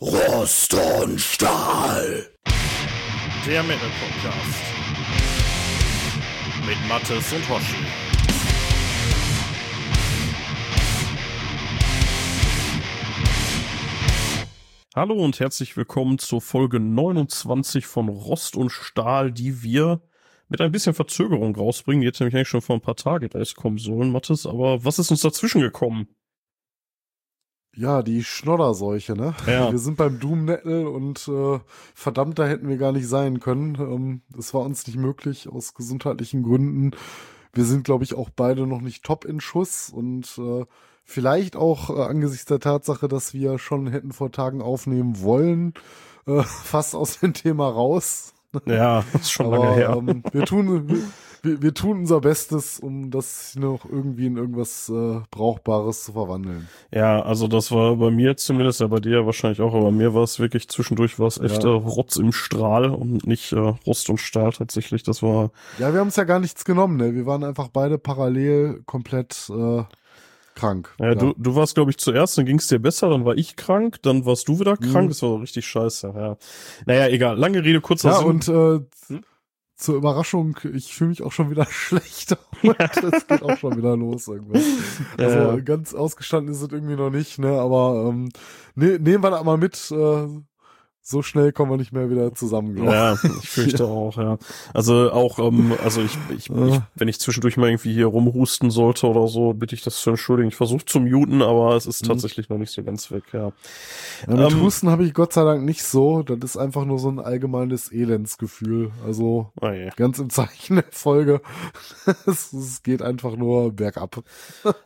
Rost und Stahl. Der Metal Podcast. Mit Mattes und Hoshi. Hallo und herzlich willkommen zur Folge 29 von Rost und Stahl, die wir mit ein bisschen Verzögerung rausbringen. Die hätte nämlich eigentlich schon vor ein paar Tagen erst kommen sollen, Mattes. Aber was ist uns dazwischen gekommen? Ja, die Schnodderseuche, ne? Ja. Wir sind beim Doom Nettle und äh, verdammt, da hätten wir gar nicht sein können. Ähm, das war uns nicht möglich aus gesundheitlichen Gründen. Wir sind, glaube ich, auch beide noch nicht top in Schuss und äh, vielleicht auch äh, angesichts der Tatsache, dass wir schon hätten vor Tagen aufnehmen wollen, äh, fast aus dem Thema raus. Ja, das ist schon Aber lange her. ähm, wir tun wir, wir tun unser Bestes, um das noch irgendwie in irgendwas äh, Brauchbares zu verwandeln. Ja, also das war bei mir zumindest, ja bei dir wahrscheinlich auch, aber bei mir war es wirklich zwischendurch war es echt Ja. äh, Rotz im Strahl und nicht äh, Rost und Stahl tatsächlich. Das war Ja, wir haben uns ja gar nichts genommen, ne? Wir waren einfach beide parallel komplett äh, krank. ja, du, du warst glaube ich zuerst, dann ging es dir besser, dann war ich krank, dann warst du wieder krank, Mhm. das war richtig scheiße. Ja. Naja, egal, lange Rede, kurzer ja, Sinn. und äh, Hm? zur Überraschung, ich fühle mich auch schon wieder schlecht. Und es geht auch schon wieder los irgendwas. Also Ja. ganz ausgestanden ist es irgendwie noch nicht, ne? Aber ähm, ne, nehmen wir das mal mit. Äh, so schnell kommen wir nicht mehr wieder zusammen, glaube Ja, ich fürchte auch, ja. Also auch, ähm, also ich, ich, ich, wenn ich zwischendurch mal irgendwie hier rumhusten sollte oder so, bitte ich das zu entschuldigen. Ich versuche zu muten, aber es ist Mhm. tatsächlich noch nicht so ganz weg, ja. Ja, mit Ähm, Husten habe ich Gott sei Dank nicht so. Das ist einfach nur so ein allgemeines Elendsgefühl. Also Oh ganz im Zeichen der Folge. es, es geht einfach nur bergab.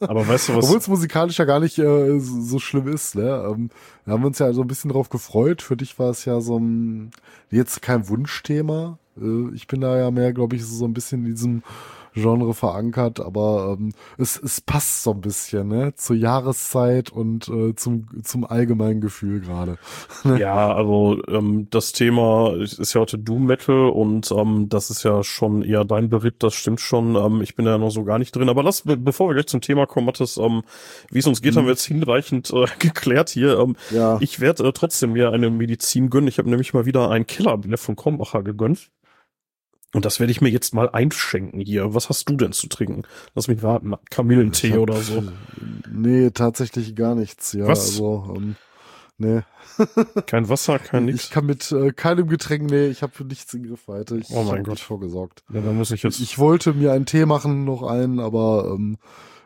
Aber weißt du was? Obwohl es musikalisch ja gar nicht äh, so, so schlimm ist. Ne? Ähm, wir haben uns ja so ein bisschen drauf gefreut. Für dich war es ja so ein, jetzt kein Wunschthema. Äh, ich bin da ja mehr, glaube ich, so ein bisschen in diesem Genre verankert, aber ähm, es, es passt so ein bisschen ne? zur Jahreszeit und äh, zum, zum allgemeinen Gefühl gerade. Ja, also ähm, das Thema ist ja heute Doom Metal und ähm, das ist ja schon eher dein Beritt, das stimmt schon. Ähm, ich bin da ja noch so gar nicht drin. Aber lass, be bevor wir gleich zum Thema kommen, Mathis, ähm, wie es uns geht, Mhm. haben wir jetzt hinreichend äh, geklärt hier. Ähm, Ja. Ich werde äh, trotzdem mir eine Medizin gönnen. Ich habe nämlich mal wieder ein Killerbier von Krombacher gegönnt. Und das werde ich mir jetzt mal einschenken hier. Was hast du denn zu trinken? Lass mich warten. Kamillentee Ich hab- oder so. Nee, tatsächlich gar nichts. Ja, Was? also ähm, nee. Kein Wasser, kein Ich nix. kann mit äh, keinem Getränk, nee, ich habe nichts in Griffweite. Ich Oh mein Gott. nicht vorgesorgt. Ja, dann muss ich jetzt. Ich wollte mir einen Tee machen, noch einen, aber ähm,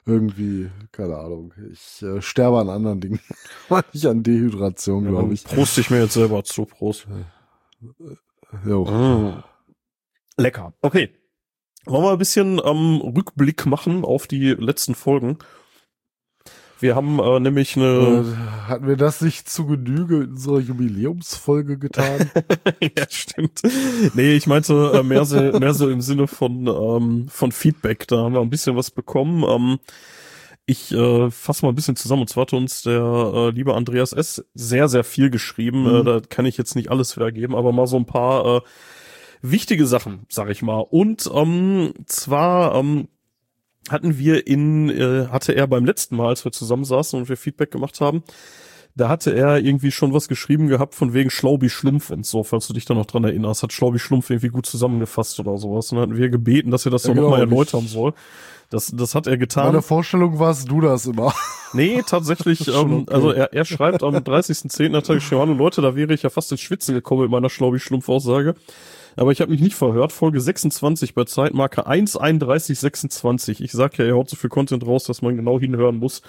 irgendwie, keine Ahnung. Ich äh, sterbe an anderen Dingen. nicht an Dehydration, ja, glaube ich. Prost ich mir jetzt selber zu. Prost. Jo. Mm. Lecker. Okay. Wollen wir ein bisschen ähm, Rückblick machen auf die letzten Folgen? Wir haben äh, nämlich Äh, eine. hatten wir das nicht zu Genüge in unserer Jubiläumsfolge getan? ja, stimmt. Nee, ich meinte äh, mehr, so, mehr so im Sinne von, ähm, von Feedback. Da haben wir ein bisschen was bekommen. Ähm, ich äh, fasse mal ein bisschen zusammen. Und zwar hat uns der äh, liebe Andreas S. sehr, sehr viel geschrieben. Mhm. Äh, da kann ich jetzt nicht alles wiedergeben, aber mal so ein paar äh, wichtige Sachen, sag ich mal. Und ähm, zwar ähm, hatten wir in, äh, hatte er beim letzten Mal, als wir zusammensaßen und wir Feedback gemacht haben, da hatte er irgendwie schon was geschrieben gehabt von wegen Schlaubi Schlumpf und so, falls du dich da noch dran erinnerst, hat Schlaubi Schlumpf irgendwie gut zusammengefasst oder sowas. Und dann hatten wir gebeten, dass er das Ja, doch genau, nochmal erläutern soll. Das, das hat er getan. Meine Vorstellung warst du das immer. Nee, tatsächlich, ähm, okay. also er, er schreibt am 30.10. hat er geschrieben, hallo Leute, da wäre ich ja fast ins Schwitzen gekommen mit meiner Schlaubi-Schlumpf-Aussage. Aber ich habe mich nicht verhört. Folge 26 bei Zeitmarke 1.31.26. Ich sag ja, er haut so viel Content raus, dass man genau hinhören muss.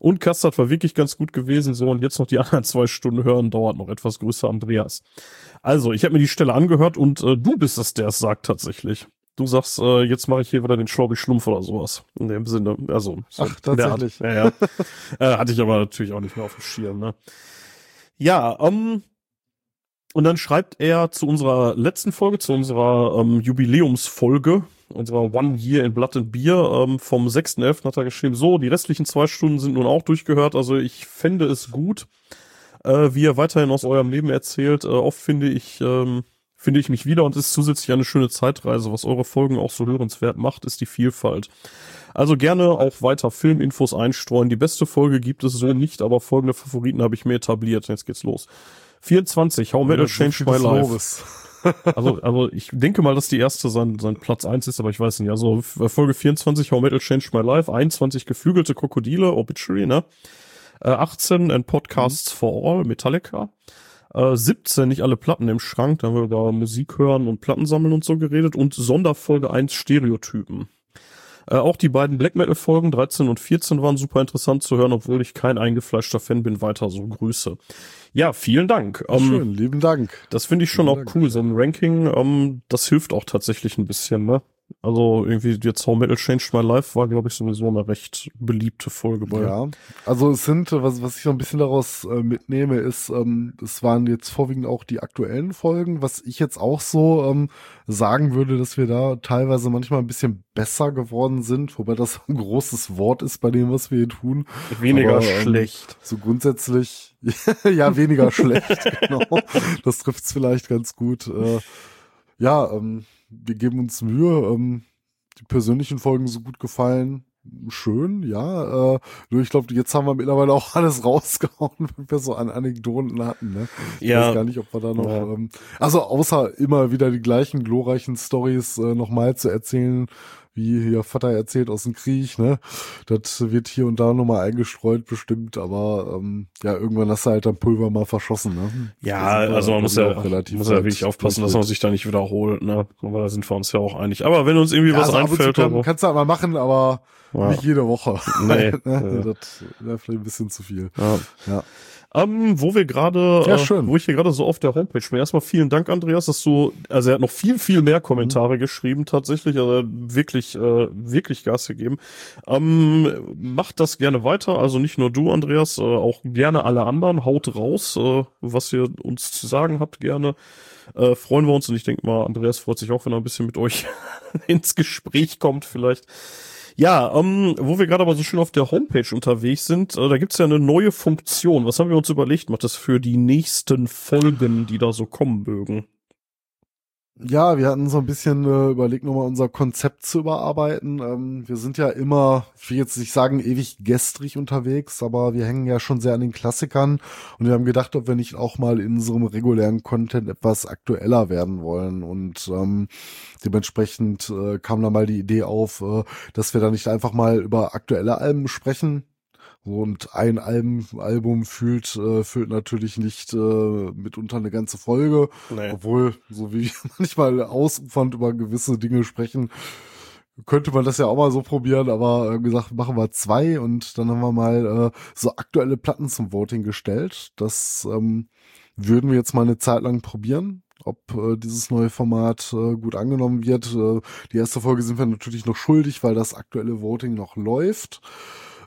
Und Kastard war wirklich ganz gut gewesen. So, und jetzt noch die anderen zwei Stunden hören, dauert noch etwas größer, Andreas. Also, ich habe mir die Stelle angehört und äh, du bist es, der es sagt tatsächlich. Du sagst, äh, jetzt mache ich hier wieder den Schlaubi-Schlumpf oder sowas. In dem Sinne, also. So Ach, der Art. tatsächlich. Ja, ja. äh, hatte ich aber natürlich auch nicht mehr auf dem Schirm, ne? Ja, ähm, und dann schreibt er zu unserer letzten Folge, zu unserer ähm, Jubiläumsfolge, unserer One Year in Blood and Beer, ähm, vom 6.11. hat er geschrieben, so, die restlichen zwei Stunden sind nun auch durchgehört, also ich fände es gut, äh, wie ihr weiterhin aus eurem Leben erzählt. Äh, oft finde ich, ähm, finde ich mich wieder und ist zusätzlich eine schöne Zeitreise. Was eure Folgen auch so hörenswert macht, ist die Vielfalt. Also gerne auch weiter Filminfos einstreuen. Die beste Folge gibt es so nicht, aber folgende Favoriten habe ich mir etabliert. Jetzt geht's los. 24, How Metal Changed My Life. also, also ich denke mal, dass die erste sein, sein Platz eins ist, aber ich weiß nicht. Also Folge 24, How Metal Changed My Life, 21 geflügelte Krokodile, Obituary, ne? Äh, 18 and Podcasts mhm. for All, Metallica. Äh, 17 nicht alle Platten im Schrank, da haben wir über Musik hören und Platten sammeln und so geredet. Und Sonderfolge 1 Stereotypen. Äh, auch die beiden Black Metal Folgen 13 und 14 waren super interessant zu hören, obwohl ich kein eingefleischter Fan bin. Weiter so Grüße. Ja, vielen Dank. Ähm, Schön, lieben Dank. Das finde ich schon lieben auch Dank. cool. So ein Ranking, ähm, das hilft auch tatsächlich ein bisschen, ne? Also irgendwie jetzt How Metal Changed My Life war, glaube ich, sowieso eine recht beliebte Folge bei. Ja, also es sind, was, was ich so ein bisschen daraus äh, mitnehme, ist, ähm, es waren jetzt vorwiegend auch die aktuellen Folgen, was ich jetzt auch so ähm, sagen würde, dass wir da teilweise manchmal ein bisschen besser geworden sind, wobei das ein großes Wort ist bei dem, was wir hier tun. Weniger Aber, ähm, schlecht. So grundsätzlich, ja, weniger schlecht, genau. Das trifft's vielleicht ganz gut. Äh, ja, ähm, wir geben uns Mühe. Ähm, die persönlichen Folgen so gut gefallen. Schön, ja. Äh, nur ich glaube, jetzt haben wir mittlerweile auch alles rausgehauen, wenn wir so an Anekdoten hatten. Ne? Ich ja. weiß gar nicht, ob wir da noch. Ja. Ähm, also außer immer wieder die gleichen glorreichen Stories äh, nochmal zu erzählen, wie hier Vater erzählt aus dem Krieg, ne? Das wird hier und da nochmal eingestreut bestimmt, aber ähm, ja, irgendwann hast du halt dann Pulver mal verschossen, ne? Ja, also man muss ja, muss ja wirklich aufpassen, dass man sich da nicht wiederholt, ne? Aber da sind wir uns ja auch einig. Aber wenn uns irgendwie ja, was also einfällt. Kann, kannst du halt mal machen, aber ja. nicht jede Woche. Nee. ne? Das wäre vielleicht ein bisschen zu viel. Ja. ja. Ähm, wo wir gerade, ja, äh, wo ich hier gerade so auf der Homepage bin. Erstmal vielen Dank, Andreas, dass du, also er hat noch viel, viel mehr Kommentare mhm. geschrieben, tatsächlich, also wirklich, äh, wirklich Gas gegeben. Ähm, macht das gerne weiter, also nicht nur du, Andreas, äh, auch gerne alle anderen, haut raus, äh, was ihr uns zu sagen habt, gerne. Äh, freuen wir uns und ich denke mal, Andreas freut sich auch, wenn er ein bisschen mit euch ins Gespräch kommt, vielleicht. Ja, ähm, wo wir gerade aber so schön auf der Homepage unterwegs sind, äh, da gibt's ja eine neue Funktion. Was haben wir uns überlegt, macht das für die nächsten Folgen, die da so kommen mögen? Ja, wir hatten so ein bisschen äh, überlegt, nochmal unser Konzept zu überarbeiten. Ähm, wir sind ja immer, ich will jetzt nicht sagen ewig gestrig unterwegs, aber wir hängen ja schon sehr an den Klassikern und wir haben gedacht, ob wir nicht auch mal in unserem regulären Content etwas aktueller werden wollen und ähm, dementsprechend äh, kam da mal die Idee auf, äh, dass wir da nicht einfach mal über aktuelle Alben sprechen, und ein Album, Album fühlt, äh, füllt natürlich nicht äh, mitunter eine ganze Folge. Nee. Obwohl, so wie manchmal ausufernd über gewisse Dinge sprechen, könnte man das ja auch mal so probieren, aber äh, gesagt, machen wir zwei und dann haben wir mal äh, so aktuelle Platten zum Voting gestellt. Das ähm, würden wir jetzt mal eine Zeit lang probieren ob äh, dieses neue Format äh, gut angenommen wird. Äh, die erste Folge sind wir natürlich noch schuldig, weil das aktuelle Voting noch läuft.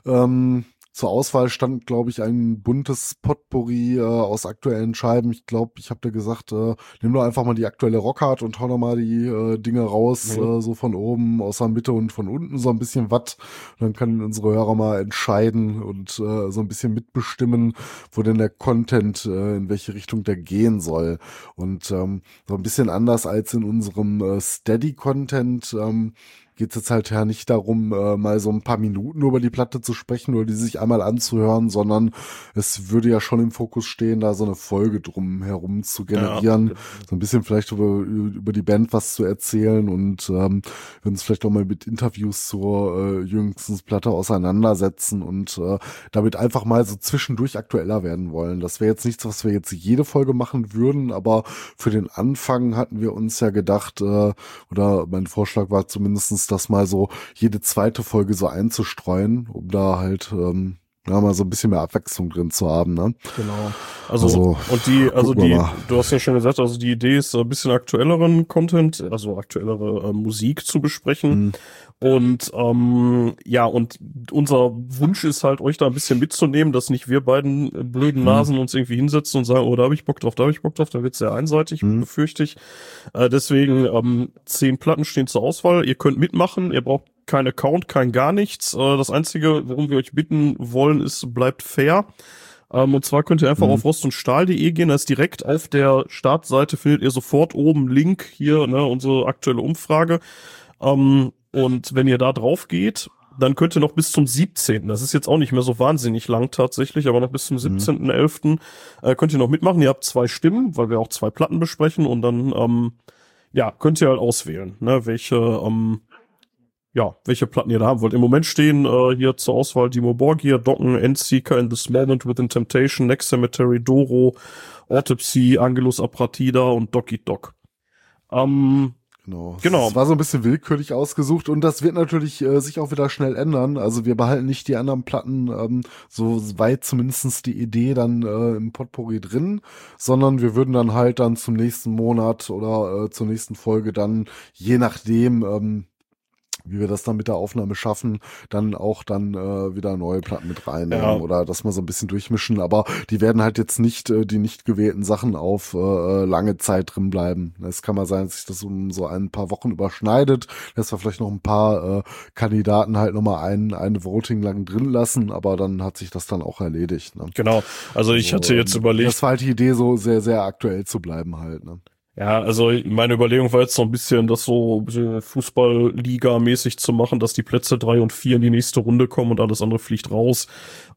Ähm, zur Auswahl stand, glaube ich, ein buntes Potpourri äh, aus aktuellen Scheiben. Ich glaube, ich habe dir gesagt, äh, nimm doch einfach mal die aktuelle Rockhard und hau doch mal die äh, Dinge raus, mhm. äh, so von oben, aus der Mitte und von unten so ein bisschen Watt. Dann können unsere Hörer mal entscheiden und äh, so ein bisschen mitbestimmen, wo denn der Content, äh, in welche Richtung der gehen soll. Und ähm, so ein bisschen anders als in unserem äh, Steady-Content. Ähm, geht es jetzt halt ja nicht darum, äh, mal so ein paar Minuten über die Platte zu sprechen oder die sich einmal anzuhören, sondern es würde ja schon im Fokus stehen, da so eine Folge drum herum zu generieren, ja. so ein bisschen vielleicht über, über die Band was zu erzählen und ähm, wir uns vielleicht auch mal mit Interviews zur äh, jüngsten Platte auseinandersetzen und äh, damit einfach mal so zwischendurch aktueller werden wollen. Das wäre jetzt nichts, was wir jetzt jede Folge machen würden, aber für den Anfang hatten wir uns ja gedacht, äh, oder mein Vorschlag war zumindestens das mal so jede zweite Folge so einzustreuen, um da halt ähm, ja, mal so ein bisschen mehr Abwechslung drin zu haben, ne? Genau. Also, also und die, also die, du hast ja schon gesagt, also die Idee ist ein bisschen aktuelleren Content, also aktuellere äh, Musik zu besprechen. Mhm. Und ähm, ja, und unser Wunsch ist halt, euch da ein bisschen mitzunehmen, dass nicht wir beiden blöden mhm. Nasen uns irgendwie hinsetzen und sagen, oh, da habe ich Bock drauf, da habe ich Bock drauf, da wird's sehr einseitig, mhm. befürchte ich. Äh, deswegen ähm, zehn Platten stehen zur Auswahl. Ihr könnt mitmachen, ihr braucht kein Account, kein gar nichts. Äh, das Einzige, worum wir euch bitten wollen, ist, bleibt fair. Ähm, und zwar könnt ihr einfach mhm. auf rostundstahl.de gehen, da ist direkt auf der Startseite findet ihr sofort oben Link hier, ne, unsere aktuelle Umfrage. Ähm, und wenn ihr da drauf geht, dann könnt ihr noch bis zum 17. Das ist jetzt auch nicht mehr so wahnsinnig lang tatsächlich, aber noch bis zum 17.11. Mhm. Äh, könnt ihr noch mitmachen. Ihr habt zwei Stimmen, weil wir auch zwei Platten besprechen und dann ähm, ja, könnt ihr halt auswählen, ne, welche ähm, ja, welche Platten ihr da haben wollt. Im Moment stehen äh, hier zur Auswahl Dimo Borgir, Docken, Endseeker, In This Moment Within Temptation, Next Cemetery, Doro, Autopsy, Angelus Apratida und Doki Dog. Ähm, Genau. genau. Es war so ein bisschen willkürlich ausgesucht und das wird natürlich äh, sich auch wieder schnell ändern. Also wir behalten nicht die anderen Platten ähm, so weit zumindestens die Idee dann äh, im Potpourri drin, sondern wir würden dann halt dann zum nächsten Monat oder äh, zur nächsten Folge dann je nachdem ähm, wie wir das dann mit der Aufnahme schaffen, dann auch dann äh, wieder neue Platten mit reinnehmen ja. oder dass wir so ein bisschen durchmischen. Aber die werden halt jetzt nicht äh, die nicht gewählten Sachen auf äh, äh lange Zeit drin bleiben. Es kann mal sein, dass sich das um so ein paar Wochen überschneidet, dass wir vielleicht noch ein paar äh, Kandidaten halt nochmal ein, eine Voting lang drin lassen, aber dann hat sich das dann auch erledigt. Ne? Genau. Also ich so, hatte jetzt überlegt. Das war halt die Idee, so sehr, sehr aktuell zu bleiben halt. Ne? Ja, also meine Überlegung war jetzt so ein bisschen, das so Fußballliga-mäßig zu machen, dass die Plätze drei und vier in die nächste Runde kommen und alles andere fliegt raus.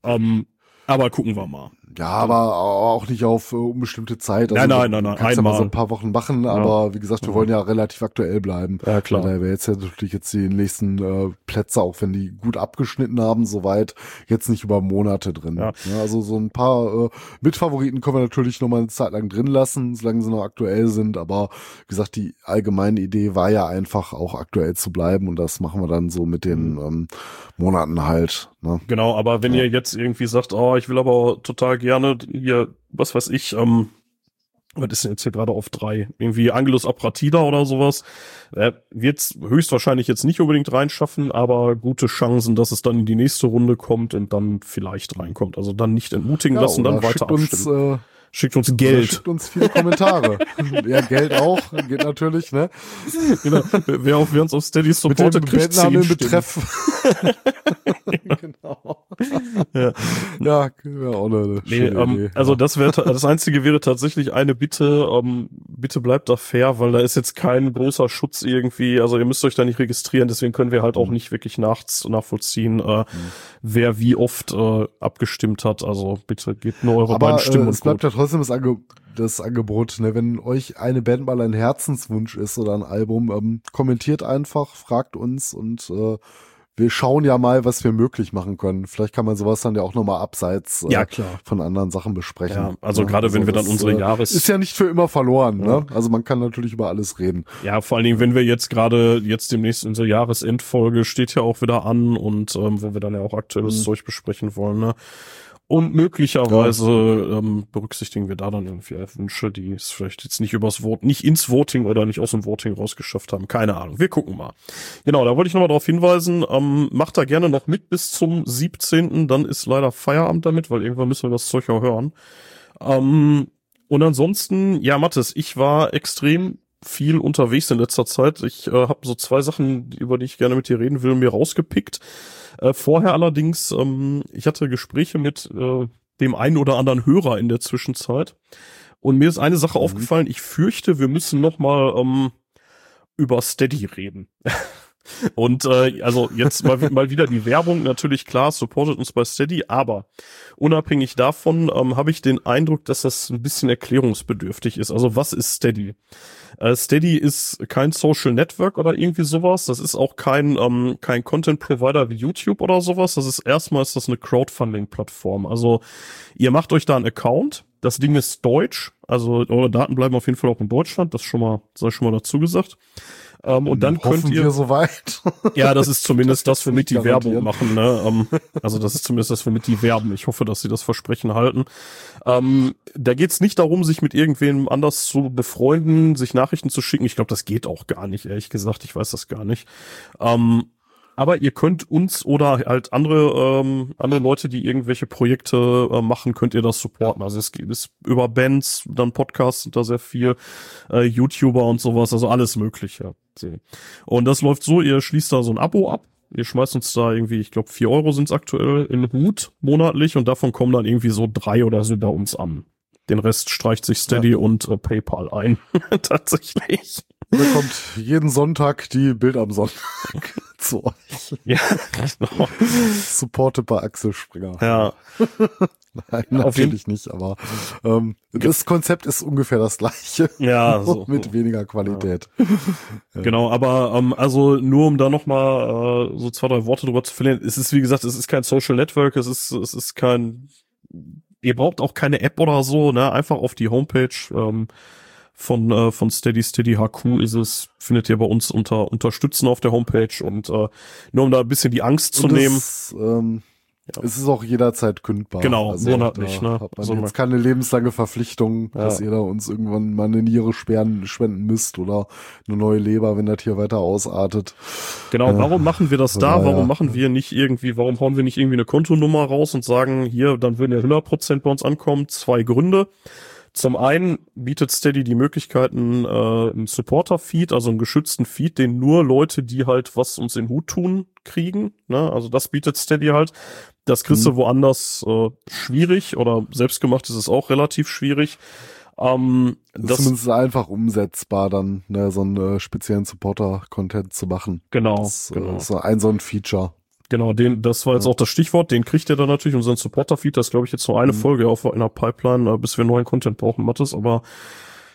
Ähm, aber gucken wir mal. Ja, aber auch nicht auf äh, unbestimmte Zeit. Also nein, nein, nein, nein. Kannst einmal. ja mal so ein paar Wochen machen, ja. aber wie gesagt, wir wollen ja relativ aktuell bleiben. Ja, klar. Da wäre jetzt ja natürlich jetzt die nächsten äh, Plätze, auch wenn die gut abgeschnitten haben, soweit jetzt nicht über Monate drin. Ja. ja also so ein paar äh, Mitfavoriten können wir natürlich noch mal eine Zeit lang drin lassen, solange sie noch aktuell sind. Aber wie gesagt, die allgemeine Idee war ja einfach auch aktuell zu bleiben und das machen wir dann so mit den mhm. ähm, Monaten halt. Ne? Genau, aber wenn ja. ihr jetzt irgendwie sagt, oh, ich will aber total gerne hier, was weiß ich, ähm, was ist denn jetzt hier gerade auf drei? Irgendwie Angelus Apratida oder sowas. Äh, Wird höchstwahrscheinlich jetzt nicht unbedingt reinschaffen, aber gute Chancen, dass es dann in die nächste Runde kommt und dann vielleicht reinkommt. Also dann nicht entmutigen ja, lassen, dann weiter abstimmen. Uns, äh Schickt uns Geld. Schickt uns viele Kommentare. ja, Geld auch, geht natürlich, ne? Genau. Wer, auf, wer uns auf Steady supportet, Mit dem kriegt Bandnamen Betreff. genau. ja, ja wäre auch eine nee, ähm. Also das wäre das einzige wäre tatsächlich eine Bitte, ähm, bitte bleibt da fair, weil da ist jetzt kein großer Schutz irgendwie, also ihr müsst euch da nicht registrieren, deswegen können wir halt auch mhm. nicht wirklich nachts nachvollziehen, äh, mhm. wer wie oft äh, abgestimmt hat. Also bitte gebt nur eure Aber, beiden Stimmen äh, es bleibt ja trotzdem das, Ange das Angebot, ne? wenn euch eine Band mal ein Herzenswunsch ist oder ein Album, ähm, kommentiert einfach, fragt uns und äh, wir schauen ja mal, was wir möglich machen können. Vielleicht kann man sowas dann ja auch nochmal abseits äh, ja, von anderen Sachen besprechen. Ja, also ja, gerade also wenn wir dann unsere äh, Jahres... Ist ja nicht für immer verloren, ne? Also man kann natürlich über alles reden. Ja, vor allen Dingen, wenn wir jetzt gerade, jetzt demnächst unsere Jahresendfolge steht ja auch wieder an und ähm, wo wir dann ja auch aktuelles mhm. Zeug besprechen wollen, ne? Und möglicherweise ja. ähm, berücksichtigen wir da dann irgendwie Wünsche, die es vielleicht jetzt nicht übers Vote, nicht ins Voting oder nicht aus dem Voting rausgeschafft haben. Keine Ahnung. Wir gucken mal. Genau, da wollte ich nochmal darauf hinweisen. Ähm, macht da gerne noch mit bis zum 17. Dann ist leider Feierabend damit, weil irgendwann müssen wir das Zeug auch hören. Ähm, und ansonsten, ja, Mathis, ich war extrem viel unterwegs in letzter Zeit. Ich äh, habe so zwei Sachen, über die ich gerne mit dir reden will, mir rausgepickt. Äh, vorher allerdings, ähm, ich hatte Gespräche mit äh, dem einen oder anderen Hörer in der Zwischenzeit. Und mir ist eine Sache mhm. aufgefallen. Ich fürchte, wir müssen noch mal ähm, über Steady reden. Und äh, also jetzt mal, mal wieder die Werbung, natürlich klar, supportet uns bei Steady, aber unabhängig davon ähm, habe ich den Eindruck, dass das ein bisschen erklärungsbedürftig ist. Also was ist Steady? Äh, Steady ist kein Social Network oder irgendwie sowas. Das ist auch kein, ähm, kein Content Provider wie YouTube oder sowas. Das ist erstmal ist das eine Crowdfunding-Plattform. Also ihr macht euch da einen Account. Das Ding ist deutsch. Also eure Daten bleiben auf jeden Fall auch in Deutschland. Das schon mal, sei schon mal dazu gesagt. Ähm, und dann Hoffen könnt ihr. Wir soweit. ja, das ist zumindest das, womit die Werbung machen. Ne? Ähm, also das ist zumindest das, womit die werben. Ich hoffe, dass sie das Versprechen halten. Ähm, da geht's nicht darum, sich mit irgendwem anders zu befreunden, sich Nachrichten zu schicken. Ich glaube, das geht auch gar nicht, ehrlich gesagt. Ich weiß das gar nicht. Ähm, aber ihr könnt uns oder halt andere ähm, andere Leute, die irgendwelche Projekte äh, machen, könnt ihr das supporten. Also es geht es über Bands, dann Podcasts sind da sehr viel, äh, YouTuber und sowas, also alles Mögliche. Und das läuft so, ihr schließt da so ein Abo ab ihr schmeißt uns da irgendwie, ich glaube, vier Euro sind's aktuell in Hut monatlich und davon kommen dann irgendwie so drei oder so bei uns an. Den Rest streicht sich Steady Ja. und äh, PayPal ein. Tatsächlich. Da kommt jeden Sonntag die Bild am Sonntag zu euch. Ja, genau. Supported bei Axel Springer. ja. Nein, natürlich nicht, aber ähm, das Konzept ist ungefähr das gleiche. Ja, so. mit weniger Qualität. Genau, aber ähm, also nur um da nochmal äh, so zwei, drei Worte drüber zu verlieren. Es ist, wie gesagt, es ist kein Social Network, es ist, es ist kein, ihr braucht auch keine App oder so, ne? Einfach auf die Homepage ähm, von, äh, von Steady Steady HQ ist es, findet ihr bei uns unter Unterstützen auf der Homepage und äh, nur um da ein bisschen die Angst zu Und nehmen. Ähm, Ja. es ist auch jederzeit kündbar. Genau, monatlich, da ne? Hat man Also jetzt keine lebenslange Verpflichtung, Ja. dass ihr da uns irgendwann mal eine Niere sperren, spenden müsst oder eine neue Leber, wenn das hier weiter ausartet. Genau, Äh, warum machen wir das da? daher- Warum machen wir nicht irgendwie, warum hauen wir nicht irgendwie eine Kontonummer raus und sagen, hier, dann würden ja 100% bei uns ankommen? Zwei Gründe. Zum einen bietet Steady die Möglichkeiten, äh, einen Supporter-Feed, also einen geschützten Feed, den nur Leute, die halt was uns in den Hut tun, kriegen. Ne? Also das bietet Steady halt. Das kriegst du woanders äh, schwierig oder selbstgemacht ist es auch relativ schwierig. Ähm, Das ist zumindest einfach umsetzbar, dann ne, so einen äh, speziellen Supporter-Content zu machen. genau, Das genau. äh, ist so ein so ein Feature. Genau, den, das war jetzt auch das Stichwort, den kriegt ihr dann natürlich, unseren Supporter-Feed, das glaube ich jetzt nur eine Mhm. Folge auf einer Pipeline, äh, bis wir neuen Content brauchen, Mattes, aber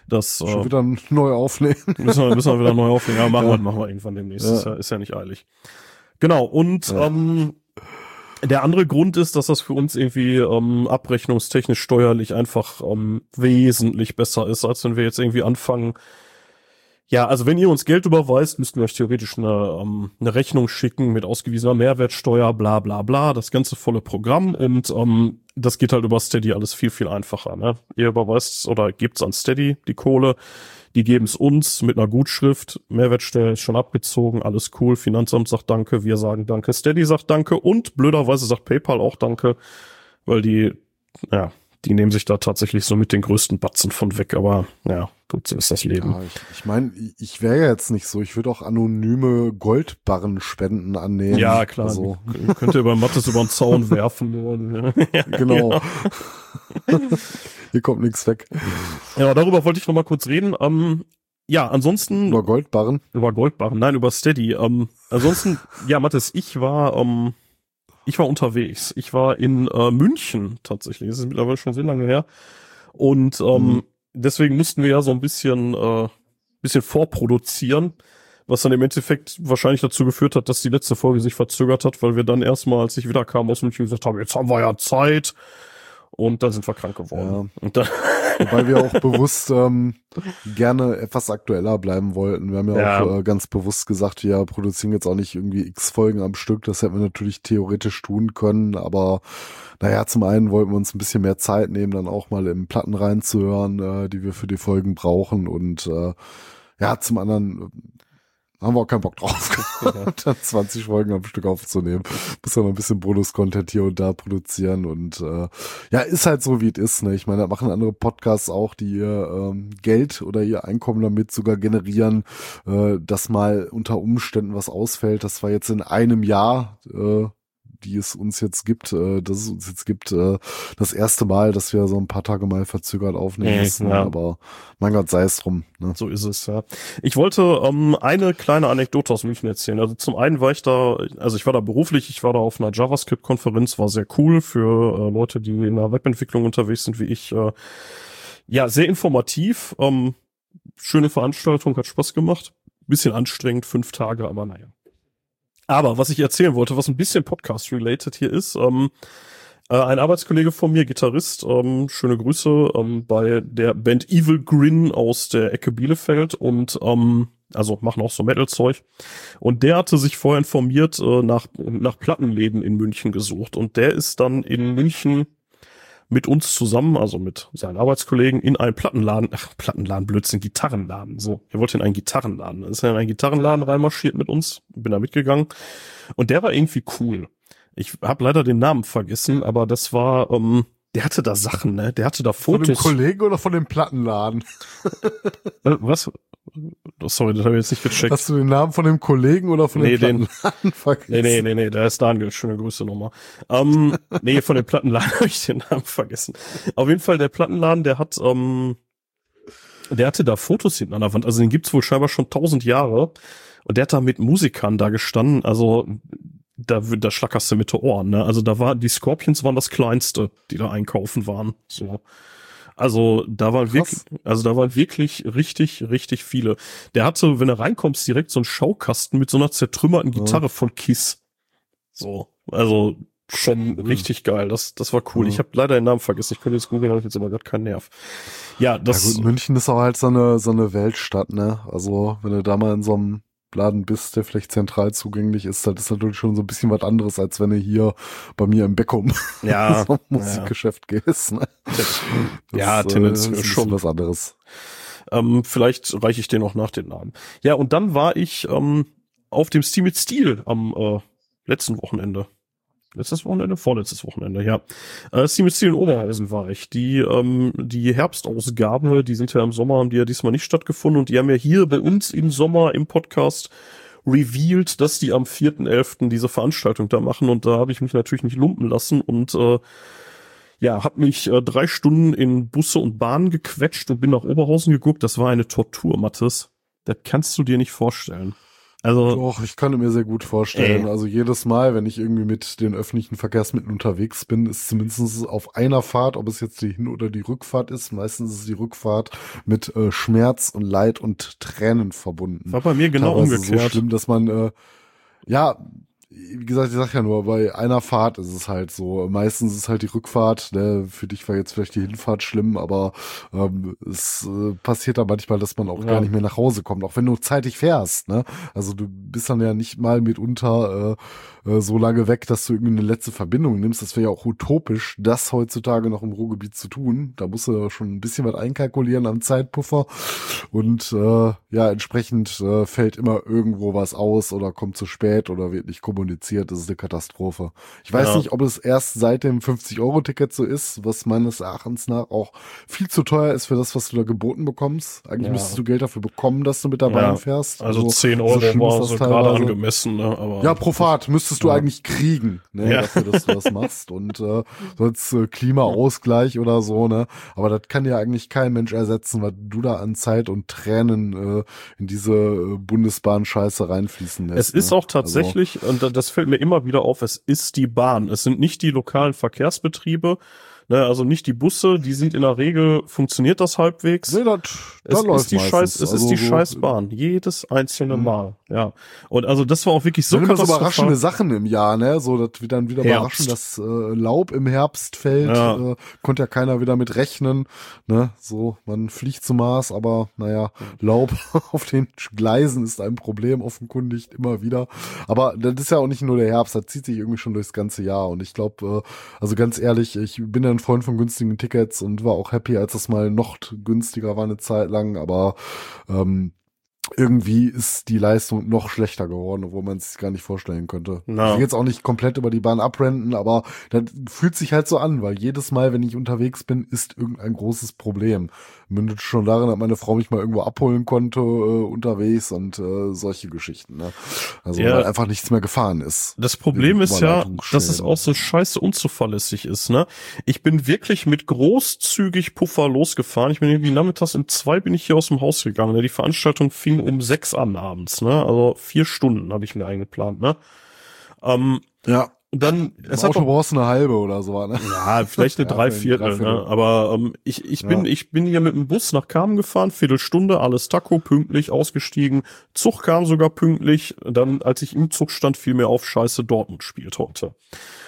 das Schon äh, wieder neu aufnehmen. müssen, wir, müssen wir wieder neu aufnehmen. Ja, machen, Ja. Wir, machen wir irgendwann demnächst, Ja. Ist, ja, ist ja nicht eilig. Genau, und Ja. ähm, der andere Grund ist, dass das für uns irgendwie ähm, abrechnungstechnisch steuerlich einfach ähm, wesentlich besser ist, als wenn wir jetzt irgendwie anfangen, ja, also wenn ihr uns Geld überweist, müssten wir euch theoretisch eine, ähm, eine Rechnung schicken mit ausgewiesener Mehrwertsteuer, bla bla bla, das ganze volle Programm und ähm, das geht halt über Steady alles viel, viel einfacher. Ne? Ihr überweist oder gebt's an Steady die Kohle, die geben's uns mit einer Gutschrift, Mehrwertsteuer ist schon abgezogen, alles cool, Finanzamt sagt Danke, wir sagen Danke, Steady sagt Danke und blöderweise sagt PayPal auch Danke, weil die, ja, die nehmen sich da tatsächlich so mit den größten Batzen von weg, aber ja, gut, so ist das Leben. Ja, ich ich, mein, ich, wäre ja jetzt nicht so. Ich würde auch anonyme Goldbarren-Spenden annehmen. Ja, klar. Also, Könnt ihr bei Mattes über den Zaun werfen. ja, genau. Hier kommt nichts weg. Ja, darüber wollte ich noch mal kurz reden. Ähm, ja, ansonsten Über Goldbarren. über Goldbarren, nein, über Steady. Ähm, ansonsten, ja, Mattes, ich war, ähm, ich war unterwegs. Ich war in äh, München tatsächlich. Das ist mittlerweile schon sehr lange her. Und ähm, Mhm. deswegen mussten wir ja so ein bisschen, äh, bisschen vorproduzieren, was dann im Endeffekt wahrscheinlich dazu geführt hat, dass die letzte Folge sich verzögert hat, weil wir dann erstmal, als ich wieder kam aus München, gesagt haben, jetzt haben wir ja Zeit. Und dann sind wir krank geworden. Und dann, Wobei wir auch bewusst ähm, gerne etwas aktueller bleiben wollten. Wir haben ja, Ja. auch äh, ganz bewusst gesagt, wir produzieren jetzt auch nicht irgendwie x Folgen am Stück. Das hätten wir natürlich theoretisch tun können. Aber naja, zum einen wollten wir uns ein bisschen mehr Zeit nehmen, dann auch mal in Platten reinzuhören, äh, die wir für die Folgen brauchen. Und äh, ja, zum anderen haben wir auch keinen Bock drauf, dann 20 Folgen am Stück aufzunehmen. Muss ja noch ein bisschen Bonus-Content hier und da produzieren und äh, ja, ist halt so, wie es ist. Ne? Ich meine, da machen andere Podcasts auch, die ihr ähm, Geld oder ihr Einkommen damit sogar generieren, äh, dass mal unter Umständen was ausfällt. Das war jetzt in einem Jahr, äh, die es uns jetzt gibt, äh, dass es uns jetzt gibt, äh, das erste Mal, dass wir so ein paar Tage mal verzögert aufnehmen müssen. ja. Aber mein Gott, sei es drum. Ne? So ist es, ja. Ich wollte ähm, eine kleine Anekdote aus München erzählen. Also zum einen war ich da, also ich war da beruflich, ich war da auf einer JavaScript-Konferenz, war sehr cool für äh, Leute, die in der Webentwicklung unterwegs sind, wie ich. Äh, ja, sehr informativ, ähm, schöne Veranstaltung, hat Spaß gemacht. Bisschen anstrengend, fünf Tage, aber naja. Aber was ich erzählen wollte, was ein bisschen Podcast-related hier ist, ähm, äh, ein Arbeitskollege von mir, Gitarrist, ähm, schöne Grüße, ähm, bei der Band Evil Grin aus der Ecke Bielefeld und ähm, also machen auch so Metal-Zeug. Und der hatte sich vorher informiert äh, nach, nach Plattenläden in München gesucht. Und der ist dann in München mit uns zusammen, also mit seinen Arbeitskollegen, in einen Plattenladen, ach, Plattenladen, Blödsinn, Gitarrenladen, so. Er wollte in einen Gitarrenladen. Dann ist er in einen Gitarrenladen reinmarschiert mit uns, bin da mitgegangen. Und der war irgendwie cool. Ich habe leider den Namen vergessen, aber das war, ähm, der hatte da Sachen, ne? Der hatte da Von dem Fotos. Kollegen oder von dem Plattenladen? Äh, was? Sorry, das habe ich jetzt nicht gecheckt. Hast du den Namen von dem Kollegen oder von Nee, dem den- Plattenladen vergessen? Nee, nee, nee, nee, da ist Daniel. Schöne Grüße nochmal. Ähm, nee, von dem Plattenladen habe ich den Namen vergessen. Auf jeden Fall, der Plattenladen, der hat, ähm, der hatte da Fotos hinten an der Wand. Also den gibt's wohl scheinbar schon tausend Jahre. Und der hat da mit Musikern da gestanden. Also da, da schlackerst du mit den Ohren. Ne? Also da war, die Scorpions waren das kleinste, die da einkaufen waren. So. Also da waren Krass. wirklich, also da waren wirklich richtig, richtig viele. Der hatte, wenn du reinkommst, direkt so einen Schaukasten mit so einer zertrümmerten Ja. Gitarre von Kiss. So, also schon richtig geil. Das, das war cool. Ja. Ich habe leider den Namen vergessen. Ich könnte jetzt googeln, habe ich jetzt aber gerade keinen Nerv. Ja, das. ja gut, München ist auch halt so eine, so eine Weltstadt, ne? Also, wenn du da mal in so einem Laden bist, der vielleicht zentral zugänglich ist, das ist natürlich schon so ein bisschen was anderes, als wenn du hier bei mir im Beckum ja, so Musikgeschäft gehst, ne? Das, Ja, äh, tendenziell ist ein bisschen schon. was anderes. Ähm, vielleicht reiche ich dir noch nach den Namen. Ja, und dann war ich ähm, auf dem Steam mit Steel am äh, letzten Wochenende. Letztes Wochenende? Vorletztes Wochenende, ja. Äh, Steam mit Steel in Oberhausen war ich. Die, ähm, die Herbstausgabe, die sind ja im Sommer, haben die ja diesmal nicht stattgefunden und die haben ja hier bei uns im Sommer im Podcast revealed, dass die am 4.11. diese Veranstaltung da machen und da habe ich mich natürlich nicht lumpen lassen und äh, ja, hab mich äh, drei Stunden in Busse und Bahnen gequetscht und bin nach Oberhausen geguckt. Das war eine Tortur, Mathis. Das kannst du dir nicht vorstellen. Also, Doch, ich kann mir sehr gut vorstellen. Ey. Also jedes Mal, wenn ich irgendwie mit den öffentlichen Verkehrsmitteln unterwegs bin, ist zumindest auf einer Fahrt, ob es jetzt die Hin- oder die Rückfahrt ist, meistens ist es die Rückfahrt mit äh, Schmerz und Leid und Tränen verbunden. war bei mir genau Teilweise umgekehrt. So schlimm, dass man, äh, ja, wie gesagt, ich sag ja nur, bei einer Fahrt ist es halt so. Meistens ist halt die Rückfahrt. Ne? Für dich war jetzt vielleicht die Hinfahrt schlimm, aber ähm, es äh, passiert da manchmal, dass man auch Ja. gar nicht mehr nach Hause kommt, auch wenn du zeitig fährst. Ne? Also du bist dann ja nicht mal mitunter äh, äh, so lange weg, dass du irgendwie eine letzte Verbindung nimmst. Das wäre ja auch utopisch, das heutzutage noch im Ruhrgebiet zu tun. Da musst du schon ein bisschen was einkalkulieren am Zeitpuffer. Und äh, ja, entsprechend äh, fällt immer irgendwo was aus oder kommt zu spät oder wird nicht kommuniziert. Das ist eine Katastrophe. Ich weiß Ja. nicht, ob es erst seit dem 50-Euro-Ticket so ist, was meines Erachtens nach auch viel zu teuer ist für das, was du da geboten bekommst. Eigentlich Ja. müsstest du Geld dafür bekommen, dass du mit der Ja. Bahn fährst. Also 10 Euro ist war das so gerade angemessen, ne? Aber Ja, pro Fahrt müsstest du Ja. eigentlich kriegen, ne, Ja. dafür, dass du das machst. Und äh, sonst äh, Klimaausgleich oder so, ne? Aber das kann ja eigentlich kein Mensch ersetzen, was du da an Zeit und Tränen äh, in diese äh, Bundesbahn-Scheiße reinfließen lässt. Es ist ne? auch tatsächlich, und da- das fällt mir immer wieder auf, es ist die Bahn. Es sind nicht die lokalen Verkehrsbetriebe, ne, also nicht die Busse, die sind in der Regel, funktioniert das halbwegs. Also, nee, das, Es da läuft ist die meistens. Scheiß, es Also ist die so- Scheißbahn. Jedes einzelne Mal. Ja. Und also das war auch wirklich so katastrophal. überraschende Sachen im Jahr, ne? So, dass wir dann wieder überraschen, dass äh, Laub im Herbst fällt. Ja. Äh, konnte ja keiner wieder mit rechnen. Ne? So, man fliegt zum Mars, aber naja, Laub auf den Gleisen ist ein Problem, offenkundig immer wieder. Aber das ist ja auch nicht nur der Herbst, das zieht sich irgendwie schon durchs ganze Jahr. Und ich glaube, äh, also ganz ehrlich, ich bin ja ein Freund von günstigen Tickets und war auch happy, als das mal noch günstiger war eine Zeit lang, aber ähm, irgendwie ist die Leistung noch schlechter geworden, obwohl man es sich gar nicht vorstellen könnte. Na. Ich will jetzt auch nicht komplett über die Bahn abrenten, aber das fühlt sich halt so an, weil jedes Mal, wenn ich unterwegs bin, ist irgendein großes Problem. Mündet schon darin, dass meine Frau mich mal irgendwo abholen konnte äh, unterwegs und äh, solche Geschichten. Ne? Also Ja. weil einfach nichts mehr gefahren ist. Das Problem ist ja, dass es auch so scheiße unzuverlässig ist, ne? Ich bin wirklich mit großzügig Puffer losgefahren. Ich bin irgendwie nachmittags um zwei bin ich hier aus dem Haus gegangen. Ne? Die Veranstaltung fing um sechs an abends, ne? Also vier Stunden habe ich mir eingeplant, ne? Ähm, Ja. und dann, Es hat brauchst du eine halbe oder so. Ne? ja, vielleicht eine Ja, Dreiviertel, Dreiviertel. ne? Aber ähm, ich, ich bin, Ja. ich bin hier mit dem Bus nach Kamen gefahren, Viertelstunde, alles Taco, pünktlich, ausgestiegen. Zug kam sogar pünktlich. Dann, als ich im Zug stand, fiel mir auf, scheiße, Dortmund spielt heute.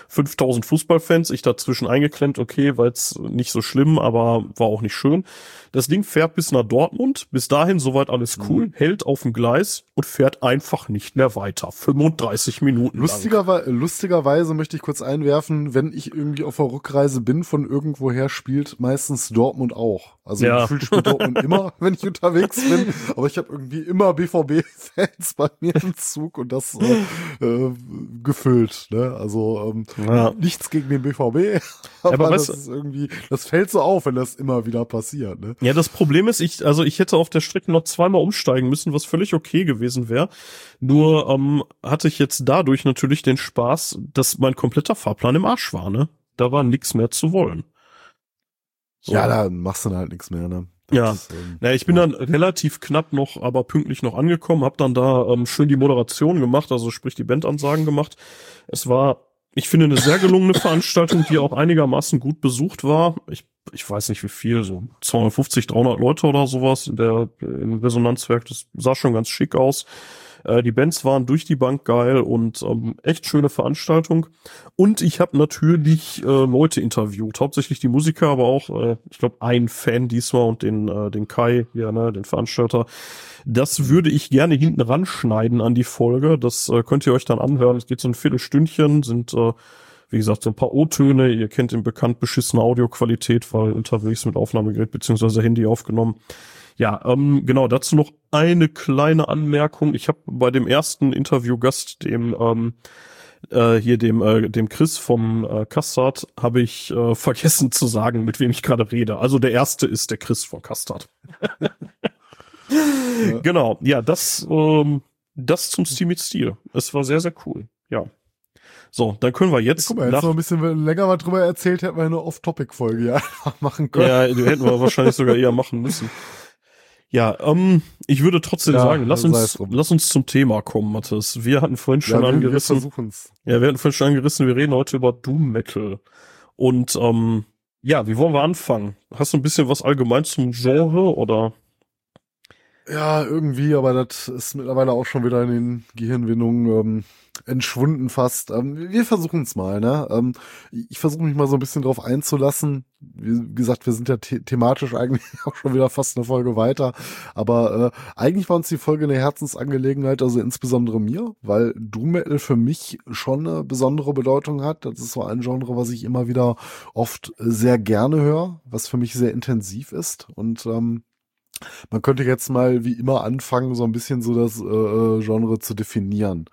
5000 Fußballfans, ich dazwischen eingeklemmt, okay, war jetzt nicht so schlimm, aber war auch nicht schön. Das Ding fährt bis nach Dortmund, bis dahin soweit alles cool, hält auf dem Gleis und fährt einfach nicht mehr weiter. 35 Minuten lang. Lustigerweise, möchte ich kurz einwerfen, wenn ich irgendwie auf der Rückreise bin von irgendwoher, spielt meistens Dortmund auch. Also Ja. gefühlt spielt Dortmund immer, wenn ich unterwegs bin. Aber ich habe irgendwie immer BVB-Fans bei mir im Zug und das äh, äh, gefüllt. Ne? Also ähm, Ja. nichts gegen den BVB, aber, aber das du- ist irgendwie, das fällt so auf, wenn das immer wieder passiert. Ne? Ja, das Problem ist, ich, also ich hätte auf der Strecke noch zweimal umsteigen müssen, was völlig okay gewesen wäre. Nur ähm, hatte ich jetzt dadurch natürlich den Spaß, dass mein kompletter Fahrplan im Arsch war, ne? Da war nix mehr zu wollen. So. Ja, da machst du dann halt nichts mehr. Ne? Ja. ist, ähm, Ja, ich bin dann relativ knapp noch, aber pünktlich noch angekommen, hab dann da ähm, schön die Moderation gemacht, also sprich die Bandansagen gemacht. Es war, ich finde, eine sehr gelungene Veranstaltung, die auch einigermaßen gut besucht war. Ich, ich weiß nicht wie viel, so 250, 300 Leute oder sowas in der, im Resonanzwerk. Das sah schon ganz schick aus. Äh, die Bands waren durch die Bank geil und ähm, echt schöne Veranstaltung. Und ich habe natürlich äh, Leute interviewt, hauptsächlich die Musiker, aber auch, äh, ich glaube, ein Fan diesmal und den, äh, den Kai, ja, ne, den Veranstalter. Das würde ich gerne hinten ranschneiden an die Folge. Das äh, könnt ihr euch dann anhören. Es geht so ein Viertelstündchen, sind äh, wie gesagt, so ein paar O-Töne. Ihr kennt den bekannt beschissene Audioqualität, weil unterwegs mit Aufnahmegerät beziehungsweise Handy aufgenommen. Ja, ähm, genau, dazu noch eine kleine Anmerkung. Ich habe bei dem ersten Interviewgast, dem ähm, äh, hier dem äh, dem Chris vom äh, Custard, habe ich äh, vergessen zu sagen, mit wem ich gerade rede. Also der erste ist der Chris von Custard. Genau, ja, das ähm, das zum Stil mit Stil. Es war sehr sehr cool. Ja. So, dann können wir jetzt Guck mal, jetzt noch ein bisschen länger mal drüber erzählt, hätten wir eine Off-Topic-Folge ja einfach machen können. Ja, die hätten wir wahrscheinlich sogar eher machen müssen. Ja, ähm, ich würde trotzdem Ja, sagen, lass uns, lass uns zum Thema kommen, Mathis. Wir hatten vorhin schon ja, wir, wir angerissen. versuchen's. Ja, wir hatten vorhin schon angerissen, wir reden heute über Doom Metal. Und ähm, ja, wie wollen wir anfangen? Hast du ein bisschen was allgemein zum Genre oder? Ja, irgendwie, aber das ist mittlerweile auch schon wieder in den Gehirnwindungen ähm, entschwunden fast. Ähm, wir versuchen es mal, ne? Ähm, ich versuche mich mal so ein bisschen drauf einzulassen. Wie gesagt, wir sind ja the thematisch eigentlich auch schon wieder fast eine Folge weiter. Aber äh, eigentlich war uns die Folge eine Herzensangelegenheit, also insbesondere mir, weil Doom Metal für mich schon eine besondere Bedeutung hat. Das ist so ein Genre, was ich immer wieder oft sehr gerne höre, was für mich sehr intensiv ist. Und ähm, man könnte jetzt mal wie immer anfangen, so ein bisschen so das äh, Genre zu definieren.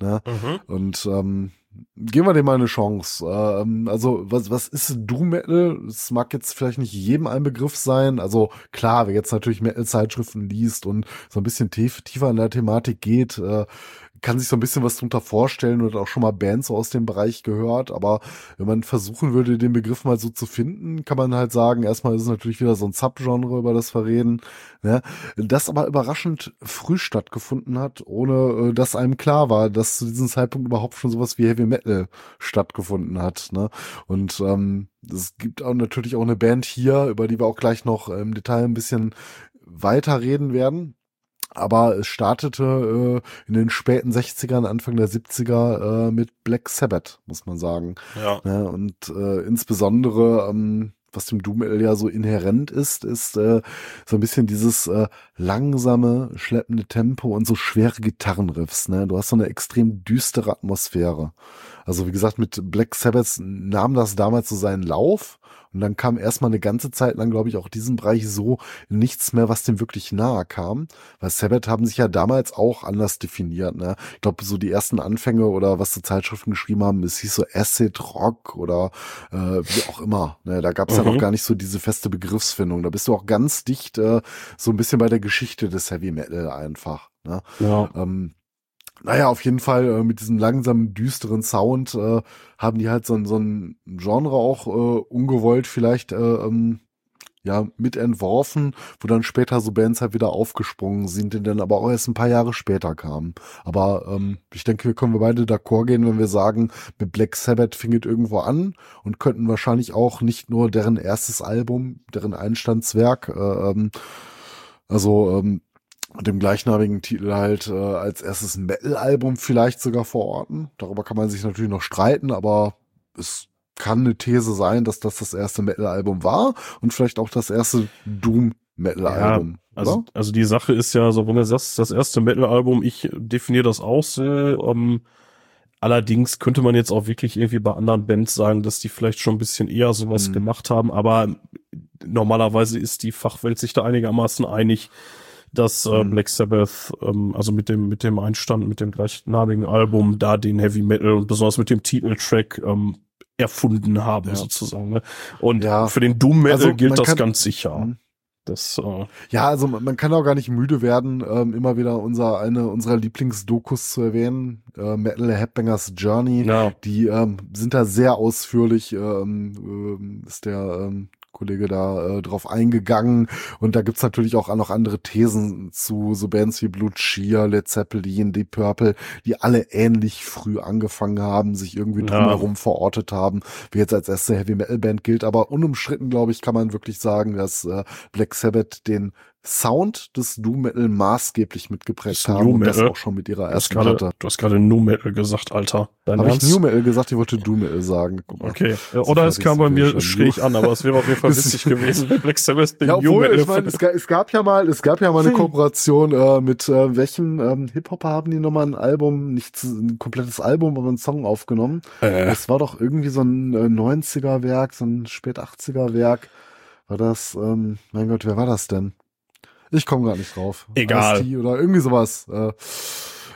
Ne? Und ähm, geben wir dem mal eine Chance. Ähm, also was, was ist Doom Metal? Es mag jetzt vielleicht nicht jedem ein Begriff sein. Also klar, wer jetzt natürlich Metal-Zeitschriften liest und so ein bisschen tief, tiefer in der Thematik geht, äh, kann sich so ein bisschen was drunter vorstellen und auch schon mal Bands aus dem Bereich gehört. Aber wenn man versuchen würde, den Begriff mal so zu finden, kann man halt sagen, erstmal ist es natürlich wieder so ein Subgenre, über das wir reden, ne? das aber überraschend früh stattgefunden hat, ohne äh, dass einem klar war, dass zu diesem Zeitpunkt überhaupt schon sowas wie Heavy Metal stattgefunden hat. Ne? Und ähm, es gibt auch natürlich auch eine Band hier, über die wir auch gleich noch im Detail ein bisschen weiter reden werden. Aber es startete äh, in den späten 60ern, Anfang der 70er äh, mit Black Sabbath, muss man sagen. Ja. Ja, und äh, insbesondere, ähm, was dem Doom ja so inhärent ist, ist äh, so ein bisschen dieses äh, langsame, schleppende Tempo und so schwere Gitarrenriffs. Ne? Du hast so eine extrem düstere Atmosphäre. Also wie gesagt, mit Black Sabbath nahm das damals so seinen Lauf. Und dann kam erstmal eine ganze Zeit lang, glaube ich, auch diesen Bereich so nichts mehr, was dem wirklich nahe kam. Weil Sabbath haben sich ja damals auch anders definiert. Ne? Ich glaube, so die ersten Anfänge oder was die Zeitschriften geschrieben haben, es hieß so Acid Rock oder äh, wie auch immer. Ne? Da gab es ja Mhm. noch gar nicht so diese feste Begriffsfindung. Da bist du auch ganz dicht äh, so ein bisschen bei der Geschichte des Heavy Metal einfach. Ne? Ja. Ähm, naja, auf jeden Fall äh, mit diesem langsamen, düsteren Sound äh, haben die halt so, so ein Genre auch äh, ungewollt vielleicht äh, ähm, ja mit entworfen, wo dann später so Bands halt wieder aufgesprungen sind, die dann aber auch erst ein paar Jahre später kamen. Aber ähm, ich denke, wir können beide d'accord gehen, wenn wir sagen, mit Black Sabbath fing es irgendwo an und könnten wahrscheinlich auch nicht nur deren erstes Album, deren Einstandswerk, äh, ähm, also ähm, mit dem gleichnamigen Titel halt äh, als erstes Metal-Album vielleicht sogar verorten. Darüber kann man sich natürlich noch streiten, aber es kann eine These sein, dass das das erste Metal-Album war und vielleicht auch das erste Doom-Metal-Album. Also, oder? also die Sache ist ja, so wenn du sagst, das erste Metal-Album, ich definiere das auch so, ähm, Allerdings könnte man jetzt auch wirklich irgendwie bei anderen Bands sagen, dass die vielleicht schon ein bisschen eher sowas Mhm. gemacht haben, aber normalerweise ist die Fachwelt sich da einigermaßen einig, dass äh, Mhm. Black Sabbath, ähm, also mit dem, mit dem Einstand, mit dem gleichnamigen Album, da den Heavy Metal und besonders mit dem Titeltrack ähm, erfunden haben, Ja. sozusagen. Ne? Und Ja. für den Doom Metal Also, gilt das kann- ganz sicher. Mhm. Das, äh, Ja, also man, man kann auch gar nicht müde werden, ähm, immer wieder unser eine unserer Lieblingsdokus zu erwähnen, äh, Metal Headbangers Journey. ja, Die ähm, sind da sehr ausführlich, ähm, ähm, ist der ähm, Kollege da äh, drauf eingegangen. Und da gibt's natürlich auch noch andere Thesen zu so Bands wie Blue Cheer, Led Zeppelin, Deep Purple, die alle ähnlich früh angefangen haben, sich irgendwie Ja. drumherum verortet haben, wie jetzt als erste Heavy Metal Band gilt. Aber unumstritten, glaube ich, kann man wirklich sagen, dass äh, Black Sabbath den Sound des Doom Metal maßgeblich mitgeprägt haben New und das Metal. auch schon mit ihrer ersten gerade, Platte. du hast gerade Nu Metal gesagt, Alter. Dein Habe ich Ernst? New Metal gesagt? Ich wollte Doom Metal sagen. Guck mal. Okay. So Oder es kam bei mir schräg an, aber es wäre auf jeden Fall witzig gewesen, wenn Black Sabbath den Ja, New obwohl, Metal ich meine, es, ga- es gab ja mal, es gab ja mal eine Kooperation äh, mit äh, welchem ähm, Hip-Hopper haben die nochmal ein Album, nicht ein komplettes Album, aber einen Song aufgenommen. äh, Das war doch irgendwie so ein äh, 90er-Werk, so ein spät 80er-Werk. War das, ähm, mein Gott, wer war das denn? Ich komme gar nicht drauf. Egal. Oder irgendwie sowas. Äh,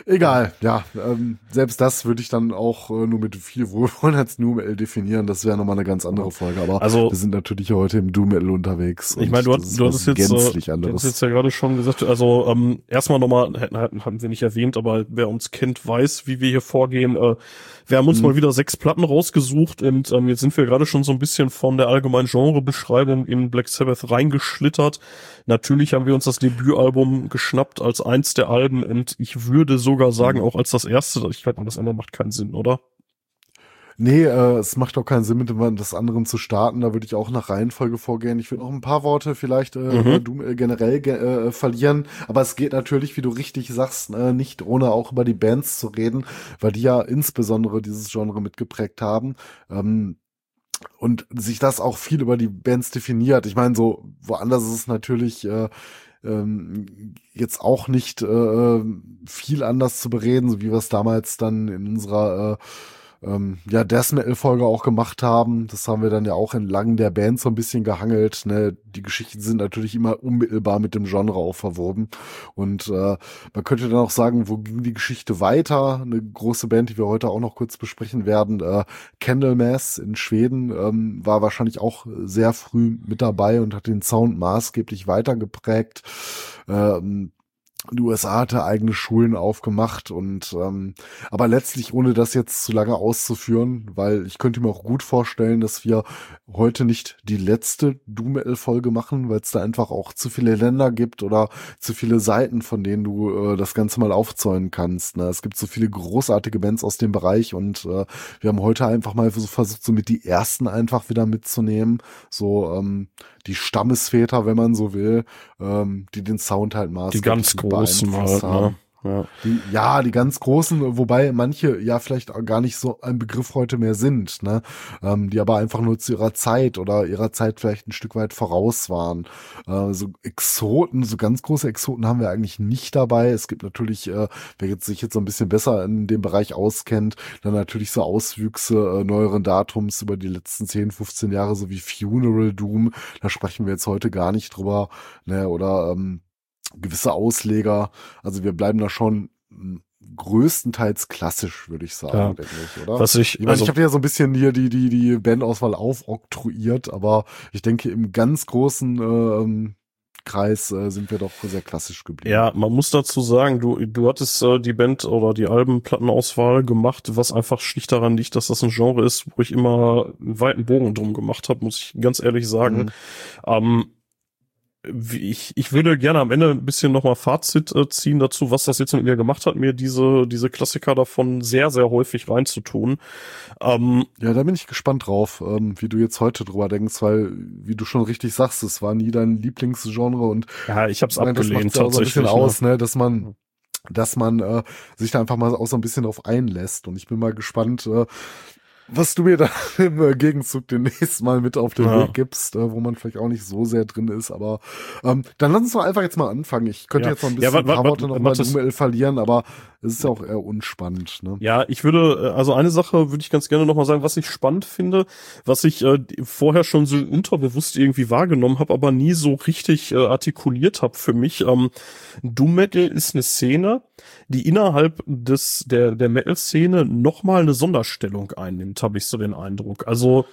egal, ja. Ähm, selbst das würde ich dann auch äh, nur mit viel Wohlwollen als New Metal definieren. Das wäre nochmal eine ganz andere Folge. Aber Also- wir sind natürlich heute im Doom Metal unterwegs. Ich meine, du, hast- du hattest jetzt, gänzlich äh, anderes. hast jetzt ja gerade schon gesagt, also ähm, erstmal nochmal, hätten, haben wir nicht erwähnt, aber wer uns kennt, weiß, wie wir hier vorgehen. Äh, wir haben uns Mhm. mal wieder sechs Platten rausgesucht und ähm, jetzt sind wir gerade schon so ein bisschen von der allgemeinen Genrebeschreibung in Black Sabbath reingeschlittert. Natürlich haben wir uns das Debütalbum geschnappt als eins der Alben und ich würde sogar sagen, Mhm. auch als das erste. Ich glaube, das andere macht keinen Sinn, oder? Nee, äh, es macht auch keinen Sinn, mit dem das anderen zu starten. Da würde ich auch nach Reihenfolge vorgehen. Ich würde noch ein paar Worte vielleicht äh, Mhm. Doom äh, generell ge äh, verlieren. Aber es geht natürlich, wie du richtig sagst, äh, nicht ohne auch über die Bands zu reden, weil die ja insbesondere dieses Genre mitgeprägt haben. Ähm, und sich das auch viel über die Bands definiert. Ich meine, so woanders ist es natürlich äh, ähm, jetzt auch nicht äh, viel anders zu bereden, so wie wir es damals dann in unserer äh, ähm, ja, Death Metal Folge auch gemacht haben. Das haben wir dann ja auch entlang der Band so ein bisschen gehangelt. Ne? Die Geschichten sind natürlich immer unmittelbar mit dem Genre auch verwoben. Und äh, man könnte dann auch sagen, wo ging die Geschichte weiter? Eine große Band, die wir heute auch noch kurz besprechen werden, äh, Candlemass in Schweden, ähm, war wahrscheinlich auch sehr früh mit dabei und hat den Sound maßgeblich weitergeprägt. Ähm, die USA hatte eigene Schulen aufgemacht und ähm, aber letztlich ohne das jetzt zu lange auszuführen, weil ich könnte mir auch gut vorstellen, dass wir heute nicht die letzte Doom Metal Folge machen, weil es da einfach auch zu viele Länder gibt oder zu viele Seiten, von denen du äh, das Ganze mal aufzäunen kannst. Ne? Es gibt so viele großartige Bands aus dem Bereich und äh, wir haben heute einfach mal versucht, so mit die ersten einfach wieder mitzunehmen, so ähm, die Stammesväter, wenn man so will, ähm, die den Sound halt Die maßgeblich ganz großen halt, ne? Ja. die, ja, die ganz großen, wobei manche ja vielleicht gar nicht so ein Begriff heute mehr sind, ne? Ähm, die aber einfach nur zu ihrer Zeit oder ihrer Zeit vielleicht ein Stück weit voraus waren. Äh, so Exoten, so ganz große Exoten haben wir eigentlich nicht dabei. Es gibt natürlich, äh, wer jetzt sich jetzt so ein bisschen besser in dem Bereich auskennt, dann natürlich so Auswüchse äh, neueren Datums über die letzten 10, 15 Jahre, so wie Funeral Doom. Da sprechen wir jetzt heute gar nicht drüber, ne? Oder ähm, gewisse Ausleger. Also wir bleiben da schon mh, größtenteils klassisch, würde ich sagen, Ja. denke ich, oder? Was ich, ich also, ich habe ja so ein bisschen hier die, die, die Bandauswahl aufoktroyiert, aber ich denke, im ganz großen ähm, Kreis äh, sind wir doch sehr klassisch geblieben. Ja, man muss dazu sagen, du, du hattest äh, die Band oder die Albenplattenauswahl gemacht, was einfach schlicht daran liegt, dass das ein Genre ist, wo ich immer einen weiten Bogen drum gemacht habe, muss ich ganz ehrlich sagen. Mhm. Ähm, ich, ich würde gerne am Ende ein bisschen nochmal Fazit äh, ziehen dazu, was das jetzt mit mir gemacht hat, mir diese, diese Klassiker davon sehr, sehr häufig reinzutun. Ähm, Ja, da bin ich gespannt drauf, ähm, wie du jetzt heute drüber denkst, weil, wie du schon richtig sagst, es war nie dein Lieblingsgenre und ja, ich habe es Ich meine, das abgelehnt macht's ja auch so ein bisschen ne? aus, ne, dass man, dass man äh, sich da einfach mal auch so ein bisschen drauf einlässt. Und ich bin mal gespannt, äh, was du mir da im äh, Gegenzug demnächst mal mit auf den Ja. Weg gibst, äh, wo man vielleicht auch nicht so sehr drin ist. Aber ähm, dann lass uns doch einfach jetzt mal anfangen. Ich könnte Ja. jetzt noch ein Ja, bisschen ein paar Worte noch mal Dummel verlieren, aber es ist auch eher unspannend. Ne? Ja, ich würde, äh, also eine Sache würde ich ganz gerne nochmal sagen, was ich spannend finde, was ich äh, vorher schon so unterbewusst irgendwie wahrgenommen habe, aber nie so richtig äh, artikuliert habe für mich. Ähm, Doom Metal ist eine Szene, die innerhalb des der der Metal-Szene nochmal eine Sonderstellung einnimmt, habe ich so den Eindruck. Also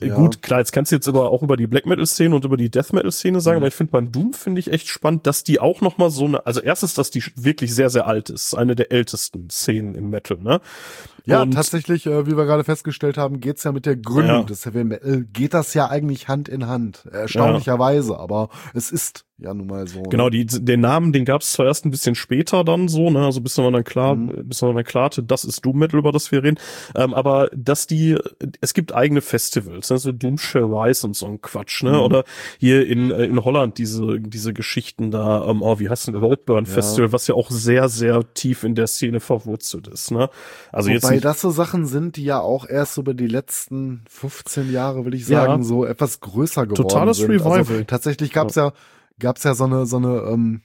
ja. Gut, klar, jetzt kannst du jetzt aber auch über die Black Metal Szene und über die Death Metal Szene sagen, mhm. aber ich finde beim Doom finde ich echt spannend, dass die auch noch mal so eine, also erstens, dass die wirklich sehr sehr alt ist, eine der ältesten Szenen im Metal, ne? Ja, und tatsächlich, äh, wie wir gerade festgestellt haben, geht's ja mit der Gründung ja. des Heavy Metal, geht das ja eigentlich Hand in Hand, erstaunlicherweise, ja. aber es ist ja nun mal so. Genau, die, den Namen, den gab es zwar erst ein bisschen später dann so, ne, also bis man dann klar, mhm. bis man dann klar hatte, das ist Doom Metal, über das wir reden, ähm, aber dass die, es gibt eigene Festivals, ne, so Doom Rise und so ein Quatsch, ne, mhm. oder hier in, äh, in Holland diese, diese Geschichten da, ähm, oh, wie heißt denn, Waldburn ja. Festival, was ja auch sehr, sehr tief in der Szene verwurzelt ist, ne. Also Wobei jetzt nicht, das so Sachen sind, die ja auch erst über die letzten 15 Jahre, will ich sagen, ja. so etwas größer geworden Totales sind. Revival. Also, tatsächlich gab's ja, ja gab's ja so eine, so eine, ähm,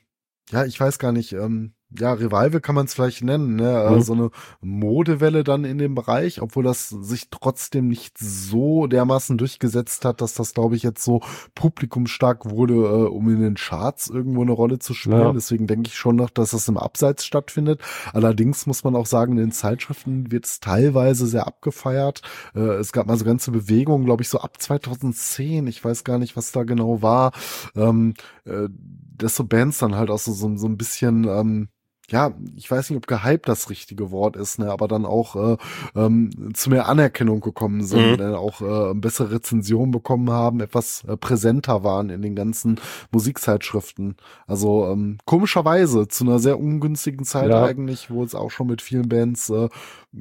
ja, ich weiß gar nicht, ähm, ja, Revival kann man es vielleicht nennen, ne? Äh, mhm. So eine Modewelle dann in dem Bereich, obwohl das sich trotzdem nicht so dermaßen durchgesetzt hat, dass das, glaube ich, jetzt so publikumstark wurde, äh, um in den Charts irgendwo eine Rolle zu spielen. Ja. Deswegen denke ich schon noch, dass das im Abseits stattfindet. Allerdings muss man auch sagen, in den Zeitschriften wird es teilweise sehr abgefeiert. Äh, es gab mal so ganze Bewegungen, glaube ich, so ab 2010. Ich weiß gar nicht, was da genau war. Ähm, äh, dass so Bands dann halt auch so, so, so ein bisschen ähm, ja, ich weiß nicht, ob gehypt das richtige Wort ist, ne, aber dann auch äh, ähm, zu mehr Anerkennung gekommen sind, mhm. ne, auch äh, bessere Rezensionen bekommen haben, etwas äh, präsenter waren in den ganzen Musikzeitschriften. Also ähm, komischerweise zu einer sehr ungünstigen Zeit ja. eigentlich, wo es auch schon mit vielen Bands äh,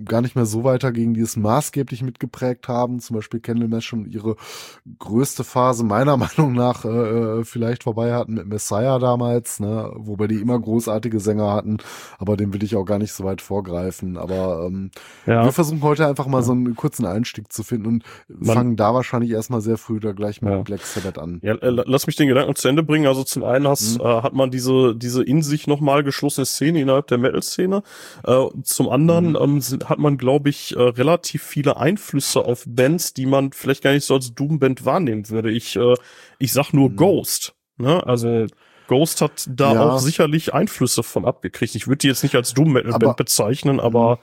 gar nicht mehr so weiterging, die es maßgeblich mitgeprägt haben. Zum Beispiel Candlemass schon ihre größte Phase meiner Meinung nach äh, äh, vielleicht vorbei hatten mit Messiah damals, ne, wobei die immer großartige Sänger hatten, aber dem will ich auch gar nicht so weit vorgreifen. Aber ähm, ja. wir versuchen heute einfach mal so einen kurzen Einstieg zu finden und Man, fangen da wahrscheinlich erstmal sehr früh da gleich mit ja. Black Sabbath an. Ja, äh, lass mich den Gedanken zu Ende bringen. Also zum einen hast, mhm. äh, hat man diese, diese in sich nochmal geschlossene Szene innerhalb der Metal-Szene. Äh, zum anderen mhm. ähm, sind hat man, glaube ich, äh, relativ viele Einflüsse auf Bands, die man vielleicht gar nicht so als Doom-Band wahrnehmen würde. Ich, äh, ich sag nur mhm. Ghost. Ne? Also Ghost hat da ja. auch sicherlich Einflüsse von abgekriegt. Ich würde die jetzt nicht als Doom Metal Band bezeichnen, aber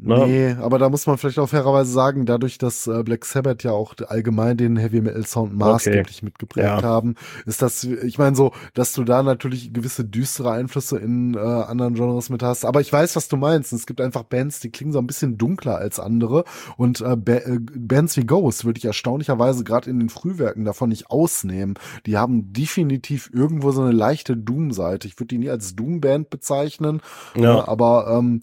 Ne? Nee, aber da muss man vielleicht auch fairerweise sagen, dadurch, dass äh, Black Sabbath ja auch allgemein den Heavy Metal Sound maßgeblich okay. mitgeprägt ja. haben, ist das, ich meine so, dass du da natürlich gewisse düstere Einflüsse in äh, anderen Genres mit hast. Aber ich weiß, was du meinst. Es gibt einfach Bands, die klingen so ein bisschen dunkler als andere. Und äh, ba äh, Bands wie Ghost würde ich erstaunlicherweise gerade in den Frühwerken davon nicht ausnehmen. Die haben definitiv irgendwo so eine leichte Doom-Seite. Ich würde die nie als Doom-Band bezeichnen, ja. Äh, aber ähm,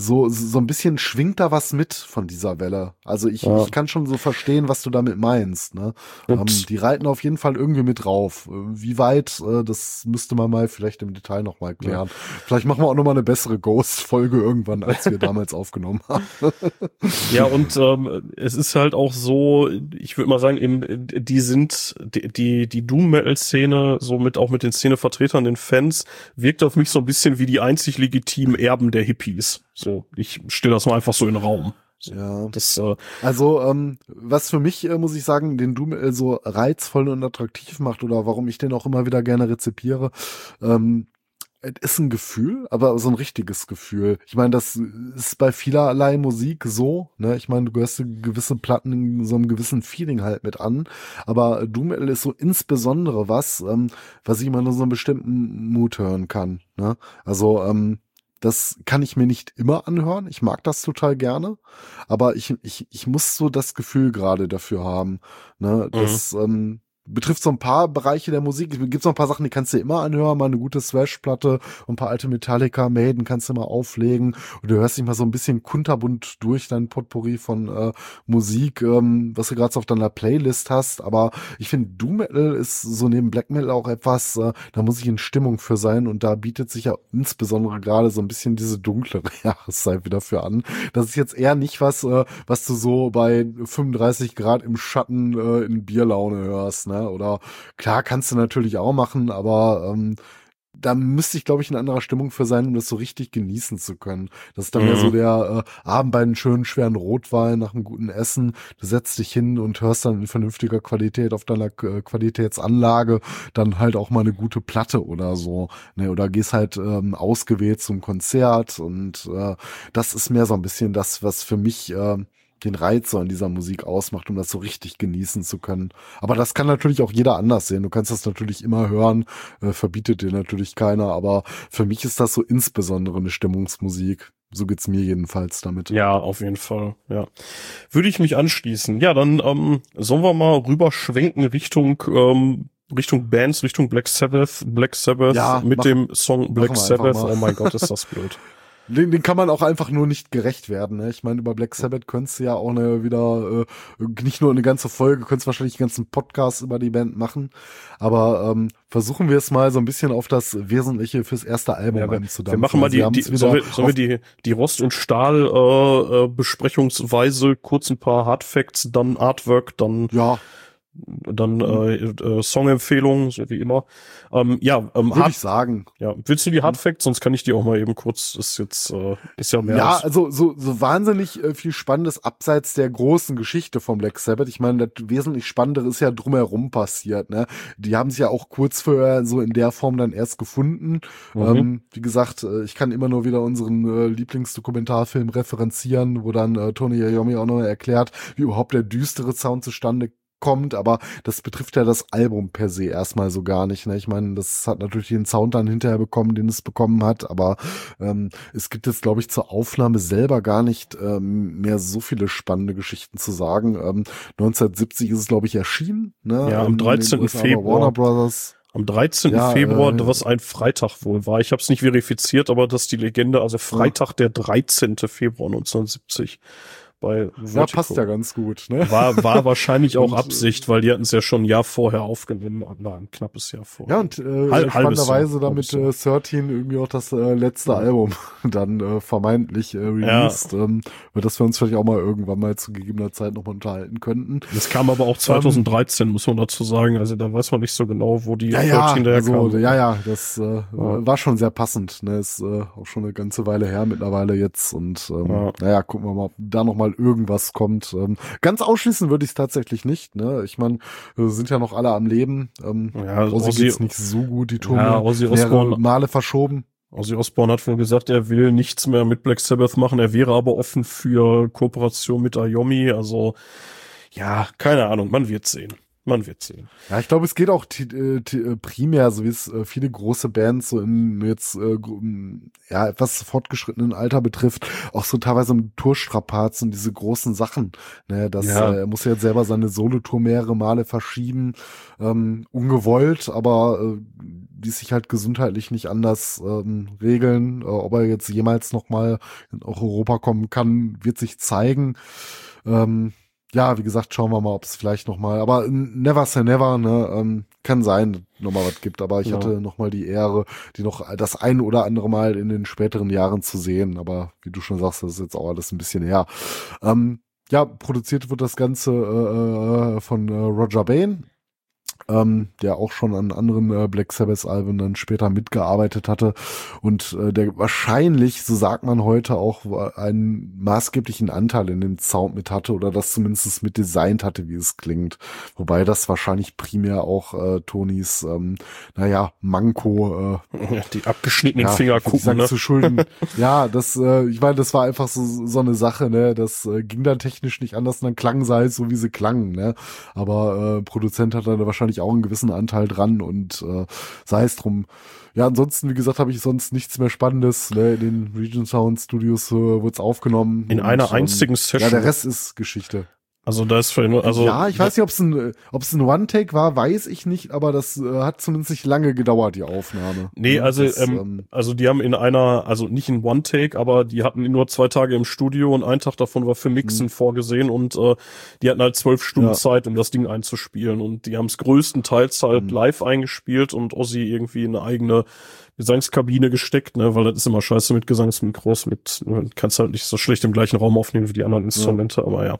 so, so ein bisschen schwingt da was mit von dieser Welle. Also ich, ja. ich kann schon so verstehen, was du damit meinst. Ne? Ähm, die reiten auf jeden Fall irgendwie mit drauf. Wie weit, äh, das müsste man mal vielleicht im Detail nochmal klären. Ja. Vielleicht machen wir auch nochmal eine bessere Ghost-Folge irgendwann, als wir damals aufgenommen haben. ja, und ähm, es ist halt auch so, ich würde mal sagen, eben, die sind, die, die, die Doom-Metal-Szene, so mit auch mit den Szenevertretern, den Fans, wirkt auf mich so ein bisschen wie die einzig legitimen Erben der Hippies. So, ich stelle das mal einfach so in den Raum. So, ja. Das, äh, also, ähm, was für mich, äh, muss ich sagen, den Doom äh, so reizvoll und attraktiv macht oder warum ich den auch immer wieder gerne rezipiere, ähm, es ist ein Gefühl, aber so ein richtiges Gefühl. Ich meine, das ist bei vielerlei Musik so, ne? Ich meine, du gehörst gewisse Platten in so einem gewissen Feeling halt mit an, aber Doom Metal ist so insbesondere was, ähm, was ich immer nur so einen bestimmten Mut hören kann, ne? Also, ähm, das kann ich mir nicht immer anhören. Ich mag das total gerne. Aber ich, ich, ich muss so das Gefühl gerade dafür haben. Ne? Mhm. Das, mhm. ähm, betrifft so ein paar Bereiche der Musik. Es gibt so ein paar Sachen, die kannst du immer anhören, mal eine gute Thrash-Platte ein paar alte Metallica, Maiden kannst du mal auflegen und du hörst dich mal so ein bisschen kunterbunt durch dein Potpourri von äh, Musik, ähm, was du gerade so auf deiner Playlist hast. Aber ich finde, Doom Metal ist so neben Black Metal auch etwas, äh, da muss ich in Stimmung für sein und da bietet sich ja insbesondere gerade so ein bisschen diese dunklere Jahreszeit wieder für an. Das ist jetzt eher nicht was, äh, was du so bei 35 Grad im Schatten äh, in Bierlaune hörst, ne? Oder klar kannst du natürlich auch machen, aber ähm, da müsste ich, glaube ich, in anderer Stimmung für sein, um das so richtig genießen zu können. Das ist dann mhm. mehr so der äh, Abend bei einem schönen, schweren Rotwein nach einem guten Essen. Du setzt dich hin und hörst dann in vernünftiger Qualität auf deiner äh, Qualitätsanlage dann halt auch mal eine gute Platte oder so. Ne? Oder gehst halt ähm, ausgewählt zum Konzert und äh, das ist mehr so ein bisschen das, was für mich äh, den Reiz so an dieser Musik ausmacht, um das so richtig genießen zu können. Aber das kann natürlich auch jeder anders sehen. Du kannst das natürlich immer hören, äh, verbietet dir natürlich keiner, aber für mich ist das so insbesondere eine Stimmungsmusik. So geht's mir jedenfalls damit. Ja, auf jeden Fall, ja. Würde ich mich anschließen. Ja, dann ähm, sollen wir mal rüberschwenken Richtung ähm, Richtung Bands, Richtung Black Sabbath, Black Sabbath ja, mit mach, dem Song Black Sabbath. Oh mein Gott, ist das blöd. Den, den kann man auch einfach nur nicht gerecht werden. Ne? Ich meine, über Black Sabbath könntest du ja auch eine, wieder äh, nicht nur eine ganze Folge, könntest wahrscheinlich einen ganzen Podcast über die Band machen. Aber ähm, versuchen wir es mal so ein bisschen auf das Wesentliche fürs erste Album ja, einzudampfen. Wir machen mal die, die sollen, wir, sollen wir die, die Rost- und Stahl äh, Besprechungsweise, kurz ein paar Hardfacts, dann Artwork, dann ja dann äh, äh, Songempfehlungen, so wie immer. Ähm, ja, ähm, würde ich sagen. Ja, willst du die Hard Facts? Sonst kann ich die auch mal eben kurz. Ist jetzt äh, ist ja mehr. Ja, also so so wahnsinnig äh, viel Spannendes abseits der großen Geschichte von Black Sabbath. Ich meine, das wesentlich Spannendere ist ja drumherum passiert. Ne, die haben sich ja auch kurz vorher so in der Form dann erst gefunden. Mhm. Ähm, wie gesagt, äh, ich kann immer nur wieder unseren äh, Lieblingsdokumentarfilm referenzieren, wo dann äh, Tony Iommi auch noch erklärt, wie überhaupt der düstere Sound zustande kommt, aber das betrifft ja das Album per se erstmal so gar nicht. Ne? Ich meine, das hat natürlich den Sound dann hinterher bekommen, den es bekommen hat, aber ähm, es gibt jetzt, glaube ich, zur Aufnahme selber gar nicht ähm, mehr so viele spannende Geschichten zu sagen. Ähm, 1970 ist es, glaube ich, erschienen. Ne? Ja, am 13. Februar. Warner Brothers. Am 13. Ja, Februar, äh, was ein Freitag wohl war. Ich habe es nicht verifiziert, aber das ist die Legende. Also Freitag, der 13. Februar 1970 bei Vertigo. Ja, passt ja ganz gut. Ne? War, war wahrscheinlich auch und, Absicht, weil die hatten es ja schon ein Jahr vorher aufgenommen. Nein, ein knappes Jahr vorher. Ja, und äh, Halb, spannenderweise damit äh, 13 irgendwie auch das äh, letzte Album dann äh, vermeintlich äh, released, ja. ähm, über das wir uns vielleicht auch mal irgendwann mal zu gegebener Zeit nochmal unterhalten könnten. Das kam aber auch 2013, ähm, muss man dazu sagen. Also da weiß man nicht so genau, wo die ja, 13 ja, also, Ja, ja, das äh, ja. war schon sehr passend. Ne? Ist äh, auch schon eine ganze Weile her mittlerweile jetzt. Und ähm, ja. naja, gucken wir mal, ob da nochmal mal irgendwas kommt. Ähm, ganz ausschließen würde ich es tatsächlich nicht. Ne? Ich meine, sind ja noch alle am Leben. Ähm, ja, Ozzy, Ozzy geht's nicht so gut. Die Tour ja, Ozzy Osbourne, Male verschoben. Ozzy Osbourne hat wohl gesagt, er will nichts mehr mit Black Sabbath machen. Er wäre aber offen für Kooperation mit Ayomi. Also ja, keine Ahnung, man wird sehen. Man wird sehen. Ja, ich glaube, es geht auch äh, äh, primär, so wie es äh, viele große Bands so in jetzt ja etwas fortgeschrittenen Alter betrifft, auch so teilweise im Tourstrapaz und diese großen Sachen. Ne, das ja. er muss ja jetzt selber seine Solotour mehrere Male verschieben, ähm, ungewollt, aber äh, die sich halt gesundheitlich nicht anders ähm, regeln. Äh, ob er jetzt jemals noch mal in Europa kommen kann, wird sich zeigen. Ähm, ja, wie gesagt, schauen wir mal, ob es vielleicht noch mal, aber never say never, ne, ähm, kann sein, noch mal was gibt, aber ich ja. hatte noch mal die Ehre, die noch das ein oder andere Mal in den späteren Jahren zu sehen, aber wie du schon sagst, das ist jetzt auch alles ein bisschen her. Ähm, ja, produziert wird das Ganze äh, äh von äh, Roger Bain, ähm, der auch schon an anderen äh, Black Sabbath Alben dann später mitgearbeitet hatte und äh, der wahrscheinlich, so sagt man heute, auch einen maßgeblichen Anteil in dem Sound mit hatte oder das zumindest mit designt hatte, wie es klingt. Wobei das wahrscheinlich primär auch äh, Tonys, ähm, naja, Manko, äh, ja, die abgeschnittenen ja, Finger gucken, ne? zu schulden. ja, das, äh, ich meine, das war einfach so, so eine Sache, ne, das äh, ging dann technisch nicht anders, und dann klangen sie halt so, wie sie klangen, ne, aber äh, Produzent hat dann wahrscheinlich natürlich auch einen gewissen Anteil dran und äh, sei es drum. Ja, ansonsten, wie gesagt, habe ich sonst nichts mehr Spannendes. Ne? In den Region Sound Studios äh, wurde es aufgenommen. In und, einer einzigen ähm, Session. Ja, der Rest ist Geschichte. Also da ist vielleicht nur, also ja, ich weiß nicht, ob es ein, ob es ein One-Take war, weiß ich nicht, aber das äh, hat zumindest nicht lange gedauert die Aufnahme. Nee, also das, ähm, ähm, also die haben in einer, also nicht in One-Take, aber die hatten nur zwei Tage im Studio und ein Tag davon war für Mixen mhm. vorgesehen und äh, die hatten halt zwölf Stunden ja. Zeit, um das Ding einzuspielen und die haben es größtenteils halt mhm. live eingespielt und Ozzy irgendwie eine eigene Gesangskabine gesteckt, ne, weil das ist immer scheiße mit Gesangsmikros, mit, kannst halt nicht so schlecht im gleichen Raum aufnehmen wie die anderen Instrumente, ja. aber ja.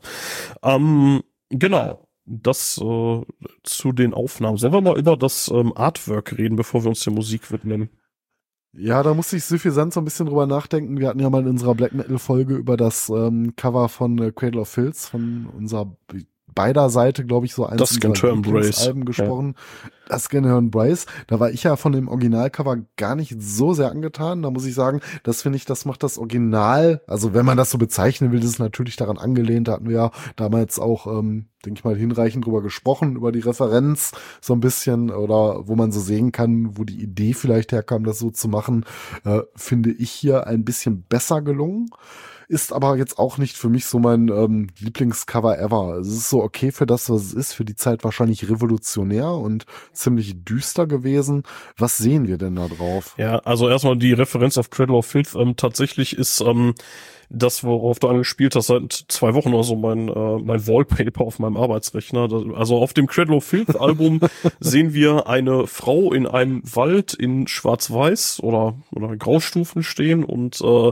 Ähm, genau. Das äh, zu den Aufnahmen. Sollen wir mal über das ähm, Artwork reden, bevor wir uns der Musik widmen? Ja, da musste ich suffisant so ein bisschen drüber nachdenken. Wir hatten ja mal in unserer Black Metal Folge über das ähm, Cover von äh, Cradle of Filth von unserer beider Seite, glaube ich, so eins das Alben gesprochen. Ja. Das Turn Brace. Da war ich ja von dem Originalcover gar nicht so sehr angetan. Da muss ich sagen, das finde ich, das macht das Original, also wenn man das so bezeichnen will, das ist natürlich daran angelehnt. Da hatten wir ja damals auch, ähm, denke ich mal, hinreichend drüber gesprochen, über die Referenz so ein bisschen oder wo man so sehen kann, wo die Idee vielleicht herkam, das so zu machen, äh, finde ich hier ein bisschen besser gelungen ist aber jetzt auch nicht für mich so mein ähm, Lieblingscover ever. Es ist so okay für das, was es ist, für die Zeit wahrscheinlich revolutionär und ziemlich düster gewesen. Was sehen wir denn da drauf? Ja, also erstmal die Referenz auf Cradle of Filth. Ähm, tatsächlich ist ähm, das, worauf du angespielt hast, seit zwei Wochen oder so mein, äh, mein Wallpaper auf meinem Arbeitsrechner. Also auf dem Cradle of Filth Album sehen wir eine Frau in einem Wald in Schwarz-Weiß oder, oder Graustufen stehen und äh,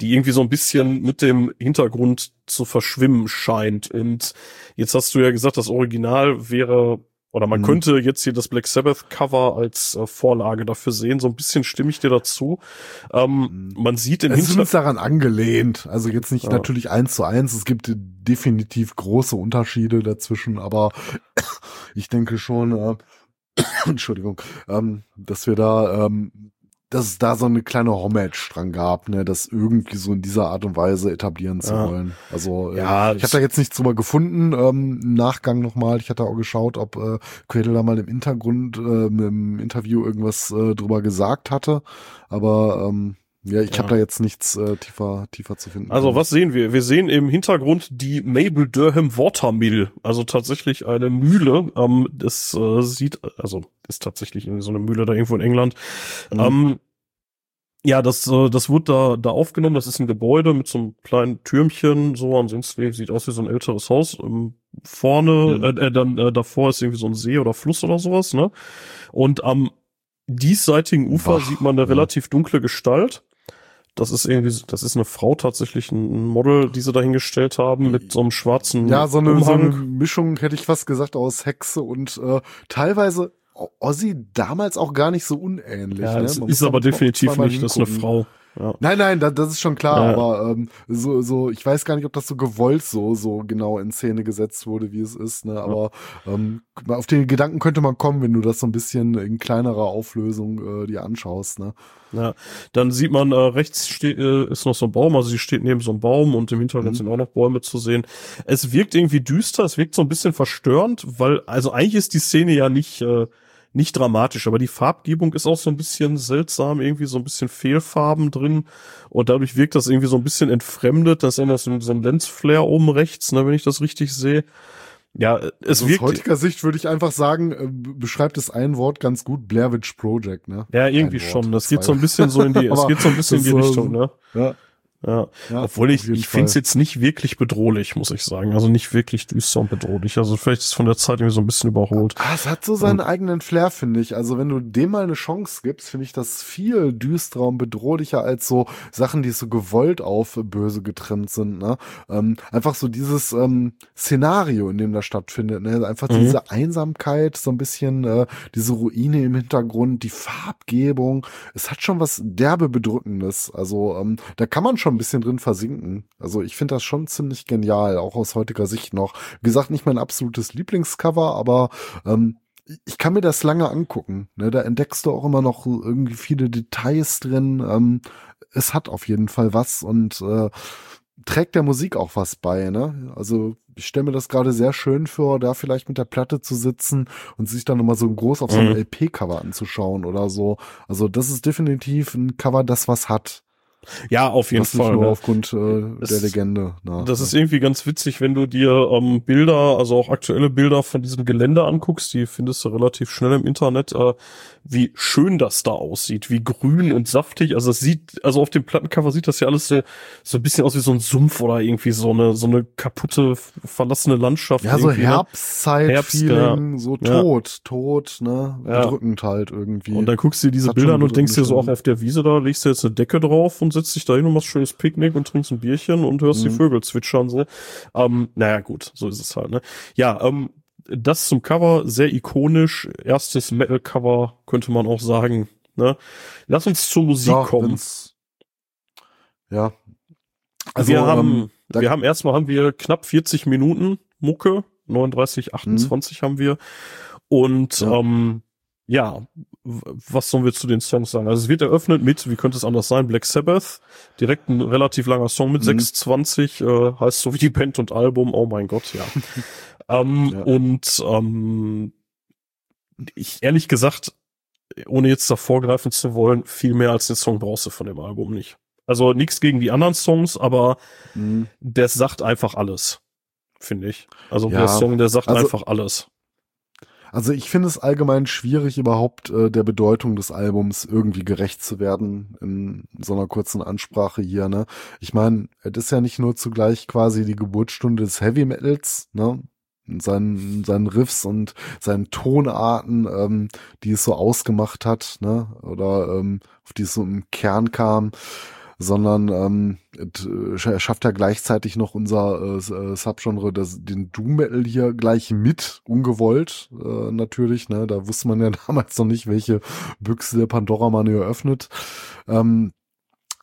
die irgendwie so ein bisschen mit dem Hintergrund zu verschwimmen scheint. Und jetzt hast du ja gesagt, das Original wäre oder man mhm. könnte jetzt hier das Black Sabbath Cover als äh, Vorlage dafür sehen. So ein bisschen stimme ich dir dazu. Ähm, mhm. Man sieht im Hintergrund. Es ist daran angelehnt. Also jetzt nicht ja. natürlich eins zu eins. Es gibt definitiv große Unterschiede dazwischen, aber ich denke schon, äh, Entschuldigung, ähm, dass wir da ähm, dass es da so eine kleine Homage dran gab, ne, das irgendwie so in dieser Art und Weise etablieren zu ja. wollen. Also äh, ja, ich habe da jetzt nichts drüber gefunden, ähm, im Nachgang nochmal. Ich hatte auch geschaut, ob äh, Cradle da mal im Hintergrund, äh, im Interview irgendwas äh, drüber gesagt hatte. Aber ähm, ja, ich ja. habe da jetzt nichts äh, tiefer, tiefer zu finden. Also was sehen wir? Wir sehen im Hintergrund die Mabel Durham Watermill, also tatsächlich eine Mühle. Ähm, das äh, sieht, also ist tatsächlich irgendwie so eine Mühle da irgendwo in England. Mhm. Ähm, ja, das, äh, das wurde da, da aufgenommen. Das ist ein Gebäude mit so einem kleinen Türmchen. So ansonsten sieht aus wie so ein älteres Haus. Ähm, vorne, mhm. äh, äh, dann äh, davor ist irgendwie so ein See oder Fluss oder sowas. Ne? Und am diesseitigen Ufer Boah, sieht man eine ja. relativ dunkle Gestalt. Das ist irgendwie, das ist eine Frau tatsächlich, ein Model, die sie dahingestellt haben, mit so einem schwarzen Ja, so eine, so eine Mischung, hätte ich fast gesagt, aus Hexe und äh, teilweise Ozzy damals auch gar nicht so unähnlich. Ja, ne? ist aber definitiv nicht, das ist eine Frau. Ja. Nein, nein, das, das ist schon klar, ja. aber ähm, so, so, ich weiß gar nicht, ob das so gewollt so, so genau in Szene gesetzt wurde, wie es ist, ne? Aber ja. ähm, auf den Gedanken könnte man kommen, wenn du das so ein bisschen in kleinerer Auflösung äh, dir anschaust, ne? Ja, dann sieht man, äh, rechts steht, äh, ist noch so ein Baum, also sie steht neben so einem Baum und im Hintergrund mhm. sind auch noch Bäume zu sehen. Es wirkt irgendwie düster, es wirkt so ein bisschen verstörend, weil, also eigentlich ist die Szene ja nicht, äh, nicht dramatisch, aber die Farbgebung ist auch so ein bisschen seltsam, irgendwie so ein bisschen Fehlfarben drin und dadurch wirkt das irgendwie so ein bisschen entfremdet. Das ist so ein Lensflare oben rechts, ne, wenn ich das richtig sehe. Ja, es also wirkt. Aus heutiger Sicht würde ich einfach sagen, äh, beschreibt es ein Wort ganz gut, Blair Witch Project, ne? Ja, irgendwie schon. Das geht so ein bisschen so in die, es geht so ein bisschen in die Richtung, ne? Ja. Ja, ja obwohl ich, ich finde es jetzt nicht wirklich bedrohlich, muss ich sagen. Also nicht wirklich düster und bedrohlich. Also vielleicht ist es von der Zeit irgendwie so ein bisschen überholt. Ah, es hat so seinen und, eigenen Flair, finde ich. Also wenn du dem mal eine Chance gibst, finde ich das viel düsterer und bedrohlicher als so Sachen, die so gewollt auf böse getrennt sind. Ne? Ähm, einfach so dieses ähm, Szenario, in dem das stattfindet. Ne? Einfach mhm. diese Einsamkeit, so ein bisschen äh, diese Ruine im Hintergrund, die Farbgebung. Es hat schon was derbe bedrückendes. Also ähm, da kann man schon schon ein bisschen drin versinken. Also ich finde das schon ziemlich genial, auch aus heutiger Sicht noch. Wie gesagt, nicht mein absolutes Lieblingscover, aber ähm, ich kann mir das lange angucken. Ne? Da entdeckst du auch immer noch irgendwie viele Details drin. Ähm, es hat auf jeden Fall was und äh, trägt der Musik auch was bei. Ne? Also ich stelle mir das gerade sehr schön vor, da vielleicht mit der Platte zu sitzen und sich dann nochmal so groß auf so einem mhm. LP-Cover anzuschauen oder so. Also das ist definitiv ein Cover, das was hat. Ja, auf jeden das Fall. Nur ne? aufgrund äh, das, der Legende. Na, das ja. ist irgendwie ganz witzig, wenn du dir ähm, Bilder, also auch aktuelle Bilder von diesem Gelände anguckst, die findest du relativ schnell im Internet, äh, wie schön das da aussieht, wie grün und saftig. Also es sieht, also auf dem Plattencover sieht das ja alles so, so ein bisschen aus wie so ein Sumpf oder irgendwie so eine, so eine kaputte, verlassene Landschaft. Ja, so ne? Herbstzeit-Feeling, Herbst, so tot, ja. tot, ne, bedrückend ja. halt irgendwie. Und dann guckst du dir diese Bilder an und denkst dir so auch auf der Wiese da, legst du jetzt eine Decke drauf und setzt dich da hin und machst schönes Picknick und trinkst ein Bierchen und hörst mhm. die Vögel zwitschern so. Ähm, naja, gut, so ist es halt, ne. Ja, ähm, das zum Cover, sehr ikonisch. Erstes Metal-Cover, könnte man auch sagen. Ne? Lass uns zur Musik Ja, kommen. wenn's- Ja. wir haben, ähm, wir haben erstmal haben wir knapp 40 Minuten Mucke, 39, 28 haben wir. Und Mhm. Ja. ähm, ja, was sollen wir zu den Songs sagen? Also es wird eröffnet mit, wie könnte es anders sein, Black Sabbath. Direkt ein relativ langer Song mit Mhm. 620, äh, heißt so wie die Band und Album, oh mein Gott, ja. ähm, Ja. Und ähm, ich ehrlich gesagt, ohne jetzt da vorgreifen zu wollen, viel mehr als den Song brauchst du von dem Album nicht. Also nichts gegen die anderen Songs, aber mh. der sagt einfach alles, finde ich. Also Ja, der Song, der sagt also- einfach alles. Also ich finde es allgemein schwierig, überhaupt äh, der Bedeutung des Albums irgendwie gerecht zu werden in so einer kurzen Ansprache hier. Ne? Ich meine, es ist ja nicht nur zugleich quasi die Geburtsstunde des Heavy Metals, ne? Seinen, seinen Riffs und seinen Tonarten, ähm, die es so ausgemacht hat, ne? Oder ähm, auf die es so im Kern kam, sondern ähm, äh, sch- schafft ja gleichzeitig noch unser äh, äh, Subgenre, das, den Doom Metal hier gleich mit, ungewollt äh, natürlich. Ne? Da wusste man ja damals noch nicht, welche Büchse der Pandora man hier öffnet. Ähm,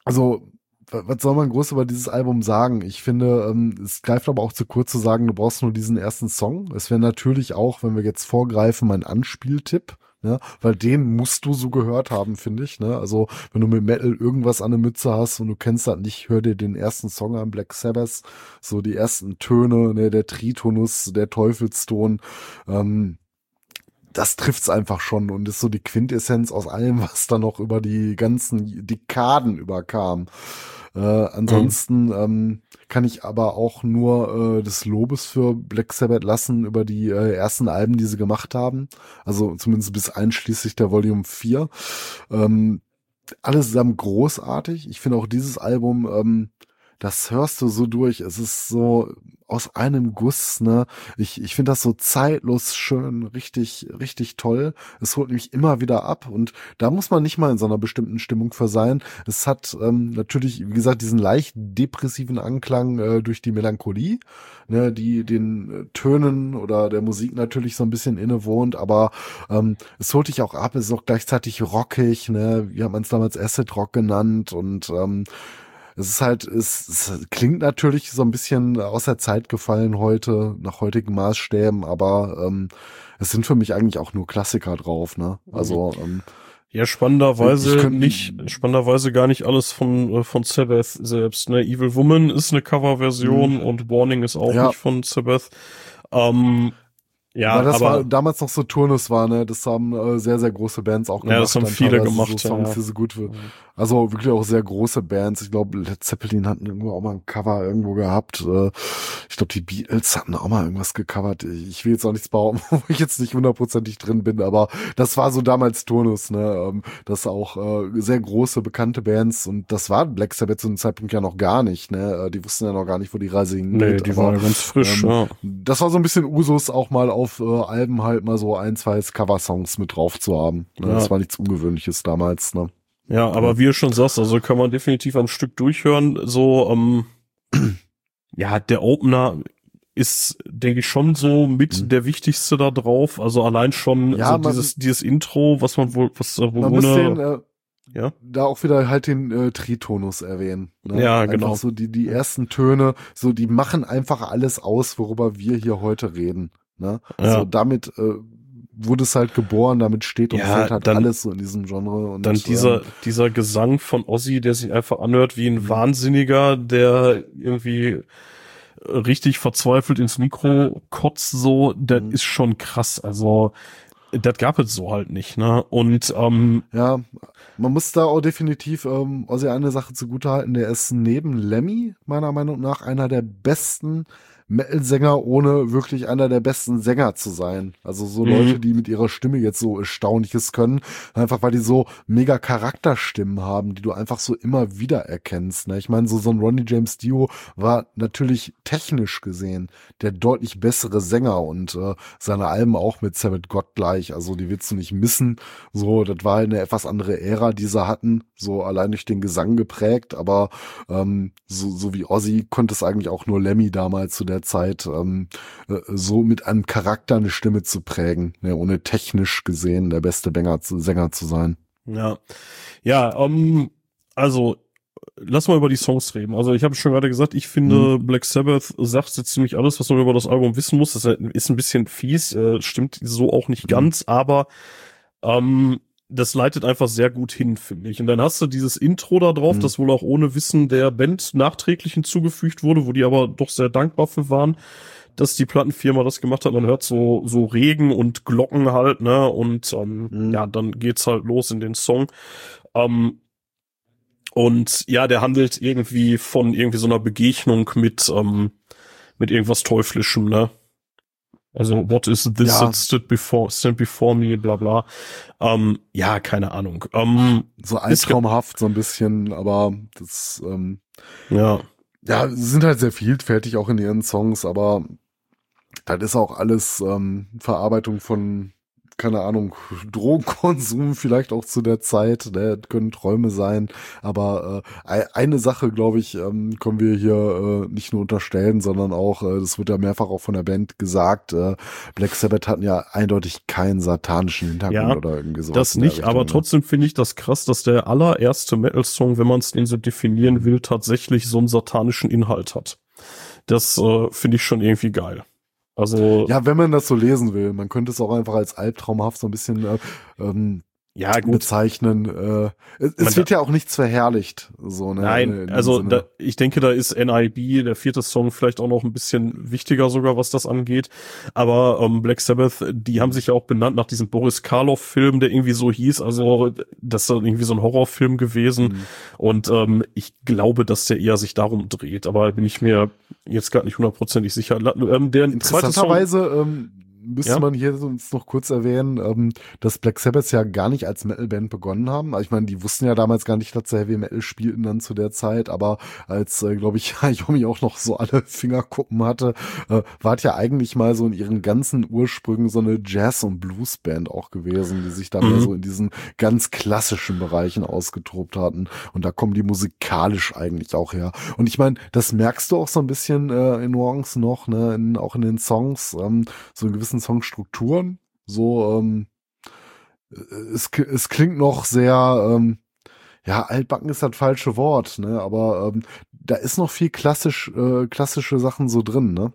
also wa- was soll man groß über dieses Album sagen? Ich finde, ähm, es greift aber auch zu kurz zu sagen, du brauchst nur diesen ersten Song. Es wäre natürlich auch, wenn wir jetzt vorgreifen, mein Anspieltipp. Ne? Weil den musst du so gehört haben, finde ich. Ne? Also wenn du mit Metal irgendwas an der Mütze hast und du kennst das nicht, hör dir den ersten Song an, Black Sabbath. So die ersten Töne, ne? der Tritonus, der Teufelston. Ähm, das trifft's einfach schon und ist so die Quintessenz aus allem, was da noch über die ganzen Dekaden überkam. Äh, ansonsten ähm, kann ich aber auch nur äh, des Lobes für Black Sabbath lassen über die äh, ersten Alben, die sie gemacht haben. Also zumindest bis einschließlich der Volume 4. Ähm, alles zusammen großartig. Ich finde auch dieses Album, ähm, das hörst du so durch. Es ist so aus einem Guss, ne? Ich, ich finde das so zeitlos schön, richtig, richtig toll. Es holt mich immer wieder ab und da muss man nicht mal in so einer bestimmten Stimmung für sein. Es hat ähm, natürlich, wie gesagt, diesen leicht depressiven Anklang äh, durch die Melancholie, ne, die den äh, Tönen oder der Musik natürlich so ein bisschen innewohnt, aber ähm, es holt dich auch ab, es ist auch gleichzeitig rockig, ne? Wie hat man es damals Acid Rock genannt und ähm, es ist halt, es, es klingt natürlich so ein bisschen aus der Zeit gefallen heute, nach heutigen Maßstäben, aber ähm, es sind für mich eigentlich auch nur Klassiker drauf, ne? Also, ähm, Ja, spannenderweise Ich könnt- nicht, spannenderweise gar nicht alles von, äh, von Sabbath selbst. Ne? Evil Woman ist eine Coverversion und Warning ist auch Mhm. Ja. nicht von Sabbath. Ähm, ja, weil das aber war damals noch so Turnus war, ne? Das haben äh, sehr, sehr große Bands auch gemacht. Ja, das haben viele gemacht, So Songs, ja. die so gut für, also wirklich auch sehr große Bands. Ich glaube, Led Zeppelin hatten irgendwo auch mal ein Cover irgendwo gehabt. Äh, Ich glaube, die Beatles hatten auch mal irgendwas gecovert. Ich will jetzt auch nichts behaupten, wo ich jetzt nicht hundertprozentig drin bin, aber das war so damals Turnus, ne? Ähm, Das auch äh, sehr große, bekannte Bands und das war Black Sabbath zu dem Zeitpunkt ja noch gar nicht, ne? Äh, Die wussten ja noch gar nicht, wo die Reise hingeht. nee, die aber- waren ja ganz frisch. ähm, ja. das war so ein bisschen Usus, auch mal auf äh, Alben halt mal so ein, zwei Cover-Songs mit drauf zu haben. Ne? Ja. Das war nichts Ungewöhnliches damals. Ne? Ja, aber wie du schon sagst, also kann man definitiv ein Stück durchhören. So, ähm, ja, der Opener ist, denke ich, schon so mit Mhm. der wichtigste da drauf. Also allein schon Ja, so man- dieses, dieses Intro, was man wohl, was wo Man muss den, äh, ja, da auch wieder halt den äh, Tritonus erwähnen. Ne? Ja, einfach genau. So die, die ersten Töne, so die machen einfach alles aus, worüber wir hier heute reden. Ne? Ja. So damit äh, wurde es halt geboren, damit steht und Ja, fällt halt dann- alles so in diesem Genre. Und, dann dieser, ähm, dieser Gesang von Ozzy, der sich einfach anhört wie ein Wahnsinniger, der irgendwie richtig verzweifelt ins Mikro kotzt, so, das Mhm. ist schon krass. Also, das gab es so halt nicht, ne? Und, ähm, Ja, man muss da auch definitiv ähm, Ozzy eine Sache zugutehalten. Der ist neben Lemmy meiner Meinung nach einer der besten Metal-Sänger, ohne wirklich einer der besten Sänger zu sein. Also so Mhm. Leute, die mit ihrer Stimme jetzt so Erstaunliches können, einfach weil die so mega Charakterstimmen haben, die du einfach so immer wieder erkennst. Ne? Ich meine, so, so ein Ronnie James Dio war natürlich technisch gesehen der deutlich bessere Sänger und äh, seine Alben auch mit Sabbath Gott gleich. Also die willst du nicht missen. So, das war eine etwas andere Ära, die sie hatten, so allein durch den Gesang geprägt, aber ähm, so, so wie Ozzy konnte es eigentlich auch nur Lemmy damals zu der Zeit, ähm, äh, so mit einem Charakter eine Stimme zu prägen, ne, ohne technisch gesehen der beste Sänger zu, Sänger zu sein. Ja. Ja, ähm, also lass mal über die Songs reden. Also ich habe schon gerade gesagt, ich finde mhm. Black Sabbath sagt jetzt ziemlich alles, was man über das Album wissen muss. Das ist ein bisschen fies, äh, stimmt so auch nicht mhm. ganz, aber ähm, das leitet einfach sehr gut hin, finde ich. Und dann hast du dieses Intro da drauf, mhm. das wohl auch ohne Wissen der Band nachträglich hinzugefügt wurde, wo die aber doch sehr dankbar für waren, dass die Plattenfirma das gemacht hat. Man hört so, so Regen und Glocken halt, ne? Und ähm, mhm. ja, dann geht's halt los in den Song. Ähm, und ja, der handelt irgendwie von irgendwie so einer Begegnung mit, ähm, mit irgendwas Teuflischem, ne? Also, what is this ja. that stood before, stand before me, bla bla. Ähm, ja, keine Ahnung. Ähm, so albtraumhaft so ein bisschen, aber das, ähm, ja. Ja, sie sind halt sehr vielfältig auch in ihren Songs, aber das ist auch alles ähm, Verarbeitung von keine Ahnung, Drogenkonsum vielleicht auch zu der Zeit, ne, können Träume sein, aber äh, eine Sache, glaube ich, ähm, können wir hier äh, nicht nur unterstellen, sondern auch, äh, das wird ja mehrfach auch von der Band gesagt, äh, Black Sabbath hatten ja eindeutig keinen satanischen Hintergrund ja, oder irgendwie sowas. Das nicht, aber ne? trotzdem finde ich das krass, dass der allererste Metal-Song, wenn man es den so definieren will, tatsächlich so einen satanischen Inhalt hat. Das äh, finde ich schon irgendwie geil. Also ja, wenn man das so lesen will, man könnte es auch einfach als albtraumhaft so ein bisschen äh, ähm, ja, gut. bezeichnen. Äh, es, es wird ja auch nichts verherrlicht. So, ne, Nein, also da, ich denke, da ist NIB, der vierte Song, vielleicht auch noch ein bisschen wichtiger sogar, was das angeht. Aber ähm, Black Sabbath, die haben sich ja auch benannt nach diesem Boris Karloff-Film, der irgendwie so hieß. Also das ist irgendwie so ein Horrorfilm gewesen. Mhm. Und ähm, ich glaube, dass der eher sich darum dreht. Aber bin ich mir jetzt gar nicht hundertprozentig sicher. Ähm, der Interessanterweise ähm, müsste ja? man hier uns noch kurz erwähnen, ähm, dass Black Sabbath ja gar nicht als Metalband begonnen haben. Also ich meine, die wussten ja damals gar nicht, dass sie Heavy Metal spielten dann zu der Zeit, aber als, äh, glaube ich, Yomi auch noch so alle Fingerkuppen hatte, äh, war ja eigentlich mal so in ihren ganzen Ursprüngen so eine Jazz- und Bluesband auch gewesen, die sich dann mhm. so in diesen ganz klassischen Bereichen ausgetobt hatten. Und da kommen die musikalisch eigentlich auch her. Und ich meine, das merkst du auch so ein bisschen äh, in Nuancen noch, ne, in, auch in den Songs, ähm, so einen gewissen gewissen Songstrukturen. So, ähm, es, es klingt noch sehr, ähm, ja, altbacken ist das falsche Wort, ne? Aber ähm, da ist noch viel klassisch, äh, klassische Sachen so drin, ne?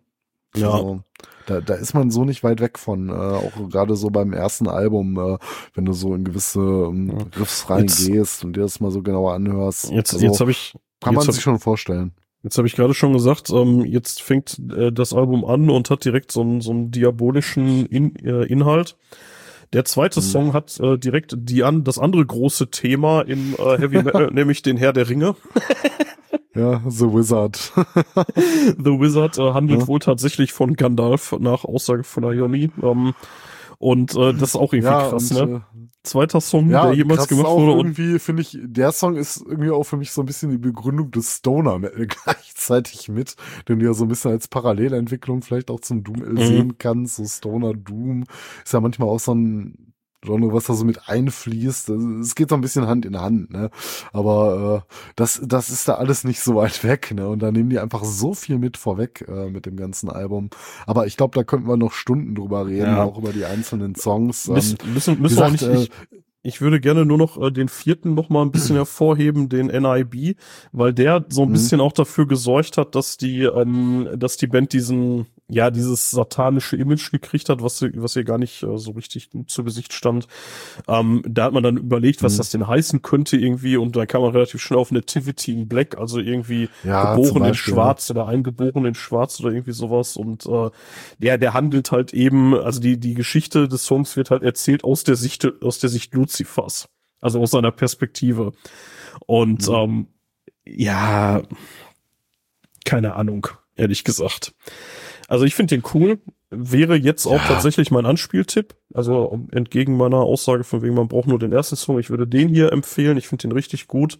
Ja. Also, da, da ist man so nicht weit weg von, äh, auch gerade so beim ersten Album, äh, wenn du so in gewisse ähm, Riffs reingehst und dir das mal so genauer anhörst. Jetzt, also, jetzt habe ich. Kann man sich schon vorstellen. Jetzt habe ich gerade schon gesagt, ähm, jetzt fängt äh, das Album an und hat direkt so einen so einen diabolischen In äh, Inhalt. Der zweite mhm. Song hat äh, direkt die an das andere große Thema in äh, Heavy Metal, nämlich den Herr der Ringe. ja, The Wizard. The Wizard äh, handelt ja. wohl tatsächlich von Gandalf nach Aussage von Naomi. Ähm, und äh, das ist auch irgendwie ja, krass, und, ne? Zweiter Song, ja, der jemals gemacht wurde. Und irgendwie finde ich, der Song ist irgendwie auch für mich so ein bisschen die Begründung des Stoner gleichzeitig mit, den du ja so ein bisschen als Parallelentwicklung vielleicht auch zum Doom mhm. sehen kannst. So Stoner Doom ist ja manchmal auch so ein Genre, was da so mit einfließt. Es geht so ein bisschen Hand in Hand, ne? Aber äh, das, das ist da alles nicht so weit weg, ne? Und da nehmen die einfach so viel mit vorweg äh, mit dem ganzen Album. Aber ich glaube, da könnten wir noch Stunden drüber reden, ja. auch über die einzelnen Songs. Ähm, müssen, müssen, müssen gesagt, auch nicht, äh, ich würde gerne nur noch äh, den vierten noch mal ein bisschen hervorheben, den NIB, weil der so ein mhm. bisschen auch dafür gesorgt hat, dass die, ähm, dass die Band diesen ja, dieses satanische Image gekriegt hat, was, was ihr gar nicht äh, so richtig zu Gesicht stand. Ähm, da hat man dann überlegt, was mhm. das denn heißen könnte irgendwie und da kam man relativ schnell auf Nativity in Black, also irgendwie ja, geboren in Schwarz oder eingeboren in Schwarz oder irgendwie sowas und äh, der, der handelt halt eben, also die, die Geschichte des Songs wird halt erzählt aus der Sicht, aus der Sicht Luzifers, also aus seiner Perspektive und mhm. ähm, ja, keine Ahnung, ehrlich gesagt. Also ich finde den cool. Wäre jetzt auch ja. tatsächlich mein Anspieltipp. Also entgegen meiner Aussage von wegen, man braucht nur den ersten Song. Ich würde den hier empfehlen. Ich finde den richtig gut.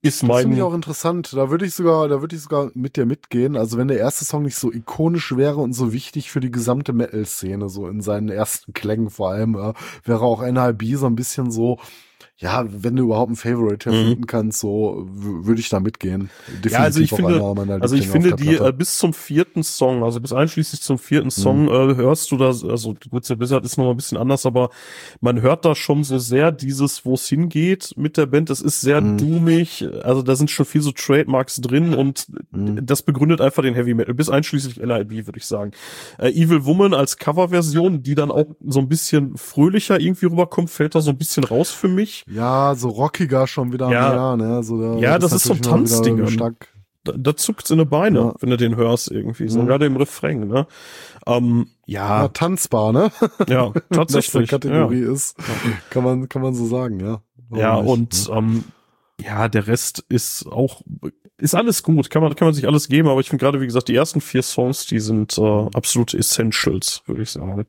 Ist mein. Das finde ich auch interessant. Da würde ich sogar, da würde ich sogar mit dir mitgehen. Also wenn der erste Song nicht so ikonisch wäre und so wichtig für die gesamte Metal-Szene, so in seinen ersten Klängen vor allem, äh, wäre auch NIB so ein bisschen so, ja, wenn du überhaupt ein Favorite Mhm. erfinden kannst, so würde ich da mitgehen. Definitiv Ja, also ich finde, meiner also ich finde die äh, bis zum vierten Song, also bis einschließlich zum vierten Mhm. Song, äh, hörst du da, also gut, der Blizzard ist noch mal ein bisschen anders, aber man hört da schon so sehr dieses, wo es hingeht mit der Band. Es ist sehr Mhm. doomig, also da sind schon viel so Trademarks drin und Mhm. das begründet einfach den Heavy Metal, bis einschließlich LIB, würde ich sagen. Äh, Evil Woman als Coverversion, die dann auch so ein bisschen fröhlicher irgendwie rüberkommt, fällt da so ein bisschen raus für mich. Ja, so rockiger schon wieder Ja. mehr, ne? So, da, Ja, das ist so wieder Tanzdingen. stark. Da, da zuckt's in die Beine, Ja. wenn du den hörst irgendwie, so Mhm. gerade im Refrain, ne? Ähm, Ja, ja, tanzbar, ne? ja, das tatsächlich. Kategorie ist. Kann man, kann man so sagen, ja. Warum Ja, nicht, und ne? ähm, ja, der Rest ist auch, ist alles gut, kann man, kann man sich alles geben, aber ich finde gerade, wie gesagt, die ersten vier Songs, die sind äh, absolute Essentials, würde ich sagen.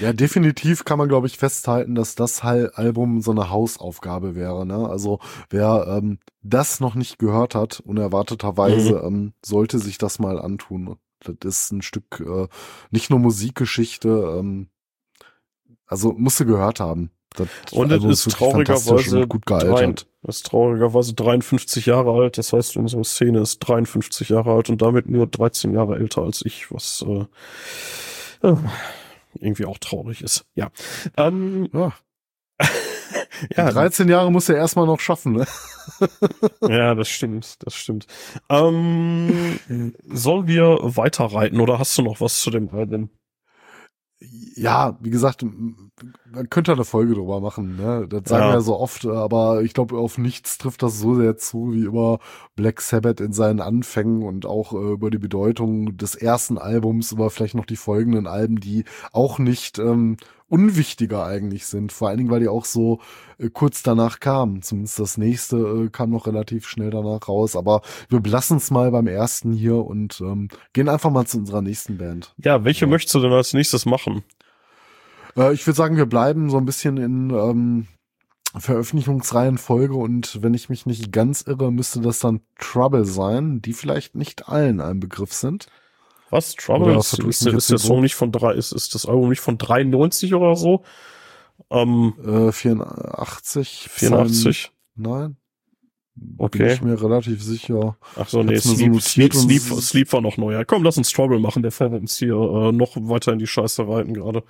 Ja, definitiv kann man, glaube ich, festhalten, dass das halt Album so eine Hausaufgabe wäre. Ne? Also wer ähm, das noch nicht gehört hat, unerwarteterweise, Mhm. ähm, sollte sich das mal antun. Das ist ein Stück, äh, nicht nur Musikgeschichte, ähm, also musste gehört haben. Das Und es ist fantastisch traurigerweise gut gealtert. das ist traurigerweise 53 Jahre alt, das heißt, unsere Szene ist 53 Jahre alt und damit nur 13 Jahre älter als ich, was äh, äh, irgendwie auch traurig ist. Ja. Ähm, Ja, ja, 13 Jahre muss er erstmal noch schaffen. Ne? Ja, das stimmt, das stimmt. Ähm, sollen wir weiterreiten oder hast du noch was zu dem Album? Ja, wie gesagt, man könnte eine Folge drüber machen, ne? Das sagen Ja. wir ja so oft, aber ich glaube, auf nichts trifft das so sehr zu wie über Black Sabbath in seinen Anfängen und auch äh, über die Bedeutung des ersten Albums, über vielleicht noch die folgenden Alben, die auch nicht ähm, unwichtiger eigentlich sind. Vor allen Dingen, weil die auch so äh, kurz danach kamen. Zumindest das nächste äh, kam noch relativ schnell danach raus. Aber wir belassen es mal beim ersten hier und ähm, gehen einfach mal zu unserer nächsten Band. Ja, welche Ja. möchtest du denn als nächstes machen? Äh, ich würde sagen, wir bleiben so ein bisschen in ähm, Veröffentlichungsreihenfolge und wenn ich mich nicht ganz irre, müsste das dann Trouble sein, die vielleicht nicht allen ein Begriff sind. Was? Trouble? Ist, ist, ist so? Song nicht von drei, ist, ist das Album nicht von 93 oder so? Ähm, Äh, 84. 84? Nein. Bin Okay. ich mir relativ sicher. Ach so, nee, mir so Sleep, Sleep, Sleep, Sleep war noch neuer. Komm, lass uns Trouble machen, der fährt uns hier äh, noch weiter in die Scheiße reiten gerade.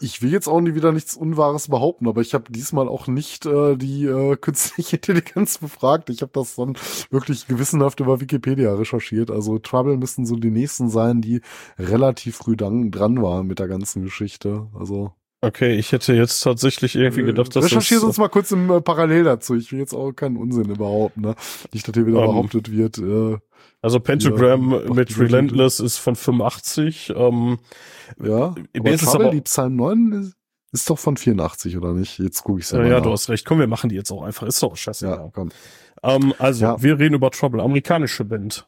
Ich will jetzt auch nie wieder nichts Unwahres behaupten, aber ich habe diesmal auch nicht äh, die äh, künstliche Intelligenz befragt. Ich habe das dann wirklich gewissenhaft über Wikipedia recherchiert. Also Trouble müssten so die nächsten sein, die relativ früh dann, dran waren mit der ganzen Geschichte. Also Okay, ich hätte jetzt tatsächlich irgendwie gedacht, dass recherchier das, uns mal kurz im äh, Parallel dazu. Ich will jetzt auch keinen Unsinn behaupten, ne? Nicht, dass hier wieder Ähm, behauptet wird. Äh, Also Pentagram Ja, mit Relentless ist von 85. Ähm, ja, Mir aber ist aber- die Psalm 9 ist, ist doch von 84 oder nicht? Jetzt gucke ich ja, ja nach. du hast recht. Komm, wir machen die jetzt auch einfach. Ist doch scheiße. Ja, komm. Ähm, also, Ja. wir reden über Trouble, amerikanische Band.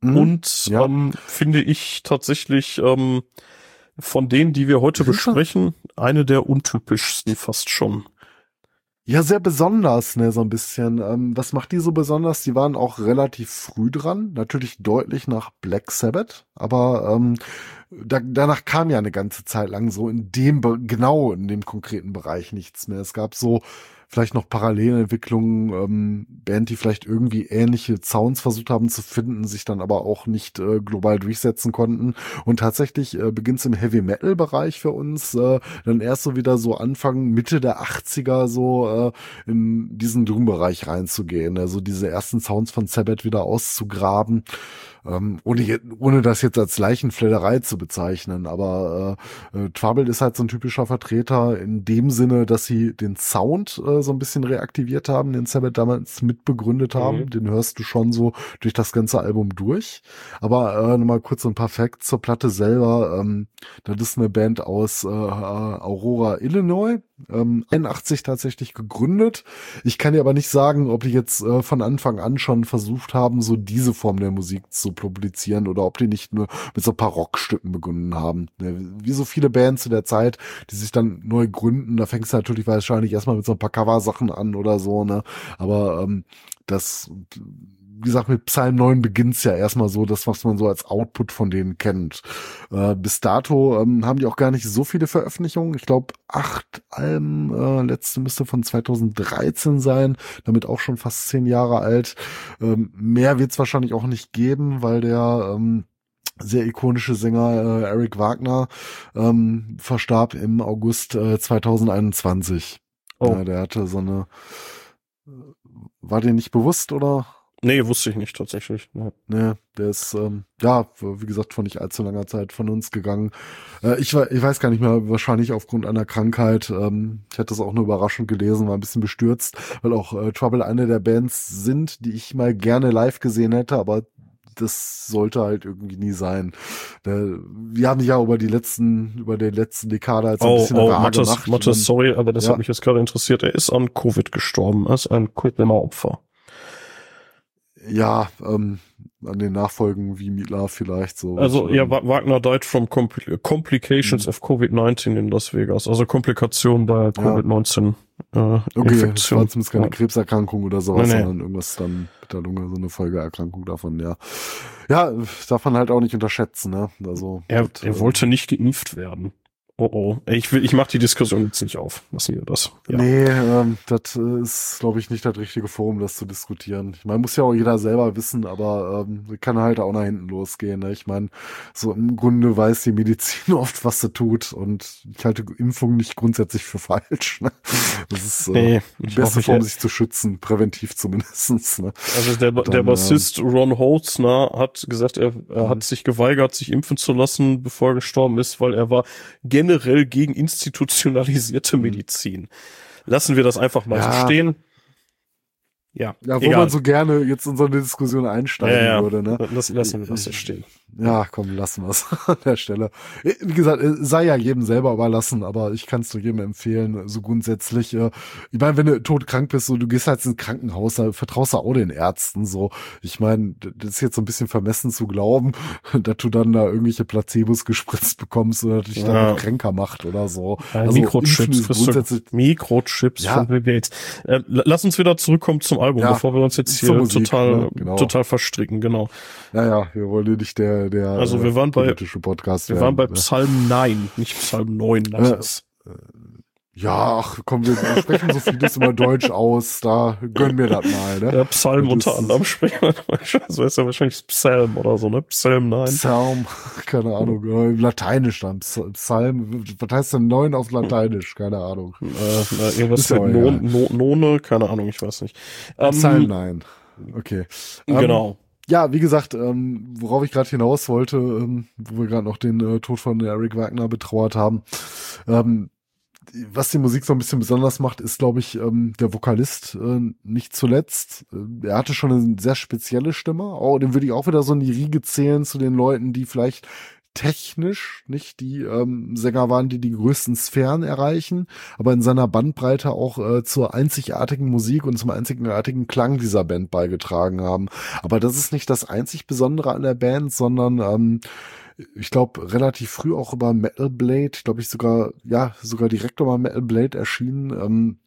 Mhm. Und Ja. ähm, finde ich tatsächlich ähm, von denen, die wir heute besprechen, eine der untypischsten fast schon. Ja, sehr besonders, ne, so ein bisschen. Ähm, was macht die so besonders? Die waren auch relativ früh dran, natürlich deutlich nach Black Sabbath, aber ähm, da, danach kam ja eine ganze Zeit lang so in dem, genau in dem konkreten Bereich nichts mehr. Es gab so vielleicht noch Parallelentwicklungen, ähm, Band, die vielleicht irgendwie ähnliche Sounds versucht haben zu finden, sich dann aber auch nicht äh, global durchsetzen konnten. Und tatsächlich äh, beginnt es im Heavy Metal Bereich für uns äh, dann erst so wieder so Anfang, Mitte der 80er so äh, in diesen Doom-Bereich reinzugehen. Also diese ersten Sounds von Sabbath wieder auszugraben. Ähm, ohne, ohne das jetzt als Leichenfledderei zu bezeichnen, aber äh, äh, Troubled ist halt so ein typischer Vertreter in dem Sinne, dass sie den Sound äh, so ein bisschen reaktiviert haben, den Sabbath damals mitbegründet haben. Mhm. Den hörst du schon so durch das ganze Album durch. Aber äh, nochmal kurz so ein paar Facts zur Platte selber. Ähm, das ist eine Band aus äh, Aurora, Illinois. Ähm, 81 tatsächlich gegründet. Ich kann dir aber nicht sagen, ob die jetzt äh, von Anfang an schon versucht haben, so diese Form der Musik zu publizieren oder ob die nicht nur mit so ein paar Rockstücken begonnen haben. Wie so viele Bands zu der Zeit, die sich dann neu gründen, da fängst du natürlich wahrscheinlich erstmal mit so ein paar Cover-Sachen an oder so, ne? Aber ähm, das wie gesagt, mit Psalm 9 beginnt's ja erstmal so, das, was man so als Output von denen kennt. Äh, bis dato ähm, haben die auch gar nicht so viele Veröffentlichungen. Ich glaube, acht Alben, äh, letzte müsste von 2013 sein, damit auch schon fast zehn Jahre alt. Ähm, mehr wird's wahrscheinlich auch nicht geben, weil der ähm, sehr ikonische Sänger äh, Eric Wagner ähm, verstarb im August äh, 2021. Oh. Ja, der hatte so eine war dir nicht bewusst oder? Nee, wusste ich nicht tatsächlich. Ja. Nee, der ist, ähm, ja, wie gesagt, vor nicht allzu langer Zeit von uns gegangen. Äh, ich, ich weiß gar nicht mehr, wahrscheinlich aufgrund einer Krankheit. Ähm, ich hatte das auch nur überraschend gelesen, war ein bisschen bestürzt, weil auch äh, Trouble eine der Bands sind, die ich mal gerne live gesehen hätte, aber das sollte halt irgendwie nie sein. Wir haben ja über die letzten, über den letzten Dekade als oh, ein bisschen oh, rar Mattes, gemacht. Mattes, sorry, aber das Ja. hat mich jetzt gerade interessiert. Er ist an Covid gestorben, er ist ein Quidlimmer-Opfer. Ja, ähm, an den Nachfolgen wie Mietler vielleicht so. Also ähm, ja, Wa- Wagner died from compli Complications Mhm. of Covid-19 in Las Vegas, also Komplikationen bei Covid-19 äh, Okay, das war zumindest keine Ja. Krebserkrankung oder sowas, Nee, nee. sondern irgendwas dann mit der Lunge, so eine Folgeerkrankung davon, ja. Ja, darf man halt auch nicht unterschätzen, ne? Also. Er, das, er ähm, wollte nicht geimpft werden. Oh oh. Ich will, ich mach die Diskussion jetzt nicht auf. Lassen wir das. Ja. Nee, ähm, das ist, glaube ich, nicht das richtige Forum, das zu diskutieren. Ich meine, muss ja auch jeder selber wissen, aber ähm, kann halt auch nach hinten losgehen. Ne? Ich meine, so im Grunde weiß die Medizin oft, was sie tut und ich halte Impfung nicht grundsätzlich für falsch. Ne? Das ist äh, Nee, die beste hoffe, Form, ich- sich zu schützen, präventiv zumindestens. Ne? Also der, der Dann, Bassist Ron Holzner hat gesagt, er, er Mhm. hat sich geweigert, sich impfen zu lassen, bevor er gestorben ist, weil er war generell gegen institutionalisierte Mhm. Medizin. Lassen wir das einfach mal Ja. so stehen. Ja, Ja, wo egal. man so gerne jetzt in so eine Diskussion einsteigen ja, ja. würde. Ne? Lass, lassen wir das so stehen. Ja, komm, lassen wir's an der Stelle. Wie gesagt, äh, sei ja jedem selber überlassen, aber ich kann es nur jedem empfehlen, so grundsätzlich. äh, Ich meine, wenn du todkrank bist, so du gehst halt ins Krankenhaus, da vertraust du auch den Ärzten. So, ich meine, das ist jetzt so ein bisschen vermessen zu glauben, dass du dann da irgendwelche Placebos gespritzt bekommst oder dich dann Ja. noch kränker macht oder so. Ja, Also, Mikrochips, grundsätzlich Mikrochips Ja. von Bill Gates. Äh, la- lass uns wieder zurückkommen zum Album, Ja, bevor wir uns jetzt hier Musik, total, ne, genau. total verstricken, genau. Naja, wir wollen nicht der, der Also wir äh, waren bei- politische Podcast Wir werden, waren bei ne? Psalm 9, nicht Psalm 9. Lass Ja. es. Ja, ach komm, wir wir sprechen so vieles immer Deutsch aus, da gönnen wir das mal, ne? Ja, Psalm Das unter anderem sprechen wir Deutsch. Also ist ja wahrscheinlich Psalm oder so, ne? Psalm 9. Psalm, keine Ahnung, äh, Lateinisch dann, Ps- Psalm, was heißt denn neun auf Lateinisch? Keine Ahnung. Äh, na, irgendwas Ist ja mit non, no, None, keine Ahnung, ich weiß nicht. Ähm, Psalm nein. Okay. Ähm, Genau. Ja, wie gesagt, ähm, worauf ich gerade hinaus wollte, ähm, wo wir gerade noch den äh, Tod von Eric Wagner betrauert haben, ähm, was die Musik so ein bisschen besonders macht, ist, glaube ich, ähm, der Vokalist äh, nicht zuletzt. Äh, er hatte schon eine sehr spezielle Stimme. Oh, den würde ich auch wieder so in die Riege zählen zu den Leuten, die vielleicht technisch nicht die ähm, Sänger waren, die die größten Sphären erreichen, aber in seiner Bandbreite auch äh, zur einzigartigen Musik und zum einzigartigen Klang dieser Band beigetragen haben. Aber das ist nicht das einzig Besondere an der Band, sondern ähm, ich glaube relativ früh auch über Metal Blade, glaube ich sogar, ja, sogar direkt über Metal Blade erschienen. Ähm,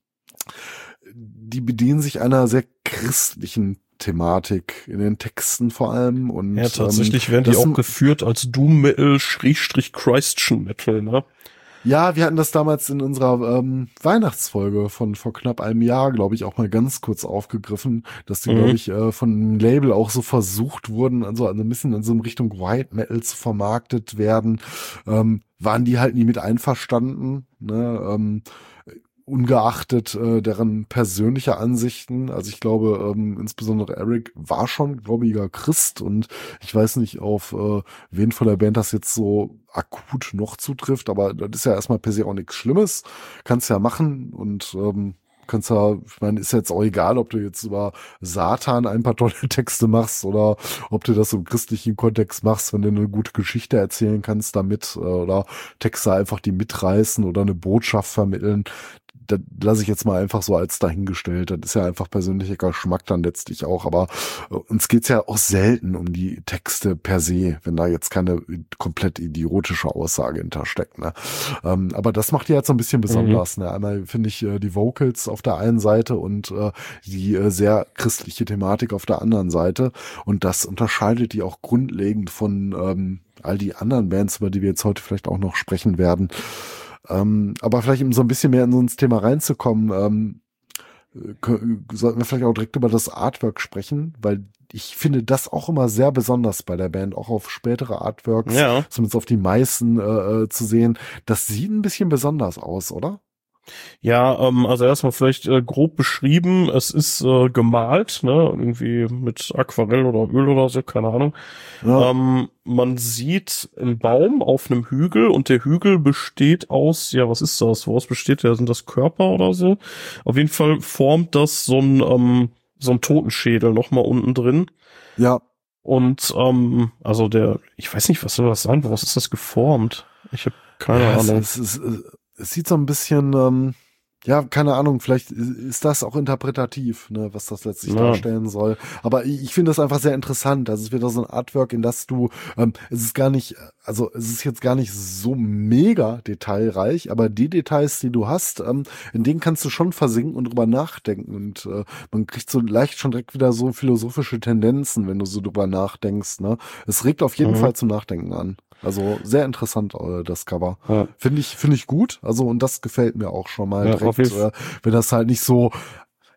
die bedienen sich einer sehr christlichen Thematik in den Texten vor allem und Ja, tatsächlich werden ähm, die das auch geführt als Doom Metal, Schrägstrich Christian Metal, ne? Ja, wir hatten das damals in unserer ähm, Weihnachtsfolge von vor knapp einem Jahr, glaube ich, auch mal ganz kurz aufgegriffen, dass die, Mhm. glaube ich, äh, von dem Label auch so versucht wurden, also ein bisschen in so eine Richtung White Metal zu vermarktet werden. Ähm, waren die halt nie mit einverstanden, ne? Ähm, ungeachtet äh, deren persönlicher Ansichten. Also ich glaube, ähm, insbesondere Eric war schon gläubiger Christ und ich weiß nicht, auf äh, wen von der Band das jetzt so akut noch zutrifft, aber das ist ja erstmal per se auch nichts Schlimmes. Kannst ja machen und ähm, kannst ja, ich meine, ist jetzt auch egal, ob du jetzt über Satan ein paar tolle Texte machst oder ob du das im christlichen Kontext machst, wenn du eine gute Geschichte erzählen kannst damit äh, oder Texte einfach die mitreißen oder eine Botschaft vermitteln. Das lasse ich jetzt mal einfach so als dahingestellt. Das ist ja einfach persönlicher Geschmack dann letztlich auch. Aber äh, uns geht's ja auch selten um die Texte per se, wenn da jetzt keine komplett idiotische Aussage hintersteckt. Ne? Ähm, aber das macht die jetzt so ein bisschen besonders. Mhm. Ne? Einmal finde ich äh, die Vocals auf der einen Seite und äh, die äh, sehr christliche Thematik auf der anderen Seite. Und das unterscheidet die auch grundlegend von ähm, all die anderen Bands, über die wir jetzt heute vielleicht auch noch sprechen werden. Ähm, aber vielleicht um so ein bisschen mehr in so ins Thema reinzukommen, ähm, sollten wir vielleicht auch direkt über das Artwork sprechen, weil ich finde das auch immer sehr besonders bei der Band, auch auf spätere Artworks, ja. zumindest auf die meisten äh, äh zu sehen. Das sieht ein bisschen besonders aus, oder? Ja, ähm, also erstmal vielleicht äh, grob beschrieben, es ist äh, gemalt, ne, irgendwie mit Aquarell oder Öl oder so, keine Ahnung. Ja. Ähm, man sieht einen Baum auf einem Hügel und der Hügel besteht aus, ja, was ist das? Woraus besteht der? Sind das Körper oder so? Auf jeden Fall formt das so ein, ähm, so ein Totenschädel nochmal unten drin. Ja. Und ähm, also der, ich weiß nicht, was soll das sein? Woraus ist das geformt? Ich habe keine ja, Ahnung. Es, es, es, es sieht so ein bisschen, ähm, ja, keine Ahnung, vielleicht ist das auch interpretativ, ne, was das letztlich ja. darstellen soll. Aber ich, ich finde das einfach sehr interessant. Also es wird so ein Artwork, in das du, ähm, es ist gar nicht, also es ist jetzt gar nicht so mega detailreich, aber die Details, die du hast, ähm, in denen kannst du schon versinken und drüber nachdenken. Und äh, man kriegt so leicht schon direkt wieder so philosophische Tendenzen, wenn du so drüber nachdenkst. Ne? Es regt auf jeden mhm. Fall zum Nachdenken an. Also sehr interessant, äh, das Cover. Ja. Finde ich, finde ich gut. Also, und das gefällt mir auch schon mal ja, direkt, äh, wenn das halt nicht so,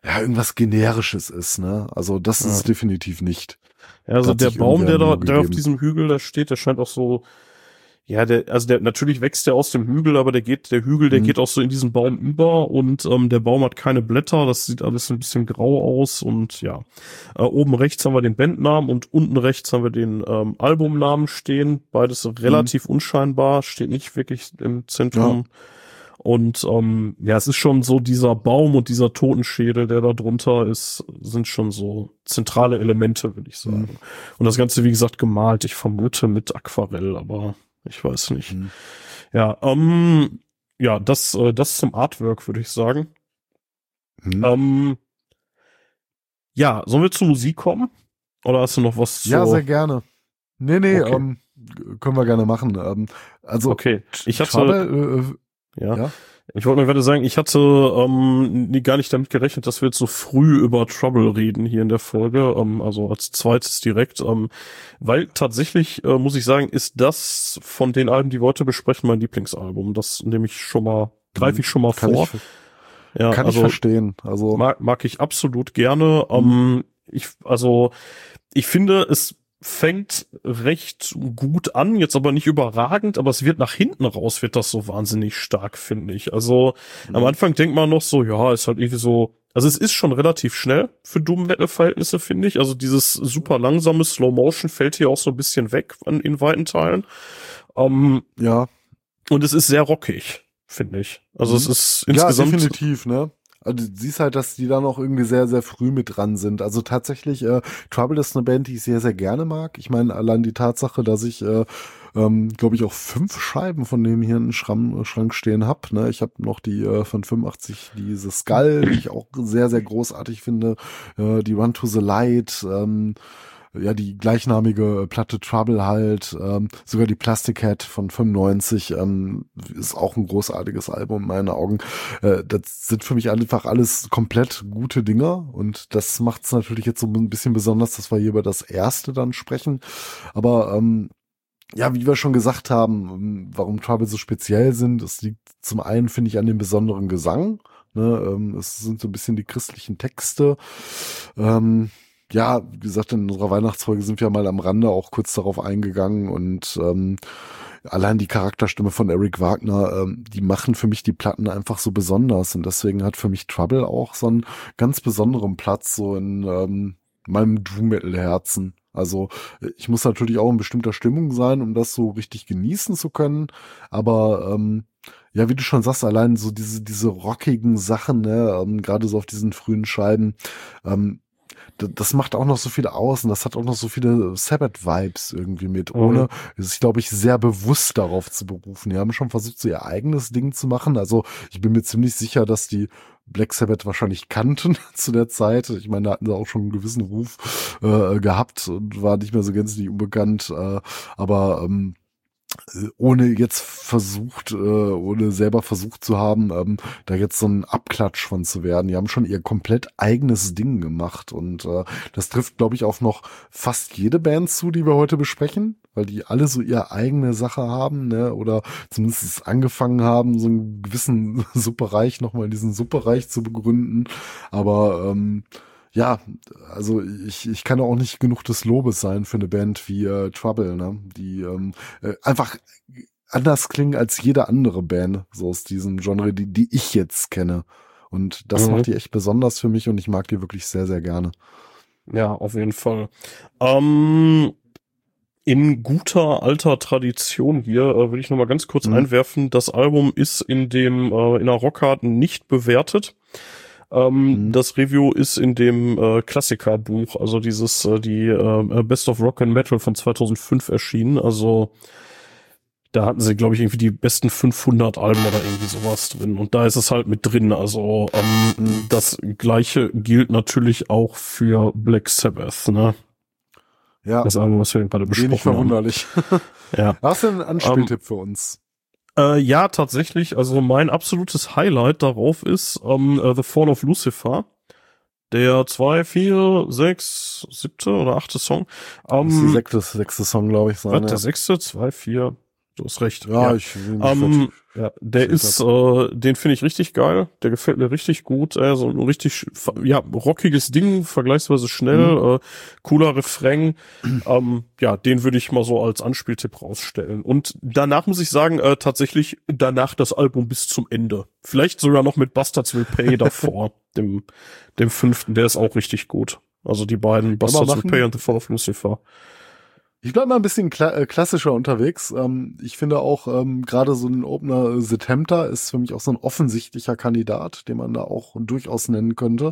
ja, irgendwas Generisches ist, ne? Also, das ja. ist definitiv nicht. Ja, also der Baum, der da, der auf diesem Hügel da steht, der scheint auch so, ja, der, also der, natürlich wächst der aus dem Hügel, aber der geht, der Hügel, der mhm. geht auch so in diesen Baum über und ähm, der Baum hat keine Blätter, das sieht alles ein bisschen grau aus und ja. Äh, oben rechts haben wir den Bandnamen und unten rechts haben wir den ähm, Albumnamen stehen. Beides relativ mhm. unscheinbar, steht nicht wirklich im Zentrum. Ja. Und ähm, ja, es ist schon so dieser Baum und dieser Totenschädel, der da drunter ist, sind schon so zentrale Elemente, würde ich sagen. Mhm. Und das Ganze, wie gesagt, gemalt. Ich vermute mit Aquarell, aber ich weiß nicht. Mhm. Ja, ähm, ja, das, äh, das zum Artwork, würde ich sagen. Mhm. Ähm, ja, sollen wir zur Musik kommen? Oder hast du noch was zu? Ja, sehr gerne. Nee, nee, okay. ähm, können wir gerne machen. Ähm, also, okay. Ich hatte, Schade, äh, ja. ja. Ich wollte nur gerade sagen, ich hatte ähm, gar nicht damit gerechnet, dass wir jetzt so früh über Trouble reden hier in der Folge, ähm, also als zweites direkt, ähm, weil tatsächlich, äh, muss ich sagen, ist das von den Alben, die wir heute besprechen, mein Lieblingsalbum. Das nehme ich schon mal, greife ich schon mal kann vor. Ich, ja, kann also, ich verstehen. Also mag, mag ich absolut gerne. Ähm, mhm. ich, also ich finde, es fängt recht gut an, jetzt aber nicht überragend, aber es wird nach hinten raus, wird das so wahnsinnig stark, finde ich. Also mhm. am Anfang denkt man noch so, ja, ist halt irgendwie so, also es ist schon relativ schnell für Doom Metal Verhältnisse, finde ich. Also dieses super langsame Slow Motion fällt hier auch so ein bisschen weg in, in weiten Teilen. Ähm, ja. Und es ist sehr rockig, finde ich. Also mhm. es ist insgesamt. Ja, definitiv, ne? Also du siehst halt, dass die da noch irgendwie sehr, sehr früh mit dran sind. Also tatsächlich, äh, Trouble ist eine Band, die ich sehr, sehr gerne mag. Ich meine, allein die Tatsache, dass ich, äh, ähm, glaube ich, auch fünf Scheiben von dem hier in Schrank, Schrank stehen hab. Ne? Ich habe noch die äh, von 85, diese Skull, die ich auch sehr, sehr großartig finde. Äh, die Run to the Light, ähm, ja die gleichnamige Platte Trouble halt, ähm, sogar die Plastic Head von 95 ähm, ist auch ein großartiges Album in meinen Augen. Äh, das sind für mich einfach alles komplett gute Dinger und das macht es natürlich jetzt so ein bisschen besonders, dass wir hier über das erste dann sprechen. Aber ähm, ja, wie wir schon gesagt haben, ähm, warum Trouble so speziell sind, es liegt zum einen, finde ich, an dem besonderen Gesang. Ne, ähm, es sind so ein bisschen die christlichen Texte. Ähm, ja, wie gesagt, in unserer Weihnachtsfolge sind wir mal am Rande auch kurz darauf eingegangen und ähm, allein die Charakterstimme von Eric Wagner, ähm, die machen für mich die Platten einfach so besonders und deswegen hat für mich Trouble auch so einen ganz besonderen Platz so in ähm, meinem Doom Metal Herzen. Also ich muss natürlich auch in bestimmter Stimmung sein, um das so richtig genießen zu können, aber ähm, ja, wie du schon sagst, allein so diese diese rockigen Sachen, ne, ähm, gerade so auf diesen frühen Scheiben, ähm, das macht auch noch so viel aus und das hat auch noch so viele Sabbath-Vibes irgendwie mit, mhm. ohne sich, glaube ich, sehr bewusst darauf zu berufen. Die haben schon versucht, so ihr eigenes Ding zu machen. Also ich bin mir ziemlich sicher, dass die Black Sabbath wahrscheinlich kannten zu der Zeit. Ich meine, da hatten sie auch schon einen gewissen Ruf äh, gehabt und war nicht mehr so gänzlich unbekannt. Äh, aber ähm, ohne jetzt versucht, äh, ohne selber versucht zu haben, ähm, da jetzt so ein Abklatsch von zu werden. Die haben schon ihr komplett eigenes Ding gemacht und äh, das trifft, glaube ich, auch noch fast jede Band zu, die wir heute besprechen, weil die alle so ihre eigene Sache haben, ne, oder zumindest angefangen haben, so einen gewissen Superreich nochmal in diesen Superreich zu begründen. Aber ähm, ja, also ich, ich kann auch nicht genug des Lobes sein für eine Band wie äh, Trouble, ne? Die ähm, äh, einfach anders klingen als jede andere Band, so aus diesem Genre, die, die ich jetzt kenne. Und das mhm. macht die echt besonders für mich und ich mag die wirklich sehr, sehr gerne. Ja, auf jeden Fall. Ähm, in guter alter Tradition hier äh, will ich noch mal ganz kurz mhm. einwerfen, das Album ist in dem äh, in der Rockhard nicht bewertet. Ähm, mhm. Das Review ist in dem äh, Klassikerbuch, also dieses äh, die äh, Best of Rock and Metal von 2005 erschienen. Also da hatten sie, glaube ich, irgendwie die besten 500 Alben oder irgendwie sowas drin. Und da ist es halt mit drin. Also ähm, mhm. das gleiche gilt natürlich auch für Black Sabbath, ne? Ja. Das Album, was wir gerade besprochen Wenig verwunderlich. haben. ja. Hast du einen Anspieltipp um, für uns? Äh, ja, tatsächlich. Also mein absolutes Highlight darauf ist ähm, uh, The Fall of Lucifer. Der zwei, vier, sechs, siebte oder achte Song. Ähm, das ist der sechste, sechste Song, glaube ich. Sein, ja. Der sechste, zwei, vier, Du hast recht. Ja, ja. ich ähm, ja, der ist, äh, den finde ich richtig geil. Der gefällt mir richtig gut. Äh, so ein richtig, ja, rockiges Ding, vergleichsweise schnell, mhm. äh, cooler Refrain. ähm, ja, den würde ich mal so als Anspieltipp rausstellen. Und danach muss ich sagen, äh, tatsächlich danach das Album bis zum Ende. Vielleicht sogar noch mit Bastards Will Pay davor, dem, dem fünften. Der ist auch richtig gut. Also die beiden Bastards Will Pay und The Fall of Lucifer. Ich bleib mal ein bisschen kla äh, klassischer unterwegs. Ähm, ich finde auch ähm, gerade so ein Opener äh, The Tempter ist für mich auch so ein offensichtlicher Kandidat, den man da auch durchaus nennen könnte.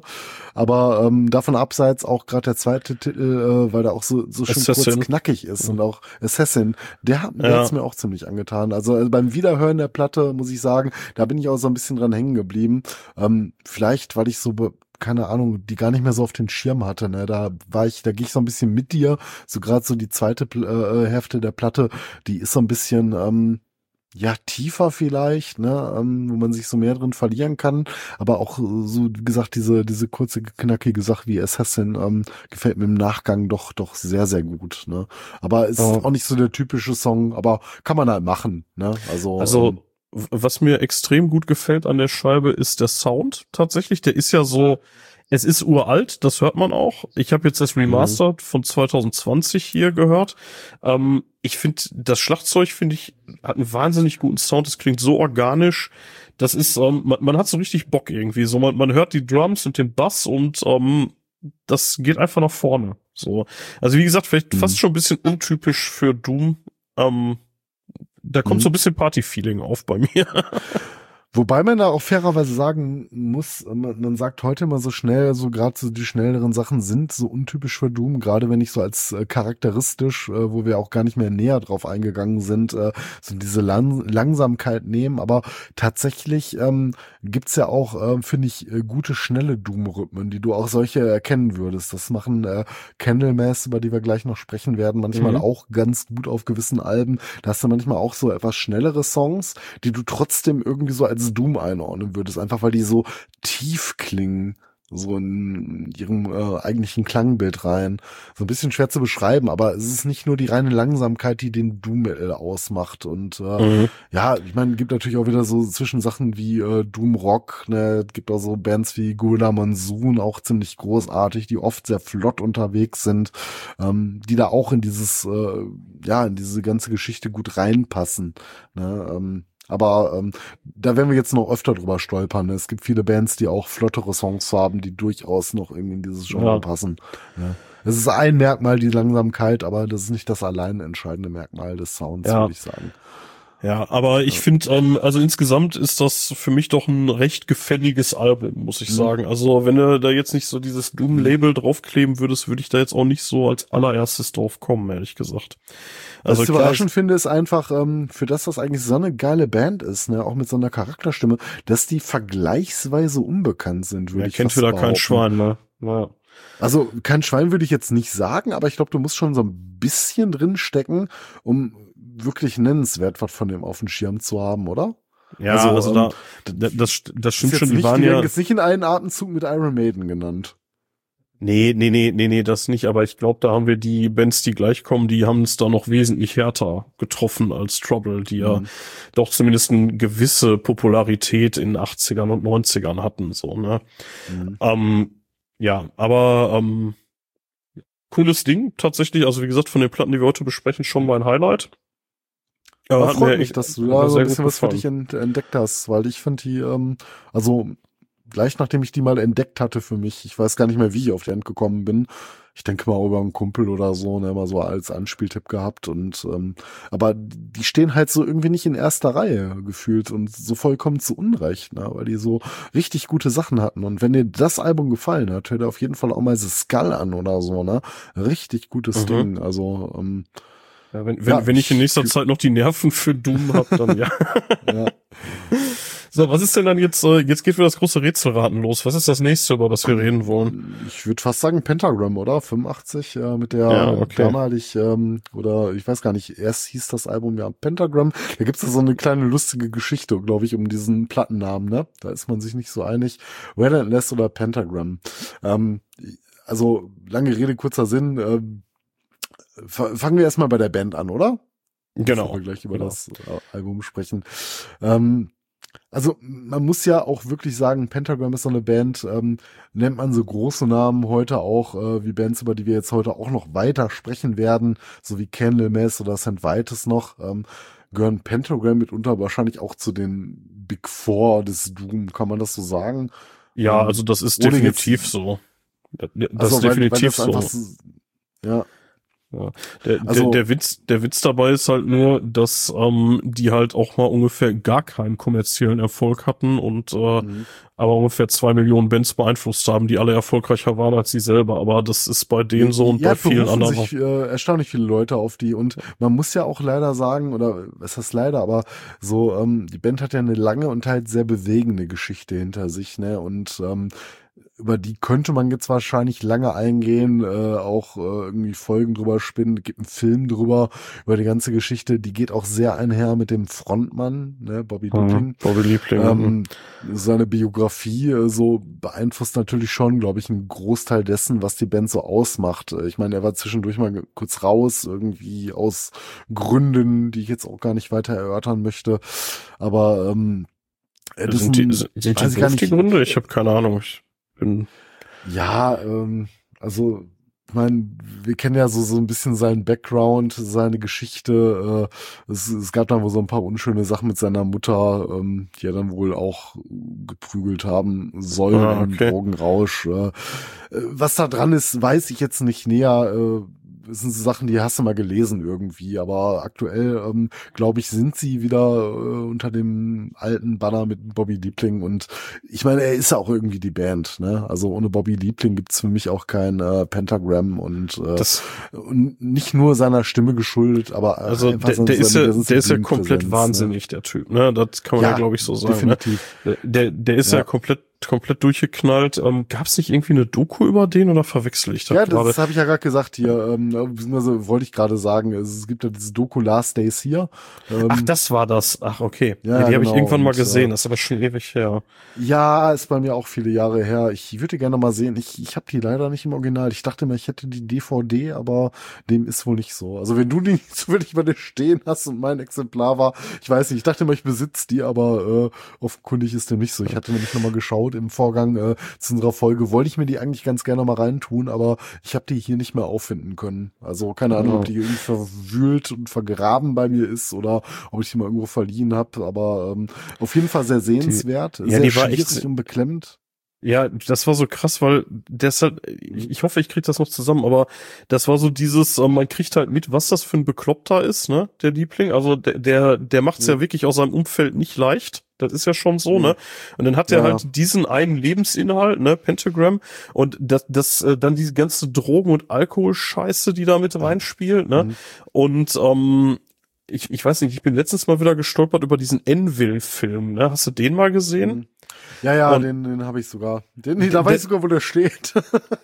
Aber ähm, davon abseits auch gerade der zweite Titel, äh, weil der auch so, so schön Assassin. kurz knackig ist ja. und auch Assassin, der hat ja. mir auch ziemlich angetan. Also äh, beim Wiederhören der Platte muss ich sagen, da bin ich auch so ein bisschen dran hängen geblieben. Ähm, vielleicht, weil ich so keine Ahnung, die gar nicht mehr so auf den Schirm hatte. Ne? Da war ich, da gehe ich so ein bisschen mit dir. So gerade so die zweite äh, Hälfte der Platte, die ist so ein bisschen ähm, ja tiefer vielleicht, ne, ähm, wo man sich so mehr drin verlieren kann. Aber auch so wie gesagt diese diese kurze knackige Sache wie Assassin ähm, gefällt mir im Nachgang doch doch sehr sehr gut. Ne? Aber ist oh. auch nicht so der typische Song, aber kann man halt machen. Ne? Also also ähm, was mir extrem gut gefällt an der Scheibe ist der Sound tatsächlich. Der ist ja so, es ist uralt, das hört man auch. Ich habe jetzt das mhm. Remastered von 2020 hier gehört. Ähm, ich finde, das Schlagzeug finde ich hat einen wahnsinnig guten Sound. Es klingt so organisch. Das ist, ähm, man, man, hat so richtig Bock irgendwie. So man, man hört die Drums und den Bass und ähm, das geht einfach nach vorne. So, also wie gesagt, vielleicht mhm. fast schon ein bisschen untypisch für Doom. Ähm, da kommt mhm. so ein bisschen Party-Feeling auf bei mir. Wobei man da auch fairerweise sagen muss, man, man sagt heute immer so schnell, so gerade so die schnelleren Sachen sind so untypisch für Doom, gerade wenn ich so als äh, charakteristisch, äh, wo wir auch gar nicht mehr näher drauf eingegangen sind, äh, so diese Lang Langsamkeit nehmen. Aber tatsächlich ähm, gibt's ja auch, äh, finde ich, äh, gute, schnelle Doom-Rhythmen, die du auch solche erkennen würdest. Das machen äh, Candlemass, über die wir gleich noch sprechen werden, manchmal mhm. auch ganz gut auf gewissen Alben. Da hast du manchmal auch so etwas schnellere Songs, die du trotzdem irgendwie so als Doom einordnen würdest, einfach weil die so tief klingen so in ihrem äh, eigentlichen Klangbild rein. So ein bisschen schwer zu beschreiben, aber es ist nicht nur die reine Langsamkeit, die den Doom Metal ausmacht. Und äh, mhm. ja, ich meine, gibt natürlich auch wieder so Zwischensachen wie äh, Doom Rock. Ne, es gibt auch so Bands wie Gula Monsoon, auch ziemlich großartig, die oft sehr flott unterwegs sind, ähm, die da auch in dieses äh, ja in diese ganze Geschichte gut reinpassen. Ne, ähm, aber ähm, da werden wir jetzt noch öfter drüber stolpern. Es gibt viele Bands, die auch flottere Songs haben, die durchaus noch irgendwie in dieses Genre ja. passen. Ja. Es ist ein Merkmal, die Langsamkeit, aber das ist nicht das allein entscheidende Merkmal des Sounds, ja. würde ich sagen. Ja, aber ich finde, ähm, also insgesamt ist das für mich doch ein recht gefälliges Album, muss ich Mhm. sagen. Also wenn du da jetzt nicht so dieses Doom-Label draufkleben würdest, würde ich da jetzt auch nicht so als allererstes drauf kommen, ehrlich gesagt. Was Also ich klar, überraschend finde, ist einfach, ähm, für das, was eigentlich so eine geile Band ist, ne, auch mit so einer Charakterstimme, dass die vergleichsweise unbekannt sind, würde ja, ich kennt fast wieder kein behaupten. Schwein, ne? Naja. Also kein Schwein würde ich jetzt nicht sagen, aber ich glaube, du musst schon so ein bisschen drin stecken, um wirklich nennenswert was von dem auf dem Schirm zu haben, oder? Ja, Also, also, ähm, da, da, das, das stimmt schon, die nicht, waren die ja, jetzt nicht in einen Atemzug mit Iron Maiden genannt. Nee, nee, nee, nee, nee, das nicht, aber ich glaube, da haben wir die Bands, die gleich kommen, die haben es da noch wesentlich härter getroffen als Trouble, die ja Mhm. doch zumindest eine gewisse Popularität in 80ern und 90ern hatten, so, ne? Mhm. Ähm, ja, aber ähm, cooles Ding tatsächlich. Also wie gesagt, von den Platten, die wir heute besprechen, schon mein Highlight. Aber hat freut mich, echt- dass du da so ein bisschen was für dich ent entdeckt hast, weil ich finde die, ähm, also gleich nachdem ich die mal entdeckt hatte für mich, ich weiß gar nicht mehr, wie ich auf die End gekommen bin. Ich denke mal über einen Kumpel oder so, ne, mal so als Anspieltipp gehabt und ähm, aber die stehen halt so irgendwie nicht in erster Reihe gefühlt und so vollkommen zu Unrecht, ne, weil die so richtig gute Sachen hatten. Und wenn dir das Album gefallen hat, hör dir auf jeden Fall auch mal The Skull an oder so, ne? Richtig gutes Mhm. Ding. Also, ähm, Ja, wenn, wenn, Ja, wenn ich in nächster Zeit noch die Nerven für Doom hab, dann ja. ja. So, was ist denn dann jetzt, äh, jetzt geht wieder das große Rätselraten los. Was ist das nächste, über das wir reden wollen? Ich würde fast sagen Pentagram, oder? 85 äh, mit der Ja, okay. damalig, ähm, oder ich weiß gar nicht, erst hieß das Album ja Pentagram. Da gibt's da so eine kleine lustige Geschichte, glaube ich, um diesen Plattennamen, ne? Da ist man sich nicht so einig. Relentless oder Pentagram. Ähm, also, lange Rede, kurzer Sinn. Ähm, fa- fangen wir erstmal bei der Band an, oder? bevor Genau. wir gleich über genau. das äh, Album sprechen. Ähm, also man muss ja auch wirklich sagen, Pentagram ist so eine Band, ähm, nennt man so große Namen heute auch, äh, wie Bands, über die wir jetzt heute auch noch weiter sprechen werden, so wie Candlemass oder St. Vitus noch, ähm, gehören Pentagram mitunter wahrscheinlich auch zu den Big Four des Doom, kann man das so sagen? Ja, Ähm, also das ist definitiv jetzt- so. Das, Also, ist weil- definitiv weil das so. einfach so. Ja, Der, Also- der, der Witz, der Witz dabei ist halt nur, dass ähm, die halt auch mal ungefähr gar keinen kommerziellen Erfolg hatten und äh, mhm. aber ungefähr zwei Millionen Bands beeinflusst haben, die alle erfolgreicher waren als sie selber. Aber das ist bei denen so und ja, bei vielen anderen. sich äh, erstaunlich viele Leute auf die und man muss ja auch leider sagen oder was heißt leider, aber so ähm, die Band hat ja eine lange und halt sehr bewegende Geschichte hinter sich, ne und ähm, über die könnte man jetzt wahrscheinlich lange eingehen, äh, auch äh, irgendwie Folgen drüber spinnen, gibt einen Film drüber über die ganze Geschichte, die geht auch sehr einher mit dem Frontmann, ne, Bobby Mhm. Liebling. Bobby Liebling. Ähm, seine Biografie äh, so beeinflusst natürlich schon, glaube ich, einen Großteil dessen, was die Band so ausmacht. Äh, Ich meine, er war zwischendurch mal kurz raus, irgendwie aus Gründen, die ich jetzt auch gar nicht weiter erörtern möchte. Aber ähm, äh, das sind die, ein- sind die weiß ich gar doof, die nicht. Gründe? Ich habe keine Ahnung. Ich bin ja, ähm, also ich meine, wir kennen ja so so ein bisschen seinen Background, seine Geschichte. Äh, es, es gab dann wohl so ein paar unschöne Sachen mit seiner Mutter, ähm, die er dann wohl auch geprügelt haben soll Ah, im okay. Drogenrausch. Äh, äh, was da dran ist, weiß ich jetzt nicht näher. Äh, das sind so Sachen, die hast du mal gelesen irgendwie, aber aktuell, ähm, glaube ich, sind sie wieder äh, unter dem alten Banner mit Bobby Liebling und ich meine, er ist ja auch irgendwie die Band, ne? Also ohne Bobby Liebling gibt's für mich auch kein äh, Pentagram und, äh, das, und nicht nur seiner Stimme geschuldet, aber also einfach der, der ist ja, der ist ja komplett ne? wahnsinnig, der Typ. Ne, das kann man ja, Ja, glaube ich so sagen. Ne? Definitiv. Der, der ist ja, Ja. komplett, komplett durchgeknallt. Ähm, Gab es nicht irgendwie eine Doku über den oder verwechsel ich das Ja, gerade? das habe ich ja gerade gesagt hier. Ähm, beziehungsweise wollte ich gerade sagen, es gibt ja dieses Doku Last Days hier. Ähm, Ach, das war das. Ach, okay. Ja, Ja, die habe ich genau. irgendwann mal Und, gesehen. äh, Das ist aber schon ewig her. Ja, ist bei mir auch viele Jahre her. Ich würde gerne mal sehen. Ich, ich habe die leider nicht im Original. Ich dachte mir, ich hätte die DVD, aber dem ist wohl nicht so. Also wenn du die nicht zufällig bei dir stehen hast und mein Exemplar war, ich weiß nicht, ich dachte immer, ich besitze die, aber äh, offenkundig ist dem nicht so. Ich hatte nämlich nochmal geschaut im Vorgang äh, zu unserer Folge. Wollte ich mir die eigentlich ganz gerne mal reintun, aber ich habe die hier nicht mehr auffinden können. Also keine Ahnung, ob die irgendwie verwühlt und vergraben bei mir ist oder ob ich die mal irgendwo verliehen habe. Aber ähm, auf jeden Fall sehr sehenswert, ja, sehr die war echt schwierig und beklemmt. Ja, das war so krass, weil deshalb, ich, hoffe, ich krieg das noch zusammen, aber das war so dieses, äh, man kriegt halt mit, was das für ein Bekloppter ist, ne, der Liebling. Also der, der, der macht's ja. ja wirklich aus seinem Umfeld nicht leicht. Das ist ja schon so, mhm. ne? Und dann hat er ja. halt diesen einen Lebensinhalt, ne, Pentagram, und das, das, äh, dann diese ganze Drogen- und Alkoholscheiße, die da mit reinspielt, ne? Mhm. Und ähm, ich, ich weiß nicht, ich bin letztens mal wieder gestolpert über diesen Enville-Film, ne? Hast du den mal gesehen? Mhm. Ja, ja, und den, den habe ich sogar. Den, den, da weiß ich sogar, wo der steht.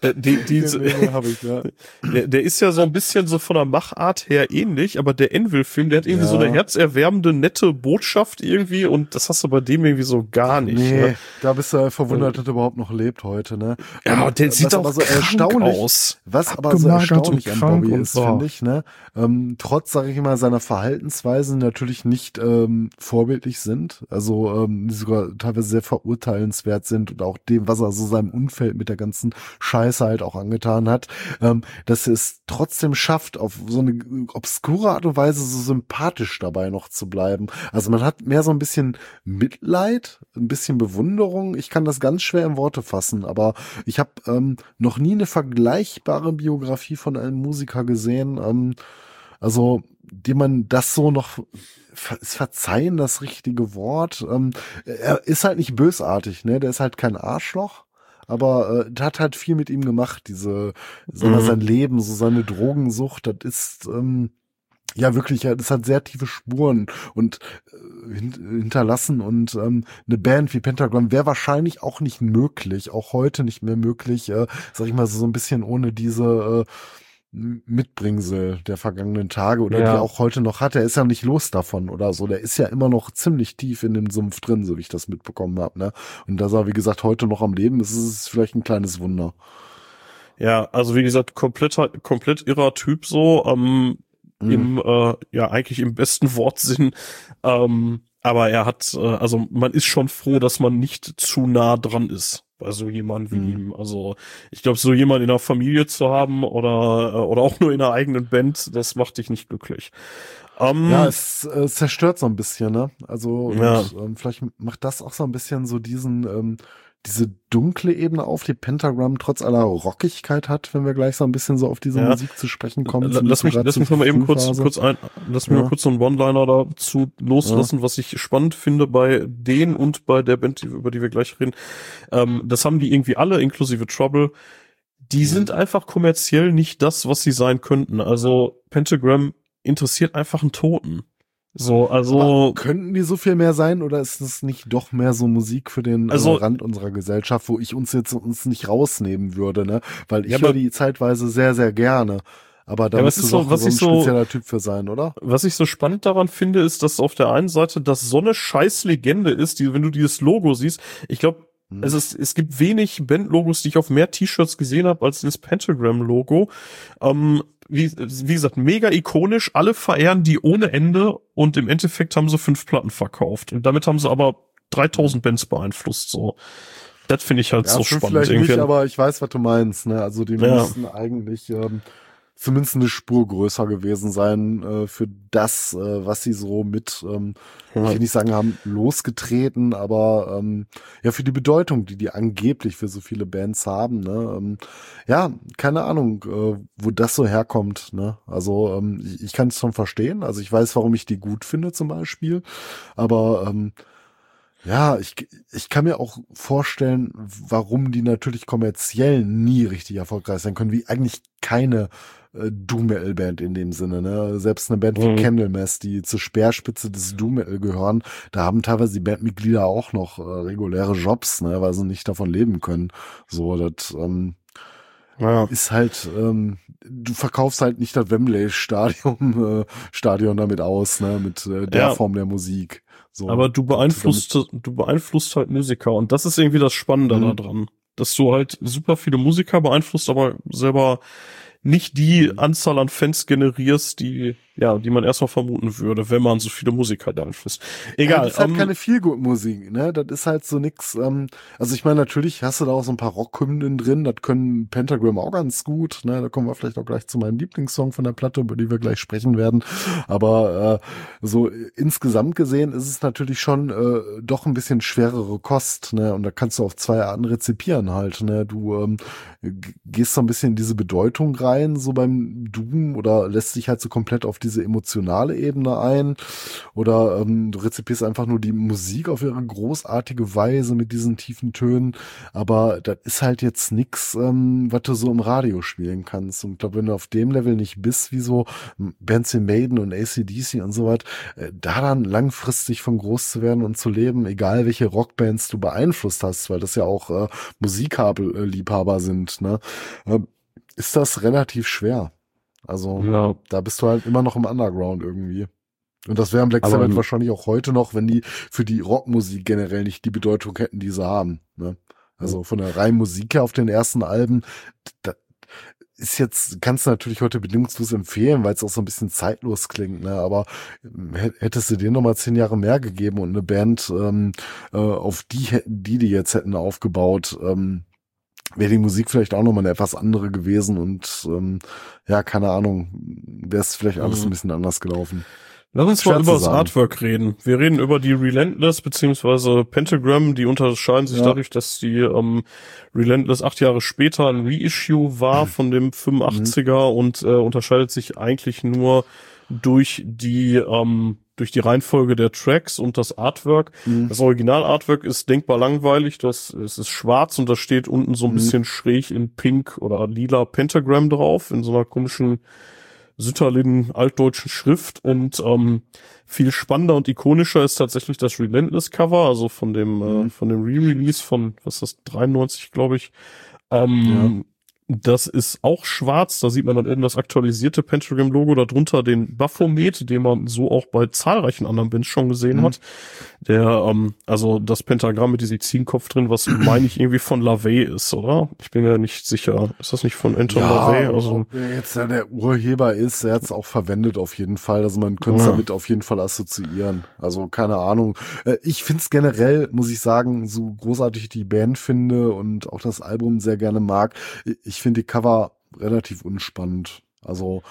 Äh, die, diese, den hab ich, ja. Der, der ist ja so ein bisschen so von der Machart her ähnlich, aber der Envil-Film, der hat irgendwie ja. so eine herzerwärmende, nette Botschaft irgendwie und das hast du bei dem irgendwie so gar nicht. Nee, ne? da bist du verwundert, dass er überhaupt noch lebt heute, ne? Ja, aber der sieht auch so erstaunlich aus. Was aber so erstaunlich an Bobby ist, finde ich, ne? Ähm, trotz, sage ich mal, seiner Verhaltensweisen natürlich nicht ähm, vorbildlich sind, also ähm, sogar teilweise sehr verurteilt verurteilenswert sind und auch dem, was er so seinem Umfeld mit der ganzen Scheiße halt auch angetan hat, ähm, dass er es trotzdem schafft, auf so eine obskure Art und Weise so sympathisch dabei noch zu bleiben. Also man hat mehr so ein bisschen Mitleid, ein bisschen Bewunderung. Ich kann das ganz schwer in Worte fassen, aber ich habe ähm, noch nie eine vergleichbare Biografie von einem Musiker gesehen. Ähm, also, dem man das so noch ist Verzeihen das richtige Wort? Ähm, er ist halt nicht bösartig, ne? Der ist halt kein Arschloch. Aber äh, hat halt viel mit ihm gemacht, diese, mhm. sein Leben, so seine Drogensucht, das ist, ähm, ja wirklich, das hat sehr tiefe Spuren und äh, hinterlassen und ähm, eine Band wie Pentagram wäre wahrscheinlich auch nicht möglich, auch heute nicht mehr möglich, äh, sag ich mal so ein bisschen ohne diese äh, Mitbringsel der vergangenen Tage oder ja. die auch heute noch hat. Er ist ja nicht los davon oder so. Der ist ja immer noch ziemlich tief in dem Sumpf drin, so wie ich das mitbekommen habe. Ne? Und dass er, wie gesagt, heute noch am Leben ist, ist vielleicht ein kleines Wunder. Ja, also wie gesagt, komplett, komplett irrer Typ so, ähm, mhm. im, äh, ja, eigentlich im besten Wortsinn. Ähm, aber er hat, äh, also man ist schon froh, dass man nicht zu nah dran ist bei so jemand wie mhm. ihm. Also ich glaube, so jemand in der Familie zu haben oder, äh, oder auch nur in einer eigenen Band, das macht dich nicht glücklich. Um, ja, es äh, zerstört so ein bisschen, ne? Also ja. und, ähm, vielleicht macht das auch so ein bisschen so diesen ähm, diese dunkle Ebene auf, die Pentagram trotz aller Rockigkeit hat, wenn wir gleich so ein bisschen so auf diese ja. Musik zu sprechen kommen. Lass mich, lass mich mal eben kurz, kurz ein, lass mich ja. mal kurz so einen One-Liner dazu loslassen, ja. was ich spannend finde bei denen und bei der Band, über die wir gleich reden. Ähm, das haben die irgendwie alle, inklusive Trouble. Die sind einfach kommerziell nicht das, was sie sein könnten. Also Pentagram interessiert einfach einen Toten. So, also. Aber könnten die so viel mehr sein oder ist es nicht doch mehr so Musik für den also, Rand unserer Gesellschaft, wo ich uns jetzt uns nicht rausnehmen würde, ne? Weil ich ja, höre die zeitweise sehr, sehr gerne. Aber da ja, musst du so, was so ein spezieller so, Typ für sein, oder? Was ich so spannend daran finde, ist, dass auf der einen Seite das so eine scheiß Legende ist, die, wenn du dieses Logo siehst, ich glaube, hm. es, ist, es gibt wenig Bandlogos, die ich auf mehr T-Shirts gesehen habe als das Pentagram-Logo. Ähm, wie, wie gesagt, mega ikonisch. Alle verehren die ohne Ende und im Endeffekt haben sie fünf Platten verkauft. Und damit haben sie aber 3000 Bands beeinflusst, so. Das finde ich halt ja, so spannend. Vielleicht irgendwie. nicht, aber ich weiß, was du meinst, ne? Also die ja. müssen eigentlich, ähm, zumindest eine Spur größer gewesen sein äh, für das, äh, was sie so mit, ähm, ja. ich will nicht sagen, haben losgetreten, aber ähm, ja für die Bedeutung, die die angeblich für so viele Bands haben. Ne? Ähm, ja, keine Ahnung, äh, wo das so herkommt. Ne? Also ähm, ich, ich kann es schon verstehen. Also ich weiß, warum ich die gut finde zum Beispiel, aber ähm, ja, ich, ich kann mir auch vorstellen, warum die natürlich kommerziell nie richtig erfolgreich sein können, wie eigentlich keine äh, Doom Metal Band in dem Sinne, ne? Selbst eine Band wie mhm. Candlemass, die zur Speerspitze des Doom Metal gehören, da haben teilweise die Bandmitglieder auch noch äh, reguläre Jobs, ne, weil sie nicht davon leben können. So, das ähm, ja. ist halt, ähm, du verkaufst halt nicht das Wembley Stadion, äh, Stadion damit aus, ne, mit äh, der ja. Form der Musik. So. Aber du beeinflusst, du beeinflusst halt Musiker und das ist irgendwie das Spannende mhm. daran, dass du halt super viele Musiker beeinflusst, aber selber nicht die Anzahl an Fans generierst, die ja, die man erstmal vermuten würde, wenn man so viele Musiker da einfließt. Egal. Ja, das ist halt ähm, keine Feelgood-Musik, ne? Das ist halt so nix, ähm, also ich meine, natürlich hast du da auch so ein paar Rockhymnen drin, das können Pentagram auch ganz gut, ne? Da kommen wir vielleicht auch gleich zu meinem Lieblingssong von der Platte, über die wir gleich sprechen werden. Aber äh, so insgesamt gesehen ist es natürlich schon äh, doch ein bisschen schwerere Kost, ne? Und da kannst du auf zwei Arten rezipieren halt, ne? Du ähm, gehst so ein bisschen in diese Bedeutung rein, so beim Doom, oder lässt dich halt so komplett auf diese emotionale Ebene ein. Oder ähm, du rezipierst einfach nur die Musik auf ihre großartige Weise mit diesen tiefen Tönen, aber das ist halt jetzt nix, ähm, was du so im Radio spielen kannst. Und ich glaube, wenn du auf dem Level nicht bist, wie so Bands wie Maiden und ACDC und so was, äh, da dann langfristig von groß zu werden und zu leben, egal welche Rockbands du beeinflusst hast, weil das ja auch äh, Musikliebhaber sind, ne, äh, ist das relativ schwer. Also ja. da bist du halt immer noch im Underground irgendwie. Und das wäre am Black Sabbath wahrscheinlich auch heute noch, wenn die für die Rockmusik generell nicht die Bedeutung hätten, die sie haben. Ne? Also von der reinen Musik her auf den ersten Alben, da ist jetzt, kannst du natürlich heute bedingungslos empfehlen, weil es auch so ein bisschen zeitlos klingt, ne? Aber ähm, hättest du dir nochmal zehn Jahre mehr gegeben und eine Band, ähm, äh, auf die, die die jetzt hätten aufgebaut, ähm, wäre die Musik vielleicht auch nochmal eine etwas andere gewesen und ähm, ja, keine Ahnung, wäre es vielleicht alles mhm. ein bisschen anders gelaufen. Lass uns Schwer mal über das Artwork reden. Wir reden über die Relentless beziehungsweise Pentagram. Die unterscheiden sich ja. dadurch, dass die ähm, Relentless acht Jahre später ein Reissue war von dem 85er mhm. und äh, unterscheidet sich eigentlich nur durch die ähm, durch die Reihenfolge der Tracks und das Artwork. Mhm. Das Original-Artwork ist denkbar langweilig. Das, es ist schwarz und da steht unten so ein mhm. bisschen schräg in Pink oder lila Pentagram drauf, in so einer komischen Sütterlin altdeutschen Schrift. Und ähm, viel spannender und ikonischer ist tatsächlich das Relentless Cover, also von dem, äh, mhm. äh, von dem Re-Release von, was ist das, 93, glaube ich. Ähm, das ist auch schwarz. Da sieht man dann eben das aktualisierte Pentagram-Logo, darunter den Baphomet, den man so auch bei zahlreichen anderen Bands schon gesehen mhm. hat. Der, ähm, also das Pentagramm mit diesem Ziehenkopf drin, was meine ich irgendwie von LaVey ist, oder? Ich bin mir nicht sicher. Ist das nicht von Anton ja, LaVey? Also, jetzt ja der Urheber ist, er hat es auch verwendet auf jeden Fall. Also man könnte es ja. damit auf jeden Fall assoziieren. Also keine Ahnung. Äh, ich finde es generell, muss ich sagen, so großartig ich die Band finde und auch das Album sehr gerne mag. Ich finde die Cover relativ unspannend. Also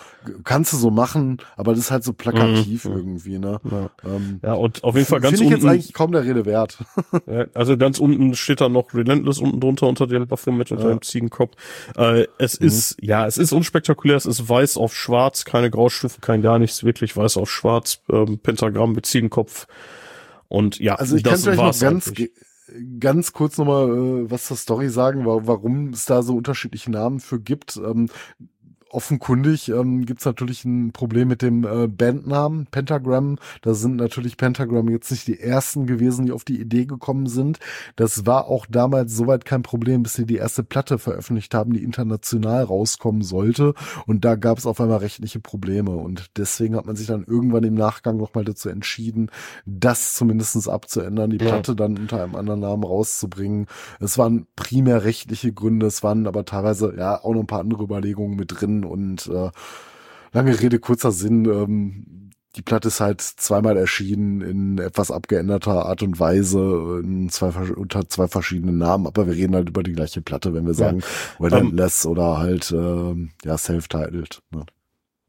kannst du so machen, aber das ist halt so plakativ mhm. irgendwie, ne? Ja. Ähm, ja, und auf jeden Fall ganz unten. Finde ich jetzt eigentlich kaum der Rede wert. ja, also ganz unten steht da noch Relentless unten drunter unter der Waffe mit unter ja. dem Ziegenkopf. Äh, es mhm. ist, ja, es ist unspektakulär, es ist weiß auf schwarz, keine Graustufen, kein gar nichts, wirklich weiß auf schwarz, ähm, Pentagramm mit Ziegenkopf. Und ja, also ich das kann vielleicht noch ganz, eigentlich ganz kurz nochmal äh, was zur Story sagen, warum es da so unterschiedliche Namen für gibt. Ähm, offenkundig ähm, gibt natürlich ein Problem mit dem äh, Bandnamen Pentagram. Da sind natürlich Pentagram jetzt nicht die ersten gewesen, die auf die Idee gekommen sind. Das war auch damals soweit kein Problem, bis sie die erste Platte veröffentlicht haben, die international rauskommen sollte. Und da gab es auf einmal rechtliche Probleme. Und deswegen hat man sich dann irgendwann im Nachgang nochmal dazu entschieden, das zumindestens abzuändern, die ja. Platte dann unter einem anderen Namen rauszubringen. Es waren primär rechtliche Gründe, es waren aber teilweise ja auch noch ein paar andere Überlegungen mit drin und äh, lange Rede, kurzer Sinn, ähm, die Platte ist halt zweimal erschienen in etwas abgeänderter Art und Weise, zwei, unter zwei verschiedenen Namen, aber wir reden halt über die gleiche Platte, wenn wir sagen ja. Relentless um, oder halt äh, ja self-titled. Ne?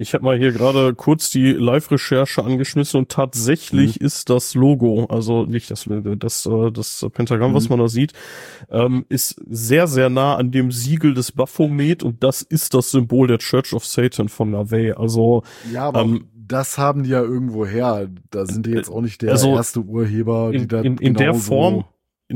Ich habe mal hier gerade kurz die Live-Recherche angeschmissen und tatsächlich mhm. ist das Logo, also nicht das das, äh, das Pentagramm, mhm. was man da sieht, ähm, ist sehr, sehr nah an dem Siegel des Baphomet und das ist das Symbol der Church of Satan von Navay. Also ja, aber ähm, das haben die ja irgendwo her. Da sind die jetzt auch nicht der also erste Urheber, die in, da in, in der Form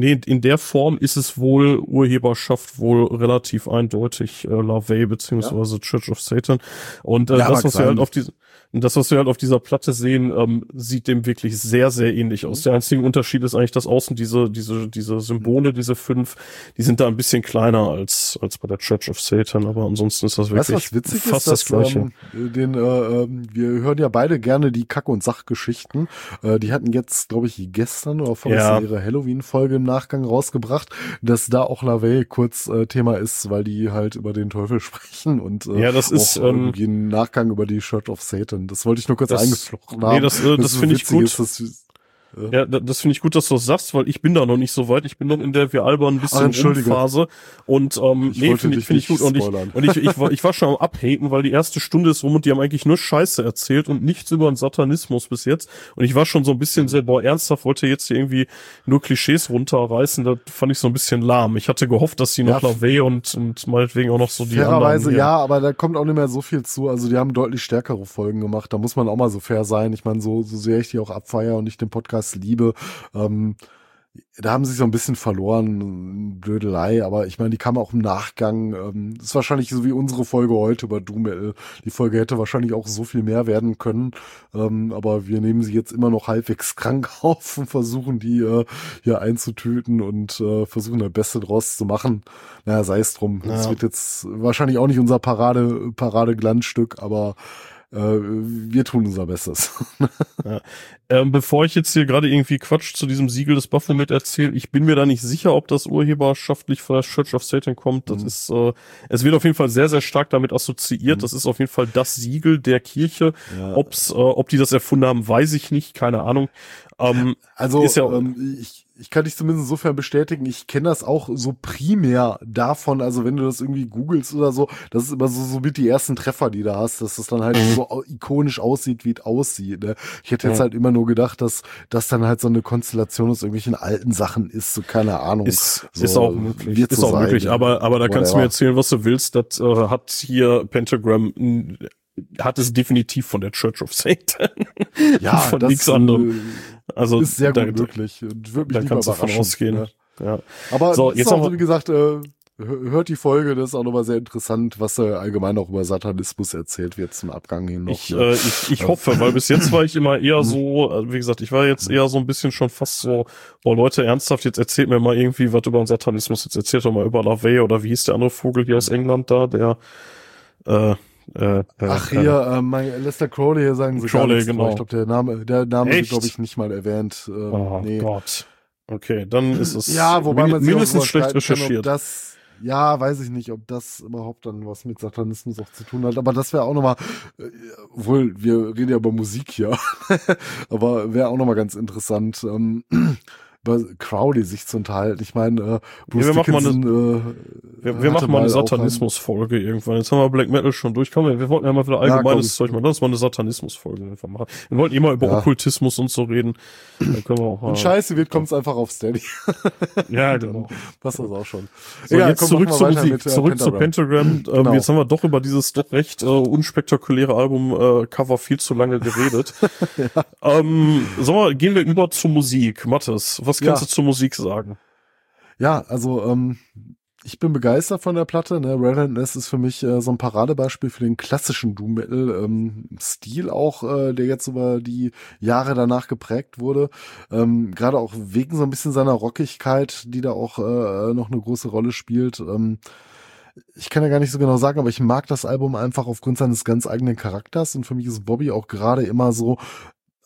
in der Form ist es wohl Urheberschaft wohl relativ eindeutig äh, LaVey beziehungsweise ja. Church of Satan. Und äh, ja, das, was wir halt auf diese, das, was wir halt auf dieser Platte sehen, ähm, sieht dem wirklich sehr, sehr ähnlich aus. Der einzige Unterschied ist eigentlich, dass außen diese, diese, diese Symbole, diese fünf, die sind da ein bisschen kleiner als, als bei der Church of Satan, aber ansonsten ist das wirklich weißt, was fast ist, das Gleiche. Ähm, den, äh, ähm, wir hören ja beide gerne die Kack- und Sachgeschichten. Äh, die hatten jetzt, glaube ich, gestern oder vorgestern ja. ihre Halloween-Folge im Nachgang rausgebracht, dass da auch LaVey kurz äh, Thema ist, weil die halt über den Teufel sprechen und äh, ja, das ist, ähm, im Nachgang über die Church of Satan Satan. Das wollte ich nur kurz Das- eingeflochten nee, haben. das, äh, das so finde ich gut. Ist, dass, Ja, da- das finde ich gut, dass du das sagst, weil ich bin da noch nicht so weit. Ich bin noch in der wir albern ein Ah, bisschen entschuldige. Phase und ähm, Ich nee, finde ich, finde ich gut und ich, spoilern. und ich, ich, war, ich war schon am abhaten, weil die erste Stunde ist rum und die haben eigentlich nur Scheiße erzählt und nichts über den Satanismus bis jetzt und ich war schon so ein bisschen sehr boah ernsthaft, wollte jetzt hier irgendwie nur Klischees runterreißen, das fand ich so ein bisschen lahm. Ich hatte gehofft, dass sie noch Ja, LaVey und und meinetwegen auch noch so die Fairerweise anderen, ja, aber da kommt auch nicht mehr so viel zu. Also die haben deutlich stärkere Folgen gemacht. Da muss man auch mal so fair sein. Ich meine, so, so sehr ich die auch abfeier und ich den Podcast liebe, ähm, da haben sie sich so ein bisschen verloren, Blödelei, aber ich meine, die kam auch im Nachgang. Ähm, ist wahrscheinlich so wie unsere Folge heute über Doom. Die Folge hätte wahrscheinlich auch so viel mehr werden können, ähm, aber wir nehmen sie jetzt immer noch halbwegs krank auf und versuchen die äh, hier einzutüten und äh, versuchen das Beste draus zu machen. Naja, sei es drum. Es Ja. wird jetzt wahrscheinlich auch nicht unser Parade, Parade-Glanzstück, aber äh, wir tun unser Bestes. Ähm, bevor ich jetzt hier gerade irgendwie Quatsch zu diesem Siegel des Baphomet erzähle, ich bin mir da nicht sicher, ob das urheberschaftlich von der Church of Satan kommt. Das Mhm. ist, äh, es wird auf jeden Fall sehr, sehr stark damit assoziiert. Mhm. Das ist auf jeden Fall das Siegel der Kirche. Ja. Ob's, äh, ob die das erfunden haben, weiß ich nicht, keine Ahnung. Ähm, Also ja- ähm, ich, ich kann dich zumindest insofern bestätigen, ich kenne das auch so primär davon, also wenn du das irgendwie googelst oder so, das ist immer so, so mit die ersten Treffer, die du hast, dass das dann halt Mhm. so ikonisch aussieht, wie es aussieht. Ne? Ich hätte jetzt Ja. halt immer nur gedacht, dass das dann halt so eine Konstellation aus irgendwelchen alten Sachen ist, so keine Ahnung. ist, so, ist auch möglich. Ist auch sein, möglich. ja. Aber, aber da kannst du mir erzählen, was du willst. Das äh, hat hier Pentagram, hat es definitiv von der Church of Satan. ja, von das nichts anderem. Also äh, ist sehr da, gut möglich. Und Würde mich da kannst du von überraschen, ausgehen. ne? Ja. Aber So, jetzt auch, wie gesagt, äh, hör- hört die Folge, das ist auch nochmal sehr interessant, was äh, allgemein auch über Satanismus erzählt wird zum Abgang hin noch. Ich, ne? äh, ich, ich hoffe, weil bis jetzt war ich immer eher so, also wie gesagt, ich war jetzt eher so ein bisschen schon fast so, boah Leute, ernsthaft, jetzt erzählt mir mal irgendwie was über den Satanismus, jetzt erzählt doch mal über LaVey oder wie hieß der andere Vogel hier aus England da, der äh, äh, Ach äh, hier, äh, mein Lester Crowley, hier sagen sie Crowley, genau. Ich glaube, der Name, der Name wird, Echt? glaube ich, nicht mal erwähnt. Äh, Oh nee. Gott. Okay, dann ist es Ja, wobei man sich mindestens schlecht schlecht kann, recherchiert. das, ja, weiß ich nicht, ob das überhaupt dann was mit Satanismus auch zu tun hat. Aber das wäre auch nochmal, äh, wohl, wir reden ja über Musik hier, aber wäre auch nochmal ganz interessant, ähm, über Crowley sich zu unterhalten. Ich meine, äh, Bruce wir machen mal eine- Dickinson, äh, Wir, wir machen mal eine Satanismus-Folge irgendwann. Jetzt haben wir Black Metal schon durch. Komm, wir, wollten ja mal wieder Ja, allgemeines komm. Zeug machen. Lass mal eine Satanismus-Folge einfach machen. Wir wollten immer über Ja. Okkultismus und so reden. Dann können wir auch. Und scheiße wird, kommt's einfach auf Steady. Ja, genau. Passt das auch schon. So, Egal, jetzt komm, zurück zur Musik, mit, äh, zurück zu Pentagram. Ähm, Genau. Jetzt haben wir doch über dieses doch recht äh, unspektakuläre Album äh, viel zu lange geredet. ähm, so, mal, gehen wir über zur Musik. Mathis, was kannst Ja. du zur Musik sagen? Ja, also ähm, ich bin begeistert von der Platte. Ne? Red Hand Nest ist für mich äh, so ein Paradebeispiel für den klassischen Doom Metal ähm, Stil auch, äh, der jetzt über die Jahre danach geprägt wurde. Ähm, Gerade auch wegen so ein bisschen seiner Rockigkeit, die da auch äh, noch eine große Rolle spielt. Ähm, ich kann ja gar nicht so genau sagen, aber ich mag das Album einfach aufgrund seines ganz eigenen Charakters und für mich ist Bobby auch gerade immer so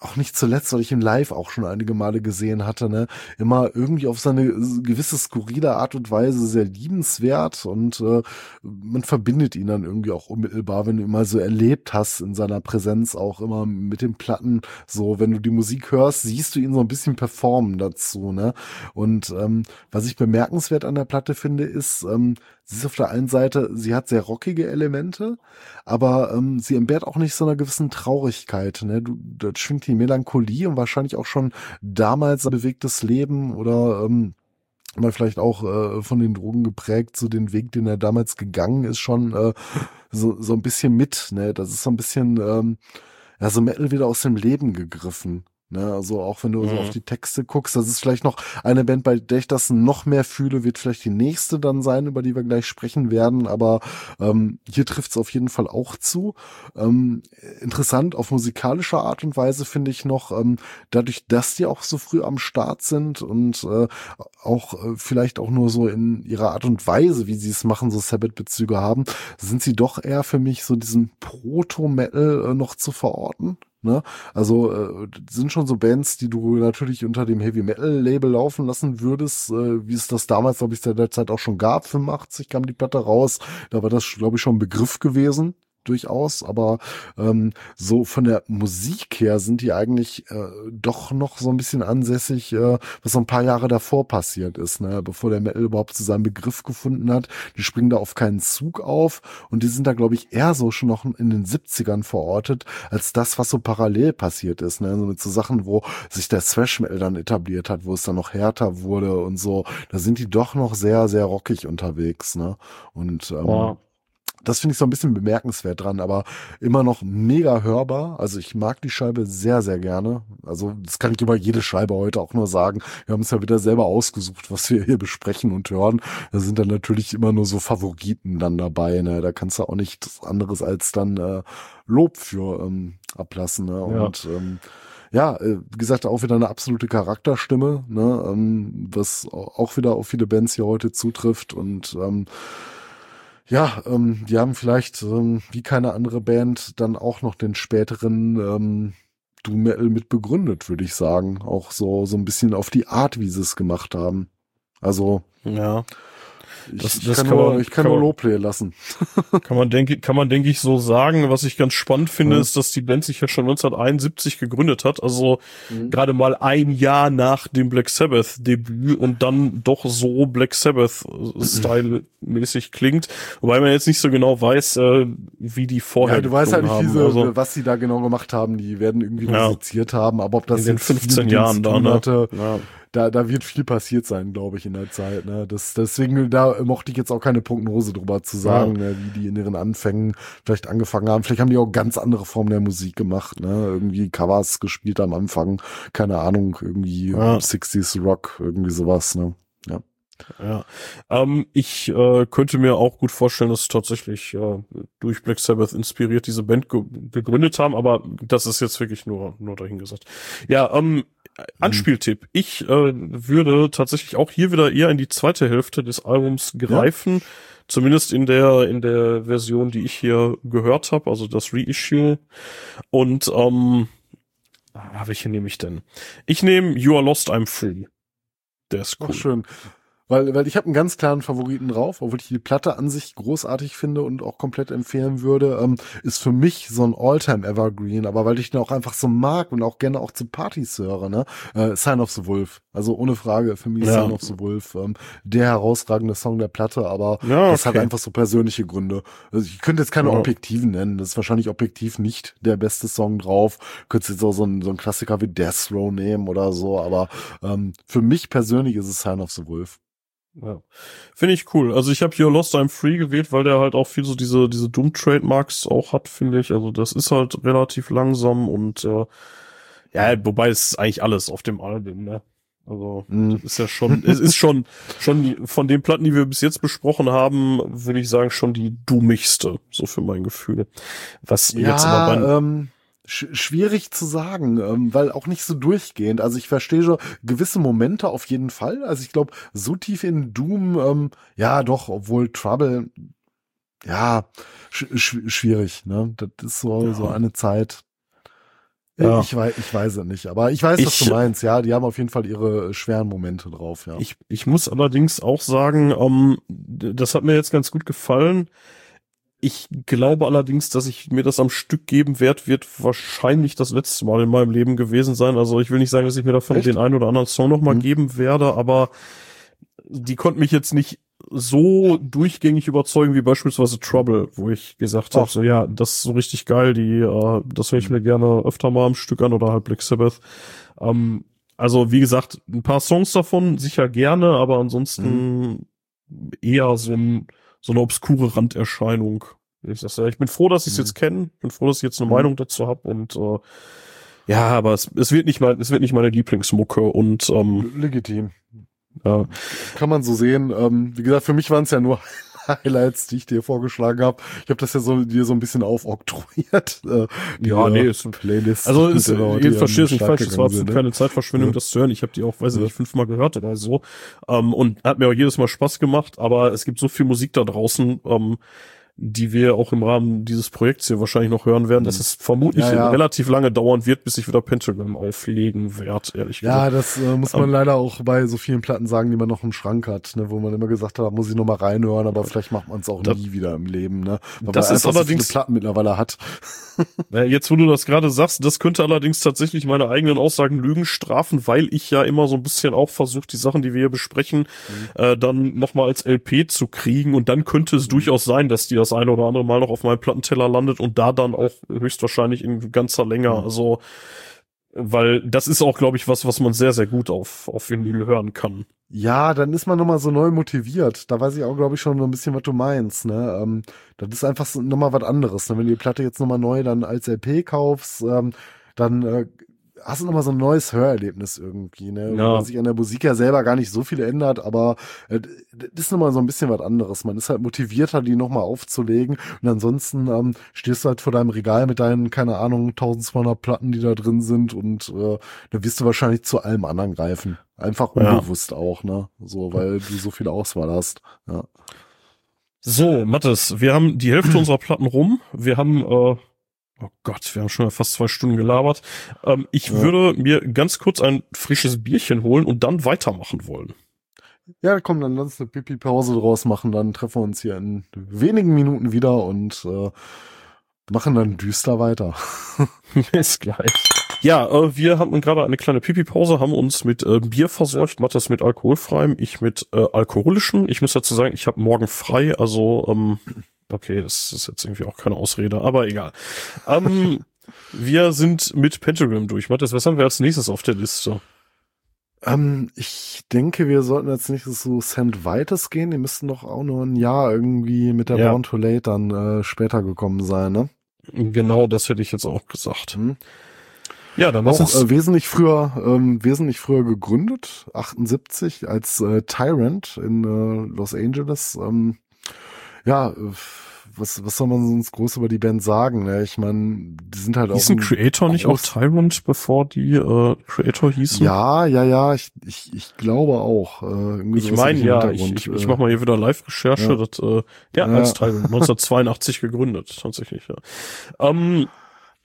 auch nicht zuletzt, weil ich ihn live auch schon einige Male gesehen hatte, ne, immer irgendwie auf seine gewisse skurrile Art und Weise sehr liebenswert und äh, man verbindet ihn dann irgendwie auch unmittelbar, wenn du ihn mal so erlebt hast in seiner Präsenz auch immer mit den Platten, so wenn du die Musik hörst, siehst du ihn so ein bisschen performen dazu, ne? Und ähm, was ich bemerkenswert an der Platte finde, ist, ähm, sie ist auf der einen Seite, sie hat sehr rockige Elemente, aber ähm, sie entbehrt auch nicht so einer gewissen Traurigkeit. Ne? Du, da schwingt die Melancholie und wahrscheinlich auch schon damals ein bewegtes Leben oder ähm, mal vielleicht auch äh, von den Drogen geprägt, so den Weg, den er damals gegangen ist, schon äh, so, so ein bisschen mit. Ne? Das ist so ein bisschen ähm, ja, so Metal wieder aus dem Leben gegriffen. Ne, also auch wenn du so Mhm. auf die Texte guckst, das ist vielleicht noch eine Band, bei der ich das noch mehr fühle, wird vielleicht die nächste dann sein, über die wir gleich sprechen werden. Aber ähm, hier trifft es auf jeden Fall auch zu. Ähm, interessant, auf musikalische Art und Weise finde ich noch, ähm, dadurch, dass die auch so früh am Start sind und äh, auch äh, vielleicht auch nur so in ihrer Art und Weise, wie sie es machen, so Sabbath-Bezüge haben, sind sie doch eher für mich so diesen Proto-Metal äh, noch zu verorten. Ne? Also äh, sind schon so Bands, die du natürlich unter dem Heavy Metal Label laufen lassen würdest, äh, wie es das damals, glaube ich, zu der Zeit auch schon gab. 85 kam die Platte raus, da war das, glaube ich, schon ein Begriff gewesen. Durchaus, aber ähm, so von der Musik her sind die eigentlich äh, doch noch so ein bisschen ansässig, äh, was so ein paar Jahre davor passiert ist, ne? bevor der Metal überhaupt zu seinem Begriff gefunden hat. Die springen da auf keinen Zug auf und die sind da, glaube ich, eher so schon noch in den 70ern verortet, als das, was so parallel passiert ist. Ne? So mit so Sachen, wo sich der Thrash Metal dann etabliert hat, wo es dann noch härter wurde und so. Da sind die doch noch sehr, sehr rockig unterwegs. Ne? Und ähm, Boah. Das finde ich so ein bisschen bemerkenswert dran, aber immer noch mega hörbar. Also ich mag die Scheibe sehr, sehr gerne. Also das kann ich über jede Scheibe heute auch nur sagen. Wir haben es ja wieder selber ausgesucht, was wir hier besprechen und hören. Da sind dann natürlich immer nur so Favoriten dann dabei. Ne? Da kannst du auch nichts anderes als dann äh, Lob für ähm, ablassen. Ne? Ja. Und ähm, ja, äh, wie gesagt, auch wieder eine absolute Charakterstimme, ne, ähm, was au- auch wieder auf viele Bands hier heute zutrifft und ähm, ja, ähm, die haben vielleicht ähm, wie keine andere Band dann auch noch den späteren ähm, Doom Metal mit begründet, würde ich sagen. Auch so so ein bisschen auf die Art, wie sie es gemacht haben. Also Ja. Ich, Das- ich das kann, kann nur, man- ich kann, kann nur Loblay lassen. Kann man denke, kann man denke ich so sagen. Was ich ganz spannend finde, Ja. ist, dass die Band sich ja schon 1971 gegründet hat. Also Mhm. gerade mal ein Jahr nach dem Black Sabbath Debüt und dann doch so Black Sabbath Style mäßig klingt. Wobei man jetzt nicht so genau weiß, äh, wie die vorher Ja, du weißt halt nicht, sie, Also, was sie da genau gemacht haben. Die werden irgendwie Ja. musiziert haben, aber ob das in den jetzt viel 15 mit denen Jahren da, ne? hatte, Ja. Da, da wird viel passiert sein, glaube ich, in der Zeit. Ne? Das, deswegen, da mochte ich jetzt auch keine Prognose drüber zu sagen, ne? wie die in ihren Anfängen vielleicht angefangen haben. Vielleicht haben die auch ganz andere Formen der Musik gemacht, ne? Irgendwie Covers gespielt am Anfang, keine Ahnung, irgendwie Ja. 60s Rock, irgendwie sowas, ne? Ja. Ja, ähm, ich äh, könnte mir auch gut vorstellen, dass tatsächlich äh, durch Black Sabbath inspiriert diese Band ge gegründet haben, aber das ist jetzt wirklich nur nur dahingesagt. Ja, ähm, Anspieltipp. Ich äh, würde tatsächlich auch hier wieder eher in die zweite Hälfte des Albums greifen, zumindest in der in der Version, die ich hier gehört habe, also das Reissue. Und ähm, ah, welche nehme ich denn? Ich nehme You Are Lost, I'm Free. Der ist Ach, cool. schön. Weil, weil ich habe einen ganz klaren Favoriten drauf, obwohl ich die Platte an sich großartig finde und auch komplett empfehlen würde, ähm, ist für mich so ein Alltime Evergreen, aber weil ich den auch einfach so mag und auch gerne auch zu Partys höre, ne? Äh, Sign of the Wolf. Also ohne Frage, für mich Ja. Sign of the Wolf, ähm, der herausragende Song der Platte, aber Ja, das hat okay. einfach so persönliche Gründe. Also ich könnte jetzt keine Ja. objektiven nennen, das ist wahrscheinlich objektiv nicht der beste Song drauf. Könntest jetzt auch so ein, so ein Klassiker wie Death Row nehmen oder so, aber ähm, für mich persönlich ist es Sign of the Wolf. Ja. Finde ich cool. Also ich habe hier Lost I'm Free gewählt, weil der halt auch viel so diese, diese Doom-Trademarks auch hat, finde ich. Also das ist halt relativ langsam und äh, ja, wobei es ist eigentlich alles auf dem Album, ne? Also Mhm. das ist ja schon, es ist schon, schon die, von den Platten, die wir bis jetzt besprochen haben, würde ich sagen, schon die doomigste, so für mein Gefühl. Was jetzt aber bei, Ja, ähm, sch schwierig zu sagen, ähm, weil auch nicht so durchgehend. Also ich verstehe schon gewisse Momente auf jeden Fall. Also ich glaube, so tief in Doom, ähm, ja doch, obwohl Trouble, ja, sch sch schwierig, ne? Das ist so, Ja. so eine Zeit. Äh, Ja. Ich, weiß, ich weiß es nicht, aber ich weiß, was Ich- du meinst. Ja, die haben auf jeden Fall ihre schweren Momente drauf, ja. Ich, ich muss allerdings auch sagen, ähm, das hat mir jetzt ganz gut gefallen. Ich glaube allerdings, dass ich mir das am Stück geben werde, wird wahrscheinlich das letzte Mal in meinem Leben gewesen sein. Also ich will nicht sagen, dass ich mir davon Echt? den einen oder anderen Song nochmal Mhm. geben werde, aber die konnten mich jetzt nicht so durchgängig überzeugen wie beispielsweise Trouble, wo ich gesagt habe, so ja, das ist so richtig geil, die, äh, das höre ich mir gerne öfter mal am Stück an oder halt Black Sabbath. Ähm, also wie gesagt, ein paar Songs davon sicher gerne, aber ansonsten eher so, ein, so eine obskure Randerscheinung. Ich, sag's ja, ich bin froh, dass ich es Mhm. jetzt kenne, bin froh, dass ich jetzt eine Mhm. Meinung dazu habe und äh, ja, aber es, es wird nicht mein, es wird nicht meine Lieblingsmucke und ähm, Legitim. ja, Kann man so sehen. Ähm, wie gesagt, für mich waren es ja nur Highlights, die ich dir vorgeschlagen habe. Ich habe das ja so dir so ein bisschen aufoktroyiert. Äh, Ja, nee, ist- Playlist. Also ist, ihr hier versteht es nicht falsch, es war sind, ne? keine Zeitverschwendung, Ja. das zu hören. Ich habe die auch, weiß ich Ja. nicht, fünfmal gehört oder so. Ähm, und hat mir auch jedes Mal Spaß gemacht, aber es gibt so viel Musik da draußen, ähm, die wir auch im Rahmen dieses Projekts hier wahrscheinlich noch hören werden, dass Mhm. es vermutlich Ja, ja. relativ lange dauern wird, bis ich wieder Pentagram auflegen werde, ehrlich Ja, gesagt. das äh, muss man Ähm, leider auch bei so vielen Platten sagen, die man noch im Schrank hat, ne, wo man immer gesagt hat, muss ich noch mal reinhören, aber vielleicht macht man es auch Das- nie wieder im Leben, ne? Weil Das man ist allerdings- so Platten mittlerweile hat. Ja, jetzt, wo du das gerade sagst, das könnte allerdings tatsächlich meine eigenen Aussagen Lügen strafen, weil ich ja immer so ein bisschen auch versuche, die Sachen, die wir hier besprechen, äh, dann nochmal als LP zu kriegen. Und dann könnte es durchaus sein, dass die das eine oder andere Mal noch auf meinem Plattenteller landet und da dann auch höchstwahrscheinlich in ganzer Länge. Mhm. Also, weil das ist auch, glaube ich, was, was man sehr, sehr gut auf, auf Vinyl hören kann. Ja, dann ist man nochmal so neu motiviert. Da weiß ich auch, glaube ich, schon so ein bisschen, was du meinst. Ne? Ähm, das ist einfach so nochmal was anderes. Ne? Wenn du die Platte jetzt nochmal neu dann als LP kaufst, ähm, dann äh, hast du nochmal so ein neues Hörerlebnis irgendwie. Ne? Ja. Wo sich an der Musik ja selber gar nicht so viel ändert, aber äh, das ist nochmal so ein bisschen was anderes. Man ist halt motivierter, die nochmal aufzulegen. Und ansonsten ähm, stehst du halt vor deinem Regal mit deinen, keine Ahnung, 1200 Platten, die da drin sind und äh, da wirst du wahrscheinlich zu allem anderen greifen. Einfach Ja. unbewusst auch, ne? So, weil du so viel Auswahl hast. Ja. So, Mathis, wir haben die Hälfte unserer Platten rum. Wir haben, äh, oh Gott, wir haben schon fast zwei Stunden gelabert. Ähm, ich Ja. würde mir ganz kurz ein frisches Bierchen holen und dann weitermachen wollen. Ja, komm, dann lass uns eine Pipi-Pause draus machen. Dann treffen wir uns hier in wenigen Minuten wieder und äh, machen dann düster weiter. Bis gleich. Ja, äh, wir hatten gerade eine kleine Pipi-Pause, haben uns mit äh, Bier versorgt, Mathis mit alkoholfreiem, ich mit äh, alkoholischen. Ich muss dazu sagen, ich habe morgen frei, also ähm, okay, das ist jetzt irgendwie auch keine Ausrede, aber egal. Ähm, wir sind mit Pentagram durch. Mathis, was haben wir als nächstes auf der Liste? Ähm, ich denke, wir sollten jetzt nicht so St. Vitus gehen. Die müssten doch auch nur ein Jahr irgendwie mit der Ja. Born to Late dann äh, später gekommen sein, ne? Genau, das hätte ich jetzt auch gesagt. Hm? Ja, dann Auch äh, wesentlich früher, ähm, wesentlich früher gegründet, 78 als äh, Tyrant in äh, Los Angeles. Ähm, ja, was, was soll man sonst groß über die Band sagen? Ne? Ich meine, die sind halt auch. hießen ein Creator nicht auch Tyrant, bevor die äh, Creator hießen? Ja, ja, ja, ich, ich, ich glaube auch. Äh, Ich meine ja, ich, ich, ich äh, mache mal hier wieder Live-Recherche. Ja. Das, äh, ja, Ja. als Tyrant, 1982 gegründet, tatsächlich, ja. Ähm,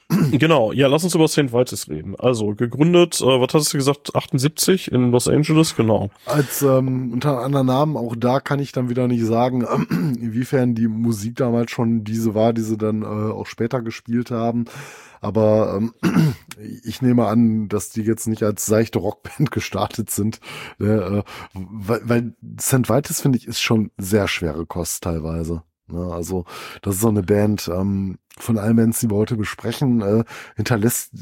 genau, ja, lass uns über St. Vitus reden. Also, gegründet, äh, was hast du gesagt, 78 in Los Angeles, genau. Als ähm, unter anderen Namen, auch da kann ich dann wieder nicht sagen, inwiefern die Musik damals schon diese war, die sie dann äh, auch später gespielt haben. Aber ähm, ich nehme an, dass die jetzt nicht als seichte Rockband gestartet sind. Ne, äh, weil, weil St. Vitus, finde ich, ist schon sehr schwere Kost teilweise. Ne, also das ist so eine Band, ähm, von allen Bands, die wir heute besprechen, äh, hinterlässt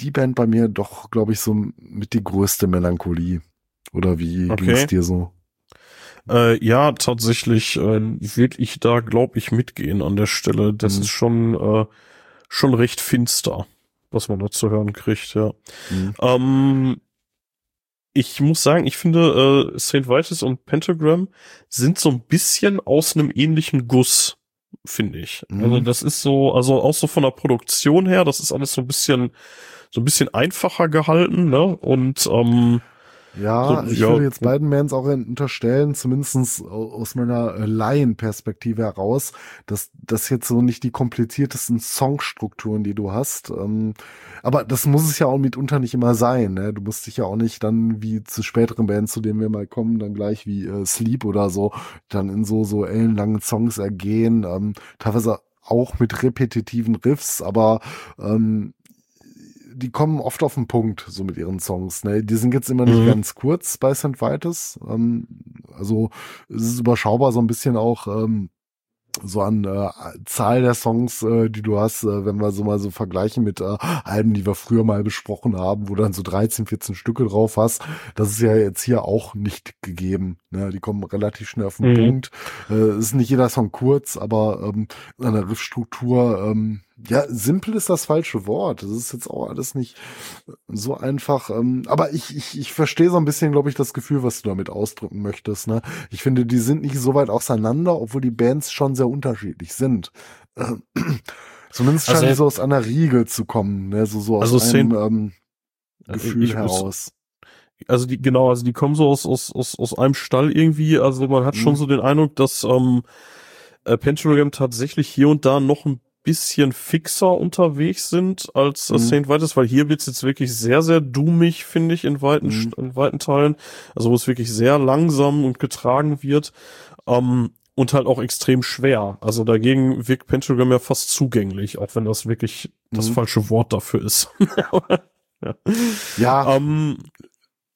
die Band bei mir doch, glaube ich, so mit die größte Melancholie. Oder wie Okay. ging es dir so? Äh, ja, tatsächlich äh, würde ich da, glaube ich, mitgehen an der Stelle. Das Mhm. ist schon, äh, schon recht finster, was man da zu hören kriegt, ja. Mhm. Ähm, ich muss sagen, ich finde, äh, St. Vitus und Pentagram sind so ein bisschen aus einem ähnlichen Guss, finde ich. Mhm. Also das ist so, also auch so von der Produktion her, das ist alles so ein bisschen, so ein bisschen einfacher gehalten, ne? Und ähm, Ja, So, ich ja. würde jetzt beiden Bands auch unterstellen, zumindestens au- aus meiner äh, Laienperspektive heraus, dass das jetzt so nicht die kompliziertesten Songstrukturen, die du hast. Ähm, aber das muss es ja auch mitunter nicht immer sein. Ne? Du musst dich ja auch nicht dann wie zu späteren Bands, zu denen wir mal kommen, dann gleich wie äh, Sleep oder so, dann in so so ellenlangen Songs ergehen. Ähm, teilweise auch mit repetitiven Riffs, aber ähm, die kommen oft auf den Punkt, so mit ihren Songs. Ne? Die sind jetzt immer nicht Mhm. ganz kurz bei St. Vitus. Ähm, also es ist überschaubar so ein bisschen auch ähm, so an äh, Zahl der Songs, äh, die du hast, äh, wenn wir so mal so vergleichen mit äh, Alben, die wir früher mal besprochen haben, wo du dann so 13, 14 Stücke drauf hast. Das ist ja jetzt hier auch nicht gegeben. Ne? Die kommen relativ schnell auf den Mhm. Punkt. Äh, es ist nicht jeder Song kurz, aber ähm, an der Riffstruktur, ähm, ja, simpel ist das falsche Wort. Das ist jetzt auch alles nicht so einfach. Ähm, aber ich, ich, ich verstehe so ein bisschen, glaube ich, das Gefühl, was du damit ausdrücken möchtest. Ne? Ich finde, die sind nicht so weit auseinander, obwohl die Bands schon sehr unterschiedlich sind. Ähm, Zumindest scheinen Also- die so aus einer Riege zu kommen, ne? so, so aus Also einem ähm, Gefühl ich muss- heraus. also die, genau, also die kommen so aus, aus, aus, aus einem Stall irgendwie. Also man hat schon Mhm. so den Eindruck, dass ähm, äh, Pentagram tatsächlich hier und da noch ein bisschen fixer unterwegs sind als mhm. St. Vitus, weil hier wird's jetzt wirklich sehr, sehr doomig, finde ich, in weiten, mhm. in weiten Teilen. Also wo es wirklich sehr langsam und getragen wird. Ähm, und halt auch extrem schwer. Also dagegen wirkt Pentagram ja fast zugänglich, auch wenn das wirklich mhm. das falsche Wort dafür ist. ja. ja. Ähm,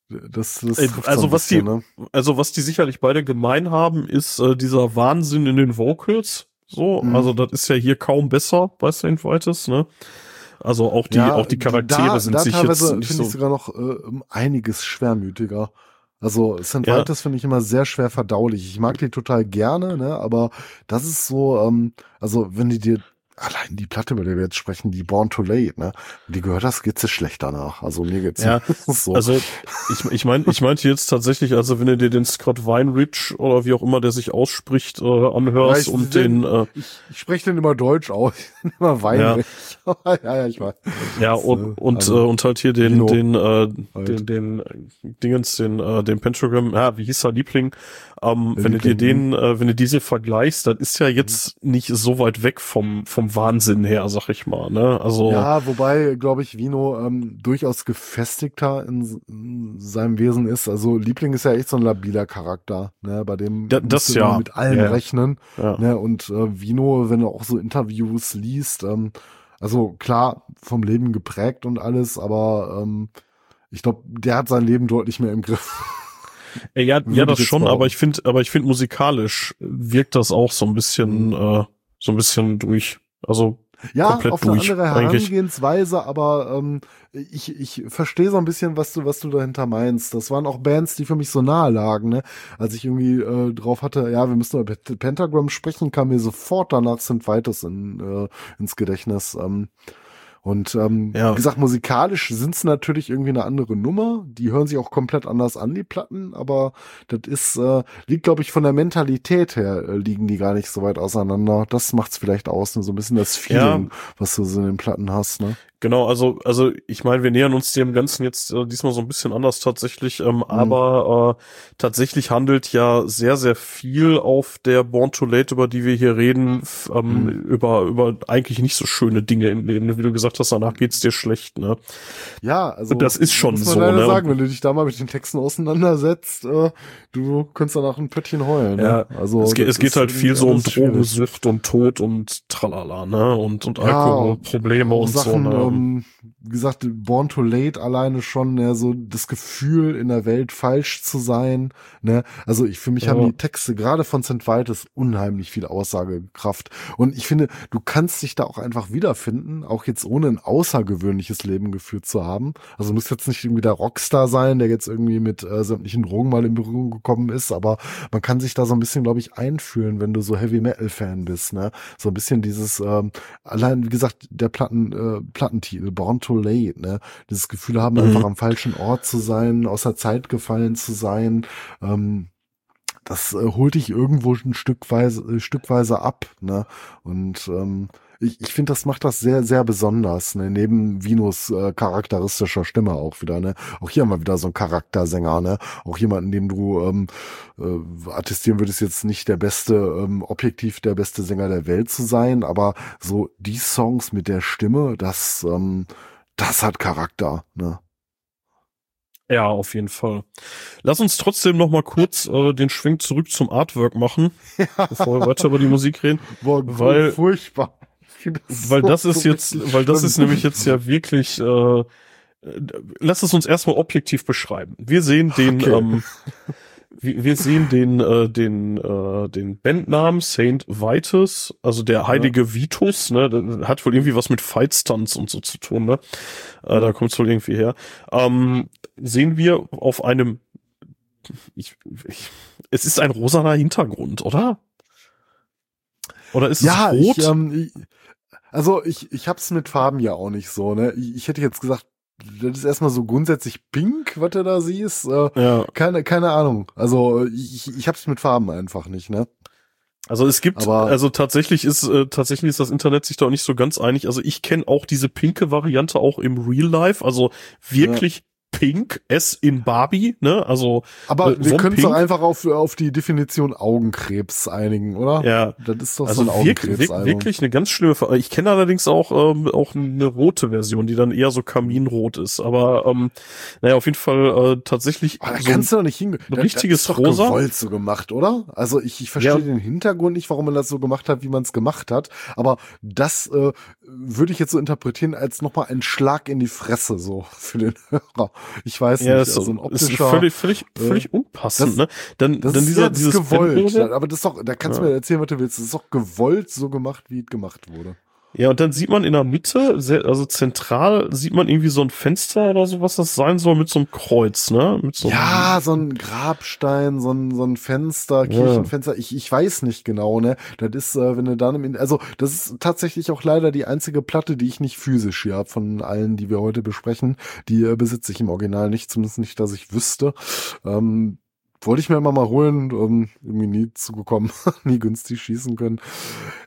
das, das äh, also was bisschen, die, ne? also was die sicherlich beide gemein haben, ist äh, dieser Wahnsinn in den Vocals. So, mhm. also das ist ja hier kaum besser bei St. Vitus, ne? Also auch die, ja, auch die Charaktere da, sind da sich jetzt nicht finde so ich sogar noch äh, einiges schwermütiger. Also St. Ja. Vitus finde ich immer sehr schwer verdaulich. Ich mag die total gerne, ne? Aber das ist so, ähm, also wenn die dir allein die Platte, über die wir jetzt sprechen, die Born Too Late, ne? Die gehört das, dir schlecht danach. Also mir geht's ja, so. Also ich, ich meine, ich meinte jetzt tatsächlich, also wenn du dir den Scott Weinrich oder wie auch immer der sich ausspricht, äh, anhörst ja, und den, den äh, ich, ich spreche den immer deutsch aus, immer Weinrich. Ja. ja, ja, ich weiß. Ja, und, äh, und, also, äh, und halt hier den, den, äh, halt. den, den Dingens, den, äh, den Pentagram, ja, wie hieß er, Liebling, ähm, wenn du dir den, äh, wenn du diese vergleichst, dann ist ja jetzt nicht so weit weg vom, vom Wahnsinn her, sag ich mal, ne? Also. Ja, wobei, glaube ich, Vino ähm, durchaus gefestigter in, in, seinem Wesen ist. Also Liebling ist ja echt so ein labiler Charakter, ne? Bei dem ja, das ja mit allen ja. rechnen. Ja. Ne? Und äh, Vino, wenn du auch so Interviews liest, ähm, also klar, vom Leben geprägt und alles, aber ähm, ich glaube, der hat sein Leben deutlich mehr im Griff. Ja, ja, das schon, aber ich finde, aber ich finde musikalisch wirkt das auch so ein bisschen, mhm. äh, so ein bisschen durch. Also ja, auf eine andere Herangehensweise, aber ähm, ich, ich verstehe so ein bisschen, was du, was du dahinter meinst. Das waren auch Bands, die für mich so nahe lagen, ne? Als ich irgendwie äh, drauf hatte, ja, wir müssen über Pentagram sprechen, kam mir sofort danach St. Vitus in, äh, ins Gedächtnis. Ähm, und ähm, ja. wie gesagt, musikalisch sind es natürlich irgendwie eine andere Nummer. Die hören sich auch komplett anders an, die Platten, aber das ist, äh, liegt, glaube ich, von der Mentalität her, äh, liegen die gar nicht so weit auseinander. Das macht's vielleicht aus, ne? so ein bisschen das Feeling, ja. was du so in den Platten hast, ne? Genau, also, also ich meine, wir nähern uns dem Ganzen jetzt äh, diesmal so ein bisschen anders tatsächlich, ähm, mhm. aber äh, tatsächlich handelt ja sehr, sehr viel auf der Born Too Late, über die wir hier reden, ähm, mhm. über, über eigentlich nicht so schöne Dinge im Leben. Wie du gesagt hast, danach geht's dir schlecht, ne? Ja, also. das ist schon muss man so, ne? sagen, wenn du dich da mal mit den Texten auseinandersetzt, äh, du könntest danach ein Pöttchen heulen, ne? Ja, also. Es geht, es geht halt viel so um Drogensucht und Tod und tralala, ne? Und, und Alkoholprobleme ja, und Sachen, so, ne? Ähm, wie gesagt, Born to Late alleine schon, ne, so das Gefühl in der Welt falsch zu sein, ne. Also ich, für mich ja. haben die Texte gerade von St. Vitus unheimlich viel Aussagekraft. Und ich finde, du kannst dich da auch einfach wiederfinden, auch jetzt ohne ein außergewöhnliches Leben geführt zu haben. Also muss jetzt nicht irgendwie der Rockstar sein, der jetzt irgendwie mit äh, sämtlichen Drogen mal in Berührung gekommen ist, aber man kann sich da so ein bisschen, glaube ich, einfühlen, wenn du so Heavy Metal Fan bist, ne. So ein bisschen dieses, ähm, allein, wie gesagt, der Platten, äh, Plattentitel, Born to late, ne? Dieses Gefühl haben, mhm. einfach am falschen Ort zu sein, aus der Zeit gefallen zu sein. Ähm, das äh, holt dich irgendwo ein Stückweise, äh, stückweise ab, ne? Und ähm, ich, ich finde, das macht das sehr, sehr besonders, ne? Neben Vinos äh, charakteristischer Stimme auch wieder, ne? Auch hier haben wir wieder so einen Charaktersänger, ne? Auch jemanden, dem du ähm, äh, attestieren würdest, jetzt nicht der beste, ähm, objektiv der beste Sänger der Welt zu sein, aber so die Songs mit der Stimme, das, ähm, das hat Charakter, ne? Ja, auf jeden Fall. Lass uns trotzdem noch mal kurz äh, den Schwing zurück zum Artwork machen, ja. bevor wir weiter über die Musik reden. Boah, weil, furchtbar. Weil das ist jetzt, weil das ist nämlich jetzt ja wirklich, äh, lass es uns erstmal objektiv beschreiben. Wir sehen den, okay. ähm, wir sehen den, äh, den, äh, den Bandnamen Saint Vitus, also der heilige ja. Vitus, ne, hat wohl irgendwie was mit Fightstunts und so zu tun, ne? Äh, da kommt es wohl irgendwie her. Ähm, sehen wir auf einem, ich, ich, es ist ein rosaner Hintergrund, oder? Oder ist ja, es rot? Ich, ähm, ich, also ich, ich hab's mit Farben ja auch nicht so, ne? Ich, ich hätte jetzt gesagt das ist erstmal so grundsätzlich pink, was du da siehst. Äh, ja. Keine, keine Ahnung. Also ich, ich hab's mit Farben einfach nicht, ne? Also es gibt, Aber also tatsächlich ist äh, tatsächlich ist das Internet sich da auch nicht so ganz einig. Also ich kenne auch diese pinke Variante auch im Real Life, also wirklich pink, S in Barbie, ne? Also Aber äh, wir können es doch einfach auf, auf die Definition Augenkrebs einigen, oder? Ja. Das ist doch Also so ein wirklich, wirklich, Augenkrebsalbum. wirklich eine ganz schlimme. Ver ich kenne allerdings auch ähm, auch eine rote Version, die dann eher so kaminrot ist. Aber ähm, naja, auf jeden Fall äh, tatsächlich Aber da so kannst du doch nicht hingehen. ein richtiges das ist doch Rosa. gewollt so gemacht, oder? Also ich, ich verstehe Ja. den Hintergrund nicht, warum man das so gemacht hat, wie man es gemacht hat. Aber das äh, würde ich jetzt so interpretieren als nochmal ein Schlag in die Fresse so für den Hörer. Ich weiß ja, nicht, ist, also ein ist optischer. völlig, völlig, äh, völlig unpassend. das- ne? Dann, das dann ist, dieser, ja, das dieses ist gewollt. Bandmodell. Aber das ist doch, da kannst du Ja. mir erzählen, was du willst. Das ist doch gewollt so gemacht, wie es gemacht wurde. Ja, und dann sieht man in der Mitte, sehr, also zentral, sieht man irgendwie so ein Fenster oder so, was das sein soll, mit so einem Kreuz, ne? Mit so einem- Ja, so ein Grabstein, so ein, so ein Fenster, Kirchenfenster, ich, ich weiß nicht genau, ne? Das ist, äh, wenn du dann im, also das ist tatsächlich auch leider die einzige Platte, die ich nicht physisch hier habe von allen, die wir heute besprechen. Die äh, besitze ich im Original nicht, zumindest nicht, dass ich wüsste. Ähm, wollte ich mir immer mal holen, ähm, irgendwie nie zugekommen, nie günstig schießen können.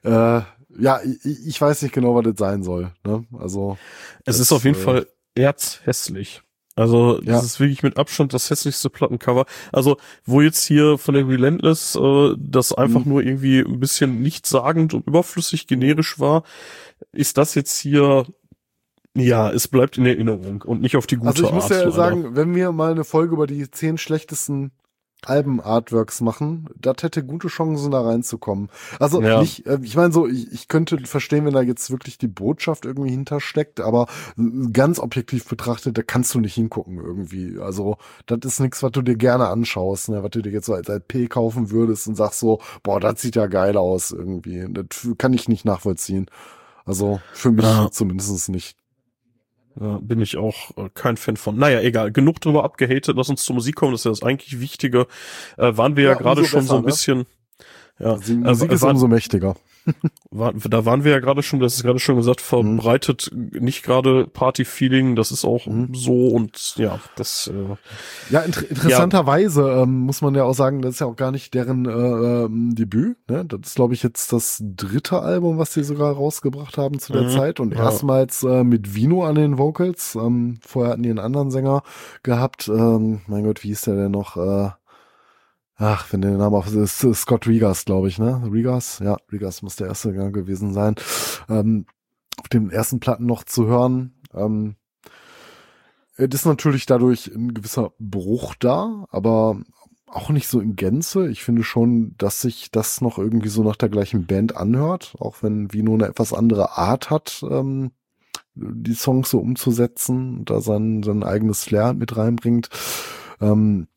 Äh, ja, ich, ich weiß nicht genau, was das sein soll. Ne? Also Es das, ist auf jeden äh, Fall erzhässlich. Also, das Ja. ist wirklich mit Abstand das hässlichste Plattencover. Also, wo jetzt hier von der Relentless äh, das einfach Mhm. nur irgendwie ein bisschen nichtssagend und überflüssig generisch war, ist das jetzt hier, ja, es bleibt in Erinnerung und nicht auf die gute Also ich muss Art. ja leider. sagen, wenn wir mal eine Folge über die zehn schlechtesten Alben-Artworks machen, das hätte gute Chancen da reinzukommen. Also Ja. nicht, äh, ich meine so, ich, ich könnte verstehen, wenn da jetzt wirklich die Botschaft irgendwie hintersteckt, aber äh, ganz objektiv betrachtet, da kannst du nicht hingucken irgendwie. Also das ist nichts, was du dir gerne anschaust, ne? was du dir jetzt so als LP kaufen würdest und sagst so, boah, das sieht ja geil aus irgendwie. Das kann ich nicht nachvollziehen. Also für mich Ja. zumindest nicht. Ja, bin ich auch äh, kein Fan von. Naja, egal. Genug drüber abgehatet. Lass uns zur Musik kommen. Das ist ja das eigentlich Wichtige. Äh, waren wir ja, Ja, gerade schon so besser, ein ne? bisschen. Ja, Die äh, Musik ist war, umso mächtiger. Da waren wir ja gerade schon, das ist gerade schon gesagt, verbreitet nicht gerade Party-Feeling. Das ist auch Mhm. so und ja, das. Äh, Ja, inter interessanterweise ähm, muss man ja auch sagen, das ist ja auch gar nicht deren äh, ähm, Debüt. Ne? Das ist, glaube ich, jetzt das dritte Album, was sie sogar rausgebracht haben zu der Mhm. Zeit. Und Ja. erstmals äh, mit Vino an den Vocals. Ähm, vorher hatten die einen anderen Sänger gehabt. Ähm, mein Gott, wie hieß der denn noch? Äh, ach, wenn der Name auf ist, Scott Regas, glaube ich, ne? Regas? Ja, Regas muss der erste Sänger gewesen sein. Ähm, auf den ersten Platten noch zu hören. Ähm, es ist natürlich dadurch ein gewisser Bruch da, aber auch nicht so in Gänze. Ich finde schon, dass sich das noch irgendwie so nach der gleichen Band anhört, auch wenn Vino eine etwas andere Art hat, ähm, die Songs so umzusetzen, da sein, sein eigenes Flair mit reinbringt. Ähm,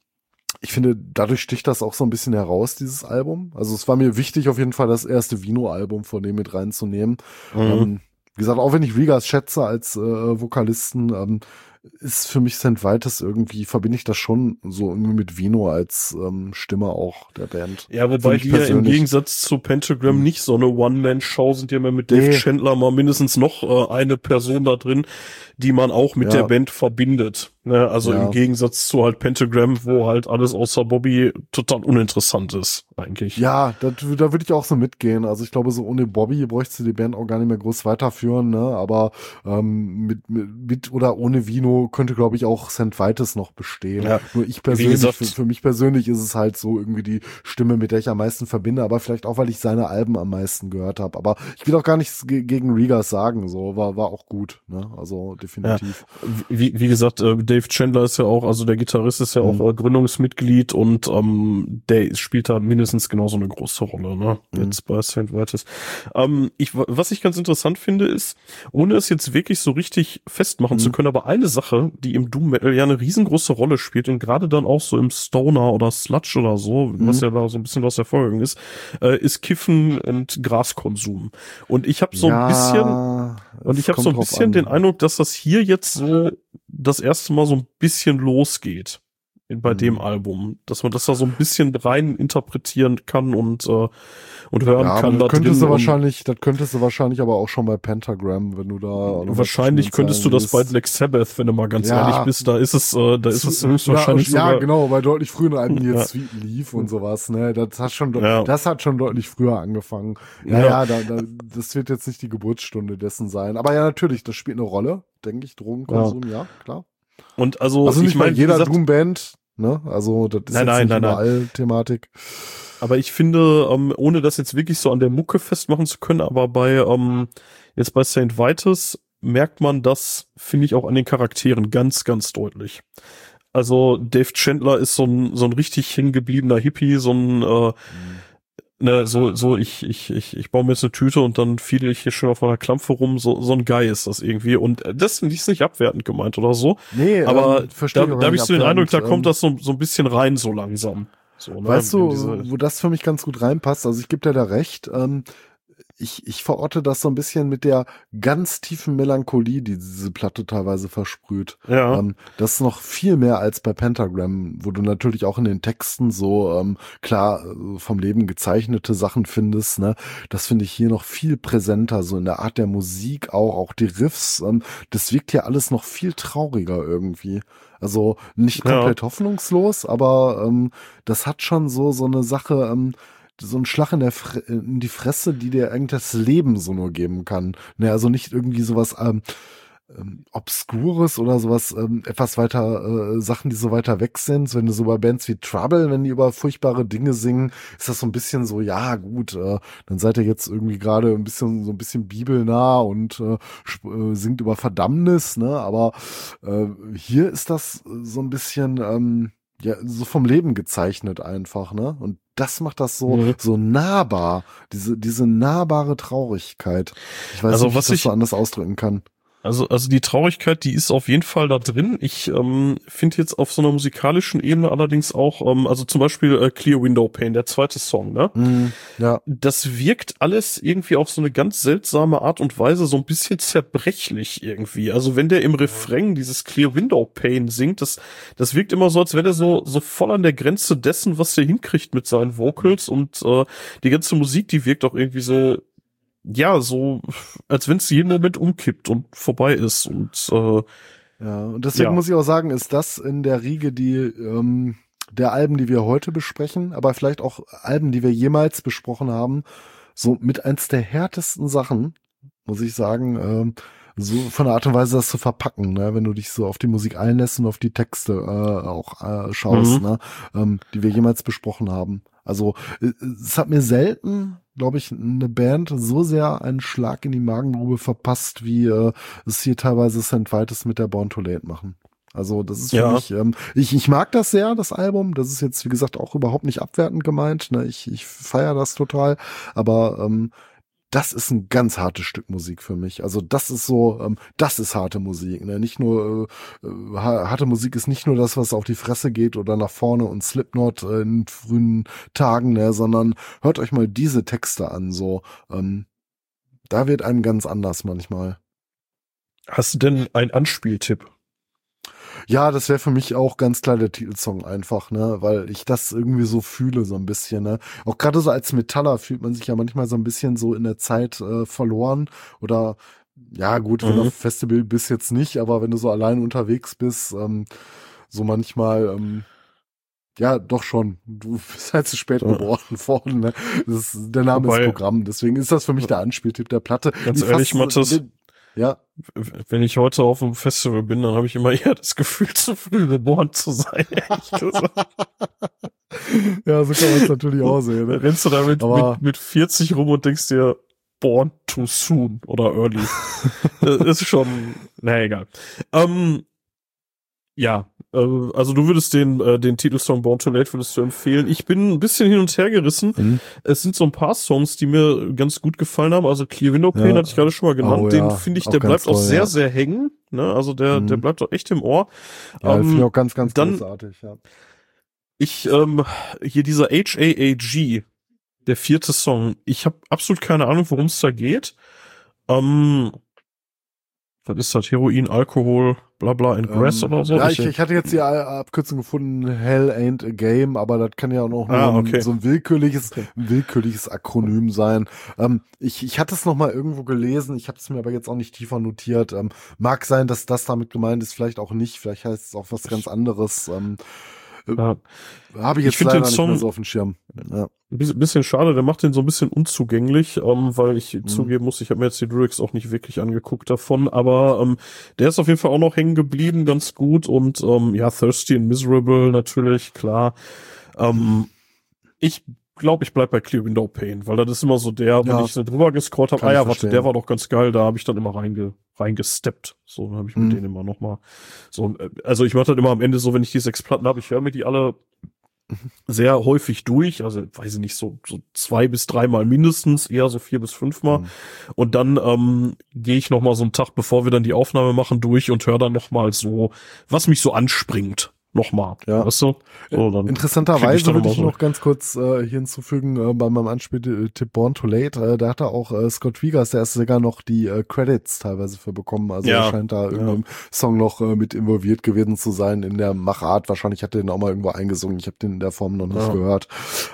ich finde, dadurch sticht das auch so ein bisschen heraus, dieses Album. Also es war mir wichtig, auf jeden Fall das erste Vino-Album von dem mit reinzunehmen. mhm. Ähm, wie gesagt, auch wenn ich Rigas schätze als äh, Vokalisten, ähm, ist für mich St. Vitus irgendwie, verbinde ich das schon so irgendwie mit Vino als ähm, Stimme auch der Band. Ja, wobei die ja im. Gegensatz zu Pentagram nicht so eine One-Man-Show sind, ja immer mit Dave Nee. Chandler mal mindestens noch äh, eine Person da drin, die man auch mit Ja. der Band verbindet. Ne? Also Ja. im Gegensatz zu halt Pentagram, wo halt alles außer Bobby total uninteressant ist, eigentlich. Ja, das, da würde ich auch so mitgehen. Also ich glaube, so ohne Bobby bräuchtest du die Band auch gar nicht mehr groß weiterführen, ne? Aber ähm, mit, mit, mit oder ohne Vino könnte, glaube ich, auch St. Vitus noch bestehen. Ja. Nur ich persönlich, gesagt- für, für mich persönlich ist es halt so irgendwie die Stimme, mit der ich am meisten verbinde, aber vielleicht auch, weil ich seine Alben am meisten gehört habe. Aber ich will auch gar nichts ge gegen Rigas sagen, so war, war auch gut, ne? Also definitiv. Wie, wie gesagt, äh, Dave Chandler ist ja auch, also der Gitarrist ist ja Mhm. auch äh, Gründungsmitglied und ähm, der spielt da mindestens genauso eine große Rolle, ne? Mhm. Jetzt bei St. Vitus. Ähm, ich, was ich ganz interessant finde, ist, ohne es jetzt wirklich so richtig festmachen Mhm. zu können, aber eine Sache, die im Doom Metal ja eine riesengroße Rolle spielt und gerade dann auch so im Stoner oder Sludge oder so, was Mhm. ja da so ein bisschen was hervorgegangen ist, äh, ist Kiffen und Graskonsum. Und ich habe so ein bisschen und ich habe so ein bisschen den Eindruck, dass das hier jetzt so das erste Mal so ein bisschen losgeht bei Mhm. dem Album, dass man das da so ein bisschen rein interpretieren kann und äh, und hören ja, kann das da könntest du wahrscheinlich, das könntest du wahrscheinlich aber auch schon bei Pentagram, wenn du da wahrscheinlich könntest du das bei. Black Sabbath, wenn du mal ganz Ja. ehrlich bist, da ist es, äh, da ist es Ja, höchstwahrscheinlich ja, sogar. genau, bei deutlich früheren Alben, die Ja. Sweet lief und sowas, ne, das hat schon, Ja. das hat schon deutlich früher angefangen. Ja, Ja. ja, da, da, das wird jetzt nicht die Geburtsstunde dessen sein. Aber ja, natürlich, das spielt eine Rolle, denke ich, Drogenkonsum, ja, klar. Und also, Also nicht ich meine, mal jeder Doom-Band, ne? Also das ist Nein, jetzt nein, nein, überall Thematik. Aber ich finde, ähm, ohne das jetzt wirklich so an der Mucke festmachen zu können, aber bei ähm, jetzt bei St. Vitus merkt man das, finde ich, auch an den Charakteren ganz, ganz deutlich. Also Dave Chandler ist so ein, so ein richtig hängengebliebener Hippie, so ein äh, ne, so, so, ich, ich, ich, ich baue mir jetzt eine Tüte und dann fiedel ich hier schon auf einer Klampfe rum, so, so ein Guy ist das irgendwie. Und äh, das ich nicht abwertend gemeint oder so. Nee, Aber ähm, verstehe da, da habe ich so den Eindruck, da kommt ähm, das so, so ein bisschen rein so langsam. So, ne, Weißt du, wo das für mich ganz gut reinpasst? Also ich gebe dir da recht. Ähm, ich, ich verorte das so ein bisschen mit der ganz tiefen Melancholie, die diese Platte teilweise versprüht. ja. Ähm, das ist noch viel mehr als bei Pentagram, wo du natürlich auch in den Texten so ähm, klar äh, vom Leben gezeichnete Sachen findest. Ne? Das finde ich hier noch viel präsenter, so in der Art der Musik auch, auch die Riffs. Ähm, das wirkt hier alles noch viel trauriger irgendwie. Also nicht Ja. komplett hoffnungslos, aber ähm, das hat schon so so eine Sache. Ähm, so ein Schlag in, der in die Fresse, die dir das Leben so nur geben kann. Ne, also nicht irgendwie sowas ähm, ähm, Obskures oder sowas, ähm, etwas weiter, äh, Sachen, die so weiter weg sind. Wenn du so bei Bands wie Trouble, wenn die über furchtbare Dinge singen, ist das so ein bisschen so, ja gut, äh, dann seid ihr jetzt irgendwie gerade ein bisschen, so ein bisschen bibelnah und äh, äh, singt über Verdammnis, ne? Aber äh, hier ist das so ein bisschen, ähm, ja, so vom Leben gezeichnet einfach, ne? Und das macht das so, Mhm. so nahbar, diese, diese nahbare Traurigkeit. Ich weiß Also, nicht, was ich das so anders ausdrücken kann. Also, also die Traurigkeit, die ist auf jeden Fall da drin. Ich ähm, finde jetzt auf so einer musikalischen Ebene allerdings auch, ähm, also zum Beispiel äh, Clear Window Pane, der zweite Song, ne? Mhm, ja. Das wirkt alles irgendwie auf so eine ganz seltsame Art und Weise so ein bisschen zerbrechlich irgendwie. Also wenn der im Refrain dieses Clear Window Pane singt, das, das wirkt immer so, als wäre der so, so voll an der Grenze dessen, was der hinkriegt mit seinen Vocals und äh, die ganze Musik, die wirkt auch irgendwie so, ja, so, als wenn es jeden Moment umkippt und vorbei ist und äh, Ja, und deswegen Ja. muss ich auch sagen, ist das in der Riege die ähm, der Alben, die wir heute besprechen, aber vielleicht auch Alben, die wir jemals besprochen haben, so mit eins der härtesten Sachen, muss ich sagen, ähm, so von der Art und Weise das zu verpacken, ne? wenn du dich so auf die Musik einlässt und auf die Texte äh, auch äh, schaust, Mhm. ne? ähm, die wir jemals besprochen haben. Also äh, es hat mir selten, glaube ich, eine Band so sehr einen Schlag in die Magengrube verpasst, wie äh, es hier teilweise St. Vitus mit der Born to Late machen. Also das ist für Ja. mich, ähm, ich, ich mag das sehr, das Album. Das ist jetzt, wie gesagt, auch überhaupt nicht abwertend gemeint. Ne? Ich, ich feiere das total. Aber ähm, das ist ein ganz hartes Stück Musik für mich. Also das ist so, ähm, das ist harte Musik. Ne? Nicht nur, äh, ha- harte Musik ist nicht nur das, was auf die Fresse geht oder nach vorne und Slipknot äh, in frühen Tagen, ne? sondern hört euch mal diese Texte an. So, ähm, da wird einem ganz anders manchmal. hast du denn einen Anspieltipp? Ja, das wäre für mich auch ganz klar der Titelsong einfach, ne, weil ich das irgendwie so fühle so ein bisschen, ne. Auch gerade so als Metaller fühlt man sich ja manchmal so ein bisschen so in der Zeit äh, verloren oder ja gut, wenn Mhm. du auf Festival bist jetzt nicht, aber wenn du so allein unterwegs bist, ähm, so manchmal ähm, ja, doch schon. Du bist halt zu spät Ja. geboren worden. Ne? Das ist, der Name Wobei- ist Programm. Deswegen ist das für mich der Anspieltipp der Platte. Ganz die ehrlich, fast- Mathis, Ja, Wenn ich heute auf einem Festival bin, dann habe ich immer eher das Gefühl, zu früh geboren zu sein. ehrlich gesagt. ja, so kann man es natürlich auch sehen. Ne? rennst du da mit, mit, mit 40 rum und denkst dir, born too soon oder early. das ist schon, na egal. Ähm, ja, also du würdest den, äh, den Titelsong Born Too Late würdest du empfehlen. Ich bin ein bisschen hin und her gerissen. Mhm. Es sind so ein paar Songs, die mir ganz gut gefallen haben. Also Clear Window Pane Ja. hatte ich gerade schon mal genannt. Oh, den ja. finde ich, Auch der bleibt auch toll, sehr, ja. sehr hängen. Ne? Also der, Mhm. der bleibt auch echt im Ohr. Ja, Ähm, finde ich auch ganz, ganz dann- großartig. Ja. Ich, ähm, hier dieser HAAG, der vierte Song, ich habe absolut keine Ahnung, worum es da geht. Ähm, was ist das? Heroin, Alkohol, bla bla and Grass Ähm, oder so? Ja, ich, ich hatte jetzt die Abkürzung gefunden, Hell ain't a game, aber das kann ja auch noch Ah, okay. ein, so ein willkürliches, ein willkürliches Akronym sein. Ähm, ich, ich hatte es noch mal irgendwo gelesen, ich habe es mir aber jetzt auch nicht tiefer notiert. Ähm, mag sein, dass das damit gemeint ist, vielleicht auch nicht, vielleicht heißt es auch was ganz anderes. Ähm, Ja. Habe ich jetzt Ich leider den nicht Song- mehr so auf dem Schirm. Ja. Ein bisschen- bisschen schade, der macht den so ein bisschen unzugänglich, ähm, weil ich Mhm. zugeben muss, ich habe mir jetzt die Lyrics auch nicht wirklich angeguckt davon, aber ähm, der ist auf jeden Fall auch noch hängen geblieben, ganz gut und ähm, ja, Thirsty and Miserable natürlich, klar. Ähm, ich glaube, ich bleib bei Clear Window Pane, weil das ist immer so der, wenn Ja. ich so drüber gescrollt habe, ah ich ja, warte, der war doch ganz geil, da habe ich dann immer reinge, reingesteppt. So habe ich mit Mhm. denen immer noch mal so, äh, also ich mache dann immer am Ende so, wenn ich die sechs Platten habe, ich höre mir die alle sehr häufig durch, also weiß ich nicht, so, so zwei bis dreimal mindestens, eher so vier bis fünfmal. Mhm. Und dann ähm, gehe ich noch mal so einen Tag, bevor wir dann die Aufnahme machen, durch und höre dann noch mal so, was mich so anspringt. Noch mal, Ja. weißt du? So, ich Interessanterweise dann würde ich so- noch ganz kurz äh, hier hinzufügen, äh, bei meinem Anspieltipp Born Too Late, äh, da hat er auch äh, Scott Wiegers, der ist sogar noch die äh, Credits teilweise für bekommen. Also Ja. er scheint da irgendeinem Song noch äh, mit involviert gewesen zu sein in der Machart. Wahrscheinlich hat er den auch mal irgendwo eingesungen. Ich habe den in der Form noch nicht Ja. gehört.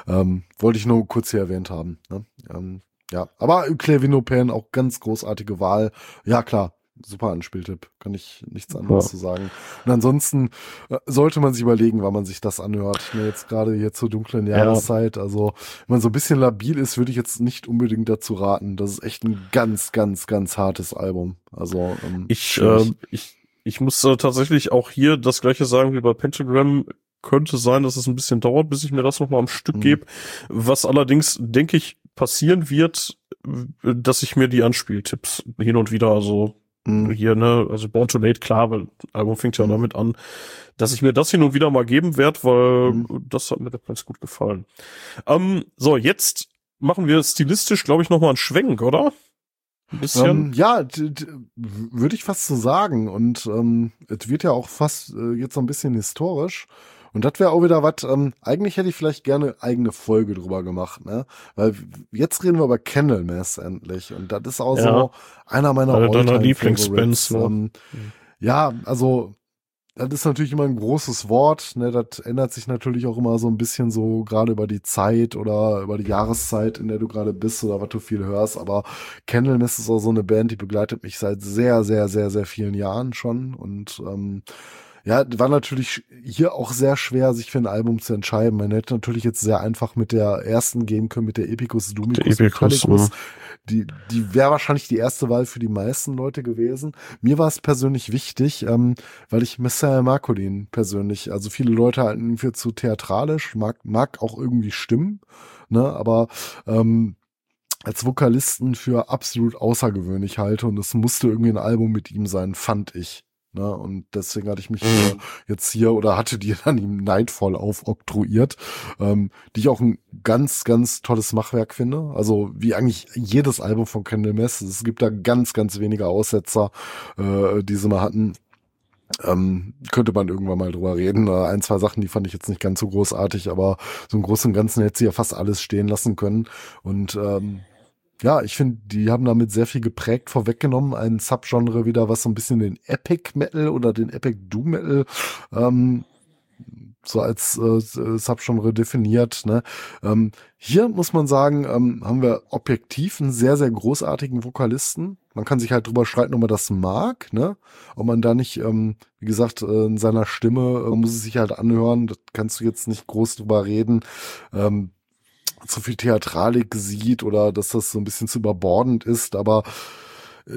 Ähm, wollte ich nur kurz hier erwähnt haben. Ne? Ähm, ja, aber Claire Pan auch ganz großartige Wahl. Ja, klar. Super Anspieltipp, kann ich nichts anderes Ja. zu sagen. Und ansonsten äh, sollte man sich überlegen, wann man sich das anhört. Jetzt gerade hier zur dunklen Ja. Jahreszeit. Also, wenn man so ein bisschen labil ist, würde ich jetzt nicht unbedingt dazu raten. Das ist echt ein ganz, ganz, ganz hartes Album. Also, ähm, Ich, ähm, ich, ich muss äh, tatsächlich auch hier das gleiche sagen wie bei Pentagram. Könnte sein, dass es ein bisschen dauert, bis ich mir das nochmal am Stück Mhm. gebe. Was allerdings, denke ich, passieren wird, äh, dass ich mir die Anspieltipps hin und wieder, also. Hier, ne, also Born Too Late, klar, weil das Album fängt ja Mhm. damit an, dass ich mir das hin und wieder mal geben werde, weil Mhm. das hat mir ganz gut gefallen. Ähm, so, jetzt machen wir stilistisch, glaube ich, nochmal einen Schwenk, oder? Ein bisschen. Ähm, ja, würde ich fast so sagen. Und ähm, es wird ja auch fast äh, jetzt so ein bisschen historisch. Und das wäre auch wieder was, ähm, eigentlich hätte ich vielleicht gerne eigene Folge drüber gemacht, ne? Weil jetzt reden wir über Candlemass endlich. Und das ist auch Ja. so einer meiner Alltime Lieblingsbands, ne? Ähm, ja, also das ist natürlich immer ein großes Wort. Ne? Das ändert sich natürlich auch immer so ein bisschen so gerade über die Zeit oder über die Jahreszeit, in der du gerade bist oder was du viel hörst. Aber Candlemass ist auch so eine Band, die begleitet mich seit sehr, sehr, sehr, sehr vielen Jahren schon. Und ähm, ja, war natürlich hier auch sehr schwer, sich für ein Album zu entscheiden. Man hätte natürlich jetzt sehr einfach mit der ersten gehen können, mit der Epicus Dumicus Der Epicus, ne? Die, die wäre wahrscheinlich die erste Wahl für die meisten Leute gewesen. Mir war es persönlich wichtig, ähm, weil ich Messiah Marcolin persönlich, also viele Leute halten ihn für zu theatralisch, mag, mag auch irgendwie stimmen, ne, aber ähm, als Vokalisten für absolut außergewöhnlich halte und es musste irgendwie ein Album mit ihm sein, fand ich. Ne, und deswegen hatte ich mich Mhm. jetzt hier oder hatte die dann ihm Nightfall aufoktroyiert, ähm, die ich auch ein ganz, ganz tolles Machwerk finde. Also wie eigentlich jedes Album von Candlemass. Es gibt da ganz, ganz wenige Aussetzer, äh, die sie mal hatten. Ähm, könnte man irgendwann mal drüber reden. Äh, Ein, zwei Sachen, die fand ich jetzt nicht ganz so großartig, aber so im Großen und Ganzen hätte sie ja fast alles stehen lassen können. Und ähm, ja, ich finde, die haben damit sehr viel geprägt vorweggenommen. Ein Subgenre wieder, was so ein bisschen den Epic Metal oder den Epic Doom Metal ähm, so als äh, Subgenre definiert. Ne? Ähm, hier muss man sagen, ähm, haben wir objektiv einen sehr, sehr großartigen Vokalisten. Man kann sich halt drüber streiten, ob man das mag, ne? Ob man da nicht, ähm, wie gesagt, äh, in seiner Stimme äh, muss es sich halt anhören. Das kannst du jetzt nicht groß drüber reden. Ähm, zu viel Theatralik sieht oder dass das so ein bisschen zu überbordend ist, aber äh,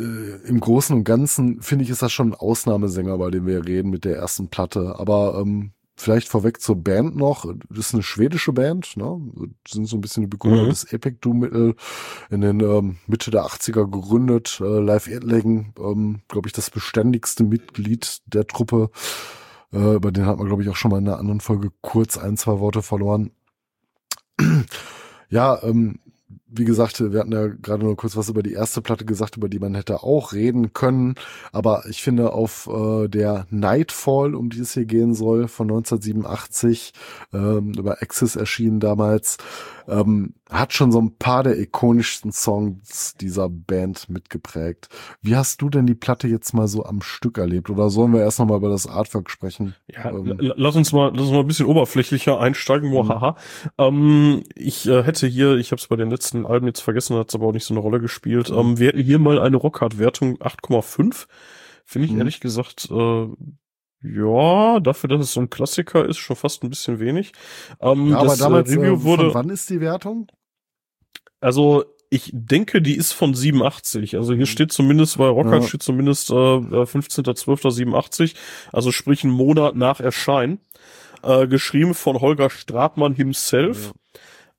im Großen und Ganzen finde ich, ist das schon ein Ausnahmesänger, bei dem wir reden mit der ersten Platte. Aber ähm, vielleicht vorweg zur Band noch. Das ist eine schwedische Band, ne? Sind so ein bisschen die Begründer Mhm. des Epic Doom Metal in den ähm, Mitte der 80er gegründet. Äh, Live Edlegen, ähm, glaube ich, das beständigste Mitglied der Truppe. Äh, über den hat man, glaube ich, auch schon mal in einer anderen Folge kurz ein, zwei Worte verloren. Ja, ähm, wie gesagt, wir hatten ja gerade nur kurz was über die erste Platte gesagt, über die man hätte auch reden können. Aber ich finde, auf äh, der Nightfall, um die es hier gehen soll, von 1987, ähm, über Axis erschienen damals, ähm, hat schon so ein paar der ikonischsten Songs dieser Band mitgeprägt. Wie hast du denn die Platte jetzt mal so am Stück erlebt? Oder sollen wir erst noch mal über das Artwork sprechen? Ja, Ähm, lass uns mal, lass uns mal ein bisschen oberflächlicher einsteigen, Mhm. mohaha. Ähm, ich äh, hätte hier, ich habe es bei den letzten Alben jetzt vergessen, hat es aber auch nicht so eine Rolle gespielt. Mhm. Ähm, wir hätten hier mal eine Rockhard-Wertung 8,5. Finde ich Mhm. ehrlich gesagt äh, Ja, dafür, dass es so ein Klassiker ist, schon fast ein bisschen wenig. Ähm, Ja, aber äh, damals, Review äh, wurde, wann ist die Wertung? also ich denke, die ist von 87. Also hier steht zumindest bei Rocker Ja. steht zumindest äh, 15.12.87, also sprich einen Monat nach Erscheinen. Äh, geschrieben von Holger Stratmann himself.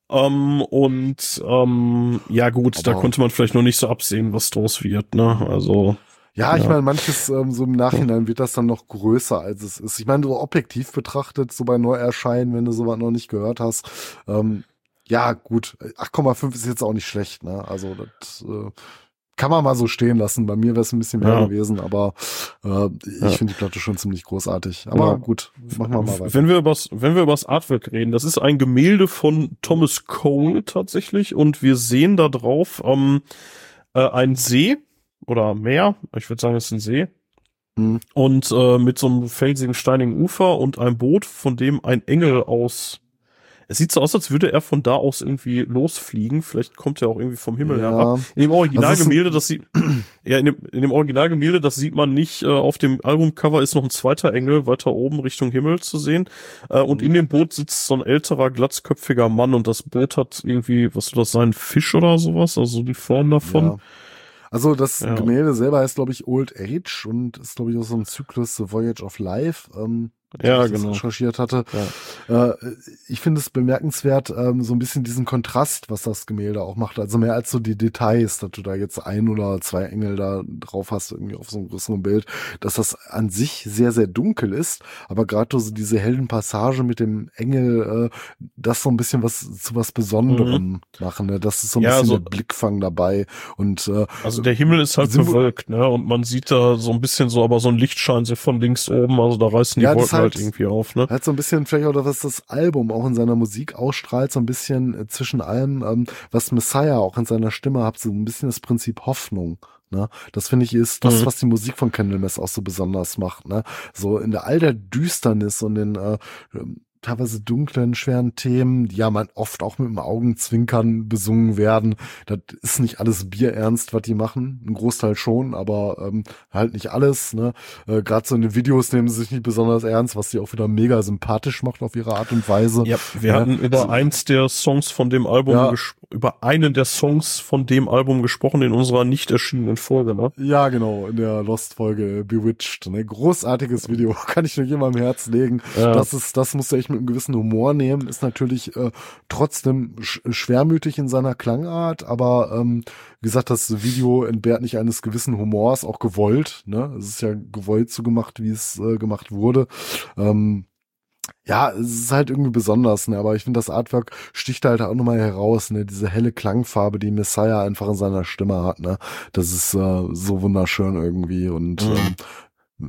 Ähm, und ähm, ja gut, da Aber- konnte man vielleicht noch nicht so absehen, was draus wird. Ne? Also Ja, ich Ja. meine, manches ähm, so im Nachhinein wird das dann noch größer, als es ist. Ich meine, so objektiv betrachtet, so bei Neuerscheinen, wenn du sowas noch nicht gehört hast, ähm, ja, gut, 8,5 ist jetzt auch nicht schlecht, ne? Also das äh, kann man mal so stehen lassen. Bei mir wäre es ein bisschen mehr Ja. gewesen, aber äh, ich Ja. finde die Platte schon ziemlich großartig. Aber Ja. gut, machen wir mal weiter. Wenn wir übers, wenn wir übers Artwork reden, das ist ein Gemälde von Thomas Cole tatsächlich und wir sehen da drauf ähm, äh, ein See oder Meer, ich würde sagen, es ist ein See. Hm. Und äh, mit so einem felsigen, steinigen Ufer und ein Boot, von dem ein Engel aus. Es sieht so aus, als würde er von da aus irgendwie losfliegen. Vielleicht kommt er auch irgendwie vom Himmel Ja. herab. In dem Also Originalgemälde, das sieht, ja, in dem, in dem Originalgemälde, das sieht man nicht. Äh, auf dem Albumcover ist noch ein zweiter Engel weiter oben Richtung Himmel zu sehen. Äh, und in dem Boot sitzt so ein älterer, glatzköpfiger Mann und das Boot hat irgendwie, was soll das sein, Fisch oder sowas? Also die Form davon. Ja. Also das Ja. Gemälde selber heißt, glaube ich, Old Age und ist, glaube ich, auch so ein Zyklus The Voyage of Life. Ähm, Ja, genau. recherchiert hatte. Äh, ich finde es bemerkenswert, ähm, so ein bisschen diesen Kontrast, was das Gemälde auch macht. Also mehr als so die Details, dass du da jetzt ein oder zwei Engel da drauf hast, irgendwie auf so einem größeren Bild, dass das an sich sehr, sehr dunkel ist. Aber gerade so diese hellen Passage mit dem Engel, äh, das so ein bisschen was zu was Besonderem machen. Ne? Das ist so ein Mhm. Ja, bisschen so- der Blickfang dabei. Und äh, Also der Himmel ist halt bewölkt, ne? Und man sieht da so ein bisschen so, aber so ein Lichtschein so von links oben, also da reißen die Ja, Wolken halt, irgendwie auf, ne? Hat so ein bisschen vielleicht auch, was das Album auch in seiner Musik ausstrahlt, so ein bisschen äh, zwischen allem, ähm, was Messiah auch in seiner Stimme hat, so ein bisschen das Prinzip Hoffnung. Ne? Das finde ich ist das, Mhm. was die Musik von Candlemass auch so besonders macht. Ne? So in der all der Düsternis und den äh, teilweise dunklen, schweren Themen, die ja man oft auch mit dem Augenzwinkern besungen werden. Das ist nicht alles bierernst, was die machen. Ein Großteil schon, aber ähm, halt nicht alles. Ne? Äh, Gerade so in den Videos nehmen sie sich nicht besonders ernst, was sie auch wieder mega sympathisch macht auf ihre Art und Weise. Ja, wir Ja. hatten über eins der Songs von dem Album, Ja. über einen der Songs von dem Album gesprochen in unserer nicht erschienenen Folge, ne? Ja, genau, in der Lost-Folge Bewitched. Ne? Großartiges Video, kann ich nur jemandem am Herz legen. Ja. Das ist, das musst du echt mit einem gewissen Humor nehmen, ist natürlich äh, trotzdem sch schwermütig in seiner Klangart, aber ähm, wie gesagt, das Video entbehrt nicht eines gewissen Humors, auch gewollt. Ne? Es ist ja gewollt so gemacht, wie es äh, gemacht wurde. Ähm, ja, es ist halt irgendwie besonders, ne? Aber ich finde, das Artwork sticht halt auch nochmal heraus, ne? Diese helle Klangfarbe, die Messiah einfach in seiner Stimme hat, ne? Das ist äh, so wunderschön irgendwie und Mhm. ähm,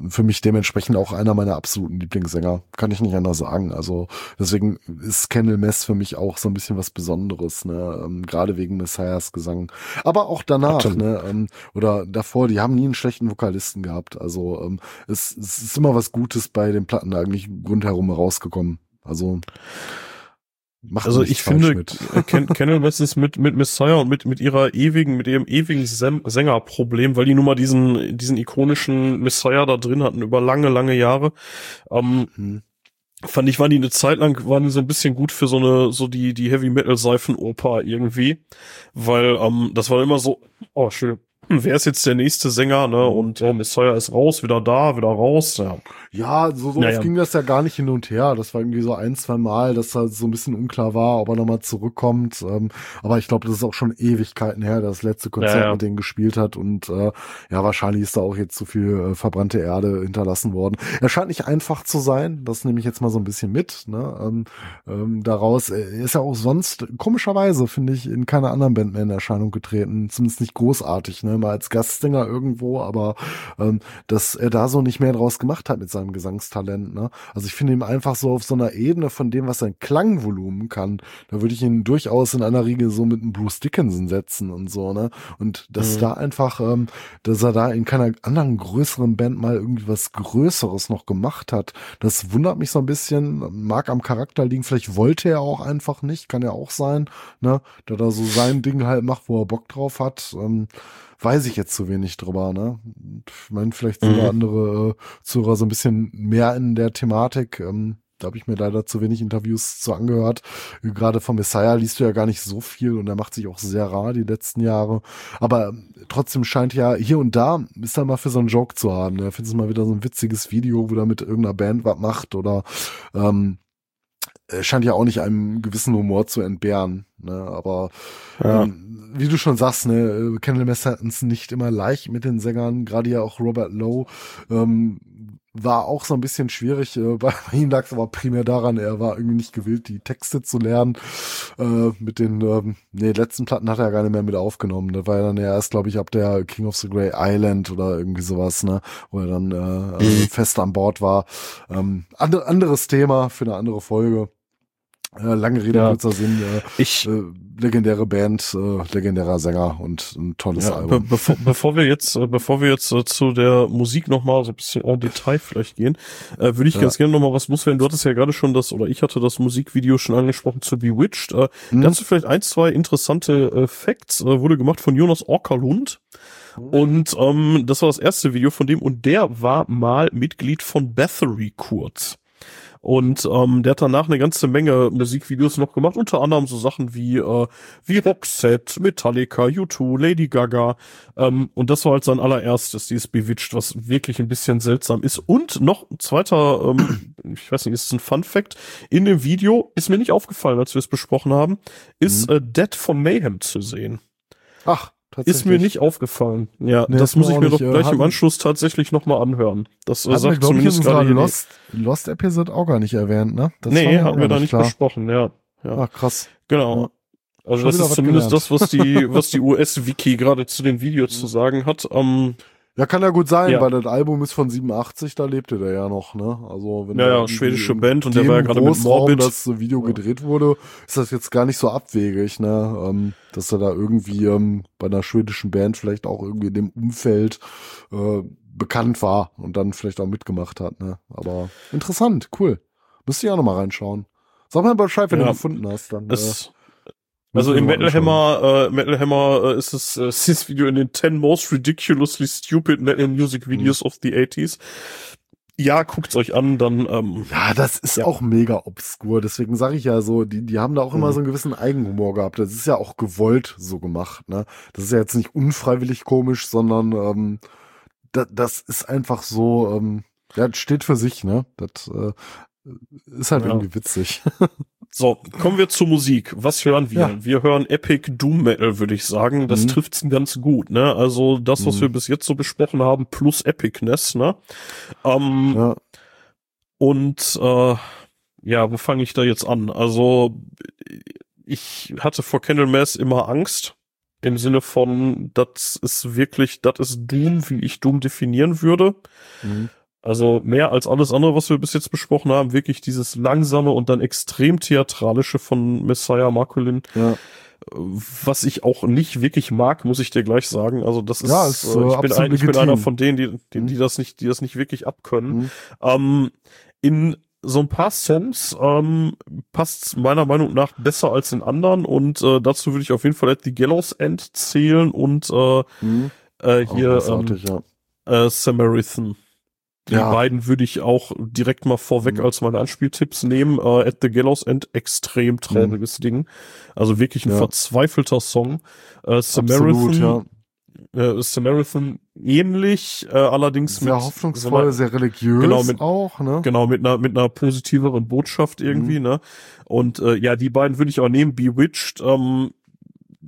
für mich dementsprechend auch einer meiner absoluten Lieblingssänger. Kann ich nicht anders sagen. Also deswegen ist Kendall Mess für mich auch so ein bisschen was Besonderes, ne? Ähm, Gerade wegen Messiahs Gesang. Aber auch danach, Absolut. ne? Ähm, oder davor, die haben nie einen schlechten Vokalisten gehabt. Also ähm, es, es ist immer was Gutes bei den Platten eigentlich rundherum rausgekommen. Also macht Also ich finde, äh, Ken Kennel West ist mit, mit Messiah und mit, mit ihrer ewigen, mit ihrem ewigen Sem Sängerproblem, weil die nun mal diesen, diesen ikonischen Messiah da drin hatten über lange, lange Jahre. Ähm, Hm. fand ich, waren die eine Zeit lang, waren die so ein bisschen gut für so eine, so die, die Heavy Metal Seifenoper irgendwie. Weil, ähm, das war immer so, oh, schön. Hm, Wer ist jetzt der nächste Sänger, ne? Und oh, Messiah ist raus, wieder da, wieder raus. Ja. Ja, so, so Naja. ging das ja gar nicht hin und her. Das war irgendwie so ein, zwei Mal, dass da so ein bisschen unklar war, ob er nochmal zurückkommt. Ähm, aber ich glaube, das ist auch schon Ewigkeiten her, dass das letzte Konzert Ja, ja. mit denen gespielt hat. Und äh, ja, wahrscheinlich ist da auch jetzt zu viel äh, verbrannte Erde hinterlassen worden. Er scheint nicht einfach zu sein. Das nehme ich jetzt mal so ein bisschen mit. Ne? Ähm, ähm, daraus er ist ja auch sonst, komischerweise, finde ich, in keiner anderen Band mehr in Erscheinung getreten. Zumindest nicht großartig, ne? Mal als Gastsänger irgendwo, aber ähm, dass er da so nicht mehr draus gemacht hat mit seinem Gesangstalent. Ne? Also ich finde ihn einfach so auf so einer Ebene von dem, was sein Klangvolumen kann. Da würde ich ihn durchaus in einer Riege so mit einem Bruce Dickinson setzen und so. Ne? Und dass Mhm. da einfach, ähm, dass er da in keiner anderen größeren Band mal irgendwie was Größeres noch gemacht hat, das wundert mich so ein bisschen. Mag am Charakter liegen. Vielleicht wollte er auch einfach nicht, kann ja auch sein, ne? Da da so sein Ding halt macht, wo er Bock drauf hat. Ähm, weiß ich jetzt zu wenig drüber, ne? Ich meine, vielleicht sind Mhm. da andere äh, Zuhörer so ein bisschen mehr in der Thematik. Ähm, da habe ich mir leider zu wenig Interviews zu angehört. Gerade von Messiah liest du ja gar nicht so viel und er macht sich auch sehr rar die letzten Jahre. Aber ähm, trotzdem scheint ja hier und da ist er mal für so einen Joke zu haben. Ne? Findest du mal wieder so ein witziges Video, wo er mit irgendeiner Band was macht oder ähm, scheint ja auch nicht einem gewissen Humor zu entbehren. Ne? Aber Ja. ähm, wie du schon sagst, ne, Candlemass hatten es nicht immer leicht mit den Sängern, gerade ja auch Robert Lowe ähm, war auch so ein bisschen schwierig. Äh, bei ihm lag es aber primär daran, er war irgendwie nicht gewillt, die Texte zu lernen. Äh, mit den ähm, nee, letzten Platten hat er gar nicht mehr mit aufgenommen. Das war ja dann ja erst, glaube ich, ab der King of the Grey Island oder irgendwie sowas, ne, wo er dann äh, Mhm. fest an Bord war. Ähm, andere, anderes Thema für eine andere Folge. Lange Rede, Ja. kurzer Sinn. Äh, Ich, äh, legendäre Band, äh, legendärer Sänger und ein tolles ja, be Album. bevor, bevor wir jetzt, äh, bevor wir jetzt äh, zu der Musik nochmal so ein bisschen en Detail vielleicht gehen, äh, würde ich Ja. ganz gerne nochmal was loswerden. Du hattest ja gerade schon das, oder ich hatte das Musikvideo schon angesprochen zu Bewitched. Äh, Hm? Du vielleicht ein, zwei interessante äh, Facts? Äh, wurde gemacht von Jonas Orkerlund. Und ähm, das war das erste Video von dem und der war mal Mitglied von Bathory kurz. Und ähm, der hat danach eine ganze Menge Musikvideos noch gemacht, unter anderem so Sachen wie äh, wie Roxette, Metallica, U2, Lady Gaga. Ähm, und das war halt sein allererstes, dieses Bewitched, was wirklich ein bisschen seltsam ist. Und noch ein zweiter, ähm, ich weiß nicht, ist es ein Fun Fact, in dem Video ist mir nicht aufgefallen, als wir es besprochen haben, ist äh, Dead von Mayhem zu sehen. Ach. Ist mir nicht aufgefallen. Ja, Nee, das muss ich mir doch äh, gleich im Anschluss tatsächlich nochmal anhören. Das äh, wir, sagt ich, in zumindest unserer gerade hier Lost, Lost Episode auch gar nicht erwähnt, ne? Das war Nee, hatten wir da nicht klar. besprochen, ja. ja. Ah, krass. Genau. Ja. Also Schon das ist zumindest gelernt. das, was die, was die US-Wiki gerade zu dem Video zu sagen hat. Ähm, Ja, kann ja gut sein, Ja. weil das Album ist von 87, da lebte der ja noch, ne? Also, wenn Ja, ja, schwedische Band und der war ja gerade mit Morbid. das Video gedreht wurde, ist das jetzt gar nicht so abwegig, ne? Ähm, dass er da irgendwie ähm, bei einer schwedischen Band vielleicht auch irgendwie in dem Umfeld äh, bekannt war und dann vielleicht auch mitgemacht hat, ne? Aber interessant, cool. Müsst ihr auch noch mal reinschauen. Sag mal Bescheid, wenn Ja. du gefunden hast. Dann, es, äh, also im Metal. Hammer, äh, Metal Hammer äh, ist es äh, das Video in den 10 most ridiculously stupid Metal Music Videos of the 80s. Ja, guckt's euch an, dann ähm, Ja, das ist Ja. auch mega obskur. Deswegen sage ich ja so, die, die haben da auch immer Mhm. so einen gewissen Eigenhumor gehabt. Das ist ja auch gewollt so gemacht. Ne? Das ist ja jetzt nicht unfreiwillig komisch, sondern ähm, da, das ist einfach so, ähm, ja, das steht für sich. Ne? Das äh, ist halt Ja. irgendwie witzig. So, kommen wir zur Musik. Was hören wir? Ja. Wir hören Epic Doom Metal, würde ich sagen. Das Mhm. trifft's ganz gut, ne? Also das, was Mhm. wir bis jetzt so besprochen haben, plus Epicness, ne? Ähm, ja. Und äh, ja, wo fange ich da jetzt an? Also ich hatte vor Candlemass immer Angst. Im Sinne von, das ist wirklich, das ist Doom, wie ich Doom definieren würde. Mhm. Also mehr als alles andere, was wir bis jetzt besprochen haben, wirklich dieses langsame und dann extrem theatralische von Messiah Marcolin, ja. was ich auch nicht wirklich mag, muss ich dir gleich sagen. Also das ist, Ja, ist, äh, äh, ich bin, ein, ich bin einer von denen, die, die, Mhm. die das nicht, die das nicht wirklich abkönnen. Mhm. Ähm, in so ein paar Songs ähm, passt meiner Meinung nach besser als in anderen und äh, dazu würde ich auf jeden Fall at the Gallows End zählen und äh, Mhm. äh, hier ähm, ja. äh, Samaritan. Die Ja. beiden würde ich auch direkt mal vorweg Mhm. als meine Anspieltipps nehmen. Äh, At the Gallows End, extrem trauriges Ding. Also wirklich ein Mhm. Ja. verzweifelter Song. Äh, Absolut, ja. äh, Samaritan ähnlich, äh, allerdings Sehr mit, hoffnungsvoll, so sehr religiös Genau, mit- auch, ne? Genau, mit einer, mit einer positiveren Botschaft irgendwie, ne? Und ja, die beiden würde ich auch nehmen, Bewitched, ähm,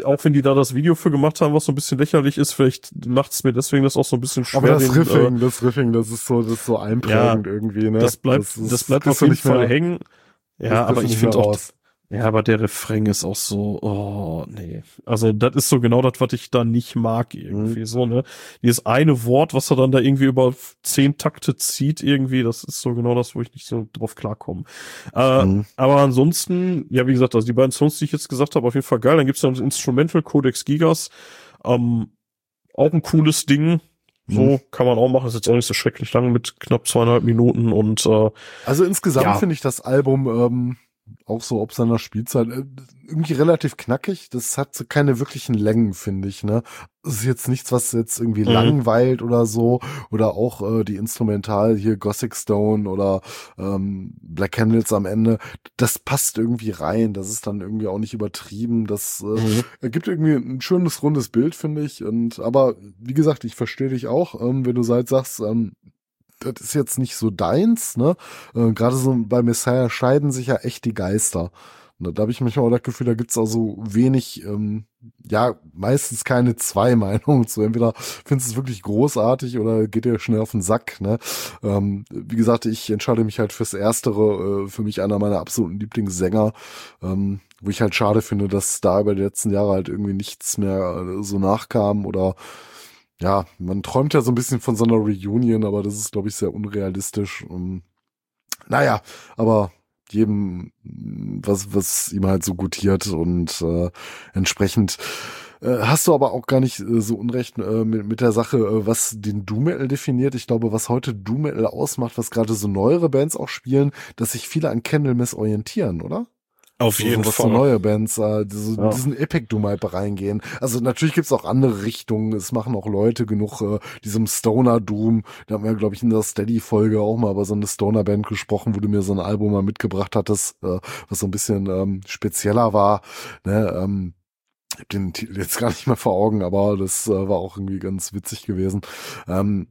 auch wenn die da das Video für gemacht haben, was so ein bisschen lächerlich ist, vielleicht macht's mir deswegen das auch so ein bisschen schwer. Aber das den, äh, Riffing, das Riffing, das ist so, das ist so einprägend irgendwie, ne? das bleibt, das, ist- bleibt auf jeden nicht mehr- Fall hängen. das Ja, aber ich finde auch, raus. Ja, aber der Refrain ist auch so, oh, nee. Also, das ist so genau das, was ich da nicht mag, irgendwie, Mhm. so, ne. Dieses eine Wort, was er dann da irgendwie über zehn Takte zieht, irgendwie, das ist so genau das, wo ich nicht so drauf klarkomme. Äh, Mhm. aber ansonsten, ja, wie gesagt, also die beiden Songs, die ich jetzt gesagt habe, auf jeden Fall geil. Dann gibt's noch das Instrumental Codex Gigas. Ähm, auch ein cooles Ding. So Mhm. kann man auch machen. Ist jetzt auch nicht so schrecklich lang mit knapp zweieinhalb Minuten und äh, Also insgesamt Ja. finde ich das Album ähm, auch so ob seiner Spielzeit äh, irgendwie relativ knackig. Das hat so keine wirklichen Längen, finde ich. Ne, das ist jetzt nichts, was jetzt irgendwie mhm. langweilt oder so. Oder auch äh, die Instrumental hier Gothic Stone oder ähm, Black Candles am Ende. Das passt irgendwie rein. Das ist dann irgendwie auch nicht übertrieben. Das äh, mhm. ergibt irgendwie ein schönes rundes Bild, finde ich. Und aber wie gesagt, ich verstehe dich auch, ähm, wenn du seit sagst, ähm, das ist jetzt nicht so deins, ne? Äh, Gerade so bei Messiah scheiden sich ja echt die Geister. Und da habe ich manchmal auch das Gefühl, da gibt's also wenig, ähm, ja, meistens keine zwei Meinungen zu. Entweder findest du es wirklich großartig oder geht dir schnell auf den Sack. Ne? Ähm, wie gesagt, ich entscheide mich halt fürs Erstere, äh, für mich einer meiner absoluten Lieblingssänger, ähm, wo ich halt schade finde, dass da über die letzten Jahre halt irgendwie nichts mehr äh, so nachkam oder ja, man träumt ja so ein bisschen von so einer Reunion, aber das ist, glaube ich, sehr unrealistisch. Und, naja, aber jedem, was, was ihm halt so gutiert und äh, entsprechend äh, hast du aber auch gar nicht äh, so unrecht äh, mit, mit der Sache, äh, was den Doom Metal definiert. Ich glaube, was heute Doom Metal ausmacht, was gerade so neuere Bands auch spielen, dass sich viele an Candlemass orientieren, oder? Auf so, jeden was Fall. So neue Bands, äh, die so ja. diesen Epic Doom halt reingehen. Also natürlich gibt's auch andere Richtungen. Es machen auch Leute genug äh, diesem Stoner Doom. Da haben wir, glaube ich, in der Steady-Folge auch mal über so eine Stoner-Band gesprochen, wo du mir so ein Album mal mitgebracht hattest, äh, was so ein bisschen ähm, spezieller war. Ne? Ähm, ich hab den Titel jetzt gar nicht mehr vor Augen, aber das äh, war auch irgendwie ganz witzig gewesen. Ähm,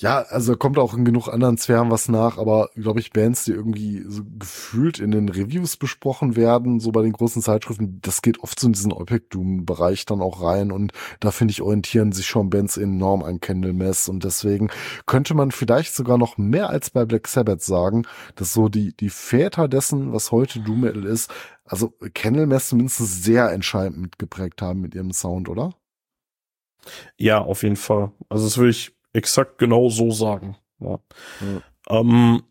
ja, also kommt auch in genug anderen Sphären was nach, aber glaube ich, Bands, die irgendwie so gefühlt in den Reviews besprochen werden, so bei den großen Zeitschriften, das geht oft so in diesen Epic Doom-Bereich dann auch rein und da finde ich, orientieren sich schon Bands enorm an Candlemass und deswegen könnte man vielleicht sogar noch mehr als bei Black Sabbath sagen, dass so die, die Väter dessen, was heute Doom Metal ist, also Candlemass zumindest sehr entscheidend mitgeprägt haben mit ihrem Sound, oder? Ja, auf jeden Fall. Also das würde ich exakt genau so sagen. Ja. ja. Ähm,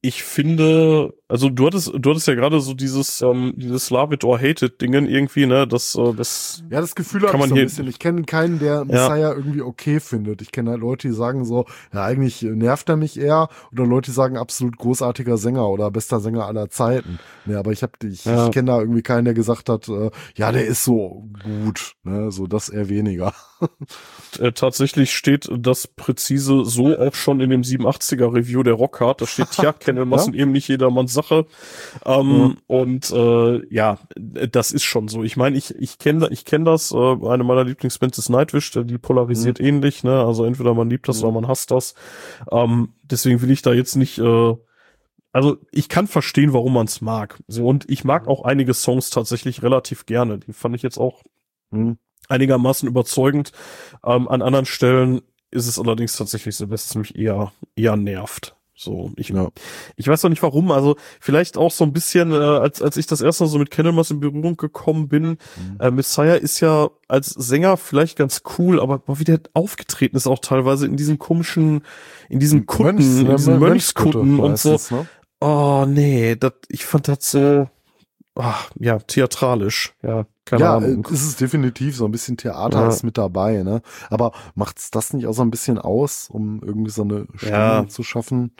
ich finde, also du hattest, du hattest ja gerade so dieses, ähm, dieses Love it or hate it Dingen irgendwie, ne, das, äh, das. Ja, das Gefühl kann man so ein bisschen. Ich kenne keinen, der Messiah ja. irgendwie okay findet. Ich kenne halt Leute, die sagen so, ja, eigentlich nervt er mich eher, oder Leute, die sagen absolut großartiger Sänger oder bester Sänger aller Zeiten. Ne, aber ich habe, ich, ja. ich kenne da irgendwie keinen, der gesagt hat, äh, ja, der ist so gut, ne, so das eher weniger. Äh, tatsächlich steht das präzise so auch schon in dem 87er Review der Rockhard. Da steht, ja, Kennelmassen ja? eben nicht jedermanns Sache. Ähm, mhm. Und äh, ja, das ist schon so. Ich meine, ich, ich kenne ich kenn das. Äh, eine meiner Lieblingsbands ist Nightwish, die polarisiert mhm. ähnlich. Ne? Also entweder man liebt das mhm. oder man hasst das. Ähm, deswegen will ich da jetzt nicht... Äh, also ich kann verstehen, warum man es mag. So, und ich mag auch einige Songs tatsächlich relativ gerne. Die fand ich jetzt auch mhm einigermaßen überzeugend. Ähm, an anderen Stellen ist es allerdings tatsächlich so, dass es mich eher, eher nervt. So, ich, ja. ich weiß noch nicht warum, also vielleicht auch so ein bisschen, äh, als, als ich das erste Mal so mit Candlemas in Berührung gekommen bin, mhm. äh, Messiah ist ja als Sänger vielleicht ganz cool, aber wie der aufgetreten ist auch teilweise in diesen komischen, in diesen Kutten, Mönchs, in diesen Mönchskutten und so. Ne? Oh nee, das, ich fand das so, ach, ja, theatralisch, ja, keine ja, Ahnung. Ja, ist es definitiv so ein bisschen Theater ja. ist mit dabei, ne? Aber macht's das nicht auch so ein bisschen aus, um irgendwie so eine Stimmung ja. zu schaffen?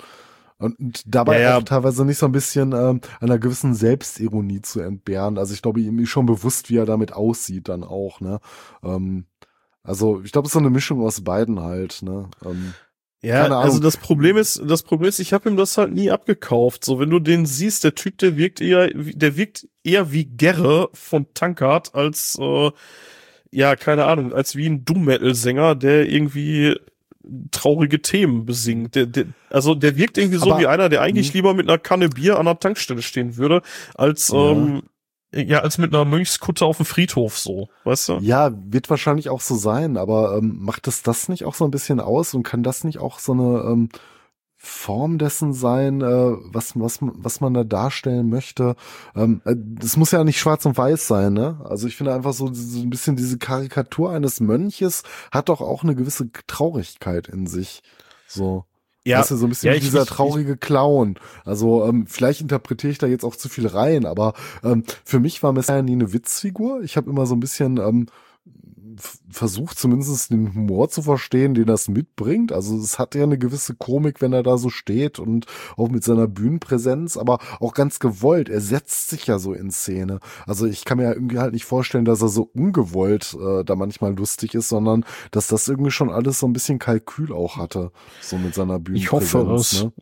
Und dabei ja, auch teilweise nicht so ein bisschen ähm, einer gewissen Selbstironie zu entbehren. Also ich glaube, ihm ist schon bewusst, wie er damit aussieht dann auch, ne? Ähm, also ich glaube, es ist so eine Mischung aus beiden halt, ne? Ähm, ja, also das Problem ist, das Problem ist, ich habe ihm das halt nie abgekauft. So, wenn du den siehst, der Typ, der wirkt eher, der wirkt eher wie Gerre von Tankard als, äh, ja, keine Ahnung, als wie ein Doom-Metal-Sänger, der irgendwie traurige Themen besingt. Der, der, also der wirkt irgendwie so Aber, wie einer, der eigentlich mhm. lieber mit einer Kanne Bier an der Tankstelle stehen würde, als ja. ähm, ja, als mit einer Mönchskutte auf dem Friedhof so, weißt du? Ja, wird wahrscheinlich auch so sein, aber ähm, macht es das nicht auch so ein bisschen aus und kann das nicht auch so eine ähm, Form dessen sein, äh, was, was, was man da darstellen möchte? Ähm, äh, das muss ja nicht schwarz und weiß sein, ne? Also ich finde einfach so, so ein bisschen diese Karikatur eines Mönches hat doch auch eine gewisse Traurigkeit in sich. So. Ja, weißt du, so ein bisschen ja, ich, dieser ich, traurige Clown. Also ähm, vielleicht interpretiere ich da jetzt auch zu viel rein, aber ähm, für mich war Messiah nie eine Witzfigur. Ich habe immer so ein bisschen ähm, versucht zumindest den Humor zu verstehen, den das mitbringt. Also es hat ja eine gewisse Komik, wenn er da so steht und auch mit seiner Bühnenpräsenz, aber auch ganz gewollt. Er setzt sich ja so in Szene. Also ich kann mir ja irgendwie halt nicht vorstellen, dass er so ungewollt äh, da manchmal lustig ist, sondern dass das irgendwie schon alles so ein bisschen Kalkül auch hatte, so mit seiner Bühnenpräsenz. Ich hoffe es. Ne?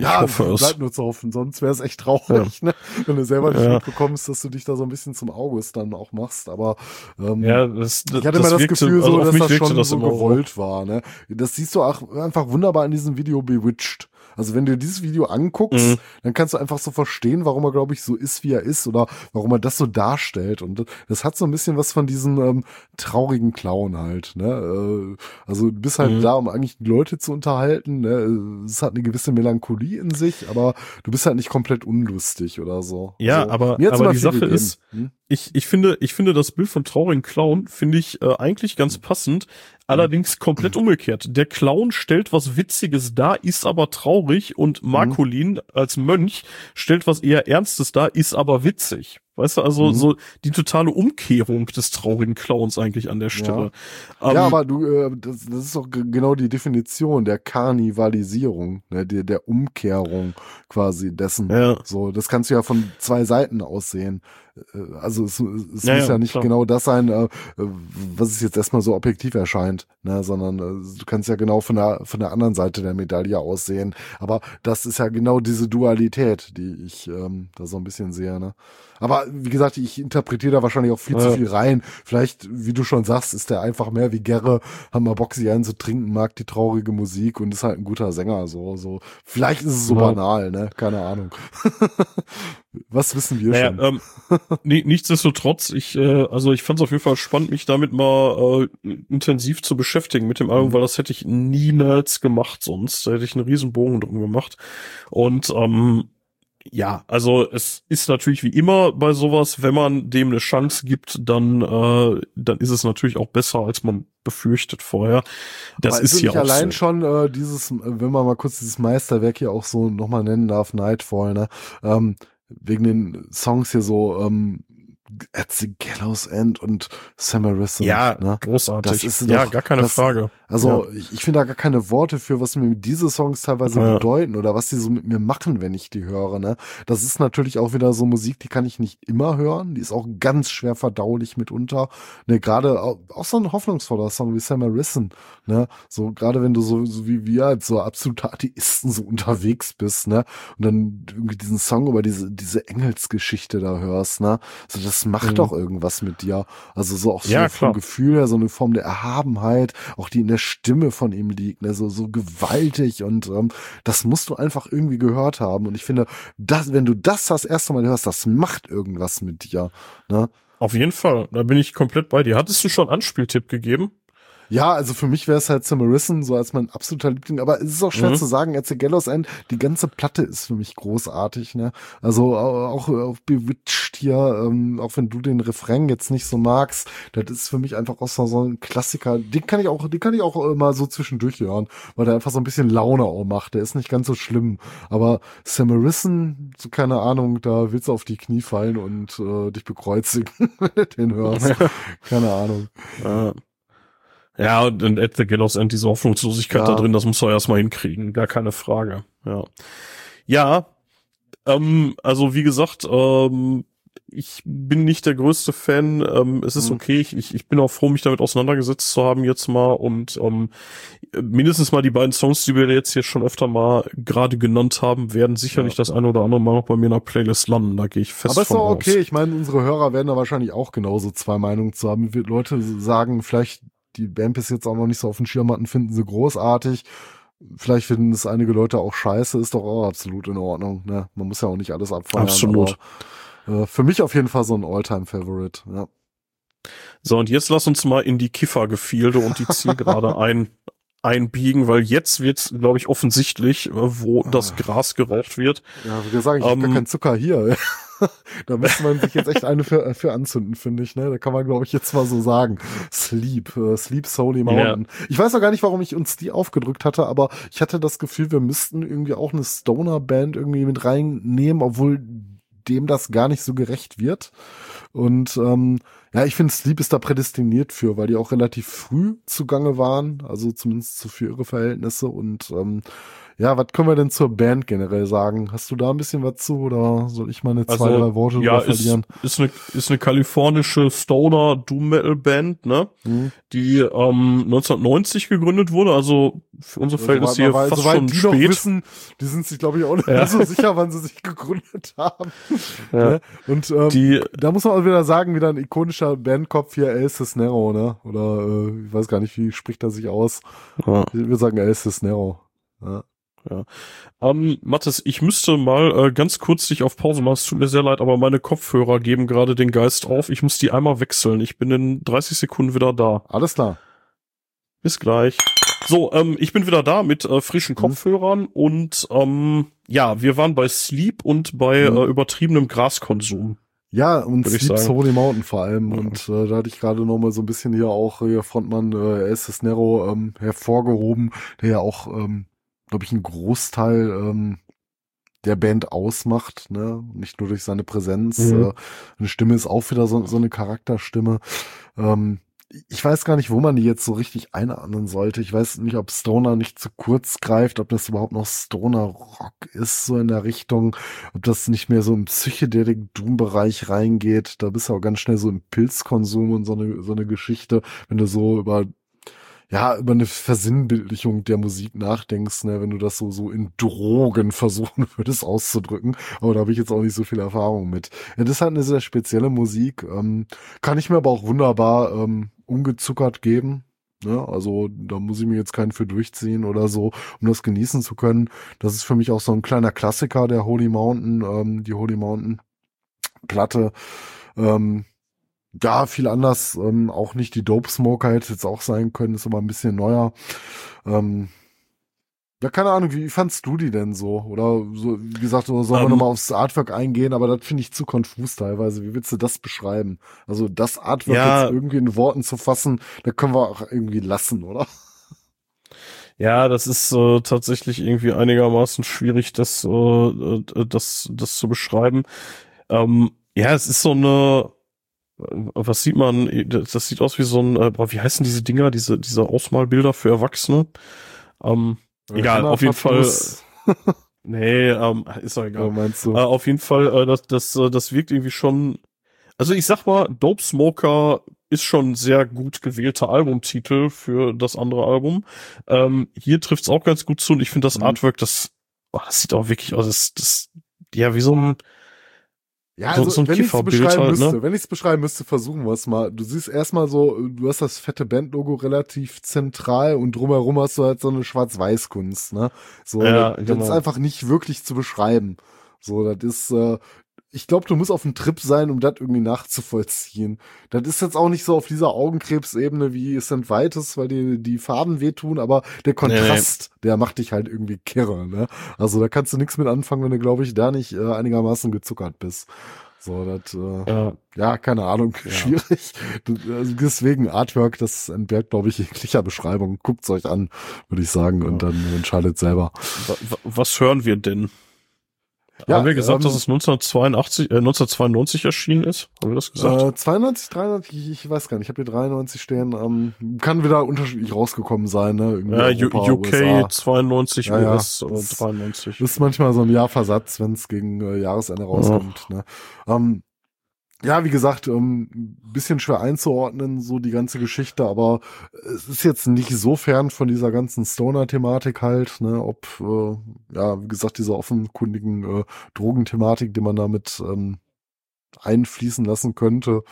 Ja, hoffe es. bleibt nur zu hoffen, sonst wäre es echt traurig, ne? wenn du selber nicht Ja. mitbekommst, dass du dich da so ein bisschen zum August dann auch machst. Aber ähm, Ja, das, das, ich hatte immer das Gefühl, also so, auf dass das schon das so. gewollt war. Ne? Das siehst du auch einfach wunderbar in diesem Video Bewitched. Also wenn du dieses Video anguckst, Mhm. dann kannst du einfach so verstehen, warum er, glaube ich, so ist, wie er ist oder warum er das so darstellt. Und das hat so ein bisschen was von diesem ähm, traurigen Clown halt. Ne? Äh, Also du bist halt Mhm. da, um eigentlich die Leute zu unterhalten. Ne? Es hat eine gewisse Melancholie in sich, aber du bist halt nicht komplett unlustig oder so. Ja, also, aber- aber die Sache gegeben. ist- Hm? Ich, ich finde, ich finde das Bild vom traurigen Clown finde ich äh, eigentlich ganz passend. Allerdings komplett umgekehrt. Der Clown stellt was Witziges dar, ist aber traurig und Marcolin als Mönch stellt was eher Ernstes dar, ist aber witzig. Weißt du, also Mhm. so die totale Umkehrung des traurigen Clowns eigentlich an der Stelle. Ähm, ja, aber du, äh, das, das ist doch genau die Definition der Karnivalisierung, ne, der, der Umkehrung quasi dessen. Ja. So, das kannst du ja von zwei Seiten aus sehen. Äh, Also es, es Ja, muss ja, ja nicht klar. genau das sein, äh, was es jetzt erstmal so objektiv erscheint, ne, sondern äh, du kannst ja genau von der von der anderen Seite der Medaille aussehen. Aber das ist ja genau diese Dualität, die ich ähm, da so ein bisschen sehe. Ne? Aber wie gesagt, ich interpretiere da wahrscheinlich auch viel zu Ja. viel rein. Vielleicht, wie du schon sagst, ist der einfach mehr wie Gerre, haben wir Bock, sich einen zu trinken, mag die traurige Musik und ist halt ein guter Sänger. So, so. Vielleicht ist es so Ja. banal, ne? Keine Ahnung. Was wissen wir Naja, schon? ähm, ni- nichtsdestotrotz, ich, äh, also ich fand es auf jeden Fall spannend, mich damit mal äh, intensiv zu beschäftigen mit dem Album, Mhm. weil das hätte ich niemals gemacht sonst. Da hätte ich einen riesen Bogen drum gemacht. Und ähm, ja, also es ist natürlich wie immer bei sowas, wenn man dem eine Chance gibt, dann, äh, dann ist es natürlich auch besser, als man befürchtet vorher. Das Aber ist nicht auch allein so. schon äh, dieses, wenn man mal kurz dieses Meisterwerk hier auch so nochmal nennen darf, Nightfall, ne? Ähm, wegen den Songs hier so, ähm, At the Gallows End und Samaritans, Ja, ne? großartig. Das ist ja, doch- gar keine das- Frage. Also ich, ich finde da gar keine Worte für, was mir diese Songs teilweise Ja. bedeuten oder was die so mit mir machen, wenn ich die höre. Ne? Das ist natürlich auch wieder so Musik, die kann ich nicht immer hören. Die ist auch ganz schwer verdaulich mitunter. Ne, gerade auch, auch so ein hoffnungsvoller Song wie Sam Harrison. Ne? So gerade wenn du so, so wie wir als so absolute Atheisten so unterwegs bist, ne? Und dann irgendwie diesen Song über diese diese Engelsgeschichte da hörst, ne? So das macht Mhm. doch irgendwas mit dir. Also so auch so Ja, vom. Gefühl her, so eine Form der Erhabenheit, auch die in der Stimme von ihm liegt, ne, so, so gewaltig und ähm, das musst du einfach irgendwie gehört haben. Und ich finde, das, wenn du das das erste Mal hörst, das macht irgendwas mit dir. Ne? Auf jeden Fall, da bin ich komplett bei dir. Hattest du schon einen Anspieltipp gegeben? Ja, also für mich wäre es halt Samarison, so als mein absoluter Liebling, aber es ist auch schwer Mhm. zu sagen, at the Gallows End, die ganze Platte ist für mich großartig, ne? Also au- auch auf Bewitched hier, ähm, auch wenn du den Refrain jetzt nicht so magst, das ist für mich einfach auch so, ein Klassiker, den kann ich auch, den kann ich auch äh, mal so zwischendurch hören, weil der einfach so ein bisschen Laune auch macht, der ist nicht ganz so schlimm, aber Samarison, so keine Ahnung, da willst du auf die Knie fallen und äh, dich bekreuzigen, wenn du den hörst, keine Ahnung. Äh, ja, und in At the Gallows End, diese Hoffnungslosigkeit Ja. da drin, das muss er erstmal hinkriegen, gar keine Frage. Ja. Ja, ähm, also wie gesagt, ähm, ich bin nicht der größte Fan. Ähm, es ist Mhm. okay. Ich, ich ich bin auch froh, mich damit auseinandergesetzt zu haben jetzt mal und ähm, mindestens mal die beiden Songs, die wir jetzt hier schon öfter mal gerade genannt haben, werden sicherlich das eine oder andere Mal noch bei mir in der Playlist landen. Da gehe ich fest Aber ist von doch aus. okay. Ich meine, unsere Hörer werden da wahrscheinlich auch genauso zwei Meinungen zu haben. Leute sagen, vielleicht die Band bis jetzt auch noch nicht so auf dem Schirm hatten, finden sie großartig. Vielleicht finden es einige Leute auch scheiße, ist doch auch absolut in Ordnung. Ne? Man muss ja auch nicht alles abfeiern. Absolut. Aber, äh, für mich auf jeden Fall so ein Alltime-Favorite. Ja. So, und jetzt lass uns mal in die Kiffergefilde und die Zielgerade ein, einbiegen, weil jetzt wird, glaube ich, offensichtlich, äh, wo das Gras geraucht wird. Ja, wie gesagt, ich Ähm, gar keinen Zucker hier. da müsste man sich jetzt echt eine für, für anzünden, finde ich. Ne? Da kann man, glaube ich, jetzt mal so sagen. Sleep, äh, Sleep Soully Mountain. Ich weiß auch gar nicht, warum ich uns die aufgedrückt hatte, aber ich hatte das Gefühl, wir müssten irgendwie auch eine Stoner-Band irgendwie mit reinnehmen, obwohl dem das gar nicht so gerecht wird. Und ähm, Ja, ich finde, Sleep ist da prädestiniert für, weil die auch relativ früh zugange waren, also zumindest so für ihre Verhältnisse. Und ähm, ja, was können wir denn zur Band generell sagen? Hast du da ein bisschen was zu oder soll ich mal eine zwei, drei Worte Also, ja, drüber ist, verlieren? ist eine ist eine kalifornische Stoner Doom Metal Band, ne? Mhm. Die ähm, 1990 gegründet wurde, also für unsere Verhältnisse hier Soweit- fast schon die spät. wissen, die sind sich, glaube ich, auch nicht Ja. so sicher, wann sie sich gegründet haben. Ja. Ne? Und ähm, Die da muss man auch wieder sagen, wieder ein ikonischer Bandkopf hier, El Cisnero, ne? Oder äh, ich weiß gar nicht, wie spricht er sich aus. ja. Ich würde sagen El Cisnero. Ja. Ähm, Mathis, ich müsste mal äh, ganz kurz dich auf Pause machen. Es tut mir sehr leid, aber meine Kopfhörer geben gerade den Geist auf. Ich muss die einmal wechseln. Ich bin in 30 Sekunden wieder da. Alles klar. Bis gleich. So, ähm, ich bin wieder da mit äh, frischen Kopfhörern und ähm, ja, wir waren bei Sleep und bei Mhm. äh, übertriebenem Graskonsum. Ja, und sagen. Holy Mountain vor allem. Mhm. Und äh, da hatte ich gerade noch mal so ein bisschen hier auch hier Frontmann äh, El Cisnero ähm, hervorgehoben, der ja auch, ähm, glaube ich, einen Großteil ähm, der Band ausmacht, ne? Nicht nur durch seine Präsenz. Mhm. Äh, eine Stimme ist auch wieder so, so eine Charakterstimme. Ähm, ich weiß gar nicht, wo man die jetzt so richtig einordnen sollte. Ich weiß nicht, ob Stoner nicht zu kurz greift, ob das überhaupt noch Stoner Rock ist, so in der Richtung, ob das nicht mehr so im Psychedelic-Doom-Bereich reingeht. Da bist du auch ganz schnell so im Pilzkonsum und so eine, so eine Geschichte, wenn du so über ja, über eine Versinnbildlichung der Musik nachdenkst, ne, wenn du das so, so in Drogen versuchen würdest auszudrücken. Aber da habe ich jetzt auch nicht so viel Erfahrung mit. Ja, das ist halt eine sehr spezielle Musik. Ähm, kann ich mir aber auch wunderbar ähm, ungezuckert geben. Ne? Also da muss ich mir jetzt keinen für durchziehen oder so, um das genießen zu können. Das ist für mich auch so ein kleiner Klassiker der Holy Mountain, ähm, die Holy Mountain Platte. Ähm, ja, viel anders, ähm, auch nicht die Dope Smoker hätte jetzt auch sein können, ist aber ein bisschen neuer. Ähm, ja, keine Ahnung, wie fandst du die denn so? Oder so, wie gesagt, so sollen wir Ähm, nochmal aufs Artwork eingehen, aber das finde ich zu konfus teilweise. Wie willst du das beschreiben? Also das Artwork Ja. jetzt irgendwie in Worten zu fassen, da können wir auch irgendwie lassen, oder? Ja, das ist äh, tatsächlich irgendwie einigermaßen schwierig, das, äh, äh, das, das zu beschreiben. Ähm, ja, es ist so eine, was sieht man? Das sieht aus wie so ein, äh, boah, wie heißen diese Dinger, diese, diese Ausmalbilder für Erwachsene? Ähm, egal, auf jeden Fall. Nee, ähm, ist doch egal. äh, meinst du? Äh, auf jeden Fall, äh, das, das, äh, das wirkt irgendwie schon. Also ich sag mal, Dope Smoker ist schon ein sehr gut gewählter Albumtitel für das andere Album. Ähm, hier trifft's auch ganz gut zu und ich finde das Mhm. Artwork, das, oh, das sieht auch wirklich aus. Das, das, ja, wie so ein, Ja, So- also so ein wenn ich es beschreiben halt, ne? müsste, wenn ich es beschreiben müsste, versuchen wir es mal. Du siehst erstmal so, du hast das fette Bandlogo relativ zentral und drumherum hast du halt so eine Schwarz-Weiß-Kunst, ne? So, Ja, das genau. ist einfach nicht wirklich zu beschreiben. So, das ist, äh, ich glaube, du musst auf dem Trip sein, um das irgendwie nachzuvollziehen. Das ist jetzt auch nicht so auf dieser Augenkrebsebene wie St. Vitus, weil die, die Farben wehtun, aber der Kontrast, der macht dich halt irgendwie kirre, ne? Also da kannst du nichts mit anfangen, wenn du, glaube ich, da nicht äh, einigermaßen gezuckert bist. So, das, äh, äh, ja, keine Ahnung, schwierig. Also deswegen Artwork, das entbehrt, glaube ich, jeglicher Beschreibung. Guckt's euch an, würde ich sagen, und dann entscheidet selber. wa- wa- was hören wir denn? Ja, Haben wir gesagt, ähm, dass es 1982, äh, 1992 erschienen ist? Haben wir das gesagt? Äh, 92, 93, ich, ich weiß gar nicht, ich habe hier 93 stehen. Ähm, kann wieder unterschiedlich rausgekommen sein, ne? Irgendwie ja, Europa, UK USA. 92, Ja, ja. US Das- 93. Das ist manchmal so ein Jahr Versatz, wenn es gegen äh, Jahresende rauskommt. Ne? Ähm, ja, wie gesagt, ähm, ein bisschen schwer einzuordnen, so die ganze Geschichte, aber es ist jetzt nicht so fern von dieser ganzen Stoner-Thematik halt, ne, ob, äh, ja, wie gesagt, dieser offenkundigen äh, Drogenthematik, die man damit ähm, einfließen lassen könnte.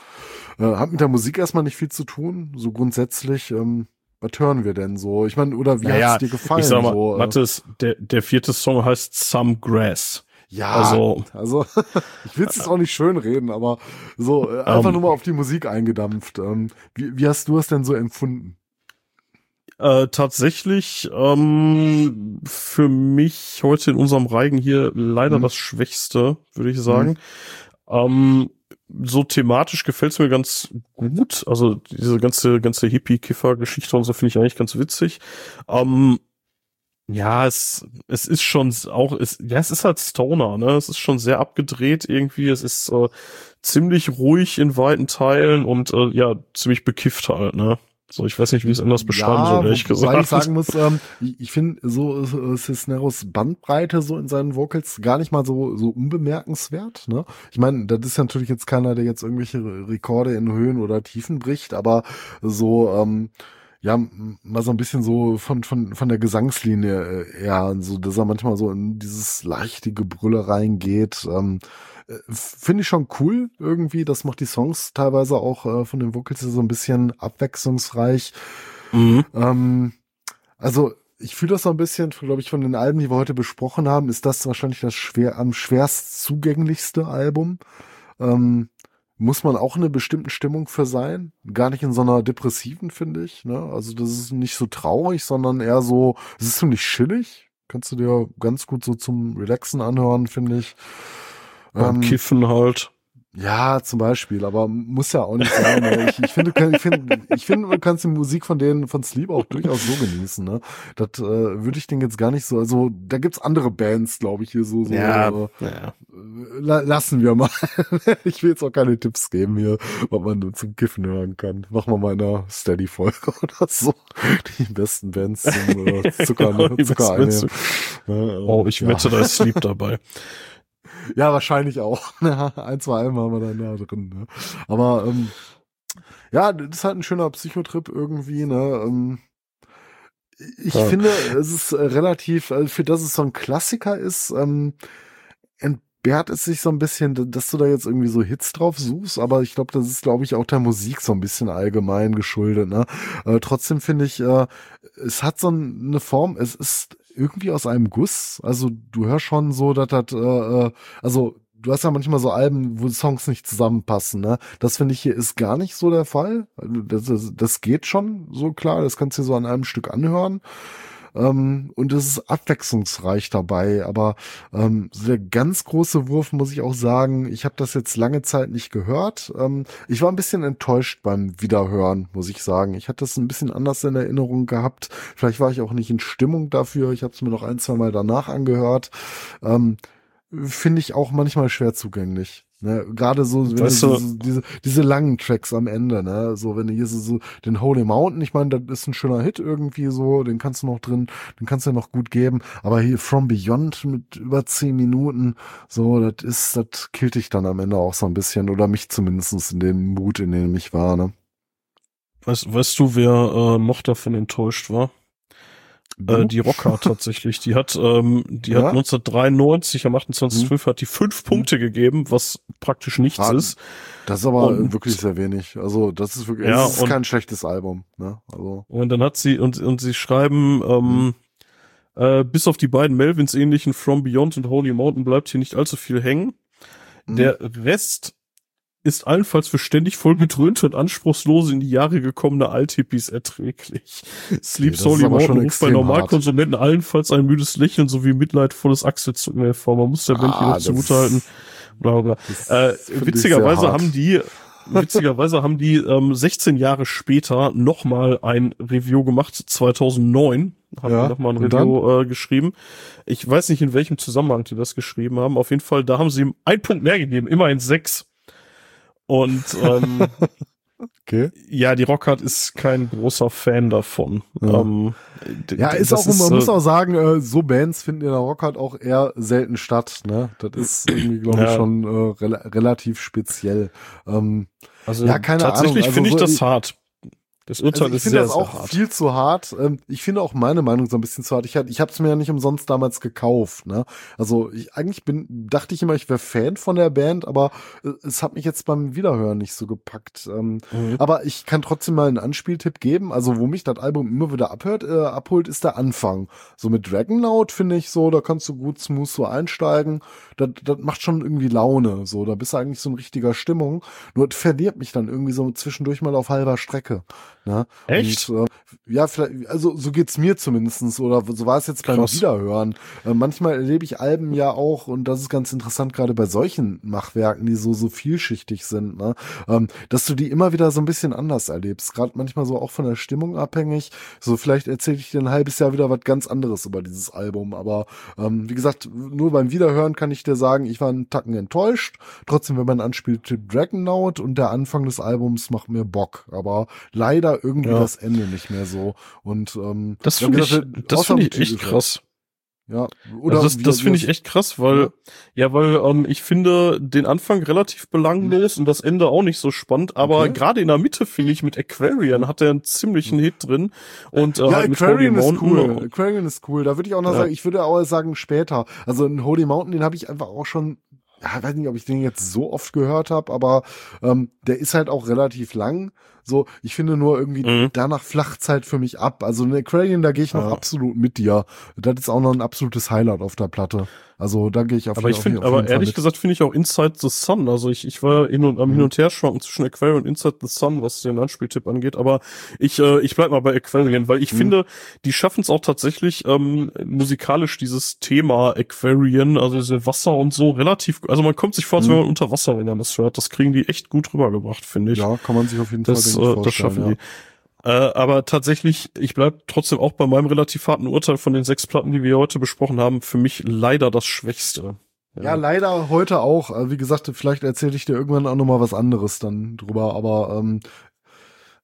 Äh, hat mit der Musik erstmal nicht viel zu tun, so grundsätzlich. Ähm, was hören wir denn so? Ich meine, oder wie Naja, hat's dir gefallen? Ich sag mal, so, äh? Mathis, der, der vierte Song heißt Some Grass. Ja, Also- also, ich will es jetzt auch nicht schön reden, aber so äh, einfach Ähm. nur mal auf die Musik eingedampft. Ähm, wie, wie hast du es denn so empfunden? Äh, tatsächlich ähm, für mich heute in unserem Reigen hier leider Mhm. das Schwächste, würde ich sagen. Ähm, so thematisch gefällt's mir ganz gut. Also diese ganze ganze Hippie-Kiffer-Geschichte und so finde ich eigentlich ganz witzig. Ähm, Ja, es, es ist schon auch, es, ja, es ist halt Stoner, ne? Es ist schon sehr abgedreht irgendwie. Es ist äh, ziemlich ruhig in weiten Teilen und äh, ja, ziemlich bekifft halt, ne? So, ich weiß nicht, wie ich es anders beschreiben ja, soll, ehrlich gesagt. Weil ich sagen muss, ähm, ich, ich finde so äh, Cisneros Bandbreite so in seinen Vocals gar nicht mal so so unbemerkenswert. Ne? Ich meine, das ist natürlich jetzt keiner, der jetzt irgendwelche Rekorde in Höhen oder Tiefen bricht, aber so ähm, ja, mal so ein bisschen so von, von, von der Gesangslinie äh, ja, so, dass er manchmal so in dieses leichte Gebrülle reingeht. Ähm, äh, Finde ich schon cool irgendwie. Das macht die Songs teilweise auch äh, von den Vocals so ein bisschen abwechslungsreich. Mhm. Ähm, also ich fühle das so ein bisschen, glaube ich, von den Alben, die wir heute besprochen haben, ist das wahrscheinlich das schwer am schwerst zugänglichste Album. Ähm, muss man auch in einer bestimmten Stimmung für sein. Gar nicht in so einer depressiven, finde ich. Ne? Also das ist nicht so traurig, sondern eher so, es ist ziemlich chillig. Kannst du dir ganz gut so zum Relaxen anhören, finde ich. Ähm, Kiffen halt. Ja, zum Beispiel, aber muss ja auch nicht sein. Ne? Ich, ich finde, ich finde, ich finde, man kann die Musik von denen von Sleep auch durchaus so genießen. Ne? Das äh, würde ich den jetzt gar nicht so. Also da gibt's andere Bands, glaube ich, hier so. so ja, äh, ja. la lassen wir mal. ich will jetzt auch keine Tipps geben hier, was man zum Kiffen hören kann. Machen wir mal in einer Steady-Folge oder so. Die besten Bands zum äh, Zucker, Genau, Zucker. Ja, Oh, ich ja. wette, da ist Sleep dabei. Ja, wahrscheinlich auch. Ein, zwei Alben haben wir da nah drin. Ne? Aber ähm, ja, das ist halt ein schöner Psychotrip irgendwie. Ne? Ähm, ich Ja. finde, es ist äh, relativ, äh, für das es so ein Klassiker ist, ähm, entbehrt es sich so ein bisschen, dass du da jetzt irgendwie so Hits drauf suchst, aber ich glaube, das ist, glaube ich, auch der Musik so ein bisschen allgemein geschuldet. Ne? Äh, trotzdem finde ich, äh, es hat so ein- eine Form, es ist irgendwie aus einem Guss. Also du hörst schon so, dass das, äh, äh, also du hast ja manchmal so Alben, wo Songs nicht zusammenpassen, ne? Das finde ich hier ist gar nicht so der Fall. Das, das, das geht schon so klar, das kannst du dir so an einem Stück anhören. Ähm, und es ist abwechslungsreich dabei, aber ähm, so der ganz große Wurf muss ich auch sagen, ich habe das jetzt lange Zeit nicht gehört. Ähm, ich war ein bisschen enttäuscht beim Wiederhören, muss ich sagen. Ich hatte das ein bisschen anders in Erinnerung gehabt. Vielleicht war ich auch nicht in Stimmung dafür. Ich habe es mir noch ein, zwei Mal danach angehört. Ähm, Finde ich auch manchmal schwer zugänglich. Ne, gerade so, wenn Weißt du, du- so diese, diese langen Tracks am Ende, ne, so wenn du hier so, so den Holy Mountain, ich meine, das ist ein schöner Hit irgendwie so, den kannst du noch drin, den kannst du ja noch gut geben, aber hier From Beyond mit über zehn Minuten, so, das ist, das killt dich dann am Ende auch so ein bisschen oder mich zumindestens in dem Mut, in dem ich war, ne. Weißt, weißt du, wer äh, noch davon enttäuscht war? Äh, die Rocker tatsächlich. Die hat, ähm, die Ja? hat 1993 am 28.05. hat die fünf Punkte gegeben, was praktisch nichts Ah, ist. Das ist aber Und- wirklich sehr wenig. Also, das ist wirklich, Ja, das ist kein schlechtes Album, ne, also. Und dann hat sie, und, und sie schreiben, ähm, äh, bis auf die beiden Melvins ähnlichen From Beyond und Holy Mountain bleibt hier nicht allzu viel hängen. Mhm. Der Rest ist allenfalls für ständig vollgedröhnte und anspruchslose in die Jahre gekommene Althippies erträglich. Sleep aber schon Mountain ruft bei Normalkonsumenten allenfalls ein müdes Lächeln sowie mitleidvolles Achselzucken hervor. Man muss der Band Ah, das- zugutehalten. Bla, bla, Äh, witzigerweise hart. haben die, witzigerweise haben die ähm, 16 Jahre später nochmal ein Review gemacht, 2009 haben Ja, die nochmal ein Review äh, geschrieben. Ich weiß nicht, in welchem Zusammenhang die das geschrieben haben. Auf jeden Fall, da haben sie ihm einen Punkt mehr gegeben, immerhin sechs. Und ähm, Okay. ja, die Rockhard ist kein großer Fan davon. Ja. Ähm, Ja, ist auch, man muss äh, auch sagen, äh, so Bands finden in der Rock halt auch eher selten statt, ne? Das ist irgendwie, glaube ich, Ja. schon äh, rela relativ speziell. Ähm, also ja, keine tatsächlich Ahnung, also finde ich so- das hart. Das Urteil also ich ist finde sehr, das sehr auch hart. viel zu hart. Ähm, ich finde auch meine Meinung so ein bisschen zu hart. Ich, ich habe es mir ja nicht umsonst damals gekauft. Ne? Also ich, eigentlich bin, dachte ich immer, ich wäre Fan von der Band, aber äh, es hat mich jetzt beim Wiederhören nicht so gepackt. Ähm, Mhm. Aber ich kann trotzdem mal einen Anspieltipp geben. Also, wo mich das Album immer wieder abhört, äh, abholt, ist der Anfang. So mit Dragonaut finde ich so, da kannst du gut smooth so einsteigen. Das, das macht schon irgendwie Laune. So, da bist du eigentlich so in richtiger Stimmung. Nur es verliert mich dann irgendwie so zwischendurch mal auf halber Strecke. Ne? Echt? Und, äh, ja, vielleicht, also so geht's mir zumindestens oder so war es jetzt beim Krass. Wiederhören. Äh, manchmal erlebe ich Alben ja auch und das ist ganz interessant, gerade bei solchen Machwerken, die so, so vielschichtig sind, ne? ähm, dass du die immer wieder so ein bisschen anders erlebst. Gerade manchmal so auch von der Stimmung abhängig. So vielleicht erzähle ich dir ein halbes Jahr wieder was ganz anderes über dieses Album. Aber ähm, wie gesagt, nur beim Wiederhören kann ich dir sagen, ich war einen Tacken enttäuscht. Trotzdem, wenn man anspielt, Dragonaut und der Anfang des Albums macht mir Bock. Aber leider irgendwie Ja. das Ende nicht mehr so. Und ähm, Das ja, finde ich, das finde ich echt krass. Ja, oder Also das wie- das finde ich echt krass, weil, ja, weil ähm, ich finde den Anfang relativ belanglos und das Ende auch nicht so spannend, aber Okay. gerade in der Mitte finde ich mit Aquarian hat er einen ziemlichen Hit drin und äh, Ja, halt mit Aquarian Holy ist Mountain cool. Aquarian ist cool. Da würde ich auch noch Ja. sagen, ich würde auch sagen später. Also in Holy Mountain, den habe ich einfach auch schon, ja, weiß nicht, ob ich den jetzt so oft gehört habe, aber ähm, der ist halt auch relativ lang. So, ich finde nur irgendwie, Mhm. danach flacht's halt für mich ab. Also in Aquarian, da gehe ich noch absolut mit dir. Das ist auch noch ein absolutes Highlight auf der Platte. Also da gehe ich auf Aber ich auf finde, auf aber jeden Fall ehrlich mit. gesagt finde ich auch Inside the Sun. Also ich, ich war hin und am hin und her schwanken zwischen Aquarian und Inside the Sun, was den Anspieltipp angeht. Aber ich, äh, ich bleib mal bei Aquarian, weil ich Mhm. finde, die schaffen es auch tatsächlich ähm, musikalisch dieses Thema Aquarian, also diese Wasser und so relativ. Also man kommt sich vor, als Mhm. wenn man unter Wasser, wenn man das hört. Das kriegen die echt gut rübergebracht, finde ich. Ja, kann man sich auf jeden das, Fall denke ich, äh, das schaffen vorstellen, die. Äh, aber tatsächlich, ich bleib trotzdem auch bei meinem relativ harten Urteil von den sechs Platten, die wir heute besprochen haben, für mich leider das Schwächste. Ja, leider heute auch. Also Wie gesagt, vielleicht erzähle ich dir irgendwann auch noch mal was anderes dann drüber, aber ähm,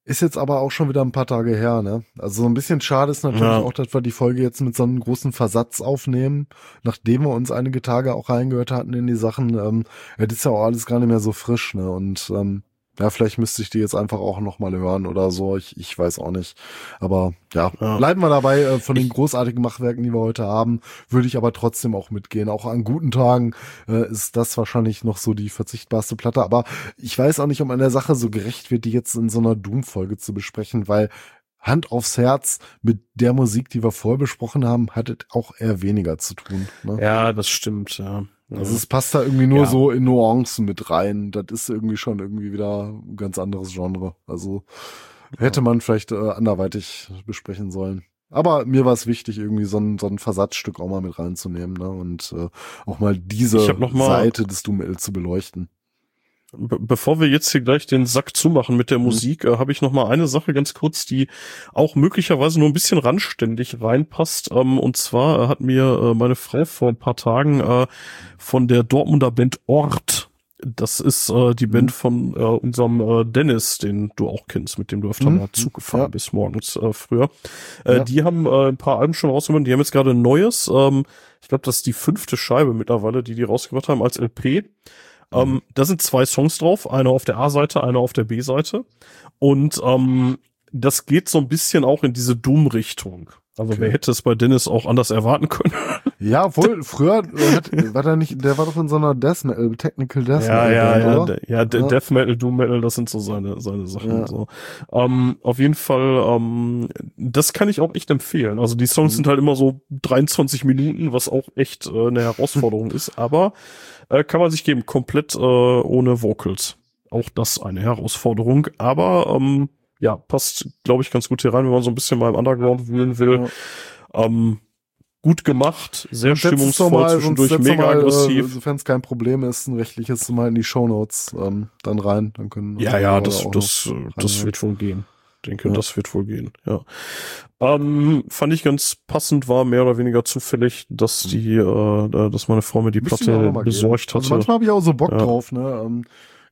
ist jetzt aber auch schon wieder ein paar Tage her, ne? Also so ein bisschen schade ist natürlich Ja. auch, dass wir die Folge jetzt mit so einem großen Versatz aufnehmen, nachdem wir uns einige Tage auch reingehört hatten in die Sachen. Ähm, ja, das ist ja auch alles gar nicht mehr so frisch, ne? Und ähm, ja, vielleicht müsste ich die jetzt einfach auch noch mal hören oder so. Ich, ich weiß auch nicht. Aber ja, Ja. bleiben wir dabei. Äh, von den großartigen Machwerken, die wir heute haben, würde ich aber trotzdem auch mitgehen. Auch an guten Tagen äh, ist das wahrscheinlich noch so die verzichtbarste Platte. Aber ich weiß auch nicht, ob man der Sache so gerecht wird, die jetzt in so einer Doom-Folge zu besprechen, weil Hand aufs Herz, mit der Musik, die wir vorher besprochen haben, hat es auch eher weniger zu tun. Ne? Ja, das stimmt, ja. Also es passt da irgendwie nur Ja. so in Nuancen mit rein. Das ist irgendwie schon irgendwie wieder ein ganz anderes Genre. Also hätte man vielleicht äh, anderweitig besprechen sollen. Aber mir war es wichtig, irgendwie so ein, so ein Versatzstück auch mal mit reinzunehmen ne? und äh, auch mal diese mal- Seite des Doom Metal zu beleuchten. Be bevor wir jetzt hier gleich den Sack zumachen mit der Mhm. Musik, äh, habe ich noch mal eine Sache ganz kurz, die auch möglicherweise nur ein bisschen randständig reinpasst. Ähm, und zwar hat mir äh, meine Frau vor ein paar Tagen äh, von der Dortmunder Band Ort das ist äh, die Band Mhm. von äh, unserem äh, Dennis, den du auch kennst, mit dem du öfter Mhm. mal Zug gefahren Ja. bist morgens äh, früher. Äh, Ja. Die haben äh, ein paar Alben schon rausgebracht. Die haben jetzt gerade ein neues. Ähm, ich glaube, das ist die fünfte Scheibe mittlerweile, die die rausgebracht haben als LP. Ähm, da sind zwei Songs drauf, eine auf der A-Seite, eine auf der B-Seite. Und ähm, das geht so ein bisschen auch in diese Doom-Richtung. Also Okay. wer hätte es bei Dennis auch anders erwarten können? Ja, obwohl, früher hat, war der nicht, der war doch in so einer Death Metal, Technical Death ja, Metal ja, ja, de- ja, Ja. Death Metal, Doom Metal, das sind so seine, seine Sachen. Ja. So. Ähm, auf jeden Fall, ähm, das kann ich auch echt empfehlen. Also die Songs Mhm. sind halt immer so 23 Minuten, was auch echt äh, eine Herausforderung ist, aber äh, kann man sich geben, komplett äh, ohne Vocals. Auch das eine Herausforderung, aber ähm, ja, passt, glaube ich, ganz gut hier rein, wenn man so ein bisschen mal im Underground wühlen will. Ähm, gut gemacht, sehr stimmungsvoll, mal, zwischendurch mega mal, aggressiv. Äh, Sofern es kein Problem ist, ein rechtliches mal in die Shownotes ähm, dann rein. Dann können Ja, ja, das, das, äh, das wird wohl gehen. Denke, Ja. das wird wohl gehen, ja. Ähm, fand ich ganz passend, war mehr oder weniger zufällig, dass die, äh, da- dass meine Frau mir die Platte besorgt. Also hatte. manchmal habe ich auch so Bock Ja. drauf, ne? Ähm,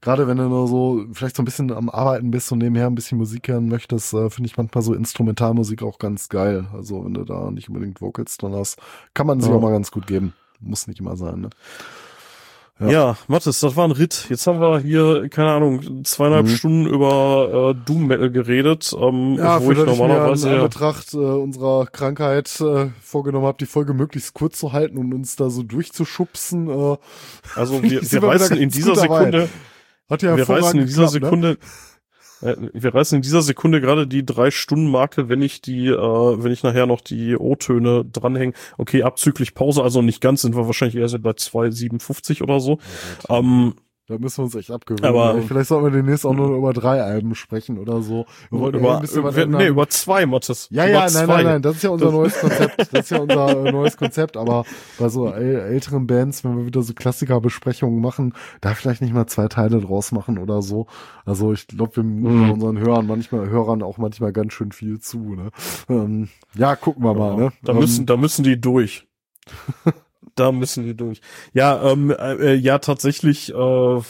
Gerade wenn du nur so vielleicht so ein bisschen am Arbeiten bist und nebenher ein bisschen Musik hören möchtest, äh, finde ich manchmal so Instrumentalmusik auch ganz geil. Also wenn du da nicht unbedingt Vocals drin hast, kann man sich Ja. auch mal ganz gut geben. Muss nicht immer sein, ne? ja. Ja. Mathis, das war ein Ritt. Jetzt haben wir hier, keine Ahnung, zweieinhalb Mhm. Stunden über äh, Doom Metal geredet, ähm, Ja, wo ich das ich mir in normalerweise Anbetracht äh, unserer Krankheit äh, vorgenommen habe, die Folge möglichst kurz zu halten und uns da so durchzuschubsen. Äh, also wir, wir reißen in dieser gut dabei. Hat ja wir reißen in dieser geklappt, ne? Sekunde, äh, wir reißen in dieser Sekunde gerade die drei Stunden Marke, wenn ich die, äh, wenn ich nachher noch die O-Töne dranhänge. Okay, abzüglich Pause, also nicht ganz, sind wir wahrscheinlich eher so bei 2,57 oder so. Ähm, Da müssen wir uns echt abgewöhnen. Aber- ey. vielleicht sollten wir demnächst auch nur über drei Alben sprechen oder so. Wir wollten über, ein bisschen was ändern. nee, über zwei, Mattes. Ja, über ja, nein, zwei. nein, nein, das ist ja unser neues Konzept. Das ist ja unser äh, neues Konzept, aber bei so äl älteren Bands, wenn wir wieder so Klassikerbesprechungen machen, da vielleicht nicht mal zwei Teile draus machen oder so. Also ich glaube, wir Mhm. unseren Hörern manchmal, Hörern auch manchmal ganz schön viel zu, ne? Ähm, ja, gucken wir mal, ne? Da Ähm, müssen, da müssen die durch. da müssen die durch. Ja, ähm, äh, ja, tatsächlich, äh, ja,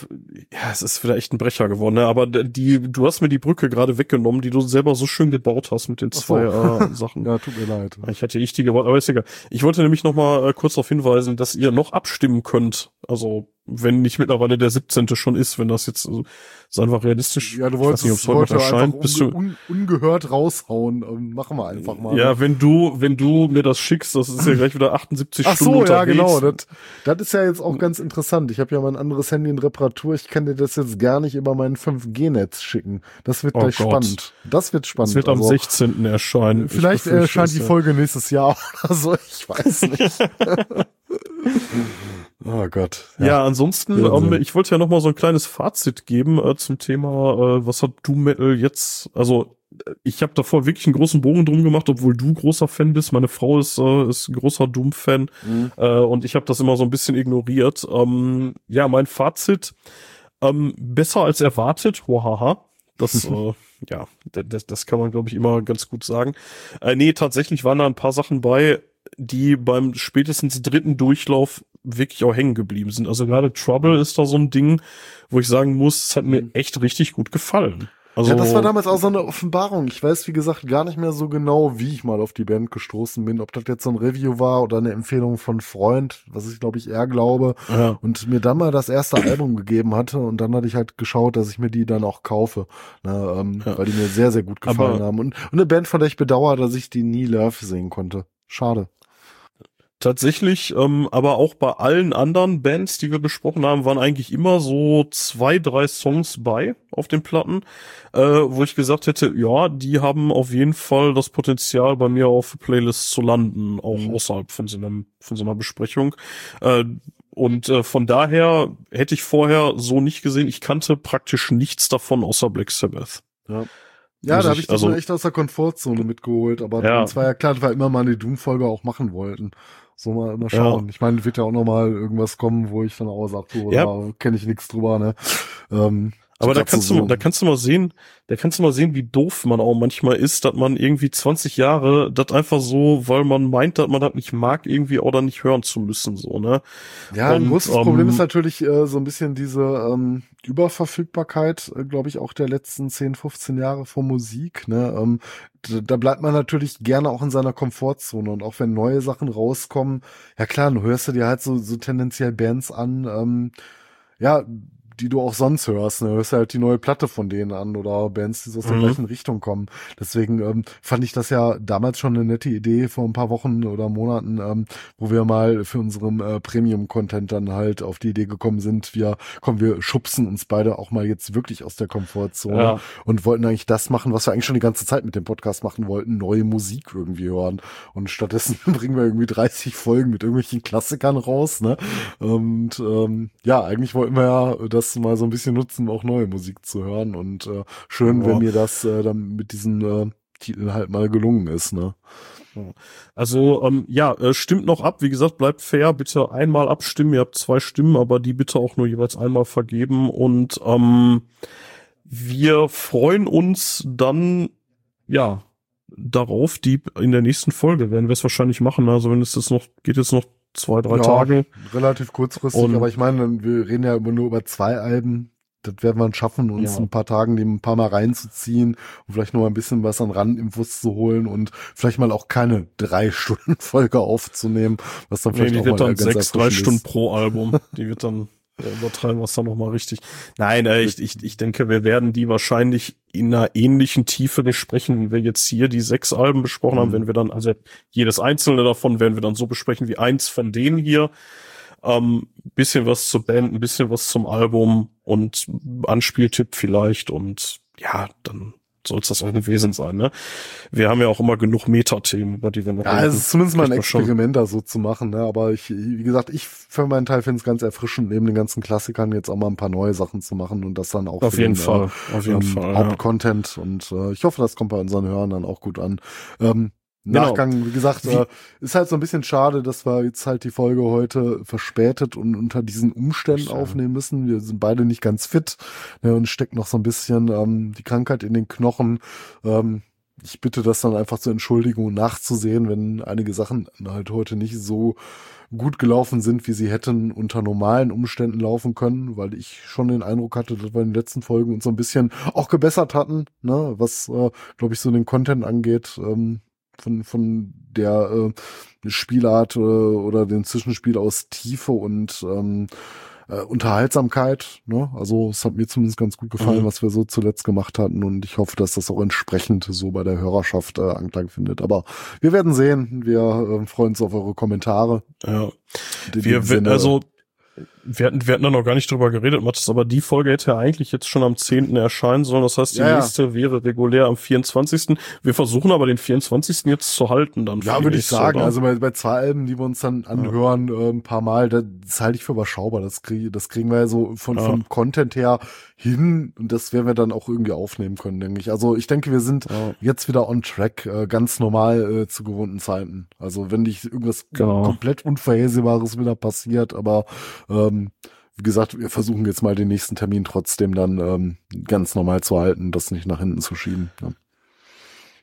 es ist wieder echt ein Brecher geworden, ne? aber die, du hast mir die Brücke gerade weggenommen, die du selber so schön gebaut hast mit den Ach so. zwei äh, Sachen. Ja, tut mir leid. Ich hatte ich die gebaut, aber ist egal. Ich wollte nämlich noch mal äh, kurz darauf hinweisen, dass ihr noch abstimmen könnt. Also, wenn nicht mittlerweile der 17. schon ist, wenn das jetzt also, ist einfach realistisch. Ja, du ich weiß wolltest nicht, es ob's heute erscheint. Bist du, un ungehört raushauen. Ähm, machen wir einfach mal. ja, wenn du, wenn du mir das schickst, das ist ja gleich wieder 78 Ach Stunden so, ja, genau. Das, das ist ja jetzt auch ganz interessant. Ich habe ja mein anderes Handy in Reparatur. Ich kann dir das jetzt gar nicht über mein 5G-Netz schicken. Das wird Oh gleich Gott. spannend. Das wird spannend. Das wird am Also, 16. erscheinen. Ich Vielleicht befürchte erscheint es, die. Folge nächstes Jahr oder so. Ich weiß nicht. oh Gott. Ja, ansonsten, Wahnsinn. ähm, ich wollte ja noch mal so ein kleines Fazit geben äh, zum Thema, äh, was hat Doom Metal jetzt, also äh, ich habe davor wirklich einen großen Bogen drum gemacht, obwohl du großer Fan bist. Meine Frau ist, äh, ist ein großer Doom-Fan Mhm. äh, und ich habe das immer so ein bisschen ignoriert. Ähm, ja, mein Fazit, ähm, besser als erwartet, wahaha. Das, äh, ja, das, das kann man, glaube ich, immer ganz gut sagen. Äh, nee, tatsächlich waren da ein paar Sachen bei, die beim spätestens dritten Durchlauf wirklich auch hängen geblieben sind. Also gerade Trouble ist da so ein Ding, wo ich sagen muss, es hat mir echt richtig gut gefallen. Also, ja, das war damals auch so eine Offenbarung. Ich weiß, wie gesagt, gar nicht mehr so genau, wie ich mal auf die Band gestoßen bin. Ob das jetzt so ein Review war oder eine Empfehlung von Freund, was ich glaube ich eher glaube. ja. Und mir dann mal das erste Album gegeben hatte und dann hatte ich halt geschaut, dass ich mir die dann auch kaufe. Na, ähm, Ja. Weil die mir sehr, sehr gut gefallen Aber- haben. Und, und eine Band, von der ich bedauere, dass ich die nie live sehen konnte. Schade. Tatsächlich, ähm, aber auch bei allen anderen Bands, die wir besprochen haben, waren eigentlich immer so zwei, drei Songs bei auf den Platten, äh, wo ich gesagt hätte, ja, die haben auf jeden Fall das Potenzial, bei mir auf Playlist zu landen, auch Mhm. außerhalb von so, einem, von so einer Besprechung. Äh, und äh, von daher hätte ich vorher so nicht gesehen, ich kannte praktisch nichts davon außer Black Sabbath. Ja, Muss da habe ich- das also- echt aus der Komfortzone mitgeholt. Aber Ja. war ja klar, dass wir immer mal eine Doom-Folge auch machen wollten. So mal immer schauen. Ich meine, wird ja auch noch mal irgendwas kommen, wo ich dann auch sage, so, Ja. da kenne ich nichts drüber, ne? Ähm, Aber da kannst so- du, mal- da kannst du mal sehen, da kannst du mal sehen, wie doof man auch manchmal ist, dass man irgendwie 20 Jahre das einfach so, weil man meint, dass man das nicht mag, irgendwie auch dann nicht hören zu müssen, so, ne? Ja, Und, großes ähm, Problem ist natürlich äh, so ein bisschen diese ähm, Überverfügbarkeit, äh, glaube ich, auch der letzten 10, 15 Jahre von Musik. Ne? Ähm, da bleibt man natürlich gerne auch in seiner Komfortzone und auch wenn neue Sachen rauskommen, ja klar, dann hörst du dir halt so, so tendenziell Bands an, ähm, ja, die du auch sonst hörst. Ne? Hörst halt die neue Platte von denen an oder Bands, die so aus der Mhm. gleichen Richtung kommen. Deswegen ähm, fand ich das ja damals schon eine nette Idee vor ein paar Wochen oder Monaten, ähm, wo wir mal für unseren äh, Premium-Content dann halt auf die Idee gekommen sind, wir, komm, wir schubsen uns beide auch mal jetzt wirklich aus der Komfortzone Ja. und wollten eigentlich das machen, was wir eigentlich schon die ganze Zeit mit dem Podcast machen wollten, neue Musik irgendwie hören. Und stattdessen bringen wir irgendwie 30 Folgen mit irgendwelchen Klassikern raus, ne? Und ähm, ja, eigentlich wollten wir ja das mal so ein bisschen nutzen, auch neue Musik zu hören. Und äh, schön, Ja. wenn mir das äh, dann mit diesen äh, Titeln halt mal gelungen ist, ne? Also, ähm, ja, äh, stimmt noch ab. Wie gesagt, bleibt fair. Bitte einmal abstimmen. Ihr habt zwei Stimmen, aber die bitte auch nur jeweils einmal vergeben. Und ähm, wir freuen uns dann, ja, darauf, die in der nächsten Folge werden wir es wahrscheinlich machen. Also wenn es jetzt noch, geht jetzt noch zwei, drei Ja, Tage. Relativ kurzfristig, Und- aber ich meine, wir reden ja immer nur über zwei Alben. Das werden wir schaffen, uns Ja. ein paar Tagen die ein paar Mal reinzuziehen und vielleicht noch ein bisschen was an Randinfos zu holen und vielleicht mal auch keine drei Stunden Folge aufzunehmen, was dann Nee, vielleicht die auch wird mal dann sechs, drei Stunden pro Album. Die wird dann, übertreiben wir es dann nochmal richtig. Nein, äh, ich, ich, ich denke, wir werden die wahrscheinlich in einer ähnlichen Tiefe besprechen, wie wir jetzt hier die sechs Alben besprochen haben, Mhm. wenn wir dann, also jedes einzelne davon werden wir dann so besprechen wie eins von denen hier. Ähm, bisschen was zur Band, ein bisschen was zum Album und Anspieltipp vielleicht und ja, dann soll es das auch gewesen sein, ne? Wir haben ja auch immer genug Metathemen, über die wir noch Ja, es ist zumindest mal ein. Experiment, da so zu machen, ne? Aber ich, wie gesagt, ich für meinen Teil finde es ganz erfrischend, neben den ganzen Klassikern jetzt auch mal ein paar neue Sachen zu machen und das dann auch Auf jeden den, Fall, äh, auf jeden ähm, Fall. Ja. Hauptcontent und äh, ich hoffe, das kommt bei unseren Hörern dann auch gut an. Ähm, Genau. Nachgang, wie gesagt, Wie- äh, ist halt so ein bisschen schade, dass wir jetzt halt die Folge heute verspätet und unter diesen Umständen Ja. aufnehmen müssen. Wir sind beide nicht ganz fit ne, und steckt noch so ein bisschen ähm, die Krankheit in den Knochen. Ähm, ich bitte das dann einfach zur Entschuldigung nachzusehen, wenn einige Sachen halt heute nicht so gut gelaufen sind, wie sie hätten unter normalen Umständen laufen können, weil ich schon den Eindruck hatte, dass wir in den letzten Folgen uns so ein bisschen auch gebessert hatten, ne, was, äh, glaube ich, so den Content angeht, ähm, von, von der äh, Spielart äh, oder dem Zwischenspiel aus Tiefe und ähm, äh, Unterhaltsamkeit. Ne? Also es hat mir zumindest ganz gut gefallen, Mhm. was wir so zuletzt gemacht hatten und ich hoffe, dass das auch entsprechend so bei der Hörerschaft äh, Anklang findet. Aber wir werden sehen. Wir äh, freuen uns auf eure Kommentare. Ja. Wir Sinne- also, wir hatten, wir hatten da noch gar nicht drüber geredet, Mathis, aber die Folge hätte ja eigentlich jetzt schon am 10. erscheinen sollen. Das heißt, die Ja, ja. nächste wäre regulär am 24. Wir versuchen aber den 24. jetzt zu halten dann. Ja, würde ich sagen. oder? Also bei, bei zwei Alben, die wir uns dann anhören, äh, ein paar Mal, das, das halte ich für überschaubar. Das, krieg, das kriegen wir ja so von, Ja. vom Content her hin und das werden wir dann auch irgendwie aufnehmen können, denke ich. Also ich denke, wir sind Ja. jetzt wieder on track, äh, ganz normal äh, zu gewohnten Zeiten. Also wenn nicht irgendwas Genau. komplett Unvorhersehbares wieder passiert, aber ähm, wie gesagt, wir versuchen jetzt mal den nächsten Termin trotzdem dann ähm, ganz normal zu halten, das nicht nach hinten zu schieben. Ne?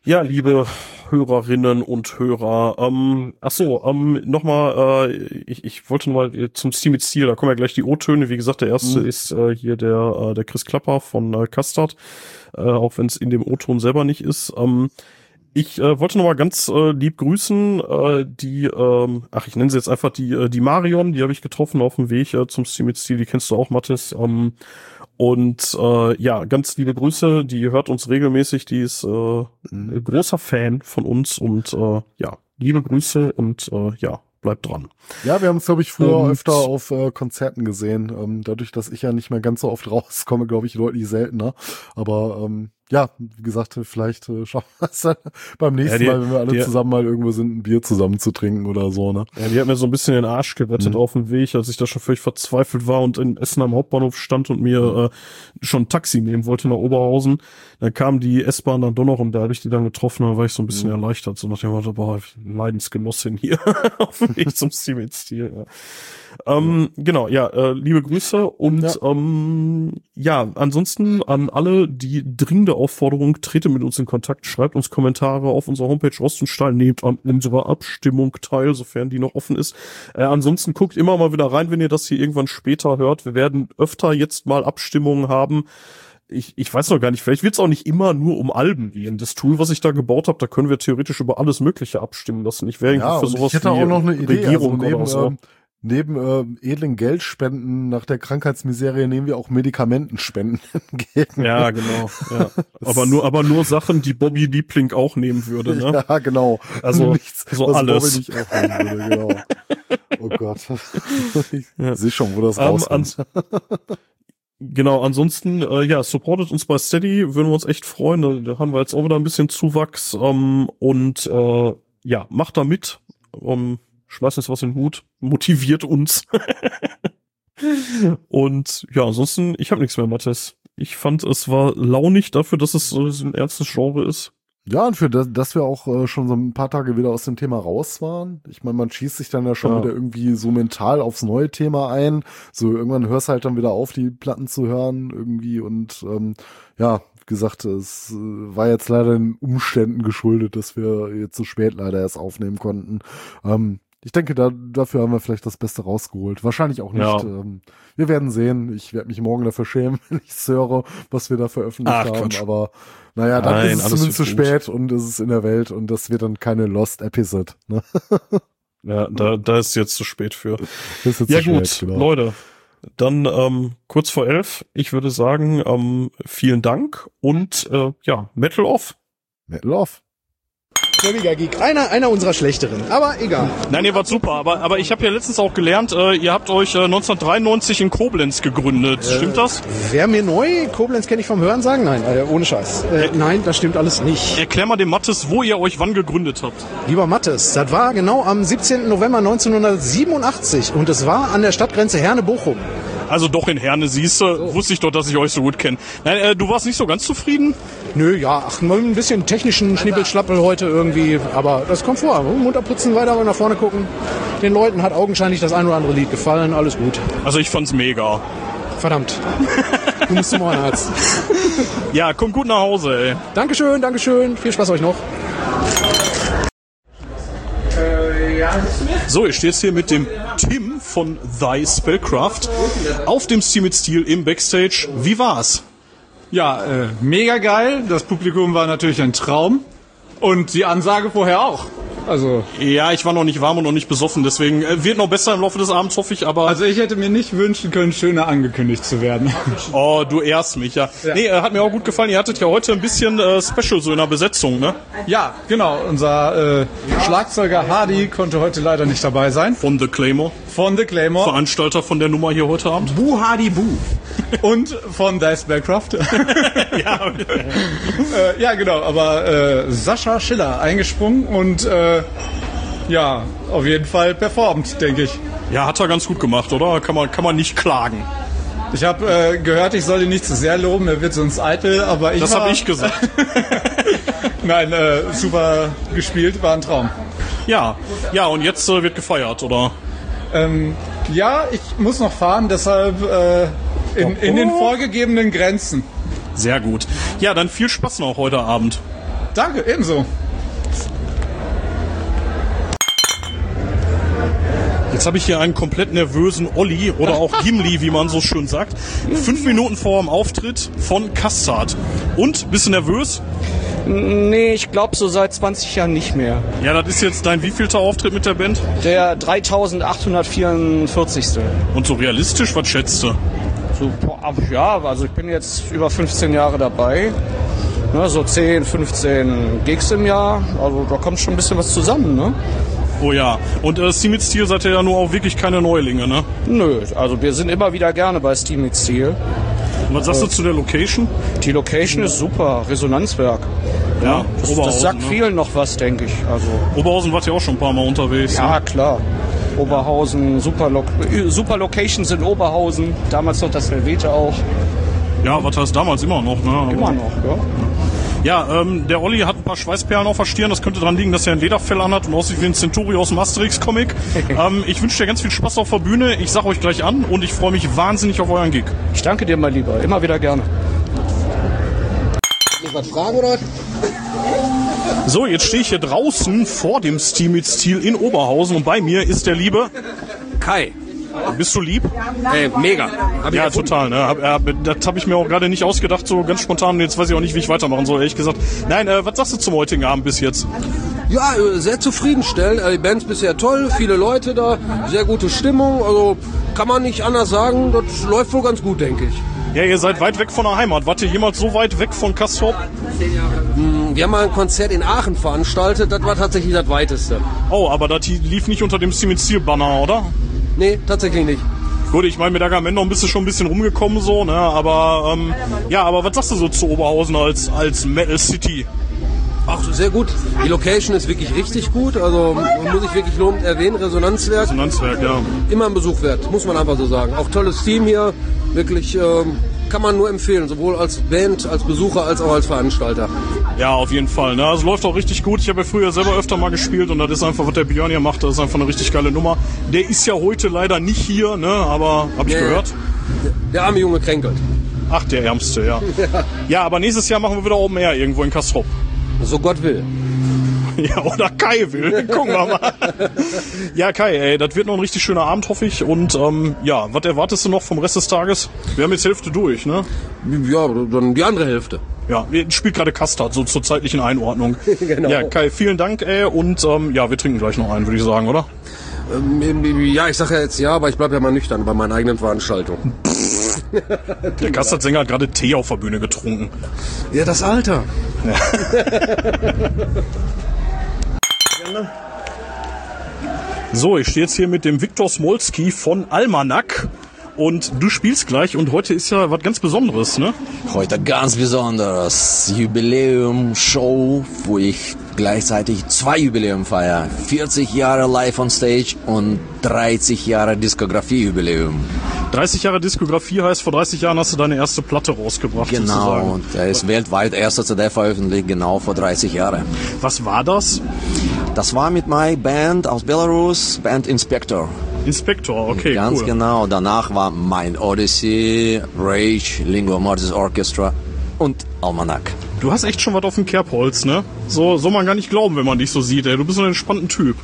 Ja, liebe Hörerinnen und Hörer, ähm, ach so, ähm, nochmal, äh, ich, ich wollte noch mal äh, zum Steam mit Ziel, da kommen ja gleich die O-Töne. Wie gesagt, der erste Mhm. ist äh, hier der, äh, der Chris Klapper von äh, Custard, äh, auch wenn es in dem O-Ton selber nicht ist. Ähm, ich äh, wollte noch mal ganz äh, lieb grüßen, äh, die, ähm, ach, ich nenne sie jetzt einfach die, äh, die Marion, die habe ich getroffen auf dem Weg äh, zum Steam mit Stil, die kennst du auch, Mathis. Ähm, und äh, ja, ganz liebe Grüße, die hört uns regelmäßig, die ist äh, ein großer Fan von uns und äh, ja, liebe Grüße und äh, ja, bleibt dran. Ja, wir haben es, glaube ich, früher Und- öfter auf äh, Konzerten gesehen. Ähm, dadurch, dass ich ja nicht mehr ganz so oft rauskomme, glaube ich, deutlich seltener. Aber ähm, ja, wie gesagt, vielleicht äh, schaffen wir es dann beim nächsten die- Mal, wenn wir alle die- zusammen mal irgendwo sind, ein Bier zusammen zu trinken oder so, ne? Ja, die hat mir so ein bisschen den Arsch gerettet Mhm. auf dem Weg, als ich da schon völlig verzweifelt war und in Essen am Hauptbahnhof stand und mir Mhm. äh, schon ein Taxi nehmen wollte nach Oberhausen. Dann kam die S-Bahn dann doch noch und da habe ich die dann getroffen und da war ich so ein bisschen Mhm. erleichtert. So nach dem Motto, boah, Leidensgenossin hier auf dem Weg zum Steam Stil. Ja. Ähm, genau, ja, äh, liebe Grüße und Ja. ähm, ja, ansonsten an alle die dringende Aufforderung, trete mit uns in Kontakt, schreibt uns Kommentare auf unserer Homepage Rost und Stahl, nehmt an unserer Abstimmung teil, sofern die noch offen ist. Äh, ansonsten guckt immer mal wieder rein, wenn ihr das hier irgendwann später hört. Wir werden öfter jetzt mal Abstimmungen haben. Ich, ich weiß noch gar nicht, vielleicht wird es auch nicht immer nur um Alben gehen. Das Tool, was ich da gebaut habe, da können wir theoretisch über alles Mögliche abstimmen lassen. Ich wäre irgendwie Ja, für sowas ich hätte auch noch eine Idee. Regierung also neben, oder so. ähm, neben ähm, edlen Geldspenden nach der Krankheitsmiserie nehmen wir auch Medikamentenspenden entgegen. Ja, genau. Ja. aber nur, aber nur Sachen, die Bobby Liebling auch nehmen würde. Ne? Ja, genau. Also, so was alles. Bobby nicht auch nehmen würde, genau. Oh Gott. Ich Ja. sehe schon, wo das Ähm, rauskommt. Genau, ansonsten, äh, ja, supportet uns bei Steady, würden wir uns echt freuen. Da, da haben wir jetzt auch wieder ein bisschen Zuwachs. Ähm, und äh, ja, macht da mit. Ähm, schmeißt uns was in den Hut, motiviert uns. und ja, ansonsten, ich habe nichts mehr, Mathis. Ich fand, es war launig dafür, dass es so ein ernstes Genre ist. Ja, und für das, dass wir auch äh, schon so ein paar Tage wieder aus dem Thema raus waren. Ich meine, man schießt sich dann ja schon Ja. wieder irgendwie so mental aufs neue Thema ein. So irgendwann hörst halt dann wieder auf, die Platten zu hören irgendwie. Und ähm, ja, wie gesagt, es äh, war jetzt leider den Umständen geschuldet, dass wir jetzt so spät leider erst aufnehmen konnten. Ähm, ich denke, da, dafür haben wir vielleicht das Beste rausgeholt. Wahrscheinlich auch nicht. Ja. Ähm, wir werden sehen. Ich werde mich morgen dafür schämen, wenn ich es höre, was wir da veröffentlicht Ach, haben. Quatsch. Aber naja, dann Nein, ist es zumindest zu wird gut. spät und es ist in der Welt und das wird dann keine Lost Episode. Ne? Ja, da, da ist jetzt zu spät für. Ist jetzt Ja zu gut, spät, genau. Leute. Dann ähm, kurz vor elf. Ich würde sagen, ähm, vielen Dank und äh, ja, Metal off. Metal off. Völliger Geek. Einer, einer unserer schlechteren. Aber egal. Nein, ihr wart super, aber, aber ich habe ja letztens auch gelernt, äh, ihr habt euch äh, 1993 in Koblenz gegründet. Stimmt das? Wer mir neu? Koblenz kenne ich vom Hören sagen? Nein, äh, ohne Scheiß. Äh, nein, das stimmt alles nicht. Erklär mal dem Mattes, wo ihr euch wann gegründet habt. Lieber Mattes, das war genau am 17. November 1987 und es war an der Stadtgrenze Herne-Bochum. Also doch in Herne siehst du, wusste ich doch, dass ich euch so gut kenne. Nein, äh, du warst nicht so ganz zufrieden? Nö, ja, ach, mal ein bisschen technischen Schnippelschlappel heute irgendwie, aber das kommt vor. Munter putzen, weiter nach vorne gucken. Den Leuten hat augenscheinlich das ein oder andere Lied gefallen, alles gut. Also ich fand's mega. Verdammt. Du musst zum Ohrenarzt. Ja, kommt gut nach Hause, ey. Dankeschön, Dankeschön. Viel Spaß euch noch. So, ich stehe jetzt hier mit dem Tim von Thy Spellcraft auf dem Steam mit Steel im Backstage. Wie war's? Ja, äh, mega geil. Das Publikum war natürlich ein Traum. Und die Ansage vorher auch. Also, Ja, ich war noch nicht warm und noch nicht besoffen, deswegen äh, wird noch besser im Laufe des Abends, hoffe ich, aber... also ich hätte mir nicht wünschen können, schöner angekündigt zu werden. oh, du ehrst mich, ja. Ja. Nee, äh, hat mir auch gut gefallen. Ihr hattet ja heute ein bisschen äh, Special so in der Besetzung, ne? ja, genau. Unser äh, Schlagzeuger Hardy konnte heute leider nicht dabei sein. Von The Claymore, Von The Claymore Veranstalter von der Nummer hier heute Abend. Bu Hadi Bu. und von Dice Spellcraft. ja, äh, ja, genau. Aber äh, Sascha Schiller eingesprungen und äh, ja, auf jeden Fall performt, denke ich. ja, hat er ganz gut gemacht, oder? Kann man, kann man nicht klagen. Ich habe äh, gehört, ich soll ihn nicht zu sehr loben, er wird sonst eitel, aber ich Das habe ich gesagt. Nein, äh, super gespielt, war ein Traum. ja, ja, und jetzt äh, wird gefeiert, oder? Ähm, ja, ich muss noch fahren, deshalb äh, in, in den vorgegebenen Grenzen. Sehr gut. Ja, dann viel Spaß noch heute Abend. Danke, ebenso. Jetzt habe ich hier einen komplett nervösen Olli oder auch Gimli, wie man so schön sagt. Fünf Minuten vor dem Auftritt von Kassad. Und, bist du nervös? Nee, ich glaube so seit 20 Jahren nicht mehr. Ja, das ist jetzt dein wievielter Auftritt mit der Band? Der 3844. Und so realistisch, was schätzt du? So, ja, also ich bin jetzt über 15 Jahre dabei. Ne, so 10, 15 Gigs im Jahr. Also da kommt schon ein bisschen was zusammen, ne? Oh ja. Und äh, Steam mit Steel seid ihr ja nur auch wirklich keine Neulinge, ne? Nö, also wir sind immer wieder gerne bei Steam Steel. Und was sagst du zu der Location? Die Location ist super, Resonanzwerk. Ja, Das, das sagt ne? vielen noch was, denke ich. Also Oberhausen wart ihr auch schon ein paar Mal unterwegs. ne? ja, klar. Oberhausen, super, Lo super Locations in Oberhausen. Damals noch das Helvete auch. Ja, was heißt damals immer noch, ne? Immer noch, ja. Ja, ähm, der Olli hat ein paar Schweißperlen auf der Stirn. Das könnte daran liegen, dass er ein Lederfell anhat und aussieht wie ein Centauri aus dem Asterix-Comic. ähm, ich wünsche dir ganz viel Spaß auf der Bühne. Ich sag euch gleich an und ich freue mich wahnsinnig auf euren Gig. Ich danke dir mal lieber. Immer wieder gerne. So, jetzt stehe ich hier draußen vor dem Steam mit Stil in Oberhausen und bei mir ist der liebe. Kai. Bist du lieb? Ey, mega. Hab Ja, total. Ne? Hab, hab, das habe ich mir auch gerade nicht ausgedacht, so ganz spontan. Jetzt weiß ich auch nicht, wie ich weitermachen soll, ehrlich gesagt. Nein, äh, was sagst du zum heutigen Abend bis jetzt? Ja, äh, sehr zufriedenstellend. Äh, Die Band ist bisher toll, viele Leute da, sehr gute Stimmung. Also kann man nicht anders sagen. Das läuft wohl ganz gut, denke ich. Ja, ihr seid weit weg von der Heimat. Wart ihr jemals so weit weg von Kastrop? Wir haben mal ein Konzert in Aachen veranstaltet. Das war tatsächlich das weiteste. Oh, aber das lief nicht unter dem Steam mit Stil Banner, oder? Nee, tatsächlich nicht. Gut, ich meine, mit Agamemnon bist du schon ein bisschen rumgekommen so, ne? Aber ähm, ja, aber was sagst du so zu Oberhausen als als Metal City? Ach, sehr gut. Die Location ist wirklich richtig gut. Also muss ich wirklich lobend erwähnen. Resonanzwerk, Resonanzwerk, ja. immer ein Besuch wert, muss man einfach so sagen. Auch tolles Team hier. Wirklich ähm, kann man nur empfehlen. Sowohl als Band, als Besucher, als auch als Veranstalter. Ja, auf jeden Fall. Ne? Also läuft auch richtig gut. Ich habe ja früher selber öfter mal gespielt und das ist einfach, was der Björn hier macht, das ist einfach eine richtig geile Nummer. Der ist ja heute leider nicht hier, ne? Aber hab ich Nee. gehört. Der arme Junge kränkelt. Ach, der Ärmste, ja. Ja, aber nächstes Jahr machen wir wieder Open Air irgendwo in Kastrop. So Gott will. Ja, oder Kai will. Gucken wir mal. Ja, Kai, ey, das wird noch ein richtig schöner Abend, hoffe ich. Und ähm, ja, was erwartest du noch vom Rest des Tages? Wir haben jetzt Hälfte durch, ne? Ja, dann die andere Hälfte. Ja, spielt gerade Kastard, so zur zeitlichen Einordnung. Genau. Ja, Kai, vielen Dank, ey. Und ähm, ja, wir trinken gleich noch einen, würde ich sagen, oder? Ähm, Ja, ich sage ja jetzt ja, aber ich bleibe ja mal nüchtern bei meinen eigenen Veranstaltungen. Der Kastard-Sänger hat gerade Tee auf der Bühne getrunken. Ja, das Alter. So, ich stehe jetzt hier mit dem Viktor Smolski von Almanak. Und du spielst gleich. Und heute ist ja was ganz Besonderes, ne? Heute ganz besonderes. Jubiläum-Show, wo ich gleichzeitig zwei Jubiläum feiere. 40 Jahre live on stage und 30 Jahre Diskografie-Jubiläum. 30 Jahre Diskografie heißt, vor 30 Jahren hast du deine erste Platte rausgebracht. Genau, Sozusagen. und er ist weltweit erster CD veröffentlicht, genau vor 30 Jahren. Was war das? Das war mit meiner Band aus Belarus, Band Inspector. Inspektor, okay, Ganz cool. genau. Danach war mein Odyssey, Rage, Lingua Mortis Orchestra und Almanac. Du hast echt schon was auf dem Kerbholz, ne? So soll man gar nicht glauben, wenn man dich so sieht, ey. Du bist so ein entspannter Typ.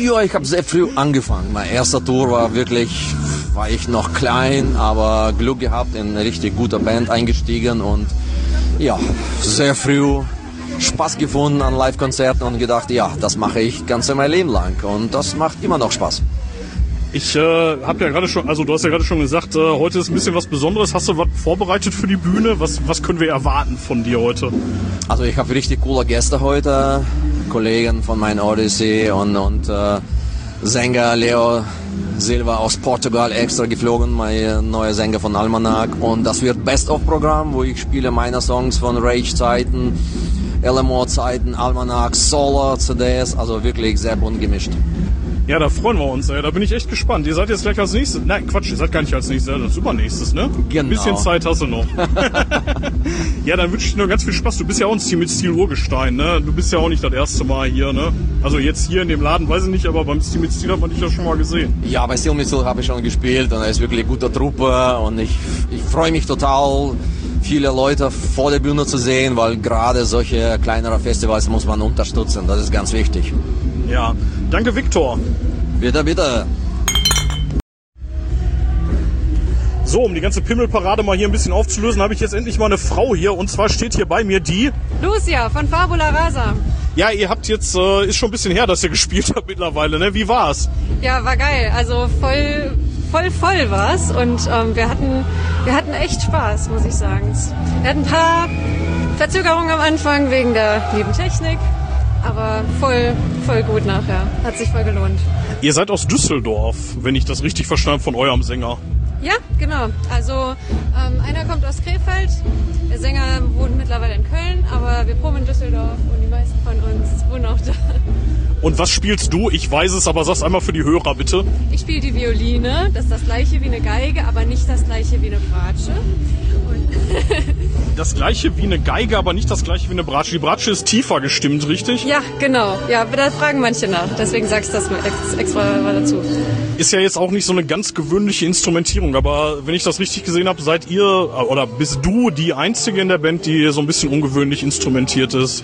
Ja, ich habe sehr früh angefangen. Mein erster Tour war wirklich, war ich noch klein, aber Glück gehabt, in eine richtig gute Band eingestiegen und ja, sehr früh Spaß gefunden an Live-Konzerten und gedacht, ja, das mache ich ganz mein Leben lang und das macht immer noch Spaß. Ich äh, habe ja gerade schon, also du hast ja gerade schon gesagt, äh, heute ist ein bisschen was Besonderes. Hast du was vorbereitet für die Bühne? Was, was können wir erwarten von dir heute? Also ich habe richtig coole Gäste heute, Kollegen von meinem Odyssey und, und äh, Sänger Leo Silva aus Portugal extra geflogen, mein neuer Sänger von Almanac und das wird Best-of-Programm, wo ich spiele meine Songs von Rage-Zeiten, LMO-Zeiten, Almanac, Solo, CDs, also wirklich sehr bunt gemischt. Ja, da freuen wir uns, ey. Da bin ich echt gespannt. Ihr seid jetzt gleich als nächstes. Nein, Quatsch, ihr seid gar nicht als nächstes, das ist übernächstes, ne? Genau. Ein bisschen Zeit hast du noch. ja, dann wünsche ich dir noch ganz viel Spaß. Du bist ja auch ein Team mit Stil Urgestein, ne? Du bist ja auch nicht das erste Mal hier, ne? Also jetzt hier in dem Laden, weiß ich nicht, aber beim Team mit Stil hat man dich ja schon mal gesehen. Ja, bei Steel Missile habe ich schon gespielt und er ist wirklich eine gute Truppe und ich, ich freue mich total, viele Leute vor der Bühne zu sehen, weil gerade solche kleinere Festivals muss man unterstützen, das ist ganz wichtig. Ja. Danke, Viktor. Bitte, bitte. So, um die ganze Pimmelparade mal hier ein bisschen aufzulösen, habe ich jetzt endlich mal eine Frau hier. Und zwar steht hier bei mir die. Lucia von Fabula Rasa. Ja, ihr habt jetzt, äh, ist schon ein bisschen her, dass ihr gespielt habt mittlerweile, ne? Wie war's? Ja, war geil. Also voll, voll, voll war's. Und ähm, wir hatten, wir hatten echt Spaß, muss ich sagen. Wir hatten ein paar Verzögerungen am Anfang wegen der lieben Technik. Aber voll, voll gut nachher. Hat sich voll gelohnt. Ihr seid aus Düsseldorf, wenn ich das richtig verstanden von eurem Sänger. Ja, genau. Also ähm, einer kommt aus Krefeld, der Sänger wohnt mittlerweile in Köln, aber wir proben in Düsseldorf und die meisten von uns wohnen auch da. Und was spielst du? Ich weiß es, aber sag's einmal für die Hörer, bitte. Ich spiele die Violine, das ist das gleiche wie eine Geige, aber nicht das gleiche wie eine Bratsche. Das gleiche wie eine Geige, aber nicht das gleiche wie eine Bratsche. Die Bratsche ist tiefer gestimmt, richtig? Ja, genau. Ja, da fragen manche nach. Deswegen sag ich das extra mal dazu. Ist ja jetzt auch nicht so eine ganz gewöhnliche Instrumentierung, aber wenn ich das richtig gesehen habe, seid ihr oder bist du die Einzige in der Band, die so ein bisschen ungewöhnlich instrumentiert ist.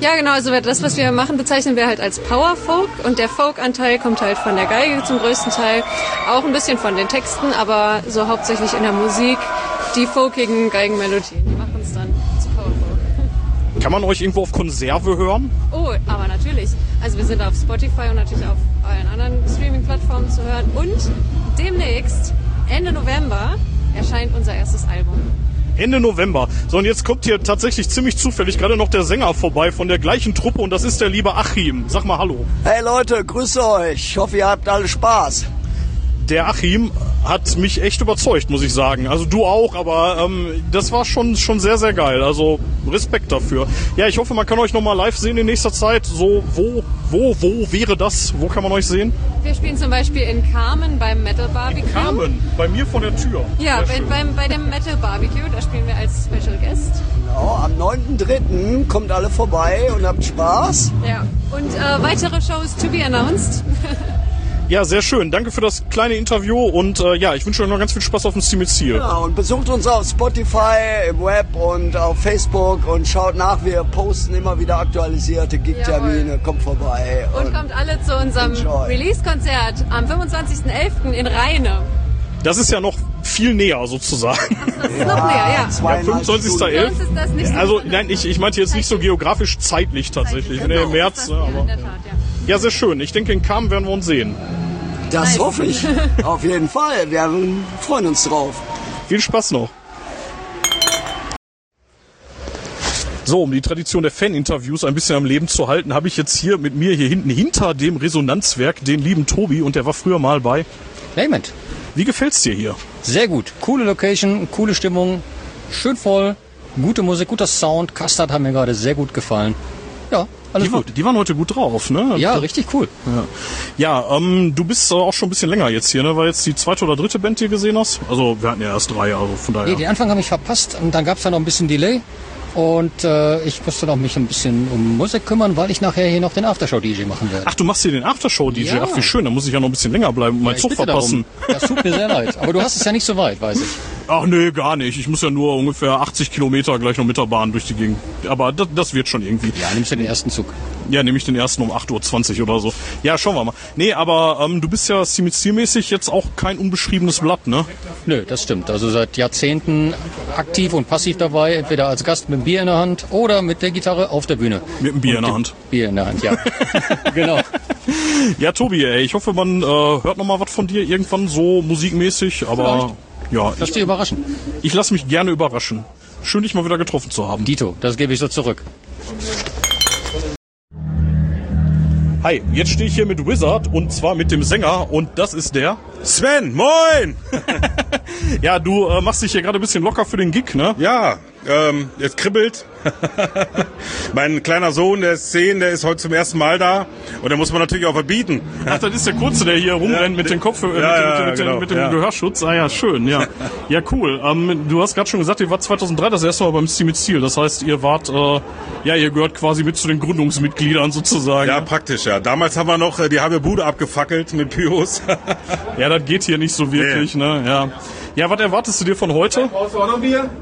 Ja, genau. Also das, was wir machen, bezeichnen wir halt als Power Folk und der Folk-Anteil kommt halt von der Geige zum größten Teil, auch ein bisschen von den Texten, aber so hauptsächlich in der Musik die folkigen Geigenmelodien. Die machen es dann zu Power Folk. Kann man euch irgendwo auf Konserve hören? Oh, aber natürlich. Also wir sind auf Spotify und natürlich auf allen anderen Streaming-Plattformen zu hören. Und demnächst, Ende November, erscheint unser erstes Album. Ende November. So, und jetzt kommt hier tatsächlich ziemlich zufällig gerade noch der Sänger vorbei von der gleichen Truppe und das ist der liebe Achim. Sag mal Hallo. Hey Leute, grüße euch. Ich hoffe, ihr habt alle Spaß. Der Achim hat mich echt überzeugt, muss ich sagen. Also du auch, aber ähm, das war schon, schon sehr, sehr geil. Also Respekt dafür. Ja, ich hoffe, man kann euch nochmal live sehen in nächster Zeit. So, wo, wo, wo wäre das? Wo kann man euch sehen? Wir spielen zum Beispiel in Carmen beim Metal Barbecue. Carmen, bei mir vor der Tür. Ja, bei, beim, bei dem Metal Barbecue, da spielen wir als Special Guest. Genau, am 9.3. kommt alle vorbei und habt Spaß. Ja, und äh, weitere Shows to be announced. Ja, sehr schön. Danke für das kleine Interview und äh, ja, ich wünsche euch noch ganz viel Spaß auf dem Steam mit Ziel. Ja, und besucht uns auf Spotify, im Web und auf Facebook und schaut nach. Wir posten immer wieder aktualisierte Gig-Termine. Kommt vorbei. Und kommt alle zu unserem. Release-Konzert am 25.11. in Rheine. Das ist ja noch viel näher sozusagen. Das ist noch näher, ja. Ja, 25.11. Für uns ist das nicht so Also nein, ich, ich meinte jetzt nicht so geografisch zeitlich tatsächlich. Nee, im März, ne, aber. Ja, sehr schön. Ich denke, in Kam werden wir uns sehen. Das hoffe ich. Auf jeden Fall. Wir freuen uns drauf. Viel Spaß noch. So, um die Tradition der Fan-Interviews ein bisschen am Leben zu halten, habe ich jetzt hier mit mir hier hinten hinter dem Resonanzwerk den lieben Tobi und der war früher mal bei. Raymond. Wie gefällt's dir hier? Sehr gut. Coole Location, coole Stimmung, schön voll, gute Musik, guter Sound. Custard hat mir gerade sehr gut gefallen. Ja, alles die, war, gut. die waren heute gut drauf, ne? Ja, richtig cool. Ja, ja ähm, du bist auch schon ein bisschen länger jetzt hier, ne? War jetzt die zweite oder dritte Band, die du gesehen hast? Also wir hatten ja erst drei, also von daher. Nee, den Anfang habe ich verpasst und dann gab es ja noch ein bisschen Delay. Und äh, ich musste noch mich ein bisschen um Musik kümmern, weil ich nachher hier noch den Aftershow-DJ machen werde. Ach, du machst hier den Aftershow-DJ. Ja. Ach, wie schön. Da muss ich ja noch ein bisschen länger bleiben und meinen Zug verpassen. darum. Das tut mir sehr leid. Aber du hast es ja nicht so weit, weiß ich. Ach nee, gar nicht. Ich muss ja nur ungefähr 80 Kilometer gleich noch mit der Bahn durch die Gegend. Aber das, das wird schon irgendwie. Ja, nimmst du den ersten Zug. Ja, nehme ich den ersten um 8.20 Uhr oder so. Ja, schauen wir mal. Nee, aber ähm, du bist ja ziemlich zielmäßig jetzt auch kein unbeschriebenes Blatt, ne? Nö, das stimmt. Also seit Jahrzehnten aktiv und passiv dabei, entweder als Gast mit dem Bier in der Hand oder mit der Gitarre auf der Bühne. Mit dem Bier in der Hand. Bier in der Hand, ja. genau. Ja, Tobi, ey, ich hoffe, man äh, hört noch mal was von dir irgendwann so musikmäßig, aber ja, Lass ich, dich überraschen. ich lasse mich gerne überraschen. Schön, dich mal wieder getroffen zu haben. Dito, das gebe ich so zurück. Hi, jetzt stehe ich hier mit Wizard und zwar mit dem Sänger und das ist der Sven, moin! Ja, du äh, machst dich hier gerade ein bisschen locker für den Gig, ne? Ja, ähm, es kribbelt. mein kleiner Sohn, der ist zehn, der ist heute zum ersten Mal da und da muss man natürlich auch verbieten. Ach, das ist der Kurze, der hier rumrennt mit dem Kopf, äh, mit, Ja, mit, genau, mit dem ja. Gehörschutz. Ah ja, schön, ja. Ja, cool. Ähm, du hast gerade schon gesagt, ihr wart 2003 das erste Mal beim Steam mit Ziel. Das heißt, ihr wart, äh, ja, ihr gehört quasi mit zu den Gründungsmitgliedern sozusagen. Ja, praktisch, ja. Damals haben wir noch äh, die halbe Bude abgefackelt mit Pyros. Ja, das geht hier nicht so wirklich, ne? Ja. Ja, was erwartest du dir von heute?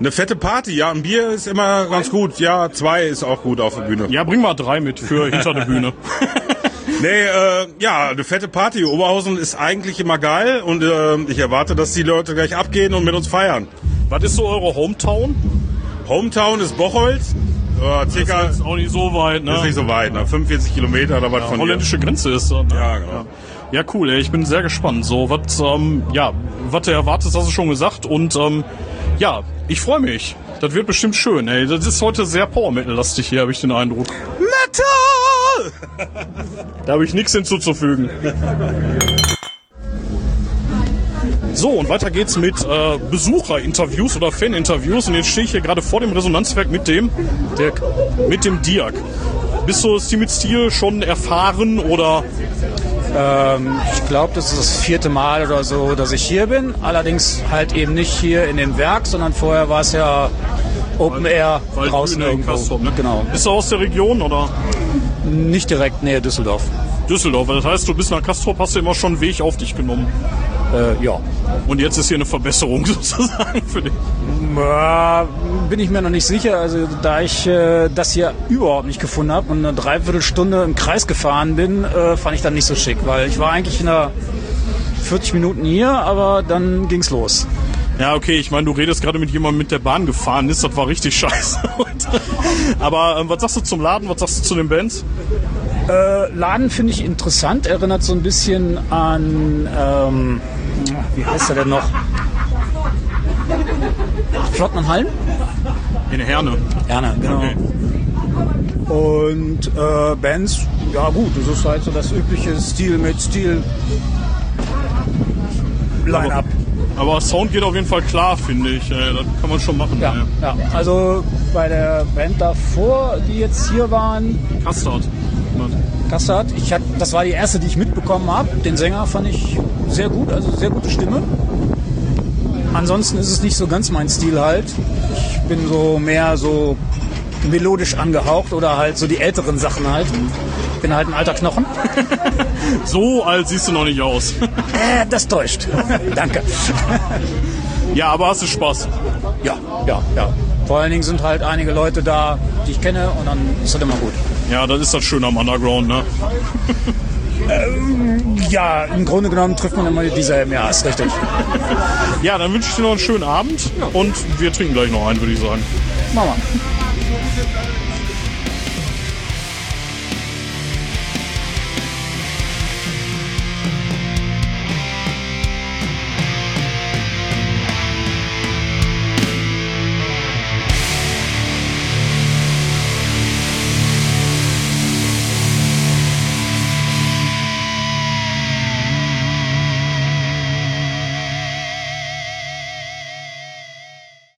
Eine fette Party, ja. Ein Bier ist immer ganz gut. Ja, zwei ist auch gut auf der Bühne. Ja, bring mal drei mit für hinter der Bühne. Nee, äh, ja, eine fette Party. Oberhausen ist eigentlich immer geil und äh, ich erwarte, dass die Leute gleich abgehen und mit uns feiern. Was ist so eure Hometown? Hometown ist Bocholt. Ja, circa, Das ist auch nicht so weit, ne? ist nicht so weit, ne? 45 Kilometer oder was von hier. Holländische Grenze ist das, ne? Ja, genau. Ja, cool, ey, ich bin sehr gespannt. So, was, ähm, ja, was du erwartest, hast du schon gesagt. Und ähm, ja, ich freue mich. Das wird bestimmt schön, ey. Das ist heute sehr Power Metal-lastig hier, habe ich den Eindruck. Metal! Da habe ich nichts hinzuzufügen. So, und weiter geht's mit äh, Besucherinterviews oder Faninterviews. Und jetzt stehe ich hier gerade vor dem Resonanzwerk mit dem Dirk. Mit dem Dirk. Bist du Steam mit Stil schon erfahren oder Ähm, ich glaube, das ist das vierte Mal oder so, dass ich hier bin. Allerdings halt eben nicht hier in dem Werk, sondern vorher war es ja Open Air draußen Waldbühne in irgendwo. Castrop, ne? Genau. Bist du aus der Region oder? Nicht direkt nähe Düsseldorf. Düsseldorf. Das heißt, du bist nach Castrop, hast du immer schon einen Weg auf dich genommen. Äh, ja. Und jetzt ist hier eine Verbesserung sozusagen für dich. Bin ich mir noch nicht sicher. Also da ich äh, das hier überhaupt nicht gefunden habe und eine Dreiviertelstunde im Kreis gefahren bin, äh, fand ich dann nicht so schick, weil ich war eigentlich in einer 40 Minuten hier, aber dann ging's los. Ja, okay, ich meine, du redest gerade mit jemandem mit der Bahn gefahren ist, das war richtig scheiße. Aber ähm, was sagst du zum Laden, was sagst du zu den Bands? Äh, Laden finde ich interessant, erinnert so ein bisschen an, ähm, wie heißt er denn noch? Flottmannhallen? In Herne. Herne, genau. Okay. Und äh, Bands, ja gut, das ist halt so das übliche Stil mit Stil. Line-up. Aber Sound geht auf jeden Fall klar, finde ich. Äh, das kann man schon machen. Ja, ja, also bei der Band davor, die jetzt hier waren, Custard. Kassad, ich hab, das war die erste, die ich mitbekommen habe. Den Sänger fand ich sehr gut, also sehr gute Stimme. Ansonsten ist es nicht so ganz mein Stil halt. Ich bin so mehr so melodisch angehaucht oder halt so die älteren Sachen halt. Ich bin halt ein alter Knochen. So alt siehst du noch nicht aus. Äh, das täuscht. Danke. ja, aber hast du Spaß? Ja, ja, ja. Vor allen Dingen sind halt einige Leute da, die ich kenne und dann ist das immer gut. Ja, das ist das Schöne am Underground, ne? Ähm, ja, im Grunde genommen trifft man immer dieselben. Ja, ist richtig. Ja, dann wünsche ich dir noch einen schönen Abend und wir trinken gleich noch einen, würde ich sagen. Mama.